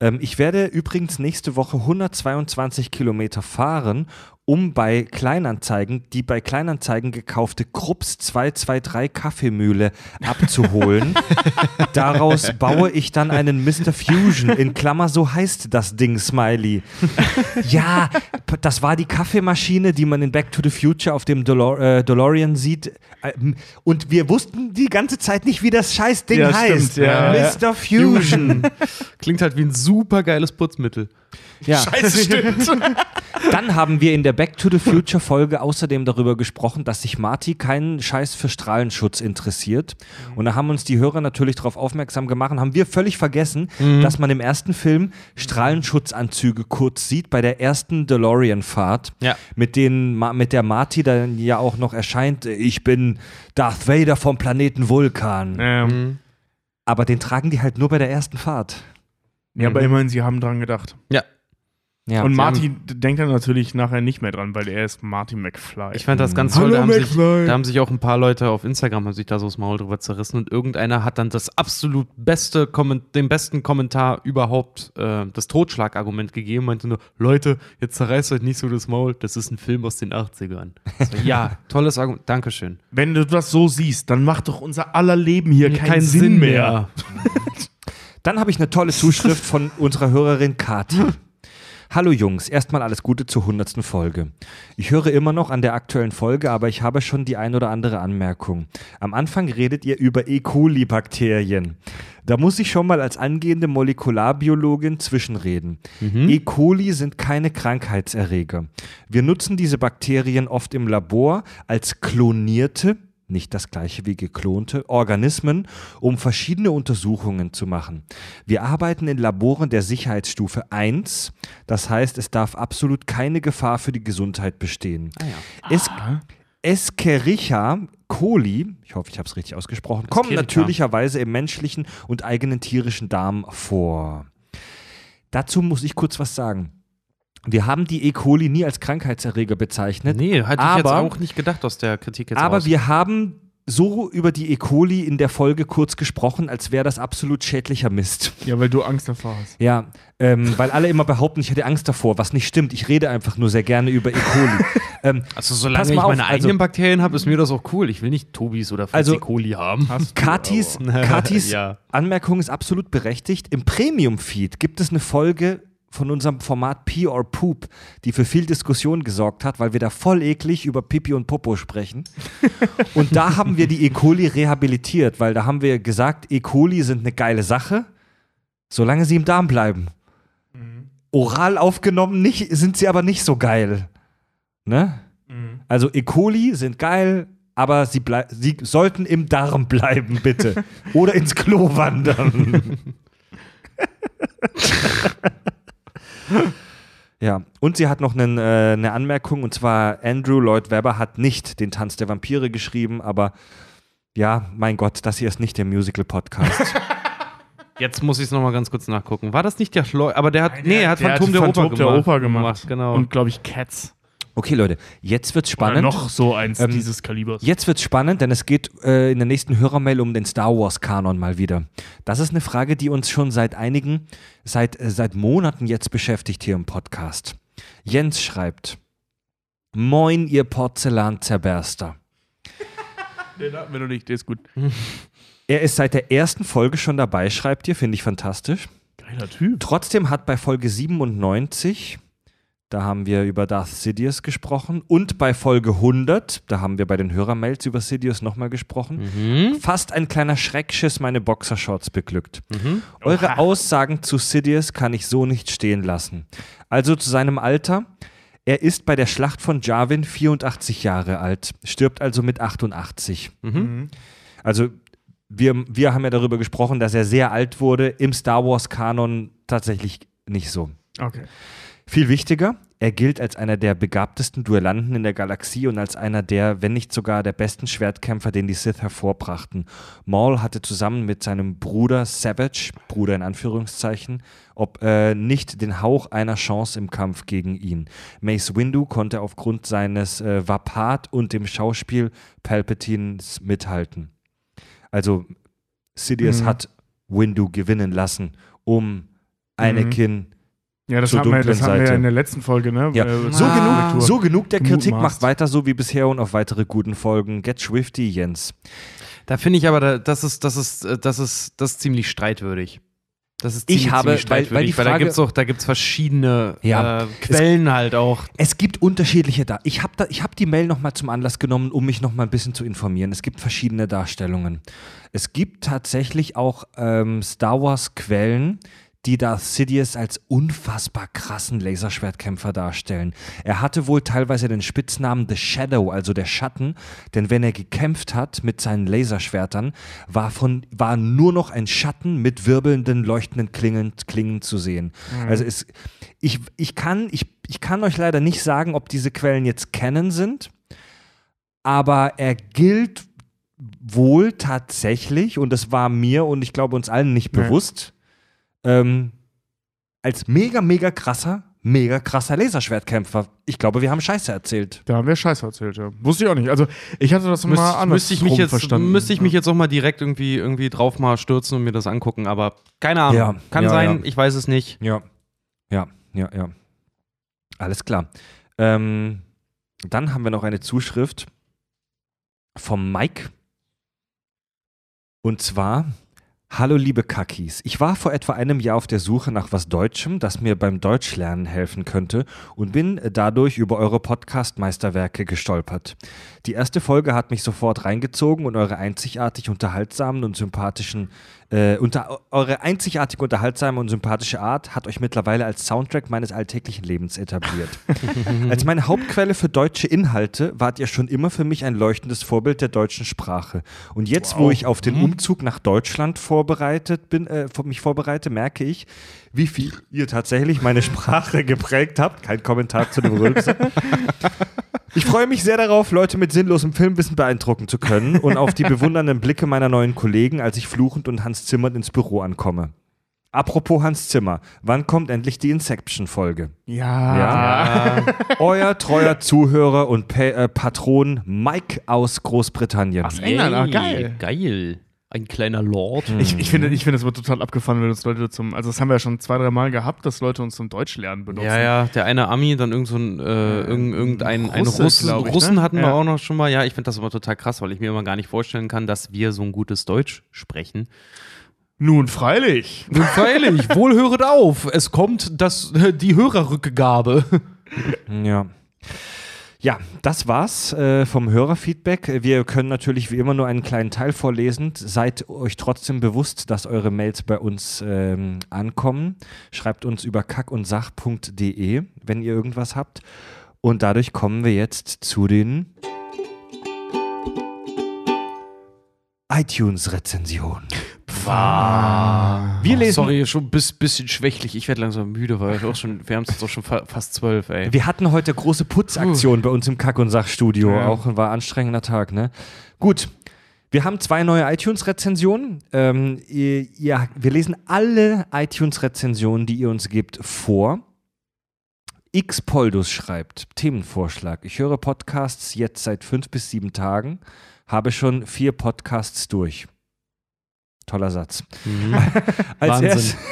ähm, ich werde übrigens nächste Woche 122 Kilometer fahren, um bei Kleinanzeigen die bei Kleinanzeigen gekaufte Krups 223 Kaffeemühle abzuholen. Daraus baue ich dann einen Mr. Fusion. In Klammer, so heißt das Ding, Smiley. Ja, das war die Kaffeemaschine, die man in Back to the Future auf dem Delor äh, DeLorean sieht. Ähm, Und wir wussten die ganze Zeit nicht, wie das Scheißding Ja, heißt. stimmt, ja, Mr. Fusion. Klingt halt wie ein super geiles Putzmittel. Ja. Scheiße, stimmt. Dann haben wir in der Back to the Future Folge außerdem darüber gesprochen, dass sich Marty keinen Scheiß für Strahlenschutz interessiert. Und da haben uns die Hörer natürlich darauf aufmerksam gemacht und haben wir völlig vergessen, dass man im ersten Film Strahlenschutzanzüge kurz sieht bei der ersten DeLorean-Fahrt, Ja. mit, denen mit der Marty dann ja auch noch erscheint, ich bin Darth Vader vom Planeten Vulkan. ähm, Aber den tragen die halt nur bei der ersten Fahrt. ja, aber immerhin, sie haben dran gedacht. Ja. Ja. Und Marty denkt dann natürlich nachher nicht mehr dran, weil er ist Marty McFly. Ich fand das ganz Hallo, toll. Da haben, sich, McFly. da haben sich auch ein paar Leute auf Instagram haben sich da so das Maul drüber zerrissen und irgendeiner hat dann das absolut beste, Komment- den besten Kommentar überhaupt, äh, das Totschlagargument gegeben, meinte nur, Leute, jetzt zerreißt euch nicht so das Maul, das ist ein Film aus den 80ern. So, ja, tolles Argument, Dankeschön. Wenn du das so siehst, dann macht doch unser aller Leben hier keinen, Sinn, mehr. Dann habe ich eine tolle Zuschrift von unserer Hörerin Kati. Hallo Jungs, erstmal alles Gute zur 100. Folge. Ich höre immer noch an der aktuellen Folge, aber ich habe schon die ein oder andere Anmerkung. Am Anfang redet ihr über E. coli-Bakterien. Da muss ich schon mal als angehende Molekularbiologin zwischenreden. E. coli sind keine Krankheitserreger. Wir nutzen diese Bakterien oft im Labor als klonierte, nicht das gleiche wie geklonte, Organismen, um verschiedene Untersuchungen zu machen. Wir arbeiten in Laboren der Sicherheitsstufe 1, das heißt, es darf absolut keine Gefahr für die Gesundheit bestehen. Es, Escherichia coli, ich hoffe, ich habe es richtig ausgesprochen, kommen Escherichia. natürlicherweise im menschlichen und eigenen tierischen Darm vor. Dazu muss ich kurz was sagen. Wir haben die E. coli nie als Krankheitserreger bezeichnet. Nee, hatte ich jetzt aber- auch nicht gedacht aus der Kritik jetzt Aber raus. wir haben so über die E. coli in der Folge kurz gesprochen, als wäre das absolut schädlicher Mist. Ja, weil du Angst davor hast. Ja, ähm, weil alle immer behaupten, ich hätte Angst davor, was nicht stimmt. Ich rede einfach nur sehr gerne über E. coli. ähm, also solange ich mal auf, meine also- eigenen Bakterien habe, ist mir das auch cool. Ich will nicht Tobis oder Fritzi Also- Coli haben. Katis, aber. Katis Ja. Anmerkung ist absolut berechtigt. Im Premium-Feed gibt es eine Folge von unserem Format Pee or Poop, die für viel Diskussion gesorgt hat, weil wir da voll eklig über Pipi und Popo sprechen. und da haben wir die E. coli rehabilitiert, weil da haben wir gesagt, E. coli sind eine geile Sache, solange sie im Darm bleiben. Oral aufgenommen nicht, sind sie aber nicht so geil. Ne? Also E. coli sind geil, aber sie, sie sollten im Darm bleiben, bitte. Oder ins Klo wandern. ja, und sie hat noch einen, äh, eine Anmerkung, und zwar Andrew Lloyd Webber hat nicht den Tanz der Vampire geschrieben, aber ja, mein Gott, das hier ist nicht der Musical-Podcast. Jetzt muss ich es nochmal ganz kurz nachgucken. War das nicht der Schleu... Aber der hat. nee, er hat Der Phantom der, Phantom Oper der gemacht. Oper gemacht. Genau. Und glaube ich Cats. Okay, Leute, jetzt wird's Oder spannend. noch so eins Ähm, dieses Kalibers. Jetzt wird's spannend, denn es geht äh, in der nächsten Hörermail um den Star Wars-Kanon mal wieder. Das ist eine Frage, die uns schon seit einigen, seit, äh, seit Monaten jetzt beschäftigt hier im Podcast. Jens schreibt: Moin, ihr Porzellanzerberster. Den hatten wir noch nicht, der ist gut. Er ist seit der ersten Folge schon dabei, schreibt ihr, finde ich fantastisch. Geiler Typ. Trotzdem hat bei Folge 97, da haben wir über Darth Sidious gesprochen, und bei Folge 100, da haben wir bei den Hörermails über Sidious nochmal gesprochen, Mhm. fast ein kleiner Schreckschiss meine Boxershorts beglückt. Eure Aussagen zu Sidious kann ich so nicht stehen lassen. Also zu seinem Alter. Er ist bei der Schlacht von Jarvin 84 Jahre alt, stirbt also mit 88. Mhm. Also wir, wir haben ja darüber gesprochen, dass er sehr alt wurde, im Star Wars-Kanon tatsächlich nicht so. Okay. Viel wichtiger, er gilt als einer der begabtesten Duellanten in der Galaxie und als einer der, wenn nicht sogar der besten Schwertkämpfer, den die Sith hervorbrachten. Maul hatte zusammen mit seinem Bruder Savage, Bruder in Anführungszeichen, ob äh, nicht den Hauch einer Chance im Kampf gegen ihn. Mace Windu konnte aufgrund seines äh, Vapat und dem Schauspiel Palpatines mithalten. Also Sidious Mhm. hat Windu gewinnen lassen, um Anakin Ja, das, haben wir, das haben wir ja in der letzten Folge, ne? Ja, Äh, so, Ah. genug, so genug der Kritik, macht weiter so wie bisher und auf weitere guten Folgen. Get Swifty, Jens. Da finde ich aber, da, das, ist, das, ist, äh, das, ist, das ist ziemlich streitwürdig. Das ist Ich ziemlich, habe- ziemlich weil- weil streitwürdig, die weil, da Frage- gibt es auch, da gibt's verschiedene Ja. äh, Quellen halt auch. Es gibt unterschiedliche da. Ich habe da, ich hab die Mail nochmal zum Anlass genommen, um mich nochmal ein bisschen zu informieren. Es gibt verschiedene Darstellungen. Es gibt tatsächlich auch ähm, Star Wars-Quellen, die Darth Sidious als unfassbar krassen Laserschwertkämpfer darstellen. Er hatte wohl teilweise den Spitznamen The Shadow, also der Schatten, denn wenn er gekämpft hat mit seinen Laserschwertern, war, von, war nur noch ein Schatten mit wirbelnden, leuchtenden Klingen, Klingen zu sehen. Also es, ich, ich, kann, ich, ich kann euch leider nicht sagen, ob diese Quellen jetzt kennen sind, aber er gilt wohl tatsächlich, und das war mir und ich glaube uns allen nicht bewusst, ähm, als mega, mega krasser, mega krasser Laserschwertkämpfer. Ich glaube, wir haben Scheiße erzählt. Da haben wir Scheiße erzählt, ja. Wusste ich auch nicht. Also, ich hatte das mal Müsste, anders müsste ich mich jetzt, verstanden. müsste ich mich jetzt auch mal direkt irgendwie, irgendwie drauf mal stürzen und mir das angucken, aber keine Ahnung. Ja, Kann ja, sein, ja. ich weiß es nicht. Ja. Ja, ja, ja. Alles klar. Ähm, dann haben wir noch eine Zuschrift vom Mike. Und zwar, Hallo liebe Kakis, ich war vor etwa einem Jahr auf der Suche nach was Deutschem, das mir beim Deutschlernen helfen könnte und bin dadurch über eure Podcast-Meisterwerke gestolpert. Die erste Folge hat mich sofort reingezogen und eure einzigartig unterhaltsamen und sympathischen, äh, unter, eure einzigartig unterhaltsame und sympathische Art hat euch mittlerweile als Soundtrack meines alltäglichen Lebens etabliert. als meine Hauptquelle für deutsche Inhalte wart ihr schon immer für mich ein leuchtendes Vorbild der deutschen Sprache. Und jetzt, wo Wow. ich auf den Umzug nach Deutschland vorbereitet bin, äh, mich vorbereite, merke ich, wie viel ihr tatsächlich meine Sprache geprägt habt. Kein Kommentar zu dem Rülpser. Ich freue mich sehr darauf, Leute mit sinnlosem Filmwissen beeindrucken zu können und auf die bewundernden Blicke meiner neuen Kollegen, als ich fluchend und Hans Zimmer ins Büro ankomme. Apropos Hans Zimmer, wann kommt endlich die Inception-Folge? Ja. Ja. Euer treuer Zuhörer und pa äh, Patron Mike aus Großbritannien. Aus England, ah, geil. Geil. Ein kleiner Lord. Ich, ich finde, ich finde, es wird total abgefahren, wenn uns Leute zum. Also, das haben wir ja schon zwei, drei Mal gehabt, dass Leute uns zum Deutschlernen benutzen. Ja, ja, der eine Ami, dann irgend so ein, äh, irgend, irgendein ein Russe, Russen, glaub ich, Russen ne? hatten wir Ja. auch noch schon mal. Ja, ich finde das aber total krass, weil ich mir immer gar nicht vorstellen kann, dass wir so ein gutes Deutsch sprechen. Nun freilich. Nun freilich, wohl höret auf. Es kommt das, die Hörerrückgabe. Ja. Ja, das war's äh, vom Hörerfeedback. Wir können natürlich wie immer nur einen kleinen Teil vorlesen. Seid euch trotzdem bewusst, dass eure Mails bei uns ähm, ankommen. Schreibt uns über kackundsach.de, wenn ihr irgendwas habt. Und dadurch kommen wir jetzt zu den iTunes-Rezensionen. Wir lesen Sorry, schon ein bis, bisschen schwächlich. Ich werde langsam müde, weil auch schon, wir haben es jetzt auch schon fa fast zwölf, ey. Wir hatten heute große Putzaktion bei uns im Kack- und Sachstudio. Ja. Auch war ein anstrengender Tag, ne? Gut. Wir haben zwei neue iTunes-Rezensionen. Ähm, ihr, wir lesen alle iTunes-Rezensionen, die ihr uns gebt, vor. X Poldus schreibt: Themenvorschlag. Ich höre Podcasts jetzt seit fünf bis sieben Tagen, habe schon vier Podcasts durch. Toller Satz. Als Wahnsinn. erst-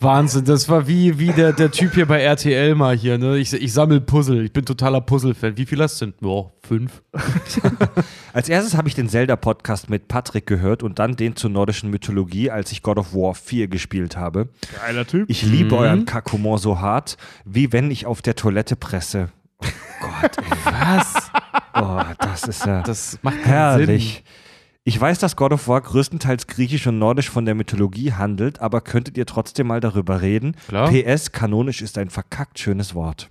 Wahnsinn, das war wie, wie der, der Typ hier bei RTL mal hier, ne? Ich, ich sammle Puzzle, ich bin totaler Puzzle-Fan. Wie viel hast du denn? Ja, fünf. Als erstes habe ich den Zelda-Podcast mit Patrick gehört und dann den zur nordischen Mythologie, als ich God of War 4 gespielt habe. Geiler Typ. Ich liebe euren Kackhumor so hart, wie wenn ich auf der Toilette presse. Oh Gott, ey. Was? Oh, das ist ja Das macht herrlich. Ich weiß, dass God of War größtenteils griechisch und nordisch von der Mythologie handelt, aber könntet ihr trotzdem mal darüber reden? Klar. PS, kanonisch ist ein verkackt schönes Wort.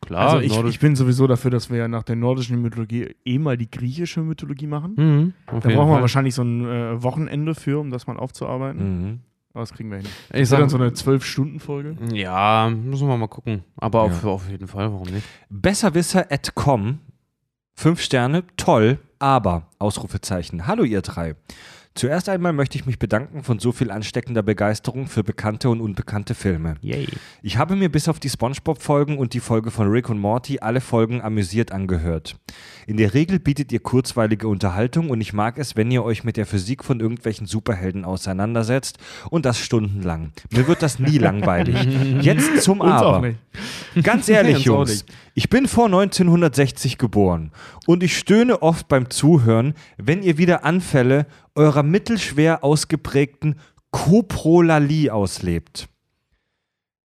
Klar, also ich, ich bin sowieso dafür, dass wir ja nach der nordischen Mythologie eh mal die griechische Mythologie machen. Mhm, auf Da brauchen wir Fall. wahrscheinlich so ein äh, Wochenende für, um das mal aufzuarbeiten. Mhm. Aber das kriegen wir hin. Ich Das sag, dann so eine Zwölf-Stunden-Folge. ja, müssen wir mal gucken. Aber auf, Ja. auf jeden Fall, warum nicht? Besserwisser.com. Fünf Sterne, toll, aber, Ausrufezeichen. Hallo ihr drei. Zuerst einmal möchte ich mich bedanken von so viel ansteckender Begeisterung für bekannte und unbekannte Filme. Yay. Ich habe mir bis auf die SpongeBob-Folgen und die Folge von Rick und Morty alle Folgen amüsiert angehört. In der Regel bietet ihr kurzweilige Unterhaltung und ich mag es, wenn ihr euch mit der Physik von irgendwelchen Superhelden auseinandersetzt und das stundenlang. Mir wird das nie langweilig. Jetzt zum Uns Aber. Ganz ehrlich, Jungs. Ich bin vor 1960 geboren und ich stöhne oft beim Zuhören, wenn ihr wieder Anfälle eurer mittelschwer ausgeprägten Koprolalie auslebt.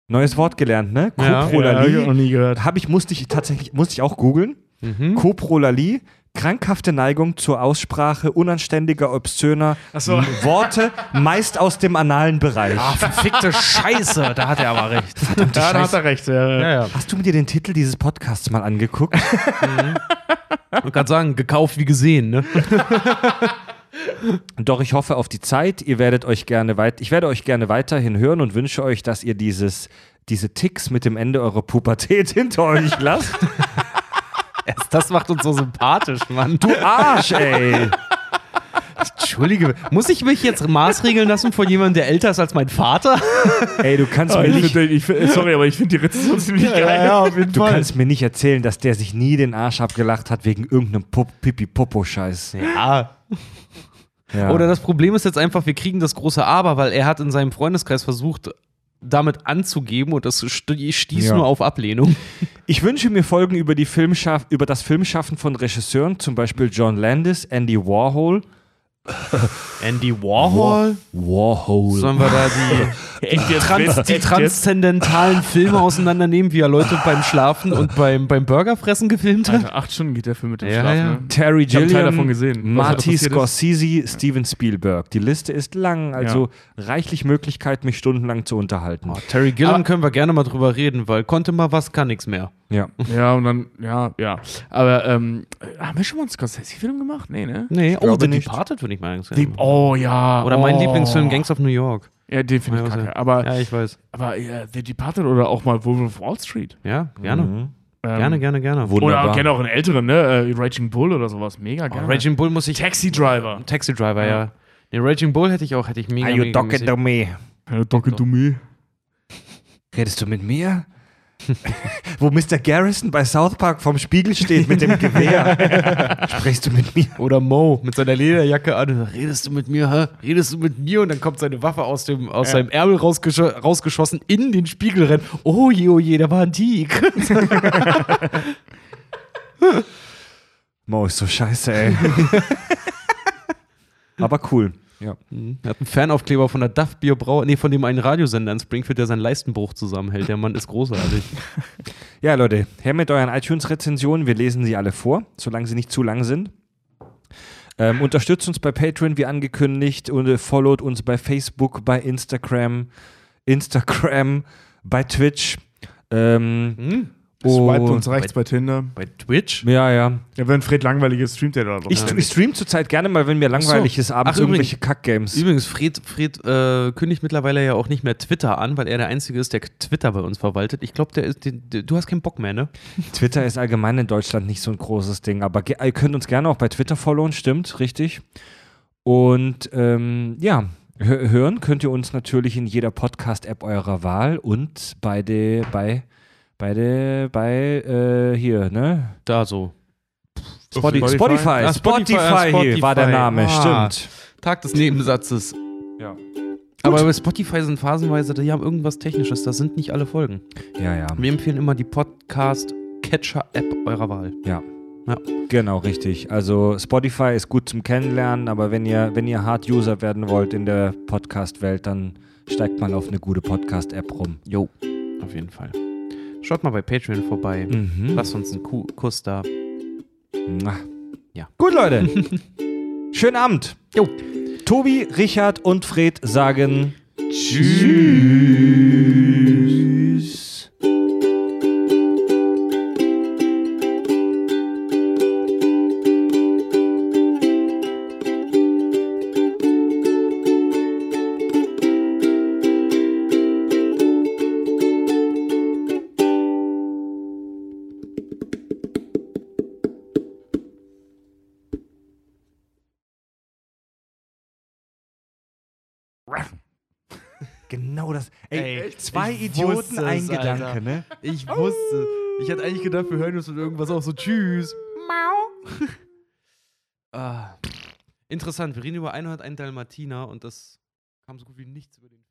Neues Wort gelernt, ne? Ja. Ja, hab ich noch nie gehört. Habe ich, musste ich tatsächlich, musste ich auch googeln. Mhm. Koprolalie, krankhafte Neigung zur Aussprache unanständiger, obszöner so. Worte, meist aus dem analen Bereich. Ah, verfickte Scheiße, da hat er aber recht. Ja, da hat er recht. Ja. Ja, ja. Hast du mir den Titel dieses Podcasts mal angeguckt? Ich wollte gerade sagen, gekauft wie gesehen, ne? Doch ich hoffe auf die Zeit. Ihr werdet euch gerne weit, ich werde euch gerne weiterhin hören und wünsche euch, dass ihr dieses, diese Ticks mit dem Ende eurer Pubertät hinter euch lasst. Erst das macht uns so sympathisch, Mann. Du Arsch, ey! Entschuldige, muss ich mich jetzt maßregeln lassen von jemandem, der älter ist als mein Vater? Ey, du kannst Aber mir ich nicht, find, find, sorry, aber ich finde die Rezension ziemlich geil. auf jeden du kannst mir nicht erzählen, dass der sich nie den Arsch abgelacht hat wegen irgendeinem Pipi-Popo-Scheiß. Ja. Ja. Oder das Problem ist jetzt einfach, wir kriegen das große Aber, weil er hat in seinem Freundeskreis versucht, damit anzugeben und das st- stieß Ja. nur auf Ablehnung. Ich wünsche mir Folgen über, die Filmschaff über das Filmschaffen von Regisseuren, zum Beispiel John Landis, Andy Warhol. Andy Warhol? Warhol. Sollen wir da die, die, trans, die transzendentalen Filme auseinandernehmen, wie er Leute beim Schlafen und beim, beim Burgerfressen gefilmt hat? Alter, acht Stunden geht der Film mit dem Ja, Schlaf, ja. ne? Terry Ich Gilliam, Teil davon gesehen, Marty. Scorsese, Steven Spielberg. Die Liste ist lang, also reichlich Möglichkeit, mich stundenlang zu unterhalten. Oh, Terry Gilliam Aber- können wir gerne mal drüber reden, weil konnte mal was, kann nichts mehr. Ja. Ja, und dann, ja, ja. Aber, ähm, haben wir schon mal einen Scorsese-Film gemacht? Nee, ne? Nee, oh, glaube The. Departed würde ich mal sagen. Die, oh, ja. Oder mein oh. Lieblingsfilm, Gangs of New York. Ja, den finde ich Ja, kacke. Aber, Ja, ich weiß. aber ja, The Departed oder auch mal Wolf of Wall Street. Ja, gerne. Mhm. Ähm, Gerne, gerne, gerne. Wunderbar. Oder gerne auch einen älteren, ne? Äh, Raging Bull oder sowas. Mega Oh, gerne. Raging Bull muss ich. Taxi Driver. Taxi Driver, ja. Ja. Den Raging Bull hätte ich auch, hätte ich mega, Are you talking to me? Ja, Talking to me. Redest du mit mir? Wo Mr. Garrison bei South Park vorm Spiegel steht mit dem Gewehr. Sprichst du mit mir? Oder Mo mit seiner Lederjacke an. Redest du mit mir, hä? Redest du mit mir? Und dann kommt seine Waffe aus, dem, aus Ja. seinem Ärmel rausgesch rausgeschossen, in den Spiegel rennt. Oh je, oh je, der war antik. Mo ist so scheiße, ey. Aber cool. Ja. Mhm. Er hat einen Fernaufkleber von der Duff Bierbrau, nee, von dem einen Radiosender in Springfield, der seinen Leistenbruch zusammenhält. Der Mann ist großartig. Ja, Leute, her mit euren iTunes-Rezensionen. Wir lesen sie alle vor, solange sie nicht zu lang sind. Ähm, unterstützt uns bei Patreon, wie angekündigt, und äh, followt uns bei Facebook, bei Instagram, Instagram, bei Twitch. Ähm, Hm? Swipe und- uns rechts bei Tinder. Bei Twitch? ja, ja. Ja, wenn Fred langweilig ist, streamt er da drauf. Ich, st- ich stream zurzeit gerne mal, wenn mir langweilig ist, abends Ach, irgendwelche Kack-Games. Übrigens, Fred, Fred äh, kündigt mittlerweile ja auch nicht mehr Twitter an, weil er der Einzige ist, der Twitter bei uns verwaltet. Ich glaube, der ist, den, der, du hast keinen Bock mehr, ne? Twitter ist allgemein in Deutschland nicht so ein großes Ding, aber ihr könnt uns gerne auch bei Twitter followen, stimmt, richtig. Und ähm, ja, hö- hören könnt ihr uns natürlich in jeder Podcast-App eurer Wahl und bei der, bei, bei der, bei, äh, hier, ne? Da so. Spotify, Spotify? Spotify, Ah, Spotify, Spotify, hier war der Spotify. Name, Ah. stimmt. Tag des Nebensatzes. Ja. Aber bei Spotify sind phasenweise, die haben irgendwas Technisches, das sind nicht alle Folgen. Ja, ja, Wir empfehlen immer die Podcast-Catcher-App eurer Wahl. genau, richtig. Also Spotify ist gut zum Kennenlernen, aber wenn ihr, wenn ihr Hard-User werden wollt in der Podcast-Welt, dann steigt mal auf eine gute Podcast-App rum. Jo, auf jeden Fall. Schaut mal bei Patreon vorbei. Mhm. Lasst uns einen Ku Kuss da. Ja. Gut, Leute. Schönen Abend. Jo. Tobi, Richard und Fred sagen Tschüss. Genau das. Ey, Ey, zwei Idioten, wusste ein Gedanke, Alter. ne? Ich wusste. Ich hatte eigentlich gedacht, wir hören uns mit irgendwas auch so Tschüss. Mau. ah. Interessant, wir reden über 101 Dalmatiner und das kam so gut wie nichts über den